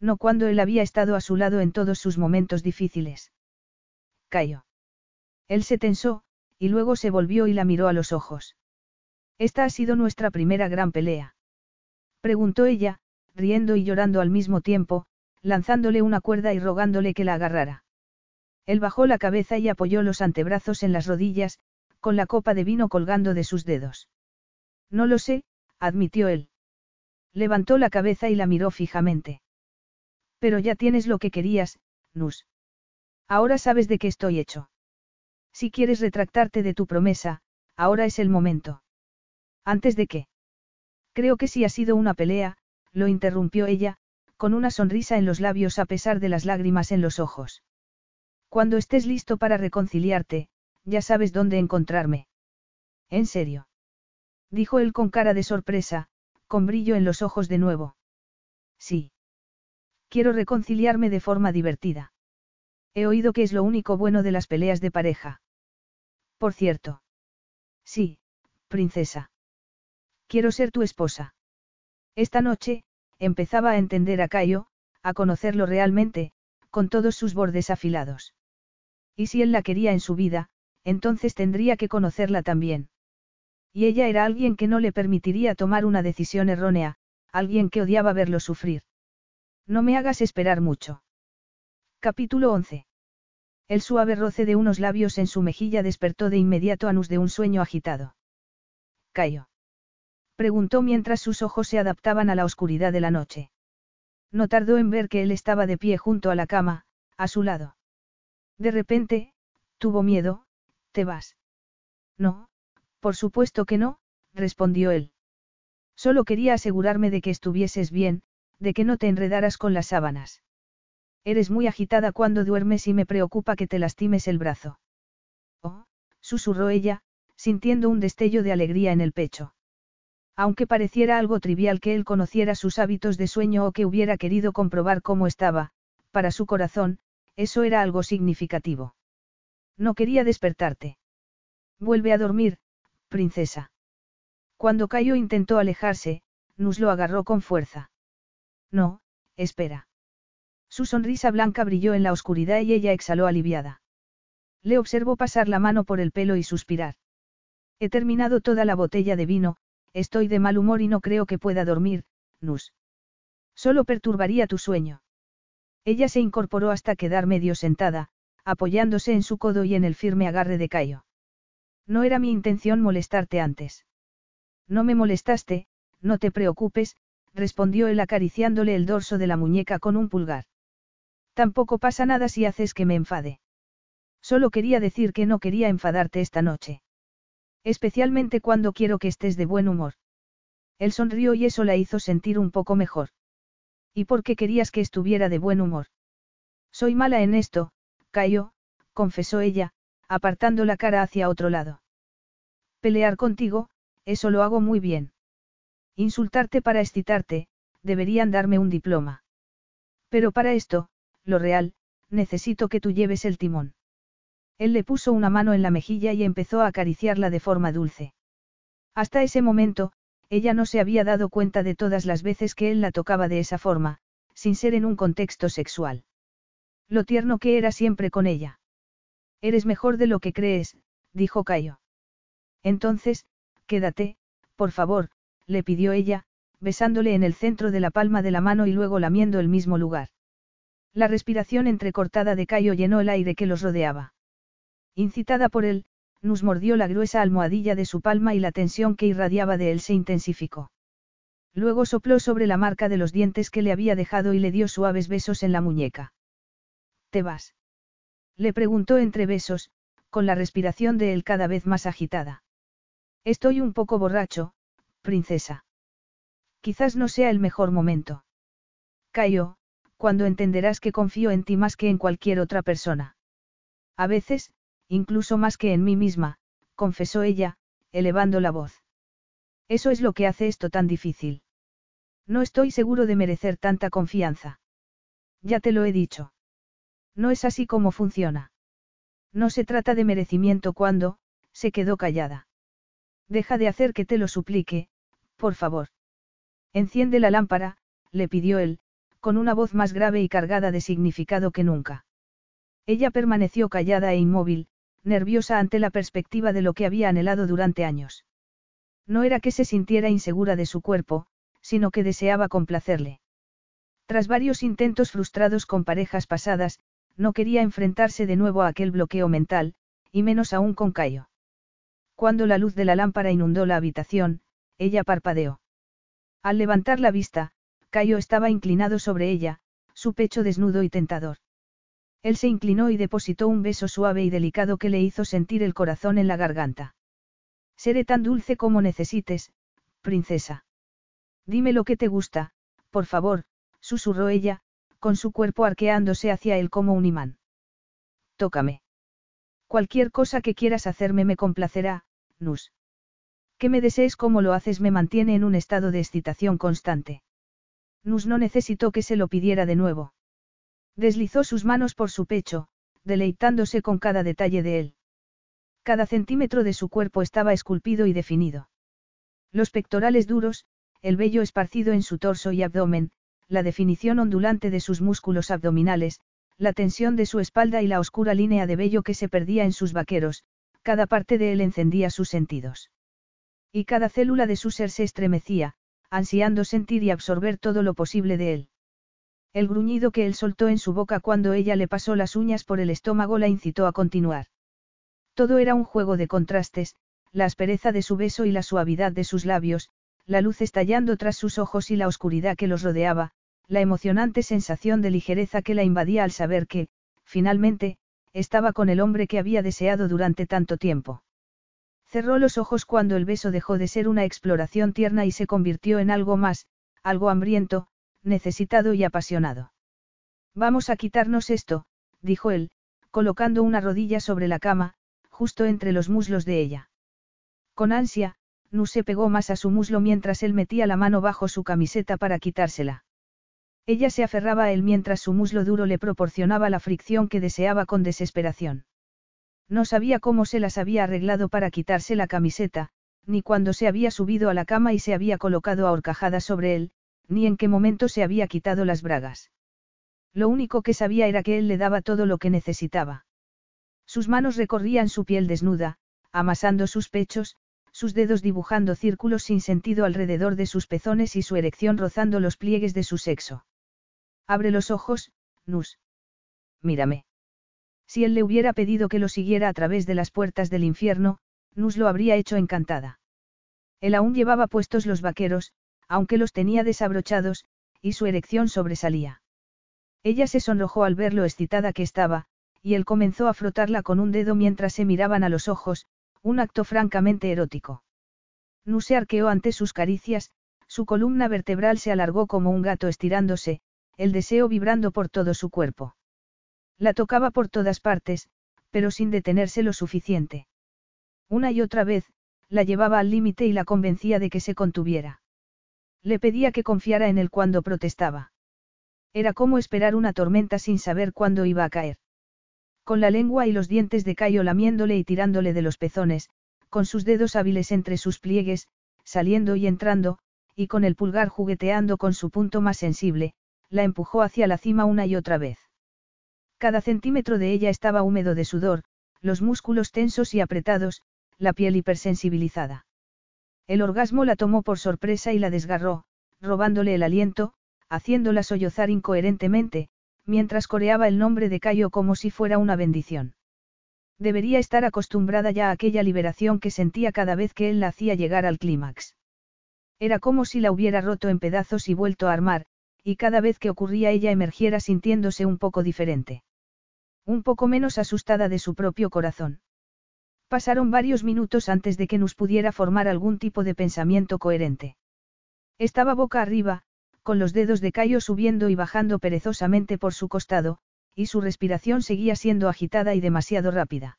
No cuando él había estado a su lado en todos sus momentos difíciles. Cayó. Él se tensó, y luego se volvió y la miró a los ojos. Esta ha sido nuestra primera gran pelea. Preguntó ella, riendo y llorando al mismo tiempo, lanzándole una cuerda y rogándole que la agarrara. Él bajó la cabeza y apoyó los antebrazos en las rodillas, con la copa de vino colgando de sus dedos. No lo sé, admitió él. Levantó la cabeza y la miró fijamente. Pero ya tienes lo que querías, Nus. Ahora sabes de qué estoy hecho. Si quieres retractarte de tu promesa, ahora es el momento. ¿Antes de qué? Creo que sí ha sido una pelea, lo interrumpió ella, con una sonrisa en los labios a pesar de las lágrimas en los ojos. Cuando estés listo para reconciliarte, ya sabes dónde encontrarme. ¿En serio? Dijo él con cara de sorpresa, con brillo en los ojos de nuevo. Sí. Quiero reconciliarme de forma divertida. He oído que es lo único bueno de las peleas de pareja. Por cierto. Sí, princesa. Quiero ser tu esposa. Esta noche, empezaba a entender a Cayo, a conocerlo realmente, con todos sus bordes afilados. Y si él la quería en su vida, entonces tendría que conocerla también. Y ella era alguien que no le permitiría tomar una decisión errónea, alguien que odiaba verlo sufrir. No me hagas esperar mucho. Capítulo 11. El suave roce de unos labios en su mejilla despertó de inmediato a Nus de un sueño agitado. Cayo. Preguntó mientras sus ojos se adaptaban a la oscuridad de la noche. No tardó en ver que él estaba de pie junto a la cama, a su lado. De repente, tuvo miedo, ¿te vas? No, por supuesto que no, respondió él. Solo quería asegurarme de que estuvieses bien, de que no te enredaras con las sábanas. Eres muy agitada cuando duermes y me preocupa que te lastimes el brazo. Oh, susurró ella, sintiendo un destello de alegría en el pecho. Aunque pareciera algo trivial que él conociera sus hábitos de sueño o que hubiera querido comprobar cómo estaba, para su corazón, eso era algo significativo. No quería despertarte. Vuelve a dormir, princesa. Cuando Cayo intentó alejarse, Nus lo agarró con fuerza. No, espera. Su sonrisa blanca brilló en la oscuridad y ella exhaló aliviada. Le observó pasar la mano por el pelo y suspirar. He terminado toda la botella de vino, estoy de mal humor y no creo que pueda dormir, Nus. Solo perturbaría tu sueño. Ella se incorporó hasta quedar medio sentada, apoyándose en su codo y en el firme agarre de Cayo. No era mi intención molestarte antes. No me molestaste, no te preocupes, respondió él acariciándole el dorso de la muñeca con un pulgar. Tampoco pasa nada si haces que me enfade. Solo quería decir que no quería enfadarte esta noche. Especialmente cuando quiero que estés de buen humor. Él sonrió y eso la hizo sentir un poco mejor. ¿Y por qué querías que estuviera de buen humor? Soy mala en esto, Cayo, confesó ella, apartando la cara hacia otro lado. Pelear contigo, eso lo hago muy bien. Insultarte para excitarte, deberían darme un diploma. Pero para esto, lo real, necesito que tú lleves el timón. Él le puso una mano en la mejilla y empezó a acariciarla de forma dulce. Hasta ese momento, ella no se había dado cuenta de todas las veces que él la tocaba de esa forma, sin ser en un contexto sexual. Lo tierno que era siempre con ella. Eres mejor de lo que crees, dijo Cayo. Entonces, quédate, por favor, le pidió ella, besándole en el centro de la palma de la mano y luego lamiendo el mismo lugar. La respiración entrecortada de Cayo llenó el aire que los rodeaba. Incitada por él, Nus mordió la gruesa almohadilla de su palma y la tensión que irradiaba de él se intensificó. Luego sopló sobre la marca de los dientes que le había dejado y le dio suaves besos en la muñeca. ¿Te vas? Le preguntó entre besos, con la respiración de él cada vez más agitada. Estoy un poco borracho, princesa. Quizás no sea el mejor momento. Cayo, cuando entenderás que confío en ti más que en cualquier otra persona. A veces, incluso más que en mí misma, confesó ella, elevando la voz. Eso es lo que hace esto tan difícil. No estoy seguro de merecer tanta confianza. Ya te lo he dicho. No es así como funciona. No se trata de merecimiento cuando, se quedó callada. Deja de hacer que te lo suplique, por favor. Enciende la lámpara, le pidió él, con una voz más grave y cargada de significado que nunca. Ella permaneció callada e inmóvil, nerviosa ante la perspectiva de lo que había anhelado durante años. No era que se sintiera insegura de su cuerpo, sino que deseaba complacerle. Tras varios intentos frustrados con parejas pasadas, no quería enfrentarse de nuevo a aquel bloqueo mental, y menos aún con Cayo. Cuando la luz de la lámpara inundó la habitación, ella parpadeó. Al levantar la vista, Cayo estaba inclinado sobre ella, su pecho desnudo y tentador. Él se inclinó y depositó un beso suave y delicado que le hizo sentir el corazón en la garganta. Seré tan dulce como necesites, princesa. Dime lo que te gusta, por favor, susurró ella, con su cuerpo arqueándose hacia él como un imán. Tócame. Cualquier cosa que quieras hacerme me complacerá, Nus. Que me desees como lo haces me mantiene en un estado de excitación constante. Nus no necesitó que se lo pidiera de nuevo. Deslizó sus manos por su pecho, deleitándose con cada detalle de él. Cada centímetro de su cuerpo estaba esculpido y definido. Los pectorales duros, el vello esparcido en su torso y abdomen, la definición ondulante de sus músculos abdominales, la tensión de su espalda y la oscura línea de vello que se perdía en sus vaqueros, cada parte de él encendía sus sentidos. Y cada célula de su ser se estremecía, ansiando sentir y absorber todo lo posible de él. El gruñido que él soltó en su boca cuando ella le pasó las uñas por el estómago la incitó a continuar. Todo era un juego de contrastes, la aspereza de su beso y la suavidad de sus labios, la luz estallando tras sus ojos y la oscuridad que los rodeaba, la emocionante sensación de ligereza que la invadía al saber que, finalmente, estaba con el hombre que había deseado durante tanto tiempo. Cerró los ojos cuando el beso dejó de ser una exploración tierna y se convirtió en algo más, algo hambriento, necesitado y apasionado. Vamos a quitarnos esto, dijo él, colocando una rodilla sobre la cama, justo entre los muslos de ella. Con ansia, Nu se pegó más a su muslo mientras él metía la mano bajo su camiseta para quitársela. Ella se aferraba a él mientras su muslo duro le proporcionaba la fricción que deseaba con desesperación. No sabía cómo se las había arreglado para quitarse la camiseta, ni cuándo se había subido a la cama y se había colocado a horcajadas sobre él, ni en qué momento se había quitado las bragas. Lo único que sabía era que él le daba todo lo que necesitaba. Sus manos recorrían su piel desnuda, amasando sus pechos, sus dedos dibujando círculos sin sentido alrededor de sus pezones y su erección rozando los pliegues de su sexo. Abre los ojos, Nus. Mírame. Si él le hubiera pedido que lo siguiera a través de las puertas del infierno, Nus lo habría hecho encantada. Él aún llevaba puestos los vaqueros, aunque los tenía desabrochados, y su erección sobresalía. Ella se sonrojó al ver lo excitada que estaba, y él comenzó a frotarla con un dedo mientras se miraban a los ojos, un acto francamente erótico. Nus se arqueó ante sus caricias, su columna vertebral se alargó como un gato estirándose, el deseo vibrando por todo su cuerpo. La tocaba por todas partes, pero sin detenerse lo suficiente. Una y otra vez, la llevaba al límite y la convencía de que se contuviera. Le pedía que confiara en él cuando protestaba. Era como esperar una tormenta sin saber cuándo iba a caer. Con la lengua y los dientes de Cayo lamiéndole y tirándole de los pezones, con sus dedos hábiles entre sus pliegues, saliendo y entrando, y con el pulgar jugueteando con su punto más sensible, la empujó hacia la cima una y otra vez. Cada centímetro de ella estaba húmedo de sudor, los músculos tensos y apretados, la piel hipersensibilizada. El orgasmo la tomó por sorpresa y la desgarró, robándole el aliento, haciéndola sollozar incoherentemente, mientras coreaba el nombre de Cayo como si fuera una bendición. Debería estar acostumbrada ya a aquella liberación que sentía cada vez que él la hacía llegar al clímax. Era como si la hubiera roto en pedazos y vuelto a armar, y cada vez que ocurría ella emergiera sintiéndose un poco diferente. Un poco menos asustada de su propio corazón. Pasaron varios minutos antes de que nos pudiera formar algún tipo de pensamiento coherente. Estaba boca arriba, con los dedos de Cayo subiendo y bajando perezosamente por su costado, y su respiración seguía siendo agitada y demasiado rápida.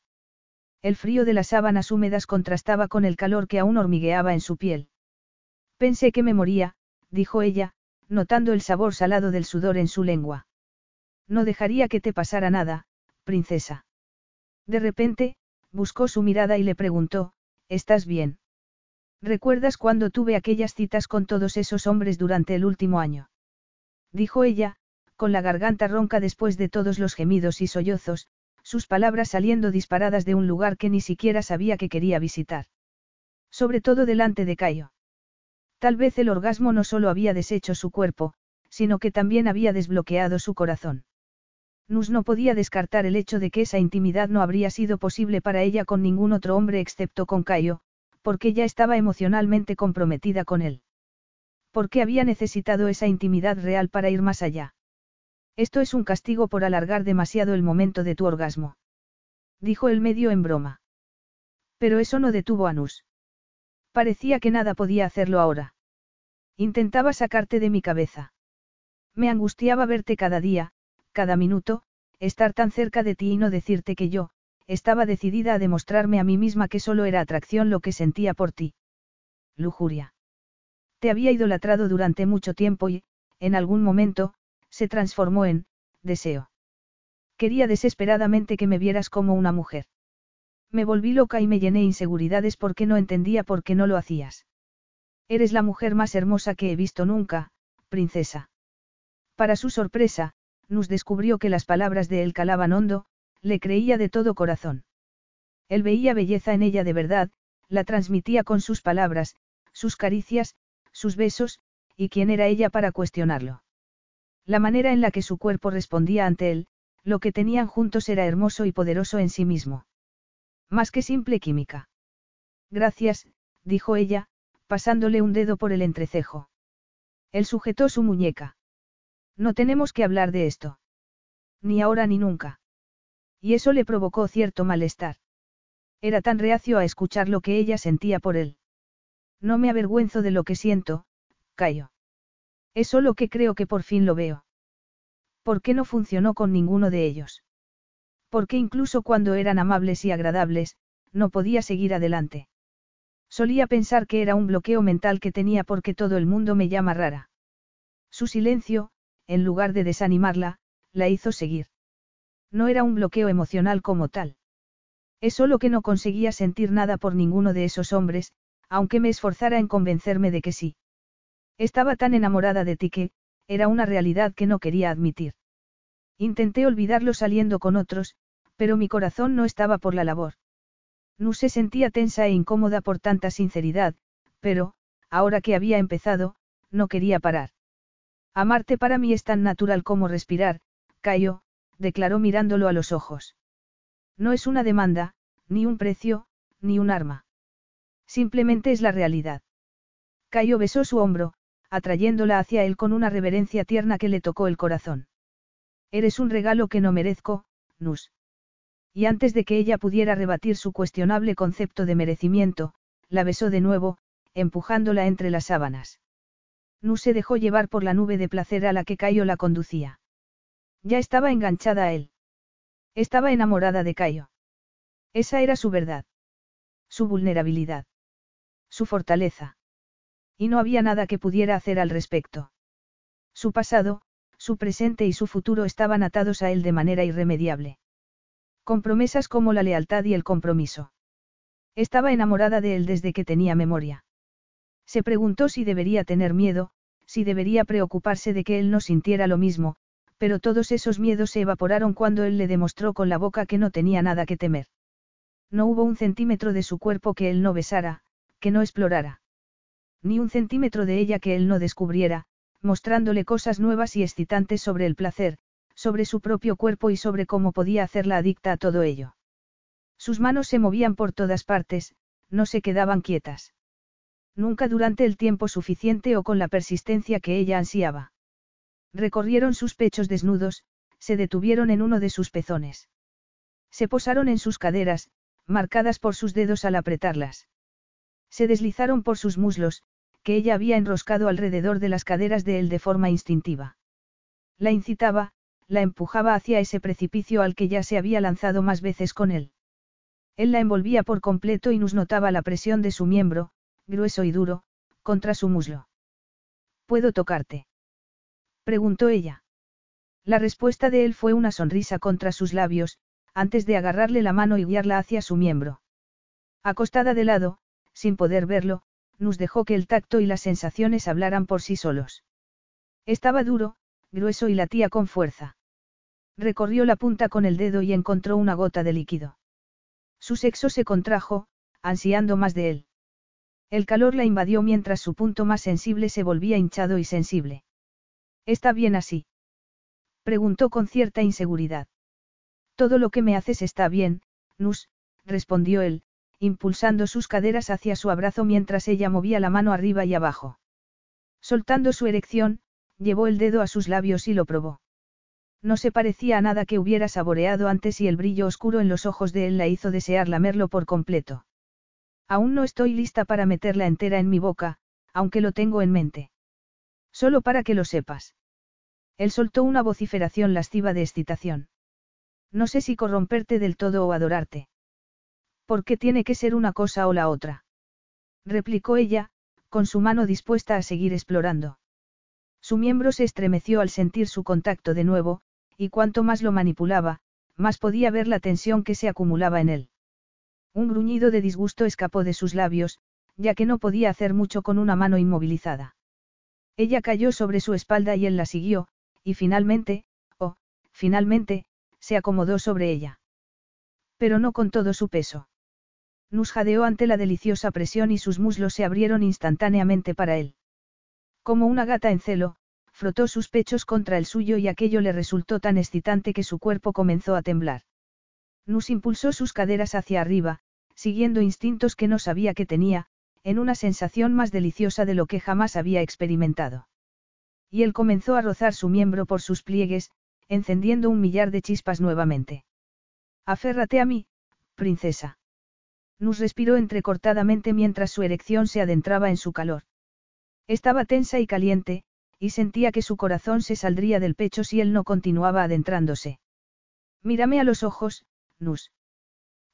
El frío de las sábanas húmedas contrastaba con el calor que aún hormigueaba en su piel. Pensé que me moría, dijo ella, notando el sabor salado del sudor en su lengua. No dejaría que te pasara nada, princesa. De repente, buscó su mirada y le preguntó, ¿estás bien? ¿Recuerdas cuando tuve aquellas citas con todos esos hombres durante el último año? Dijo ella, con la garganta ronca después de todos los gemidos y sollozos, sus palabras saliendo disparadas de un lugar que ni siquiera sabía que quería visitar. Sobre todo delante de Cayo. Tal vez el orgasmo no solo había deshecho su cuerpo, sino que también había desbloqueado su corazón. Nus no podía descartar el hecho de que esa intimidad no habría sido posible para ella con ningún otro hombre excepto con Cayo, porque ya estaba emocionalmente comprometida con él. Porque había necesitado esa intimidad real para ir más allá. Esto es un castigo por alargar demasiado el momento de tu orgasmo. Dijo el medio en broma. Pero eso no detuvo a Nus. Parecía que nada podía hacerlo ahora. Intentaba sacarte de mi cabeza. Me angustiaba verte cada día, cada minuto, estar tan cerca de ti y no decirte que yo, estaba decidida a demostrarme a mí misma que solo era atracción lo que sentía por ti. Lujuria. Te había idolatrado durante mucho tiempo y, en algún momento, se transformó en, deseo. Quería desesperadamente que me vieras como una mujer. Me volví loca y me llené inseguridades porque no entendía por qué no lo hacías. Eres la mujer más hermosa que he visto nunca, princesa. Para su sorpresa, Nus descubrió que las palabras de él calaban hondo, le creía de todo corazón. Él veía belleza en ella de verdad, la transmitía con sus palabras, sus caricias, sus besos, y quién era ella para cuestionarlo. La manera en la que su cuerpo respondía ante él, lo que tenían juntos era hermoso y poderoso en sí mismo. Más que simple química. Gracias, dijo ella, pasándole un dedo por el entrecejo. Él sujetó su muñeca. No tenemos que hablar de esto. Ni ahora ni nunca. Y eso le provocó cierto malestar. Era tan reacio a escuchar lo que ella sentía por él. No me avergüenzo de lo que siento, Cayo. Es solo que creo que por fin lo veo. ¿Por qué no funcionó con ninguno de ellos? Porque incluso cuando eran amables y agradables, no podía seguir adelante. Solía pensar que era un bloqueo mental que tenía porque todo el mundo me llama rara. Su silencio, en lugar de desanimarla, la hizo seguir. No era un bloqueo emocional como tal. Es solo que no conseguía sentir nada por ninguno de esos hombres, aunque me esforzara en convencerme de que sí. Estaba tan enamorada de ti que, era una realidad que no quería admitir. Intenté olvidarlo saliendo con otros, pero mi corazón no estaba por la labor. No se sentía tensa e incómoda por tanta sinceridad, pero, ahora que había empezado, no quería parar. Amarte para mí es tan natural como respirar, Cayo, declaró mirándolo a los ojos. No es una demanda, ni un precio, ni un arma. Simplemente es la realidad. Cayo besó su hombro, atrayéndola hacia él con una reverencia tierna que le tocó el corazón. Eres un regalo que no merezco, Nus. Y antes de que ella pudiera rebatir su cuestionable concepto de merecimiento, la besó de nuevo, empujándola entre las sábanas. Nus se dejó llevar por la nube de placer a la que Cayo la conducía. Ya estaba enganchada a él. Estaba enamorada de Cayo. Esa era su verdad. Su vulnerabilidad. Su fortaleza. Y no había nada que pudiera hacer al respecto. Su pasado, su presente y su futuro estaban atados a él de manera irremediable. Con promesas como la lealtad y el compromiso. Estaba enamorada de él desde que tenía memoria. Se preguntó si debería tener miedo, si debería preocuparse de que él no sintiera lo mismo, pero todos esos miedos se evaporaron cuando él le demostró con la boca que no tenía nada que temer. No hubo un centímetro de su cuerpo que él no besara, que no explorara ni un centímetro de ella que él no descubriera, mostrándole cosas nuevas y excitantes sobre el placer, sobre su propio cuerpo y sobre cómo podía hacerla adicta a todo ello. Sus manos se movían por todas partes, no se quedaban quietas. Nunca durante el tiempo suficiente o con la persistencia que ella ansiaba. Recorrieron sus pechos desnudos, se detuvieron en uno de sus pezones. Se posaron en sus caderas, marcadas por sus dedos al apretarlas. Se deslizaron por sus muslos, que ella había enroscado alrededor de las caderas de él de forma instintiva. La incitaba, la empujaba hacia ese precipicio al que ya se había lanzado más veces con él. Él la envolvía por completo y nos notaba la presión de su miembro, grueso y duro, contra su muslo. ¿Puedo tocarte? preguntó ella. La respuesta de él fue una sonrisa contra sus labios, antes de agarrarle la mano y guiarla hacia su miembro. Acostada de lado, sin poder verlo, nos dejó que el tacto y las sensaciones hablaran por sí solos. Estaba duro, grueso y latía con fuerza. Recorrió la punta con el dedo y encontró una gota de líquido. Su sexo se contrajo, ansiando más de él. El calor la invadió mientras su punto más sensible se volvía hinchado y sensible. ¿Está bien así? Preguntó con cierta inseguridad. Todo lo que me haces está bien, Nus, respondió él, impulsando sus caderas hacia su abrazo mientras ella movía la mano arriba y abajo. Soltando su erección, llevó el dedo a sus labios y lo probó. No se parecía a nada que hubiera saboreado antes y el brillo oscuro en los ojos de él la hizo desear lamerlo por completo. Aún no estoy lista para meterla entera en mi boca, aunque lo tengo en mente. Solo para que lo sepas. Él soltó una vociferación lasciva de excitación. No sé si corromperte del todo o adorarte. ¿Por qué tiene que ser una cosa o la otra? replicó ella, con su mano dispuesta a seguir explorando. Su miembro se estremeció al sentir su contacto de nuevo, y cuanto más lo manipulaba, más podía ver la tensión que se acumulaba en él. Un gruñido de disgusto escapó de sus labios, ya que no podía hacer mucho con una mano inmovilizada. Ella cayó sobre su espalda y él la siguió, y finalmente, oh, finalmente, se acomodó sobre ella. Pero no con todo su peso. Nus jadeó ante la deliciosa presión y sus muslos se abrieron instantáneamente para él. Como una gata en celo, frotó sus pechos contra el suyo y aquello le resultó tan excitante que su cuerpo comenzó a temblar. Nus impulsó sus caderas hacia arriba, siguiendo instintos que no sabía que tenía, en una sensación más deliciosa de lo que jamás había experimentado. Y él comenzó a rozar su miembro por sus pliegues, encendiendo un millar de chispas nuevamente. Aférrate a mí, princesa. Nus respiró entrecortadamente mientras su erección se adentraba en su calor. Estaba tensa y caliente, y sentía que su corazón se saldría del pecho si él no continuaba adentrándose. Mírame a los ojos, Nus.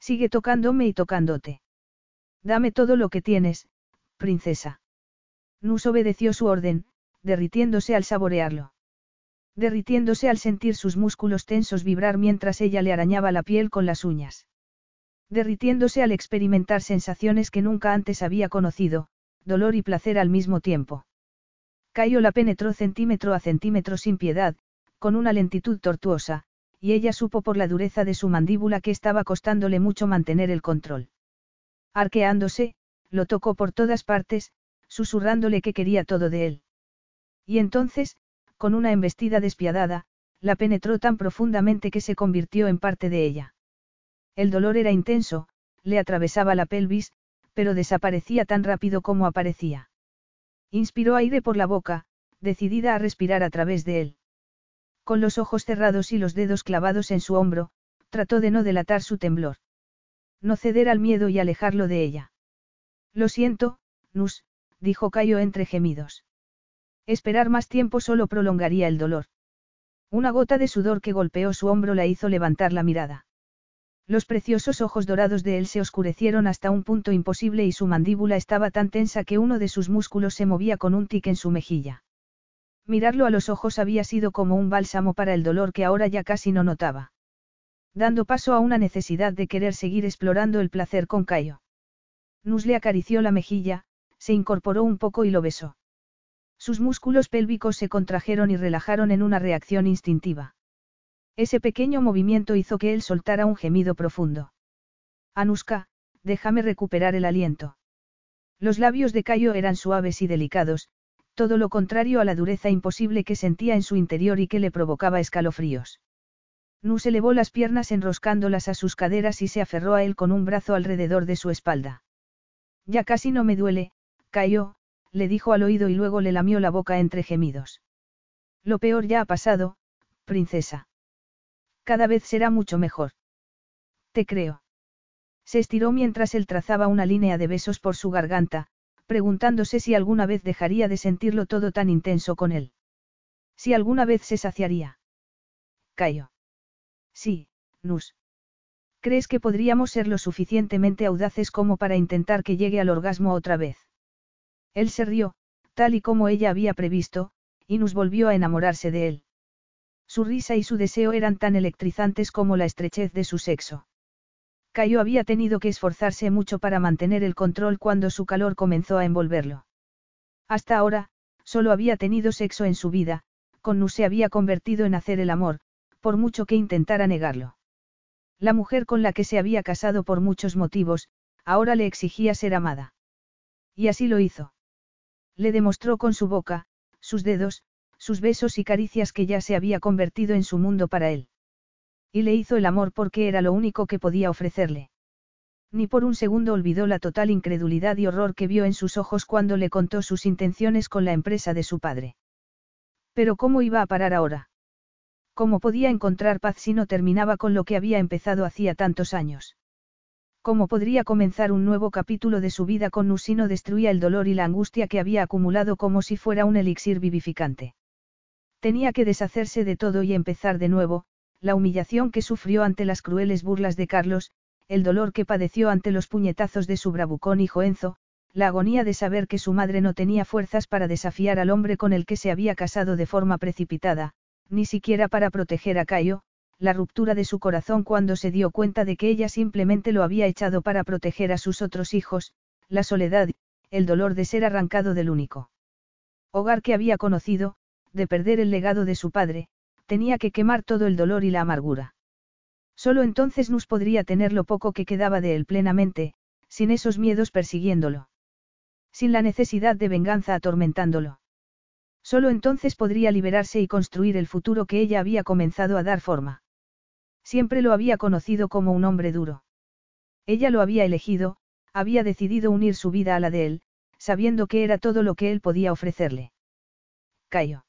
Sigue tocándome y tocándote. Dame todo lo que tienes, princesa. Nus obedeció su orden, derritiéndose al saborearlo. Derritiéndose al sentir sus músculos tensos vibrar mientras ella le arañaba la piel con las uñas. Derritiéndose al experimentar sensaciones que nunca antes había conocido, dolor y placer al mismo tiempo. Cayo la penetró centímetro a centímetro sin piedad, con una lentitud tortuosa, y ella supo por la dureza de su mandíbula que estaba costándole mucho mantener el control. Arqueándose, lo tocó por todas partes, susurrándole que quería todo de él. Y entonces, con una embestida despiadada, la penetró tan profundamente que se convirtió en parte de ella. El dolor era intenso, le atravesaba la pelvis, pero desaparecía tan rápido como aparecía. Inspiró aire por la boca, decidida a respirar a través de él. Con los ojos cerrados y los dedos clavados en su hombro, trató de no delatar su temblor. No ceder al miedo y alejarlo de ella. Lo siento, Nus, dijo Cayo entre gemidos. Esperar más tiempo solo prolongaría el dolor. Una gota de sudor que golpeó su hombro la hizo levantar la mirada. Los preciosos ojos dorados de él se oscurecieron hasta un punto imposible y su mandíbula estaba tan tensa que uno de sus músculos se movía con un tic en su mejilla. Mirarlo a los ojos había sido como un bálsamo para el dolor que ahora ya casi no notaba dando paso a una necesidad de querer seguir explorando el placer con Cayo. Nus le acarició la mejilla, se incorporó un poco y lo besó. Sus músculos pélvicos se contrajeron y relajaron en una reacción instintiva. Ese pequeño movimiento hizo que él soltara un gemido profundo. Anuska, déjame recuperar el aliento. Los labios de Cayo eran suaves y delicados, todo lo contrario a la dureza imposible que sentía en su interior y que le provocaba escalofríos. Nus elevó las piernas enroscándolas a sus caderas y se aferró a él con un brazo alrededor de su espalda. Ya casi no me duele, cayó, le dijo al oído y luego le lamió la boca entre gemidos. Lo peor ya ha pasado, princesa. Cada vez será mucho mejor. Te creo. Se estiró mientras él trazaba una línea de besos por su garganta, preguntándose si alguna vez dejaría de sentirlo todo tan intenso con él. Si alguna vez se saciaría. Cayó. Sí, Nus. ¿Crees que podríamos ser lo suficientemente audaces como para intentar que llegue al orgasmo otra vez? Él se rió, tal y como ella había previsto, y Nus volvió a enamorarse de él. Su risa y su deseo eran tan electrizantes como la estrechez de su sexo. Cayo había tenido que esforzarse mucho para mantener el control cuando su calor comenzó a envolverlo. Hasta ahora, solo había tenido sexo en su vida, con Nus se había convertido en hacer el amor, por mucho que intentara negarlo. La mujer con la que se había casado por muchos motivos, ahora le exigía ser amada. Y así lo hizo. Le demostró con su boca, sus dedos, sus besos y caricias que ya se había convertido en su mundo para él. Y le hizo el amor porque era lo único que podía ofrecerle. Ni por un segundo olvidó la total incredulidad y horror que vio en sus ojos cuando le contó sus intenciones con la empresa de su padre. Pero ¿cómo iba a parar ahora? ¿Cómo podía encontrar paz si no terminaba con lo que había empezado hacía tantos años? ¿Cómo podría comenzar un nuevo capítulo de su vida con Nus si no destruía el dolor y la angustia que había acumulado como si fuera un elixir vivificante? Tenía que deshacerse de todo y empezar de nuevo, la humillación que sufrió ante las crueles burlas de Carlos, el dolor que padeció ante los puñetazos de su bravucón hijo Enzo, la agonía de saber que su madre no tenía fuerzas para desafiar al hombre con el que se había casado de forma precipitada, ni siquiera para proteger a Cayo, la ruptura de su corazón cuando se dio cuenta de que ella simplemente lo había echado para proteger a sus otros hijos, la soledad, el dolor de ser arrancado del único hogar que había conocido, de perder el legado de su padre, tenía que quemar todo el dolor y la amargura. Solo entonces Nus podría tener lo poco que quedaba de él plenamente, sin esos miedos persiguiéndolo. Sin la necesidad de venganza atormentándolo. Solo entonces podría liberarse y construir el futuro que ella había comenzado a dar forma. Siempre lo había conocido como un hombre duro. Ella lo había elegido, había decidido unir su vida a la de él, sabiendo que era todo lo que él podía ofrecerle. Cayo.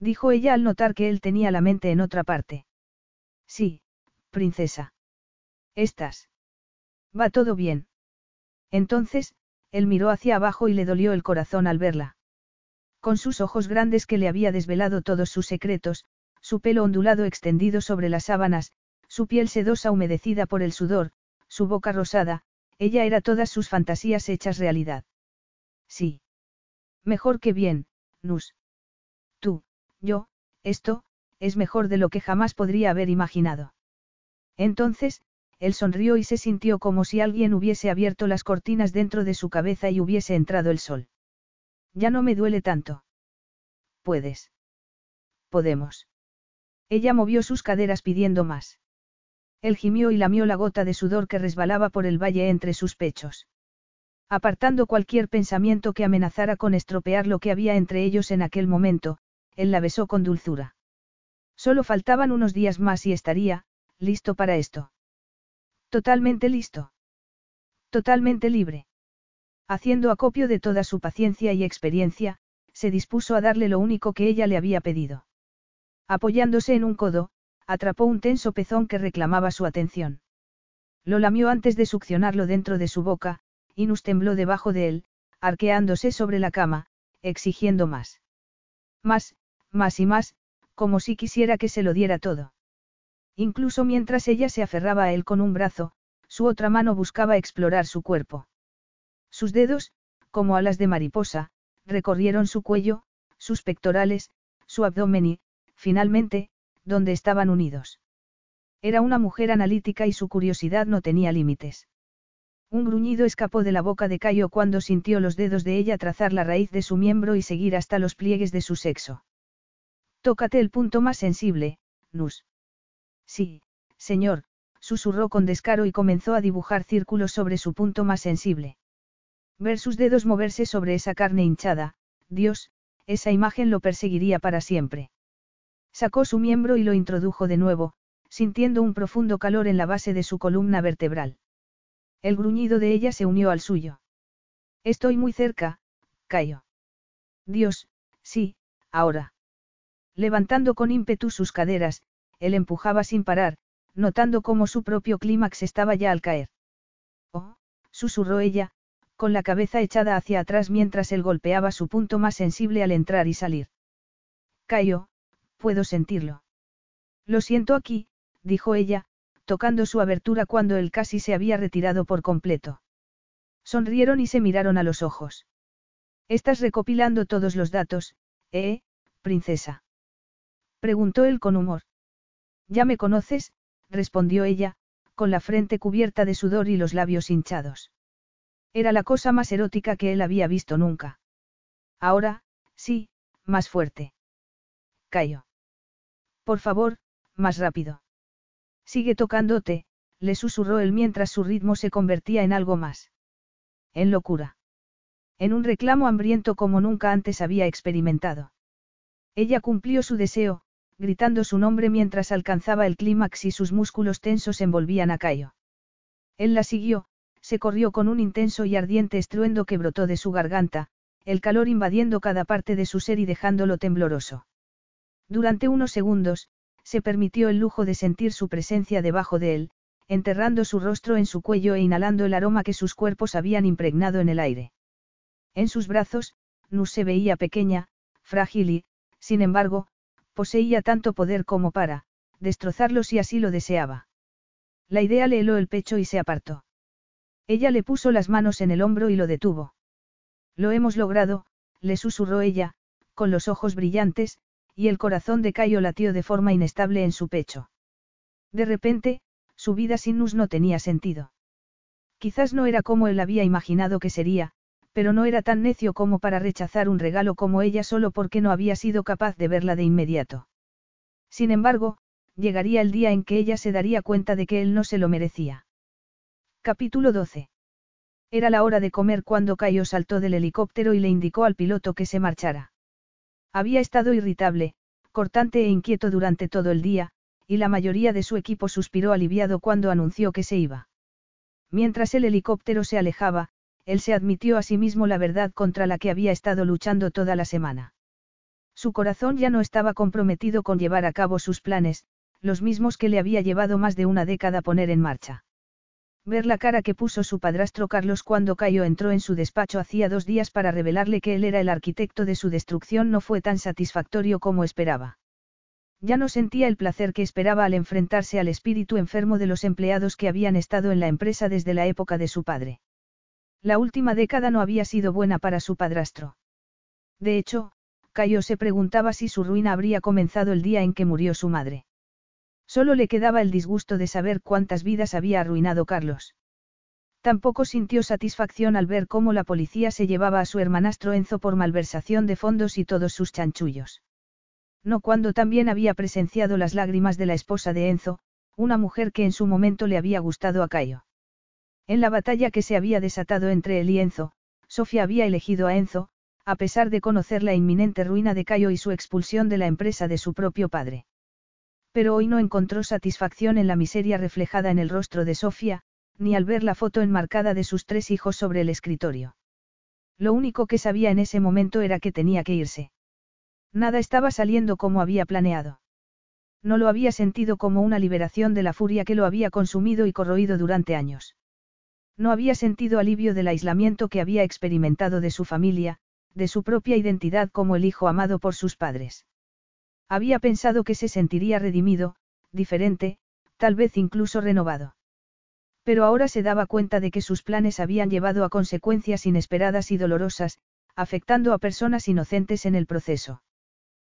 Dijo ella al notar que él tenía la mente en otra parte. Sí, princesa. Estás. Va todo bien. Entonces, él miró hacia abajo y le dolió el corazón al verla. Con sus ojos grandes que le había desvelado todos sus secretos, su pelo ondulado extendido sobre las sábanas, su piel sedosa humedecida por el sudor, su boca rosada, ella era todas sus fantasías hechas realidad. Sí. Mejor que bien, Nus. Tú, yo, esto, es mejor de lo que jamás podría haber imaginado. Entonces, él sonrió y se sintió como si alguien hubiese abierto las cortinas dentro de su cabeza y hubiese entrado el sol. Ya no me duele tanto. Puedes. Podemos. Ella movió sus caderas pidiendo más. Él gimió y lamió la gota de sudor que resbalaba por el valle entre sus pechos. Apartando cualquier pensamiento que amenazara con estropear lo que había entre ellos en aquel momento, él la besó con dulzura. Solo faltaban unos días más y estaría, listo para esto. Totalmente listo. Totalmente libre. Haciendo acopio de toda su paciencia y experiencia, se dispuso a darle lo único que ella le había pedido. Apoyándose en un codo, atrapó un tenso pezón que reclamaba su atención. Lo lamió antes de succionarlo dentro de su boca, Inus tembló debajo de él, arqueándose sobre la cama, exigiendo más. Más, más y más, como si quisiera que se lo diera todo. Incluso mientras ella se aferraba a él con un brazo, su otra mano buscaba explorar su cuerpo. Sus dedos, como alas de mariposa, recorrieron su cuello, sus pectorales, su abdomen y, finalmente, donde estaban unidos. Era una mujer analítica y su curiosidad no tenía límites. Un gruñido escapó de la boca de Cayo cuando sintió los dedos de ella trazar la raíz de su miembro y seguir hasta los pliegues de su sexo. Tócate el punto más sensible, Nus. Sí, señor, susurró con descaro y comenzó a dibujar círculos sobre su punto más sensible. Ver sus dedos moverse sobre esa carne hinchada, Dios, esa imagen lo perseguiría para siempre. Sacó su miembro y lo introdujo de nuevo, sintiendo un profundo calor en la base de su columna vertebral. El gruñido de ella se unió al suyo. Estoy muy cerca, Cayo. Dios, sí, ahora. Levantando con ímpetu sus caderas, él empujaba sin parar, notando cómo su propio clímax estaba ya al caer. Oh, susurró ella, con la cabeza echada hacia atrás mientras él golpeaba su punto más sensible al entrar y salir. Cayo, puedo sentirlo. Lo siento aquí, dijo ella, tocando su abertura cuando él casi se había retirado por completo. Sonrieron y se miraron a los ojos. Estás recopilando todos los datos, ¿eh, princesa? Preguntó él con humor. Ya me conoces, respondió ella, con la frente cubierta de sudor y los labios hinchados. Era la cosa más erótica que él había visto nunca. Ahora, sí, más fuerte. Callo. Por favor, más rápido. Sigue tocándote, le susurró él mientras su ritmo se convertía en algo más. En locura. En un reclamo hambriento como nunca antes había experimentado. Ella cumplió su deseo, gritando su nombre mientras alcanzaba el clímax y sus músculos tensos envolvían a Cayo. Él la siguió, se corrió con un intenso y ardiente estruendo que brotó de su garganta, el calor invadiendo cada parte de su ser y dejándolo tembloroso. Durante unos segundos, se permitió el lujo de sentir su presencia debajo de él, enterrando su rostro en su cuello e inhalando el aroma que sus cuerpos habían impregnado en el aire. En sus brazos, Nus se veía pequeña, frágil y, sin embargo, poseía tanto poder como para, destrozarlo si así lo deseaba. La idea le heló el pecho y se apartó. Ella le puso las manos en el hombro y lo detuvo. Lo hemos logrado, le susurró ella, con los ojos brillantes, y el corazón de Cayo latió de forma inestable en su pecho. De repente, su vida sin Nus no tenía sentido. Quizás no era como él había imaginado que sería, pero no era tan necio como para rechazar un regalo como ella solo porque no había sido capaz de verla de inmediato. Sin embargo, llegaría el día en que ella se daría cuenta de que él no se lo merecía. Capítulo 12. Era la hora de comer cuando Cayo saltó del helicóptero y le indicó al piloto que se marchara. Había estado irritable, cortante e inquieto durante todo el día, y la mayoría de su equipo suspiró aliviado cuando anunció que se iba. Mientras el helicóptero se alejaba, él se admitió a sí mismo la verdad contra la que había estado luchando toda la semana. Su corazón ya no estaba comprometido con llevar a cabo sus planes, los mismos que le había llevado más de una década poner en marcha. Ver la cara que puso su padrastro Carlos cuando Cayo entró en su despacho hacía dos días para revelarle que él era el arquitecto de su destrucción no fue tan satisfactorio como esperaba. Ya no sentía el placer que esperaba al enfrentarse al espíritu enfermo de los empleados que habían estado en la empresa desde la época de su padre. La última década no había sido buena para su padrastro. De hecho, Cayo se preguntaba si su ruina habría comenzado el día en que murió su madre. Solo le quedaba el disgusto de saber cuántas vidas había arruinado Carlos. Tampoco sintió satisfacción al ver cómo la policía se llevaba a su hermanastro Enzo por malversación de fondos y todos sus chanchullos. No cuando también había presenciado las lágrimas de la esposa de Enzo, una mujer que en su momento le había gustado a Cayo. En la batalla que se había desatado entre él y Enzo, Sofía había elegido a Enzo, a pesar de conocer la inminente ruina de Cayo y su expulsión de la empresa de su propio padre. Pero hoy no encontró satisfacción en la miseria reflejada en el rostro de Sofía, ni al ver la foto enmarcada de sus tres hijos sobre el escritorio. Lo único que sabía en ese momento era que tenía que irse. Nada estaba saliendo como había planeado. No lo había sentido como una liberación de la furia que lo había consumido y corroído durante años. No había sentido alivio del aislamiento que había experimentado de su familia, de su propia identidad como el hijo amado por sus padres. Había pensado que se sentiría redimido, diferente, tal vez incluso renovado. Pero ahora se daba cuenta de que sus planes habían llevado a consecuencias inesperadas y dolorosas, afectando a personas inocentes en el proceso.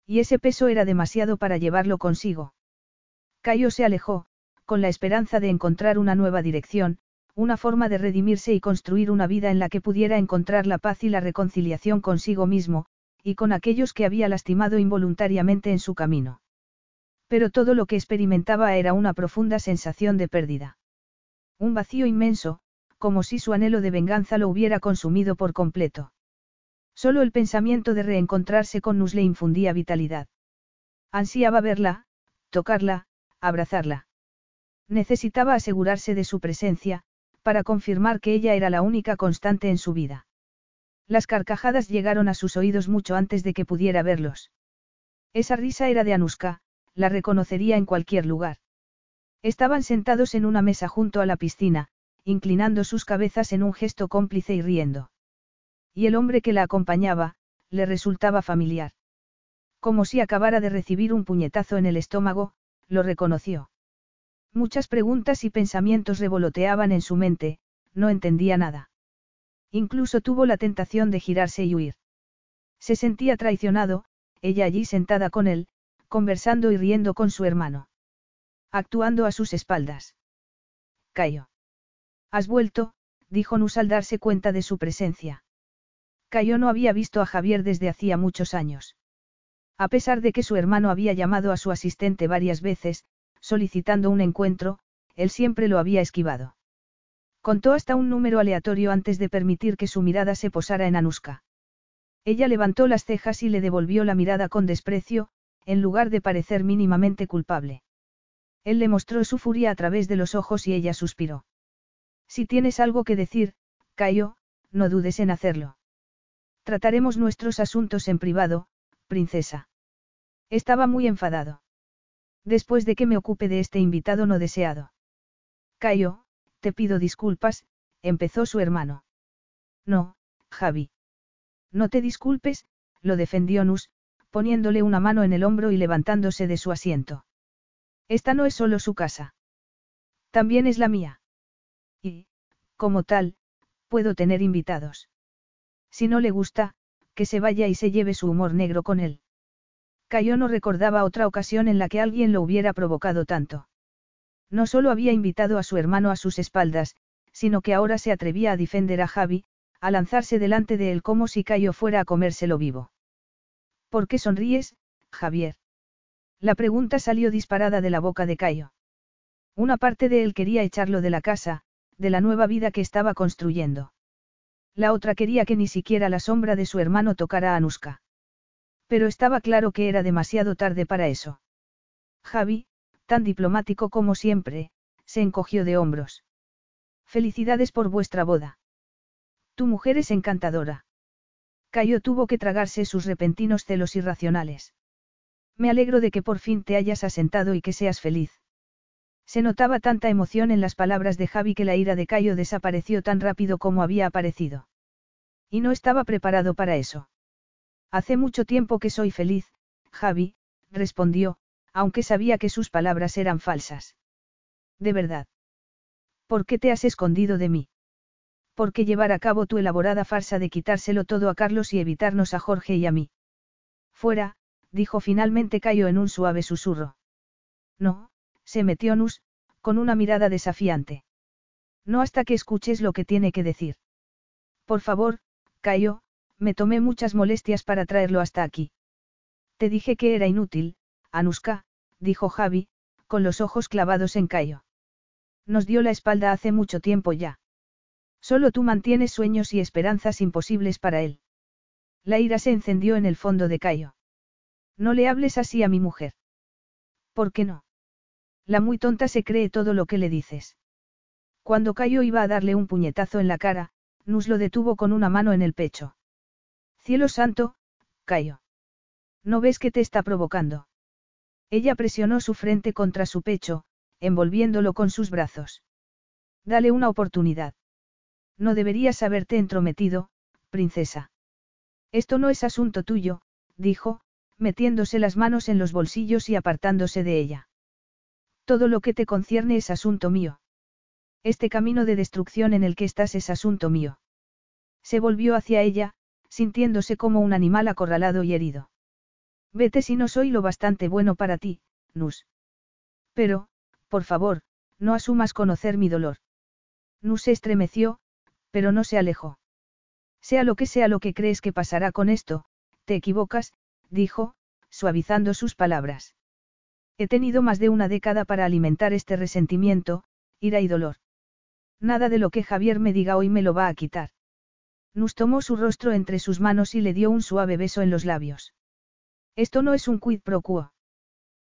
Y ese peso era demasiado para llevarlo consigo. Cayo se alejó, con la esperanza de encontrar una nueva dirección, una forma de redimirse y construir una vida en la que pudiera encontrar la paz y la reconciliación consigo mismo, y con aquellos que había lastimado involuntariamente en su camino. Pero todo lo que experimentaba era una profunda sensación de pérdida. Un vacío inmenso, como si su anhelo de venganza lo hubiera consumido por completo. Solo el pensamiento de reencontrarse con Nus le infundía vitalidad. Ansiaba verla, tocarla, abrazarla. Necesitaba asegurarse de su presencia, para confirmar que ella era la única constante en su vida. Las carcajadas llegaron a sus oídos mucho antes de que pudiera verlos. Esa risa era de Anuska, la reconocería en cualquier lugar. Estaban sentados en una mesa junto a la piscina, inclinando sus cabezas en un gesto cómplice y riendo. Y el hombre que la acompañaba, le resultaba familiar. Como si acabara de recibir un puñetazo en el estómago, lo reconoció. Muchas preguntas y pensamientos revoloteaban en su mente, no entendía nada. Incluso tuvo la tentación de girarse y huir. Se sentía traicionado, ella allí sentada con él, conversando y riendo con su hermano. Actuando a sus espaldas. Cayo. Has vuelto, dijo Nus al darse cuenta de su presencia. Cayo no había visto a Javier desde hacía muchos años. A pesar de que su hermano había llamado a su asistente varias veces, solicitando un encuentro, él siempre lo había esquivado. Contó hasta un número aleatorio antes de permitir que su mirada se posara en Anuska. Ella levantó las cejas y le devolvió la mirada con desprecio, en lugar de parecer mínimamente culpable. Él le mostró su furia a través de los ojos y ella suspiró. Si tienes algo que decir, Cayo, no dudes en hacerlo. Trataremos nuestros asuntos en privado, princesa. Estaba muy enfadado. Después de que me ocupe de este invitado no deseado. Cayo, te pido disculpas, empezó su hermano. No, Javi. No te disculpes, lo defendió Nus, poniéndole una mano en el hombro y levantándose de su asiento. Esta no es solo su casa. También es la mía. Y, como tal, puedo tener invitados. Si no le gusta, que se vaya y se lleve su humor negro con él. Cayo no recordaba otra ocasión en la que alguien lo hubiera provocado tanto. No solo había invitado a su hermano a sus espaldas, sino que ahora se atrevía a defender a Javi, a lanzarse delante de él como si Cayo fuera a comérselo vivo. ¿Por qué sonríes, Javier? La pregunta salió disparada de la boca de Cayo. Una parte de él quería echarlo de la casa, de la nueva vida que estaba construyendo. La otra quería que ni siquiera la sombra de su hermano tocara a Anuska. Pero estaba claro que era demasiado tarde para eso. Javi, tan diplomático como siempre, se encogió de hombros. Felicidades por vuestra boda. Tu mujer es encantadora. Cayo tuvo que tragarse sus repentinos celos irracionales. Me alegro de que por fin te hayas asentado y que seas feliz. Se notaba tanta emoción en las palabras de Javi que la ira de Cayo desapareció tan rápido como había aparecido. Y no estaba preparado para eso. Hace mucho tiempo que soy feliz, Javi, respondió, aunque sabía que sus palabras eran falsas. De verdad. ¿Por qué te has escondido de mí? ¿Por qué llevar a cabo tu elaborada farsa de quitárselo todo a Carlos y evitarnos a Jorge y a mí? Fuera, dijo finalmente Cayo en un suave susurro. No, se metió Nus, con una mirada desafiante. No hasta que escuches lo que tiene que decir. Por favor, Cayo, me tomé muchas molestias para traerlo hasta aquí. Te dije que era inútil, Anuska, dijo Javi, con los ojos clavados en Cayo. Nos dio la espalda hace mucho tiempo ya. Solo tú mantienes sueños y esperanzas imposibles para él. La ira se encendió en el fondo de Cayo. No le hables así a mi mujer. ¿Por qué no? La muy tonta se cree todo lo que le dices. Cuando Cayo iba a darle un puñetazo en la cara, Nus lo detuvo con una mano en el pecho. Cielo santo, Cayo. ¿No ves que te está provocando? Ella presionó su frente contra su pecho, envolviéndolo con sus brazos. Dale una oportunidad. No deberías haberte entrometido, princesa. Esto no es asunto tuyo, dijo, metiéndose las manos en los bolsillos y apartándose de ella. Todo lo que te concierne es asunto mío. Este camino de destrucción en el que estás es asunto mío. Se volvió hacia ella, sintiéndose como un animal acorralado y herido. Vete si no soy lo bastante bueno para ti, Nus. Pero, por favor, no asumas conocer mi dolor. Nus se estremeció, pero no se alejó. Sea lo que sea lo que crees que pasará con esto, te equivocas, dijo, suavizando sus palabras. He tenido más de una década para alimentar este resentimiento, ira y dolor. Nada de lo que Javier me diga hoy me lo va a quitar. Nus tomó su rostro entre sus manos y le dio un suave beso en los labios. Esto no es un quid pro quo.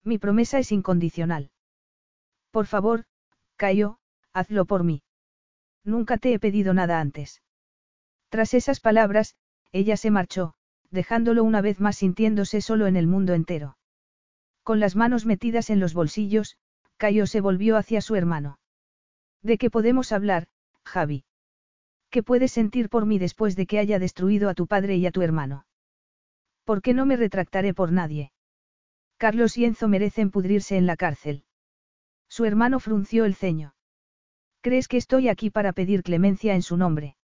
Mi promesa es incondicional. Por favor, Cayo, hazlo por mí. Nunca te he pedido nada antes. Tras esas palabras, ella se marchó, dejándolo una vez más sintiéndose solo en el mundo entero. Con las manos metidas en los bolsillos, Cayo se volvió hacia su hermano. ¿De qué podemos hablar, Javi? ¿Qué puedes sentir por mí después de que haya destruido a tu padre y a tu hermano? ¿Por qué no me retractaré por nadie? Carlos y Enzo merecen pudrirse en la cárcel. Su hermano frunció el ceño. ¿Crees que estoy aquí para pedir clemencia en su nombre?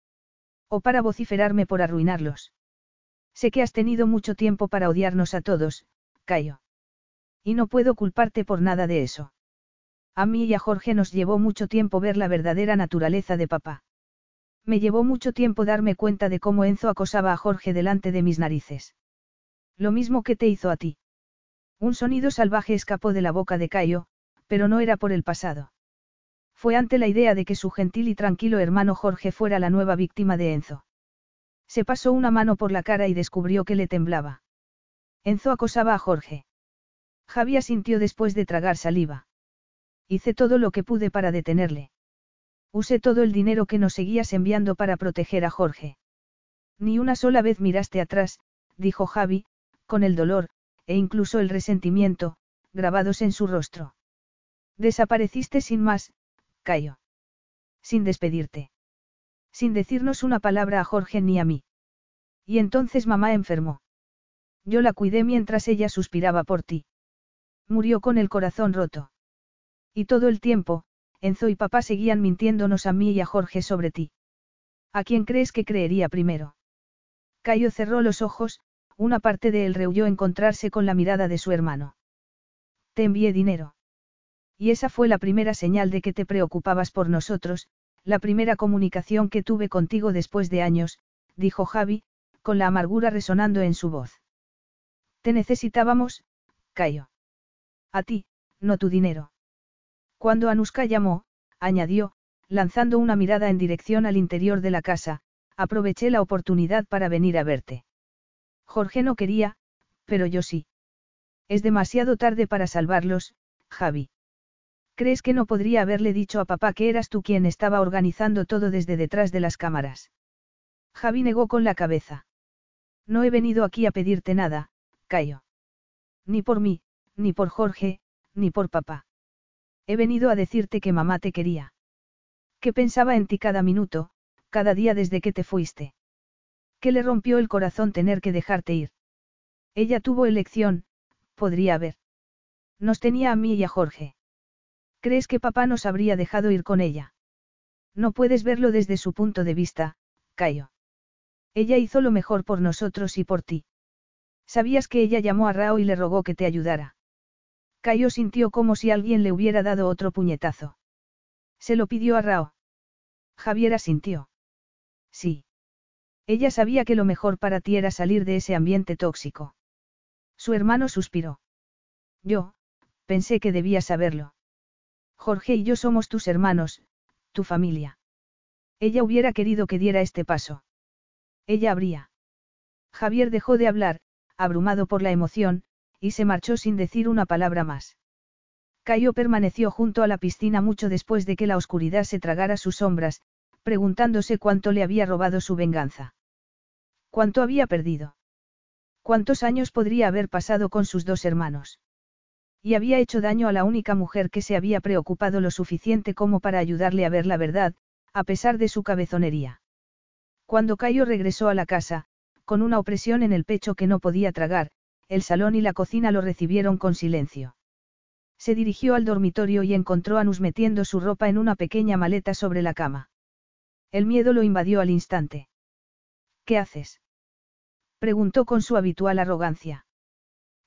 ¿O para vociferarme por arruinarlos? Sé que has tenido mucho tiempo para odiarnos a todos, Cayo. Y no puedo culparte por nada de eso. A mí y a Jorge nos llevó mucho tiempo ver la verdadera naturaleza de papá. Me llevó mucho tiempo darme cuenta de cómo Enzo acosaba a Jorge delante de mis narices. Lo mismo que te hizo a ti. Un sonido salvaje escapó de la boca de Cayo, pero no era por el pasado. Fue ante la idea de que su gentil y tranquilo hermano Jorge fuera la nueva víctima de Enzo. Se pasó una mano por la cara y descubrió que le temblaba. Enzo acosaba a Jorge. Javier sintió después de tragar saliva. Hice todo lo que pude para detenerle. Usé todo el dinero que nos seguías enviando para proteger a Jorge. Ni una sola vez miraste atrás, dijo Javi, con el dolor, e incluso el resentimiento, grabados en su rostro. Desapareciste sin más, Cayo. Sin despedirte. Sin decirnos una palabra a Jorge ni a mí. Y entonces mamá enfermó. Yo la cuidé mientras ella suspiraba por ti. Murió con el corazón roto. Y todo el tiempo, Enzo y papá seguían mintiéndonos a mí y a Jorge sobre ti. ¿A quién crees que creería primero? Cayo cerró los ojos, una parte de él rehuyó encontrarse con la mirada de su hermano. Te envié dinero. Y esa fue la primera señal de que te preocupabas por nosotros, la primera comunicación que tuve contigo después de años, dijo Javi, con la amargura resonando en su voz. Te necesitábamos, Cayo. A ti, no tu dinero. Cuando Anuska llamó, añadió, lanzando una mirada en dirección al interior de la casa, aproveché la oportunidad para venir a verte. Jorge no quería, pero yo sí. Es demasiado tarde para salvarlos, Javi. ¿Crees que no podría haberle dicho a papá que eras tú quien estaba organizando todo desde detrás de las cámaras? Javi negó con la cabeza. No he venido aquí a pedirte nada, Cayo. Ni por mí, ni por Jorge, ni por papá. He venido a decirte que mamá te quería. Que pensaba en ti cada minuto, cada día desde que te fuiste. Que le rompió el corazón tener que dejarte ir. Ella tuvo elección, podría haber. Nos tenía a mí y a Jorge. ¿Crees que papá nos habría dejado ir con ella? No puedes verlo desde su punto de vista, Cayo. Ella hizo lo mejor por nosotros y por ti. Sabías que ella llamó a Rao y le rogó que te ayudara. Cayo sintió como si alguien le hubiera dado otro puñetazo. Se lo pidió a Rao. Javiera sintió. Sí. Ella sabía que lo mejor para ti era salir de ese ambiente tóxico. Su hermano suspiró. Yo, pensé que debía saberlo. Jorge y yo somos tus hermanos, tu familia. Ella hubiera querido que diera este paso. Ella habría. Javier dejó de hablar, abrumado por la emoción, y se marchó sin decir una palabra más. Cayo permaneció junto a la piscina mucho después de que la oscuridad se tragara sus sombras, preguntándose cuánto le había robado su venganza. ¿Cuánto había perdido? ¿Cuántos años podría haber pasado con sus dos hermanos? Y había hecho daño a la única mujer que se había preocupado lo suficiente como para ayudarle a ver la verdad, a pesar de su cabezonería. Cuando Cayo regresó a la casa, con una opresión en el pecho que no podía tragar, el salón y la cocina lo recibieron con silencio. Se dirigió al dormitorio y encontró a Nus metiendo su ropa en una pequeña maleta sobre la cama. El miedo lo invadió al instante. ¿Qué haces? Preguntó con su habitual arrogancia.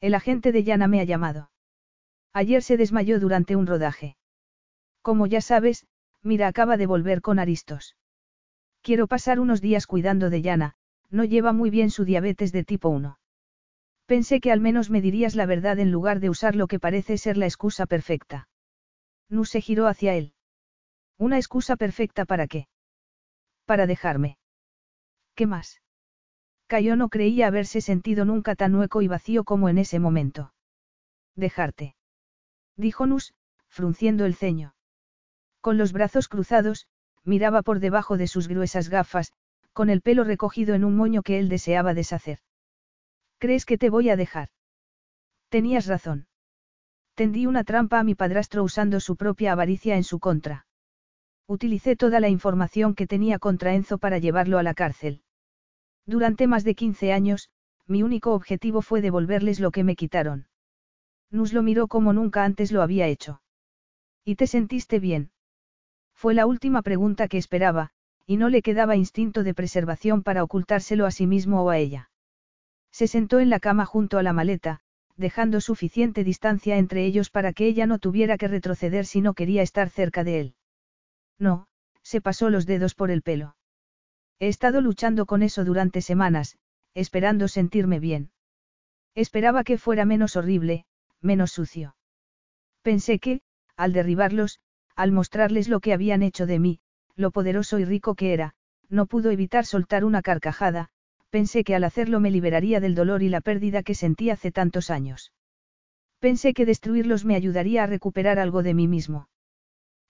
El agente de Yana me ha llamado. Ayer se desmayó durante un rodaje. Como ya sabes, Mira acaba de volver con Aristos. Quiero pasar unos días cuidando de Yana, no lleva muy bien su diabetes de tipo 1. Pensé que al menos me dirías la verdad en lugar de usar lo que parece ser la excusa perfecta. Nu se giró hacia él. ¿Una excusa perfecta para qué? Para dejarme. ¿Qué más? Cayo no creía haberse sentido nunca tan hueco y vacío como en ese momento. Dejarte. Dijo Nus, frunciendo el ceño. Con los brazos cruzados, miraba por debajo de sus gruesas gafas, con el pelo recogido en un moño que él deseaba deshacer. ¿Crees que te voy a dejar? Tenías razón. Tendí una trampa a mi padrastro usando su propia avaricia en su contra. Utilicé toda la información que tenía contra Enzo para llevarlo a la cárcel. Durante más de 15 años, mi único objetivo fue devolverles lo que me quitaron. Nus lo miró como nunca antes lo había hecho. ¿Y te sentiste bien? Fue la última pregunta que esperaba, y no le quedaba instinto de preservación para ocultárselo a sí mismo o a ella. Se sentó en la cama junto a la maleta, dejando suficiente distancia entre ellos para que ella no tuviera que retroceder si no quería estar cerca de él. No, se pasó los dedos por el pelo. He estado luchando con eso durante semanas, esperando sentirme bien. Esperaba que fuera menos horrible, menos sucio. Pensé que, al derribarlos, al mostrarles lo que habían hecho de mí, lo poderoso y rico que era, no pudo evitar soltar una carcajada, pensé que al hacerlo me liberaría del dolor y la pérdida que sentí hace tantos años. Pensé que destruirlos me ayudaría a recuperar algo de mí mismo.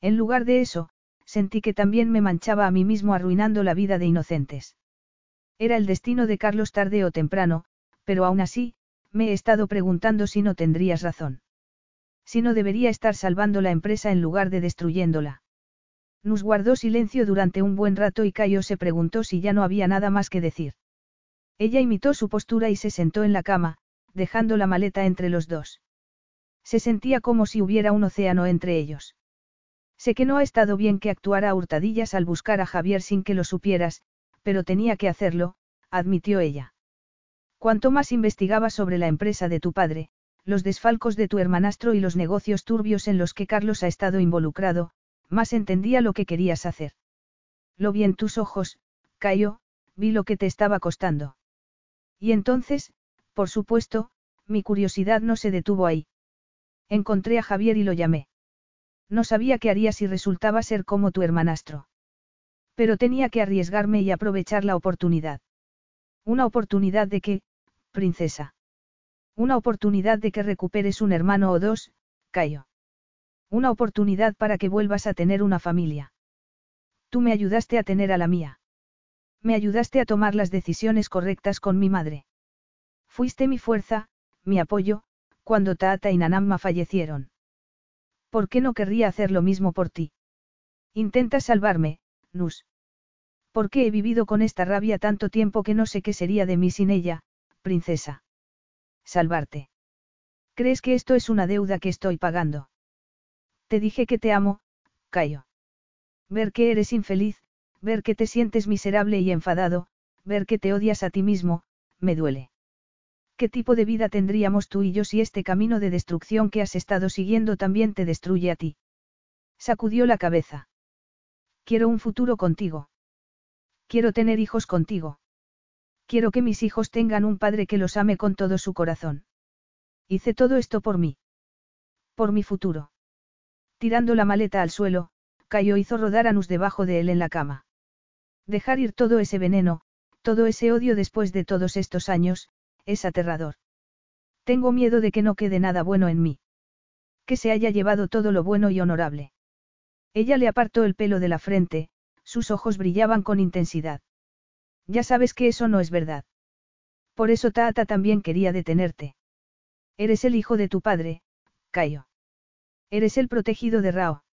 En lugar de eso, sentí que también me manchaba a mí mismo arruinando la vida de inocentes. Era el destino de Carlos tarde o temprano, pero aún así, me he estado preguntando si no tendrías razón. Si no debería estar salvando la empresa en lugar de destruyéndola. Nus guardó silencio durante un buen rato y Cayo se preguntó si ya no había nada más que decir. Ella imitó su postura y se sentó en la cama, dejando la maleta entre los dos. Se sentía como si hubiera un océano entre ellos. Sé que no ha estado bien que actuara a hurtadillas al buscar a Javier sin que lo supieras, pero tenía que hacerlo, admitió ella. Cuanto más investigaba sobre la empresa de tu padre, los desfalcos de tu hermanastro y los negocios turbios en los que Carlos ha estado involucrado, más entendía lo que querías hacer. Lo vi en tus ojos, Cayo, vi lo que te estaba costando. Y entonces, por supuesto, mi curiosidad no se detuvo ahí. Encontré a Javier y lo llamé. No sabía qué haría si resultaba ser como tu hermanastro. Pero tenía que arriesgarme y aprovechar la oportunidad. Una oportunidad de que, princesa. Una oportunidad de que recuperes un hermano o dos, Cayo. Una oportunidad para que vuelvas a tener una familia. Tú me ayudaste a tener a la mía. Me ayudaste a tomar las decisiones correctas con mi madre. Fuiste mi fuerza, mi apoyo, cuando Taata y Nanamma fallecieron. ¿Por qué no querría hacer lo mismo por ti? Intenta salvarme, Nus. ¿Por qué he vivido con esta rabia tanto tiempo que no sé qué sería de mí sin ella, princesa? Salvarte. ¿Crees que esto es una deuda que estoy pagando? Te dije que te amo, Cayo. Ver que eres infeliz, ver que te sientes miserable y enfadado, ver que te odias a ti mismo, me duele. ¿Qué tipo de vida tendríamos tú y yo si este camino de destrucción que has estado siguiendo también te destruye a ti? Sacudió la cabeza. Quiero un futuro contigo. Quiero tener hijos contigo. Quiero que mis hijos tengan un padre que los ame con todo su corazón. Hice todo esto por mí. Por mi futuro. Tirando la maleta al suelo, Cayo hizo rodar a Nus debajo de él en la cama. Dejar ir todo ese veneno, todo ese odio después de todos estos años, es aterrador. Tengo miedo de que no quede nada bueno en mí. Que se haya llevado todo lo bueno y honorable. Ella le apartó el pelo de la frente, sus ojos brillaban con intensidad. Ya sabes que eso no es verdad. Por eso Taata también quería detenerte. Eres el hijo de tu padre, Cayo. Eres el protegido de Rao.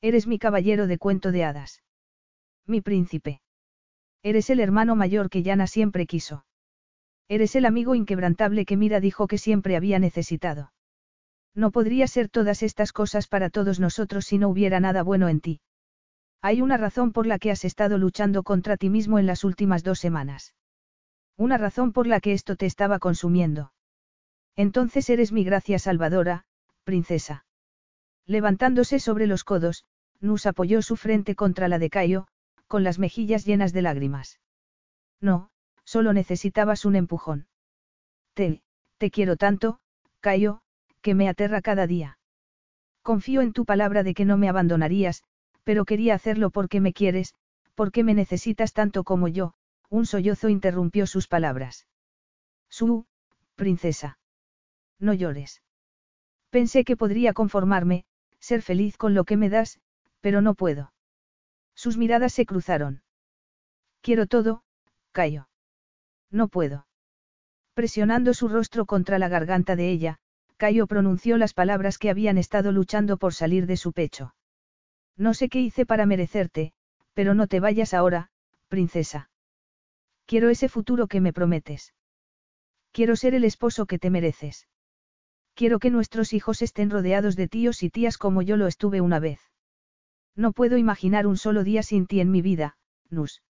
Eres mi caballero de cuento de hadas. Mi príncipe. Eres el hermano mayor que Yana siempre quiso. Eres el amigo inquebrantable que Mira dijo que siempre había necesitado. No podría ser todas estas cosas para todos nosotros si no hubiera nada bueno en ti. Hay una razón por la que has estado luchando contra ti mismo en las últimas dos semanas. Una razón por la que esto te estaba consumiendo. Entonces eres mi gracia salvadora, princesa. Levantándose sobre los codos, Nus apoyó su frente contra la de Cayo, con las mejillas llenas de lágrimas. No, solo necesitabas un empujón. Te, te quiero tanto, Cayo, que me aterra cada día. Confío en tu palabra de que no me abandonarías, pero quería hacerlo porque me quieres, porque me necesitas tanto como yo, un sollozo interrumpió sus palabras. Su, princesa. No llores. Pensé que podría conformarme, ser feliz con lo que me das, pero no puedo. Sus miradas se cruzaron. Quiero todo, Cayo. No puedo. Presionando su rostro contra la garganta de ella, Cayo pronunció las palabras que habían estado luchando por salir de su pecho. No sé qué hice para merecerte, pero no te vayas ahora, princesa. Quiero ese futuro que me prometes. Quiero ser el esposo que te mereces. Quiero que nuestros hijos estén rodeados de tíos y tías como yo lo estuve una vez. No puedo imaginar un solo día sin ti en mi vida, Nus.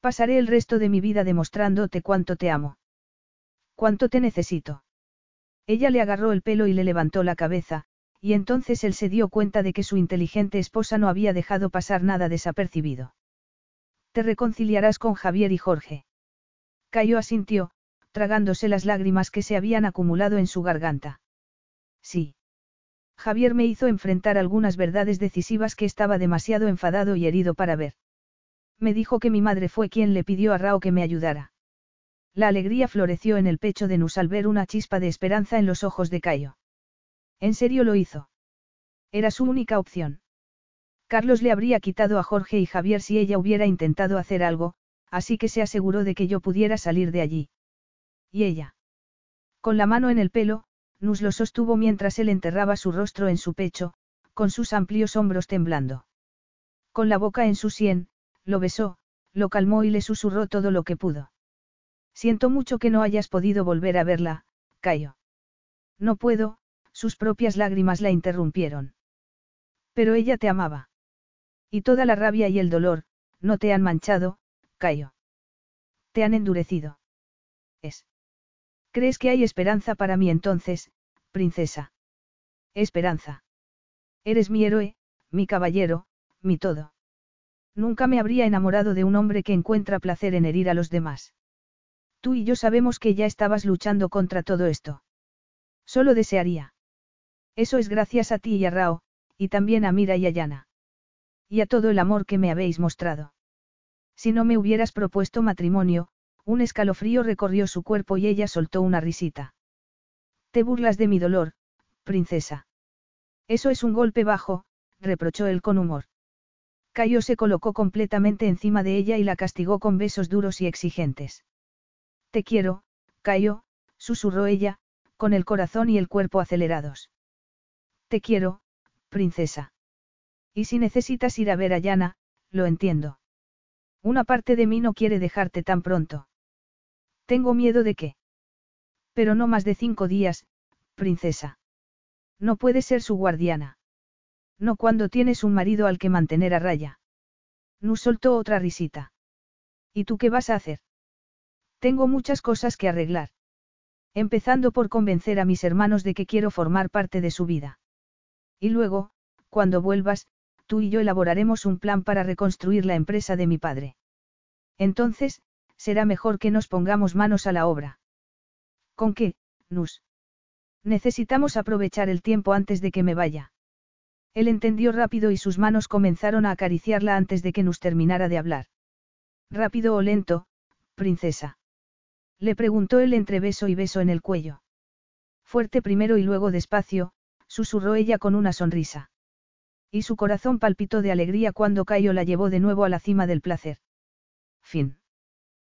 Pasaré el resto de mi vida demostrándote cuánto te amo. Cuánto te necesito. Ella le agarró el pelo y le levantó la cabeza, y entonces él se dio cuenta de que su inteligente esposa no había dejado pasar nada desapercibido. Te reconciliarás con Javier y Jorge. Cayo asintió, tragándose las lágrimas que se habían acumulado en su garganta. Sí. Javier me hizo enfrentar algunas verdades decisivas que estaba demasiado enfadado y herido para ver. Me dijo que mi madre fue quien le pidió a Rao que me ayudara. La alegría floreció en el pecho de Nus al ver una chispa de esperanza en los ojos de Cayo. ¿En serio lo hizo? Era su única opción. Carlos le habría quitado a Jorge y Javier si ella hubiera intentado hacer algo, así que se aseguró de que yo pudiera salir de allí. ¿Y ella? Con la mano en el pelo, Nus lo sostuvo mientras él enterraba su rostro en su pecho, con sus amplios hombros temblando. Con la boca en su sien, lo besó, lo calmó y le susurró todo lo que pudo. Siento mucho que no hayas podido volver a verla, Cayo. No puedo, sus propias lágrimas la interrumpieron. Pero ella te amaba. Y toda la rabia y el dolor, no te han manchado, Cayo. Te han endurecido. Es. ¿Crees que hay esperanza para mí entonces, princesa. Esperanza. Eres mi héroe, mi caballero, mi todo. Nunca me habría enamorado de un hombre que encuentra placer en herir a los demás. Tú y yo sabemos que ya estabas luchando contra todo esto. Solo desearía. Eso es gracias a ti y a Rao, y también a Mira y a Yana. Y a todo el amor que me habéis mostrado. Si no me hubieras propuesto matrimonio, un escalofrío recorrió su cuerpo y ella soltó una risita. Te burlas de mi dolor, princesa. Eso es un golpe bajo, reprochó él con humor. Cayo se colocó completamente encima de ella y la castigó con besos duros y exigentes. Te quiero, Cayo, susurró ella, con el corazón y el cuerpo acelerados. Te quiero, princesa. Y si necesitas ir a ver a Yana, lo entiendo. Una parte de mí no quiere dejarte tan pronto. Tengo miedo de que. Pero no más de cinco días, princesa. No puede ser su guardiana. No cuando tienes un marido al que mantener a raya. Nu soltó otra risita. ¿Y tú qué vas a hacer? Tengo muchas cosas que arreglar. Empezando por convencer a mis hermanos de que quiero formar parte de su vida. Y luego, cuando vuelvas, tú y yo elaboraremos un plan para reconstruir la empresa de mi padre. Entonces, será mejor que nos pongamos manos a la obra. ¿Con qué, Nus? Necesitamos aprovechar el tiempo antes de que me vaya. Él entendió rápido y sus manos comenzaron a acariciarla antes de que Nus terminara de hablar. ¿Rápido o lento, princesa? Le preguntó él entre beso y beso en el cuello. Fuerte primero y luego despacio, susurró ella con una sonrisa. Y su corazón palpitó de alegría cuando Cayo la llevó de nuevo a la cima del placer. Fin.